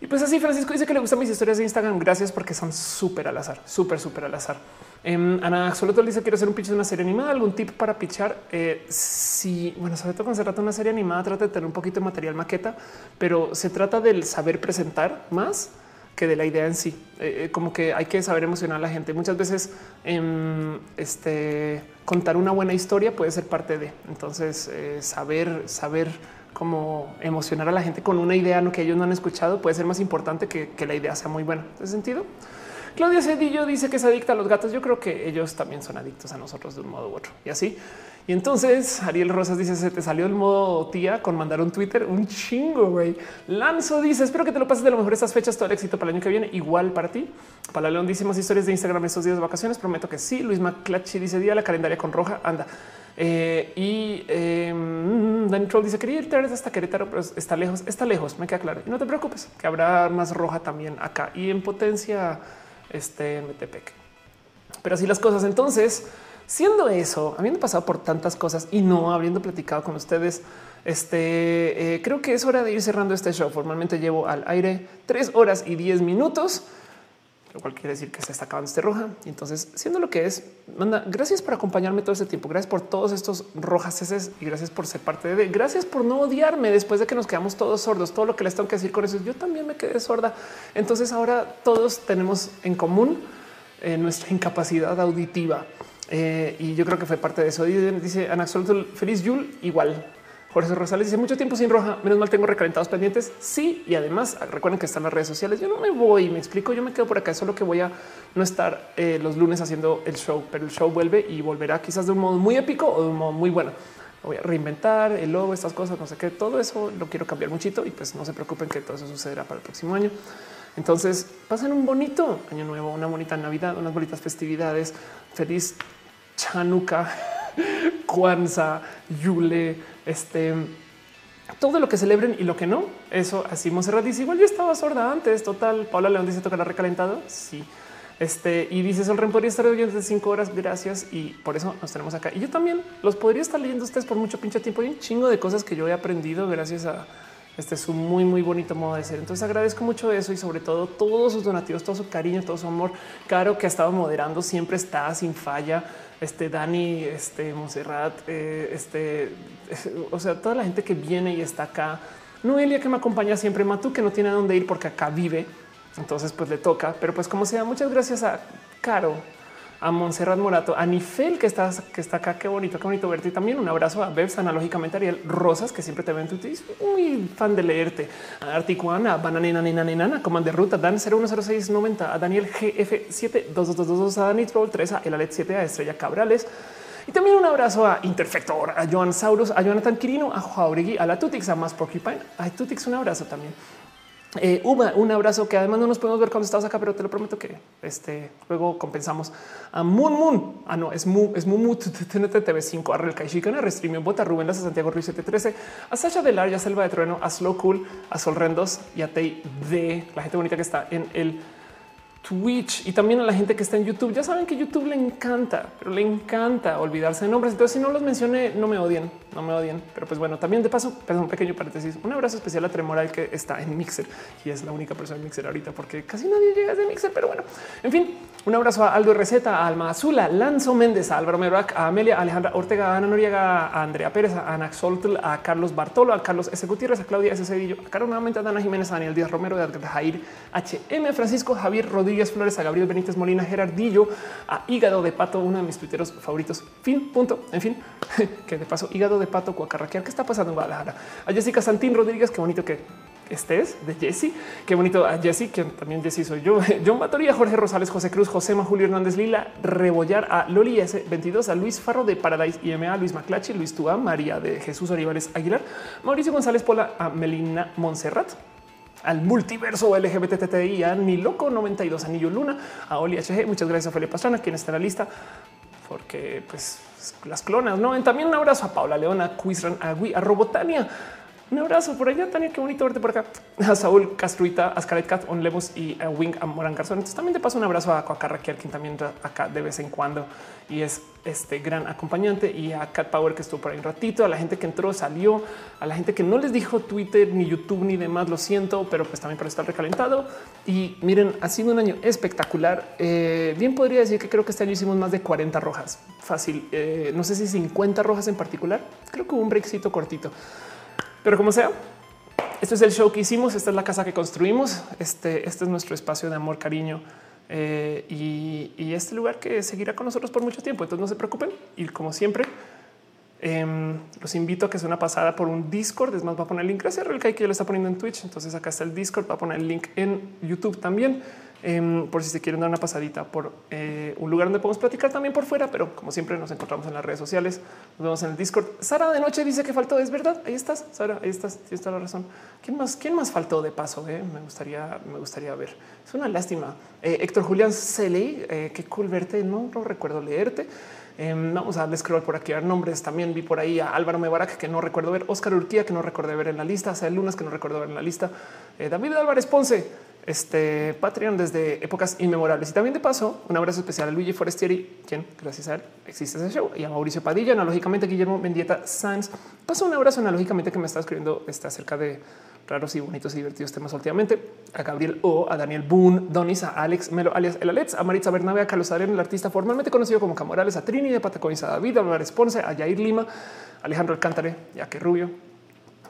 Y pues así, Francisco dice que le gustan mis historias de Instagram. Gracias porque son súper al azar, súper, súper al azar. Eh, Ana solo dice quiero hacer un pitch de una serie animada. Algún tip para pitchar? Eh, sí, bueno, sobre todo cuando se trata de una serie animada, trata de tener un poquito de material maqueta, pero se trata del saber presentar más que de la idea en sí. Eh, eh, como que hay que saber emocionar a la gente. Muchas veces em, este, contar una buena historia puede ser parte de. Entonces, saber, saber como emocionar a la gente con una idea que ellos no han escuchado puede ser más importante que, la idea sea muy buena. ¿En sentido? Claudia Cedillo dice que es adicta a los gatos. Yo creo que ellos también son adictos a nosotros de un modo u otro. Y así. Y entonces Ariel Rosas dice se te salió el modo tía con mandar un Twitter un chingo. güey. Lanzo dice espero que te lo pases de lo mejor estas fechas. Todo el éxito para el año que viene. Igual para ti. Para León dice más historias de Instagram estos días de vacaciones. Prometo que sí. Luis Maclachi dice día la calendaria con roja. Anda. Eh, y eh, Danny Troll dice quería irte hasta Querétaro, pero está lejos, está lejos, me queda claro. Y no te preocupes, que habrá más roja también acá y en potencia este Metepec. Pero así las cosas. Entonces, siendo eso, habiendo pasado por tantas cosas y no habiendo platicado con ustedes, este eh, creo que es hora de ir cerrando este show. Formalmente llevo al aire tres horas y diez minutos lo cual quiere decir que se está acabando este roja. Y entonces, siendo lo que es, manda gracias por acompañarme todo este tiempo. Gracias por todos estos rojas y gracias por ser parte de. Gracias por no odiarme después de que nos quedamos todos sordos. Todo lo que les tengo que decir con eso, yo también me quedé sorda. Entonces, ahora todos tenemos en común eh, nuestra incapacidad auditiva. Eh, y yo creo que fue parte de eso. Dice Ana feliz Yul, igual. Jorge Rosales dice mucho tiempo sin roja. Menos mal tengo recalentados pendientes. Sí, y además recuerden que están las redes sociales. Yo no me voy, me explico. Yo me quedo por acá. Solo que voy a no estar eh, los lunes haciendo el show, pero el show vuelve y volverá quizás de un modo muy épico o de un modo muy bueno. Voy a reinventar el logo, estas cosas, no sé qué. Todo eso lo quiero cambiar muchito y pues no se preocupen que todo eso sucederá para el próximo año. Entonces pasen un bonito año nuevo, una bonita Navidad, unas bonitas festividades. Feliz Chanuca, Kwanzaa, Yule este todo lo que celebren y lo que no. Eso así Monserrat dice igual yo estaba sorda antes. Total. Paula León dice tocará recalentado. Sí. Este y dice Sol podría estar oyendo de cinco horas. Gracias. Y por eso nos tenemos acá. Y yo también los podría estar leyendo ustedes por mucho pinche tiempo. Hay un chingo de cosas que yo he aprendido gracias a este su muy, muy bonito modo de ser. Entonces agradezco mucho eso y sobre todo todos sus donativos, todo su cariño, todo su amor. Caro que ha estado moderando, siempre está sin falla este Dani, este Monserrat, eh, este, o sea, toda la gente que viene y está acá. Noelia que me acompaña siempre, Matú que no tiene a dónde ir porque acá vive, entonces pues le toca, pero pues como sea, muchas gracias a Caro, a Montserrat Morato, a Nifel que está, que está acá. Qué bonito, qué bonito verte. Y también un abrazo a Bebs, analógicamente Ariel Rosas, que siempre te ven en Twitter. Muy fan de leerte. A Articuana, a Bananina, Nina, Nina, Comando de Ruta, Dan 010690, a Daniel GF 72222, a Dani Troll 3, a Elalet 7, a Estrella Cabrales. Y también un abrazo a Interfector, a Joan Saurus, a Jonathan Quirino, a Jauregui, a la Tutix, a Más Porcupine. A Tutix un abrazo también. Eh, un abrazo que además no nos podemos ver cuando estás acá, pero te lo prometo que este luego compensamos. A Moon Moon. Ah, no, es Mu, es Mumu TV5, a Real Kaishikana, Restreamio, Bota, Rubén, a Santiago Ruiz 713, a Sasha Delar, a Selva de Trueno, a Slow Cool, a Sol Rendos y a Tei de la gente bonita que está en el Twitch y también a la gente que está en YouTube. Ya saben que YouTube le encanta, pero le encanta olvidarse de nombres. Entonces, si no los mencioné, no me odien, no me odien. Pero pues bueno, también de paso, perdón, un pequeño paréntesis. Un abrazo especial a Tremoral que está en Mixer y es la única persona en Mixer ahorita porque casi nadie llega de Mixer. Pero bueno, en fin, un abrazo a Aldo Receta, a Alma Azul, a Lanzo Méndez, a Álvaro Meroac, a Amelia, a Alejandra Ortega, a Ana Noriega, a Andrea Pérez, a Ana Soltl, a Carlos Bartolo, a Carlos S. Gutiérrez, a Claudia S. Cedillo, a Carlos nuevamente, a Dana Jiménez, a Daniel Díaz Romero, a Jair HM, Francisco Javier Rodríguez Flores, a Gabriel Benítez Molina, Gerardillo, a Hígado de Pato, uno de mis tuiteros favoritos. Fin, punto. En fin, que de paso, Hígado de Pato, Cuacarraquear, ¿qué está pasando en Guadalajara? A Jessica Santín Rodríguez, qué bonito que estés de Jesse. Qué bonito a Jesse, que también Jesse soy yo. John Batoría, Jorge Rosales, José Cruz, José Julio Hernández Lila, Rebollar, a Loli S22, a Luis Farro de Paradise IMA, Luis Maclachi, Luis Tua, María de Jesús Olivares Aguilar, Mauricio González Pola, a Melina Montserrat, al multiverso LGBTTI, a Ni Loco 92, Anillo Luna, a Oli HG. Muchas gracias a Felipe Pastrana, quien está en la lista, porque pues las clonas, no? También un abrazo a Paula Leona, Quizran Agui, a Robotania, un abrazo por allá, Tania. Qué bonito verte por acá. A Saúl Castruita, a Scarlett Cat, On Lemos y a Wing a Moran Garzón. Entonces también te paso un abrazo a Coacarraquial, quien también acá de vez en cuando y es este gran acompañante. Y a Cat Power, que estuvo por ahí un ratito. A la gente que entró, salió. A la gente que no les dijo Twitter, ni YouTube, ni demás. Lo siento, pero pues también para estar recalentado. Y miren, ha sido un año espectacular. Eh, bien podría decir que creo que este año hicimos más de 40 rojas. Fácil. Eh, no sé si 50 rojas en particular. Creo que hubo un breakcito cortito. Pero como sea, este es el show que hicimos. Esta es la casa que construimos. Este, este es nuestro espacio de amor, cariño eh, y, este lugar que seguirá con nosotros por mucho tiempo. Entonces no se preocupen. Y como siempre, em, los invito a que sea una pasada por un Discord. Es más, va a poner el link. Gracias a que lo está poniendo en Twitch. Entonces acá está el Discord. Va a poner el link en YouTube también. Em, por si se quieren dar una pasadita por eh, un lugar donde podemos platicar también por fuera, pero como siempre nos encontramos en las redes sociales, nos vemos en el Discord. Sara de noche dice que faltó, es verdad, ahí estás, Sara, ahí estás, tienes toda la razón. ¿Quién más, quién más faltó de paso? Eh? Me gustaría, me gustaría ver. Es una lástima. Eh, Héctor Julián Celey, qué cool verte, no lo recuerdo leerte. Em, vamos a darle scroll por aquí a nombres. También vi por ahí a Álvaro Mebarak, que no recuerdo ver, Oscar Urquía, que no recuerdo ver en la lista, Sea Lunas, que no recuerdo ver en la lista, David Álvarez Ponce, este Patreon desde épocas inmemorables. Y también de paso, un abrazo especial a Luigi Forestieri, quien gracias a él existe ese show, y a Mauricio Padilla, analógicamente Guillermo Mendieta Sanz. Paso un abrazo analógicamente que me está escribiendo está acerca de raros y bonitos y divertidos temas últimamente. A Gabriel O, a Daniel Boone, Donis, a Alex Melo, alias El Alex, a Maritza Bernabe, a Carlos Adrián, el artista formalmente conocido como Camorales, a Trini de Patacones, a David, a Álvarez Ponce, a Jair Lima, Alejandro Alcántare, ya que Rubio,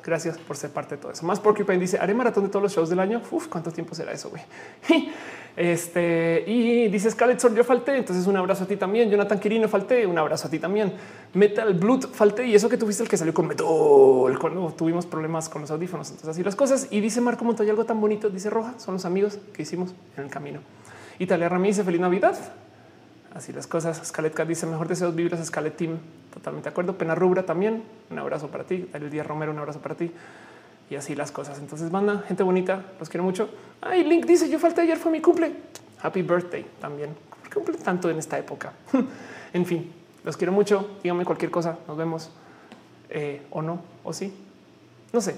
Gracias por ser parte de todo eso. Más Porcupine dice haré maratón de todos los shows del año. Uf, cuánto tiempo será eso? Güey? Este y dice Scarlett yo falté. Entonces, un abrazo a ti también. Jonathan Quirino falté. Un abrazo a ti también. Metal Blood falté. Y eso que tuviste el que salió con Metal cuando tuvimos problemas con los audífonos. Entonces, así las cosas. Y dice Marco Montoya algo tan bonito. Dice Roja son los amigos que hicimos en el camino. Italia Ramírez dice feliz Navidad. Así las cosas. Scarlett dice mejor deseos vibras. Scarlett Team. Totalmente de acuerdo. Pena Rubra también. Un abrazo para ti. El día Romero, un abrazo para ti. Y así las cosas. Entonces, banda, gente bonita, los quiero mucho. Ay, Link dice: Yo falté ayer, fue mi cumple. Happy birthday también. ¿Por qué cumple tanto en esta época? en fin, los quiero mucho. Díganme cualquier cosa. Nos vemos eh, o no, o sí. No sé.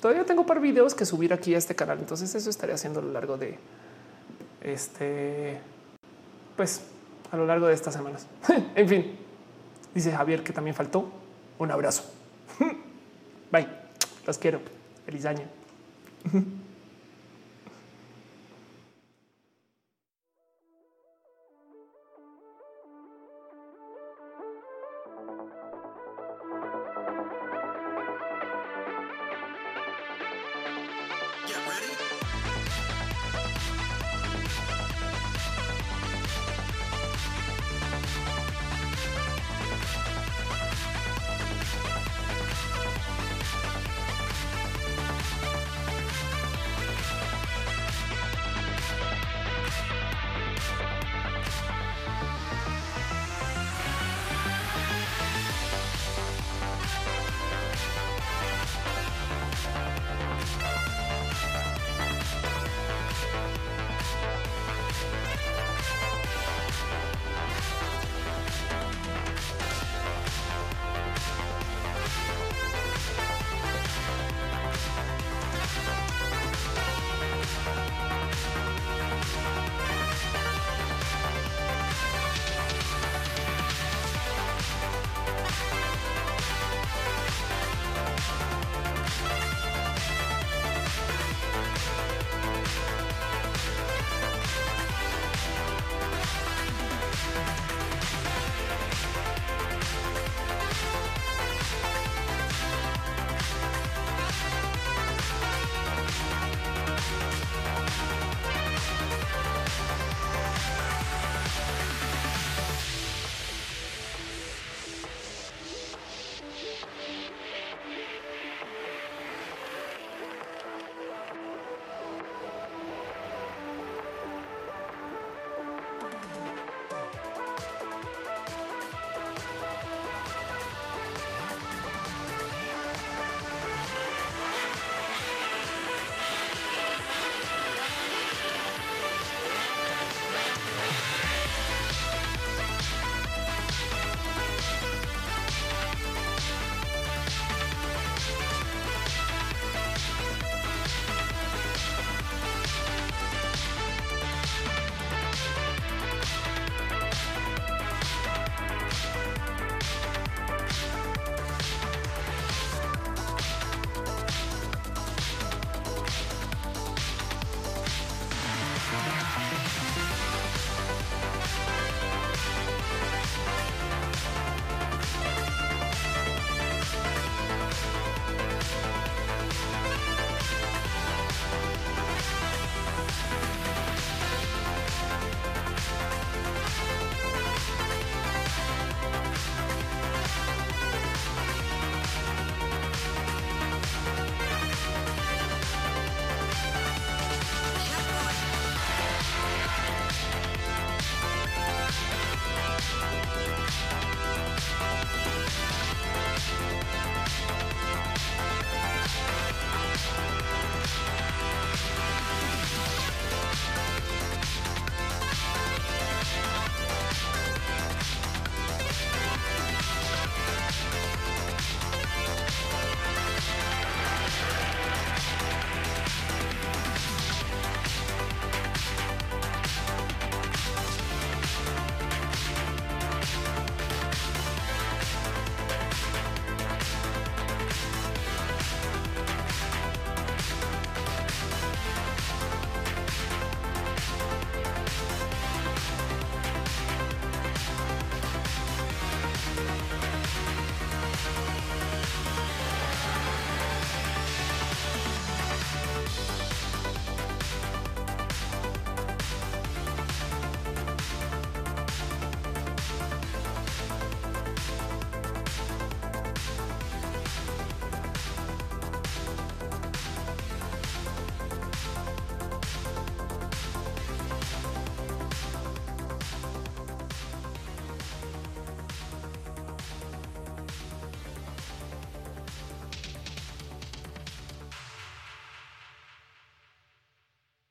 Todavía tengo un par de videos que subir aquí a este canal. Entonces, eso estaré haciendo a lo largo de este, pues a lo largo de estas semanas. en fin, dice Javier que también faltó. Un abrazo. Bye. Los quiero. Feliz año.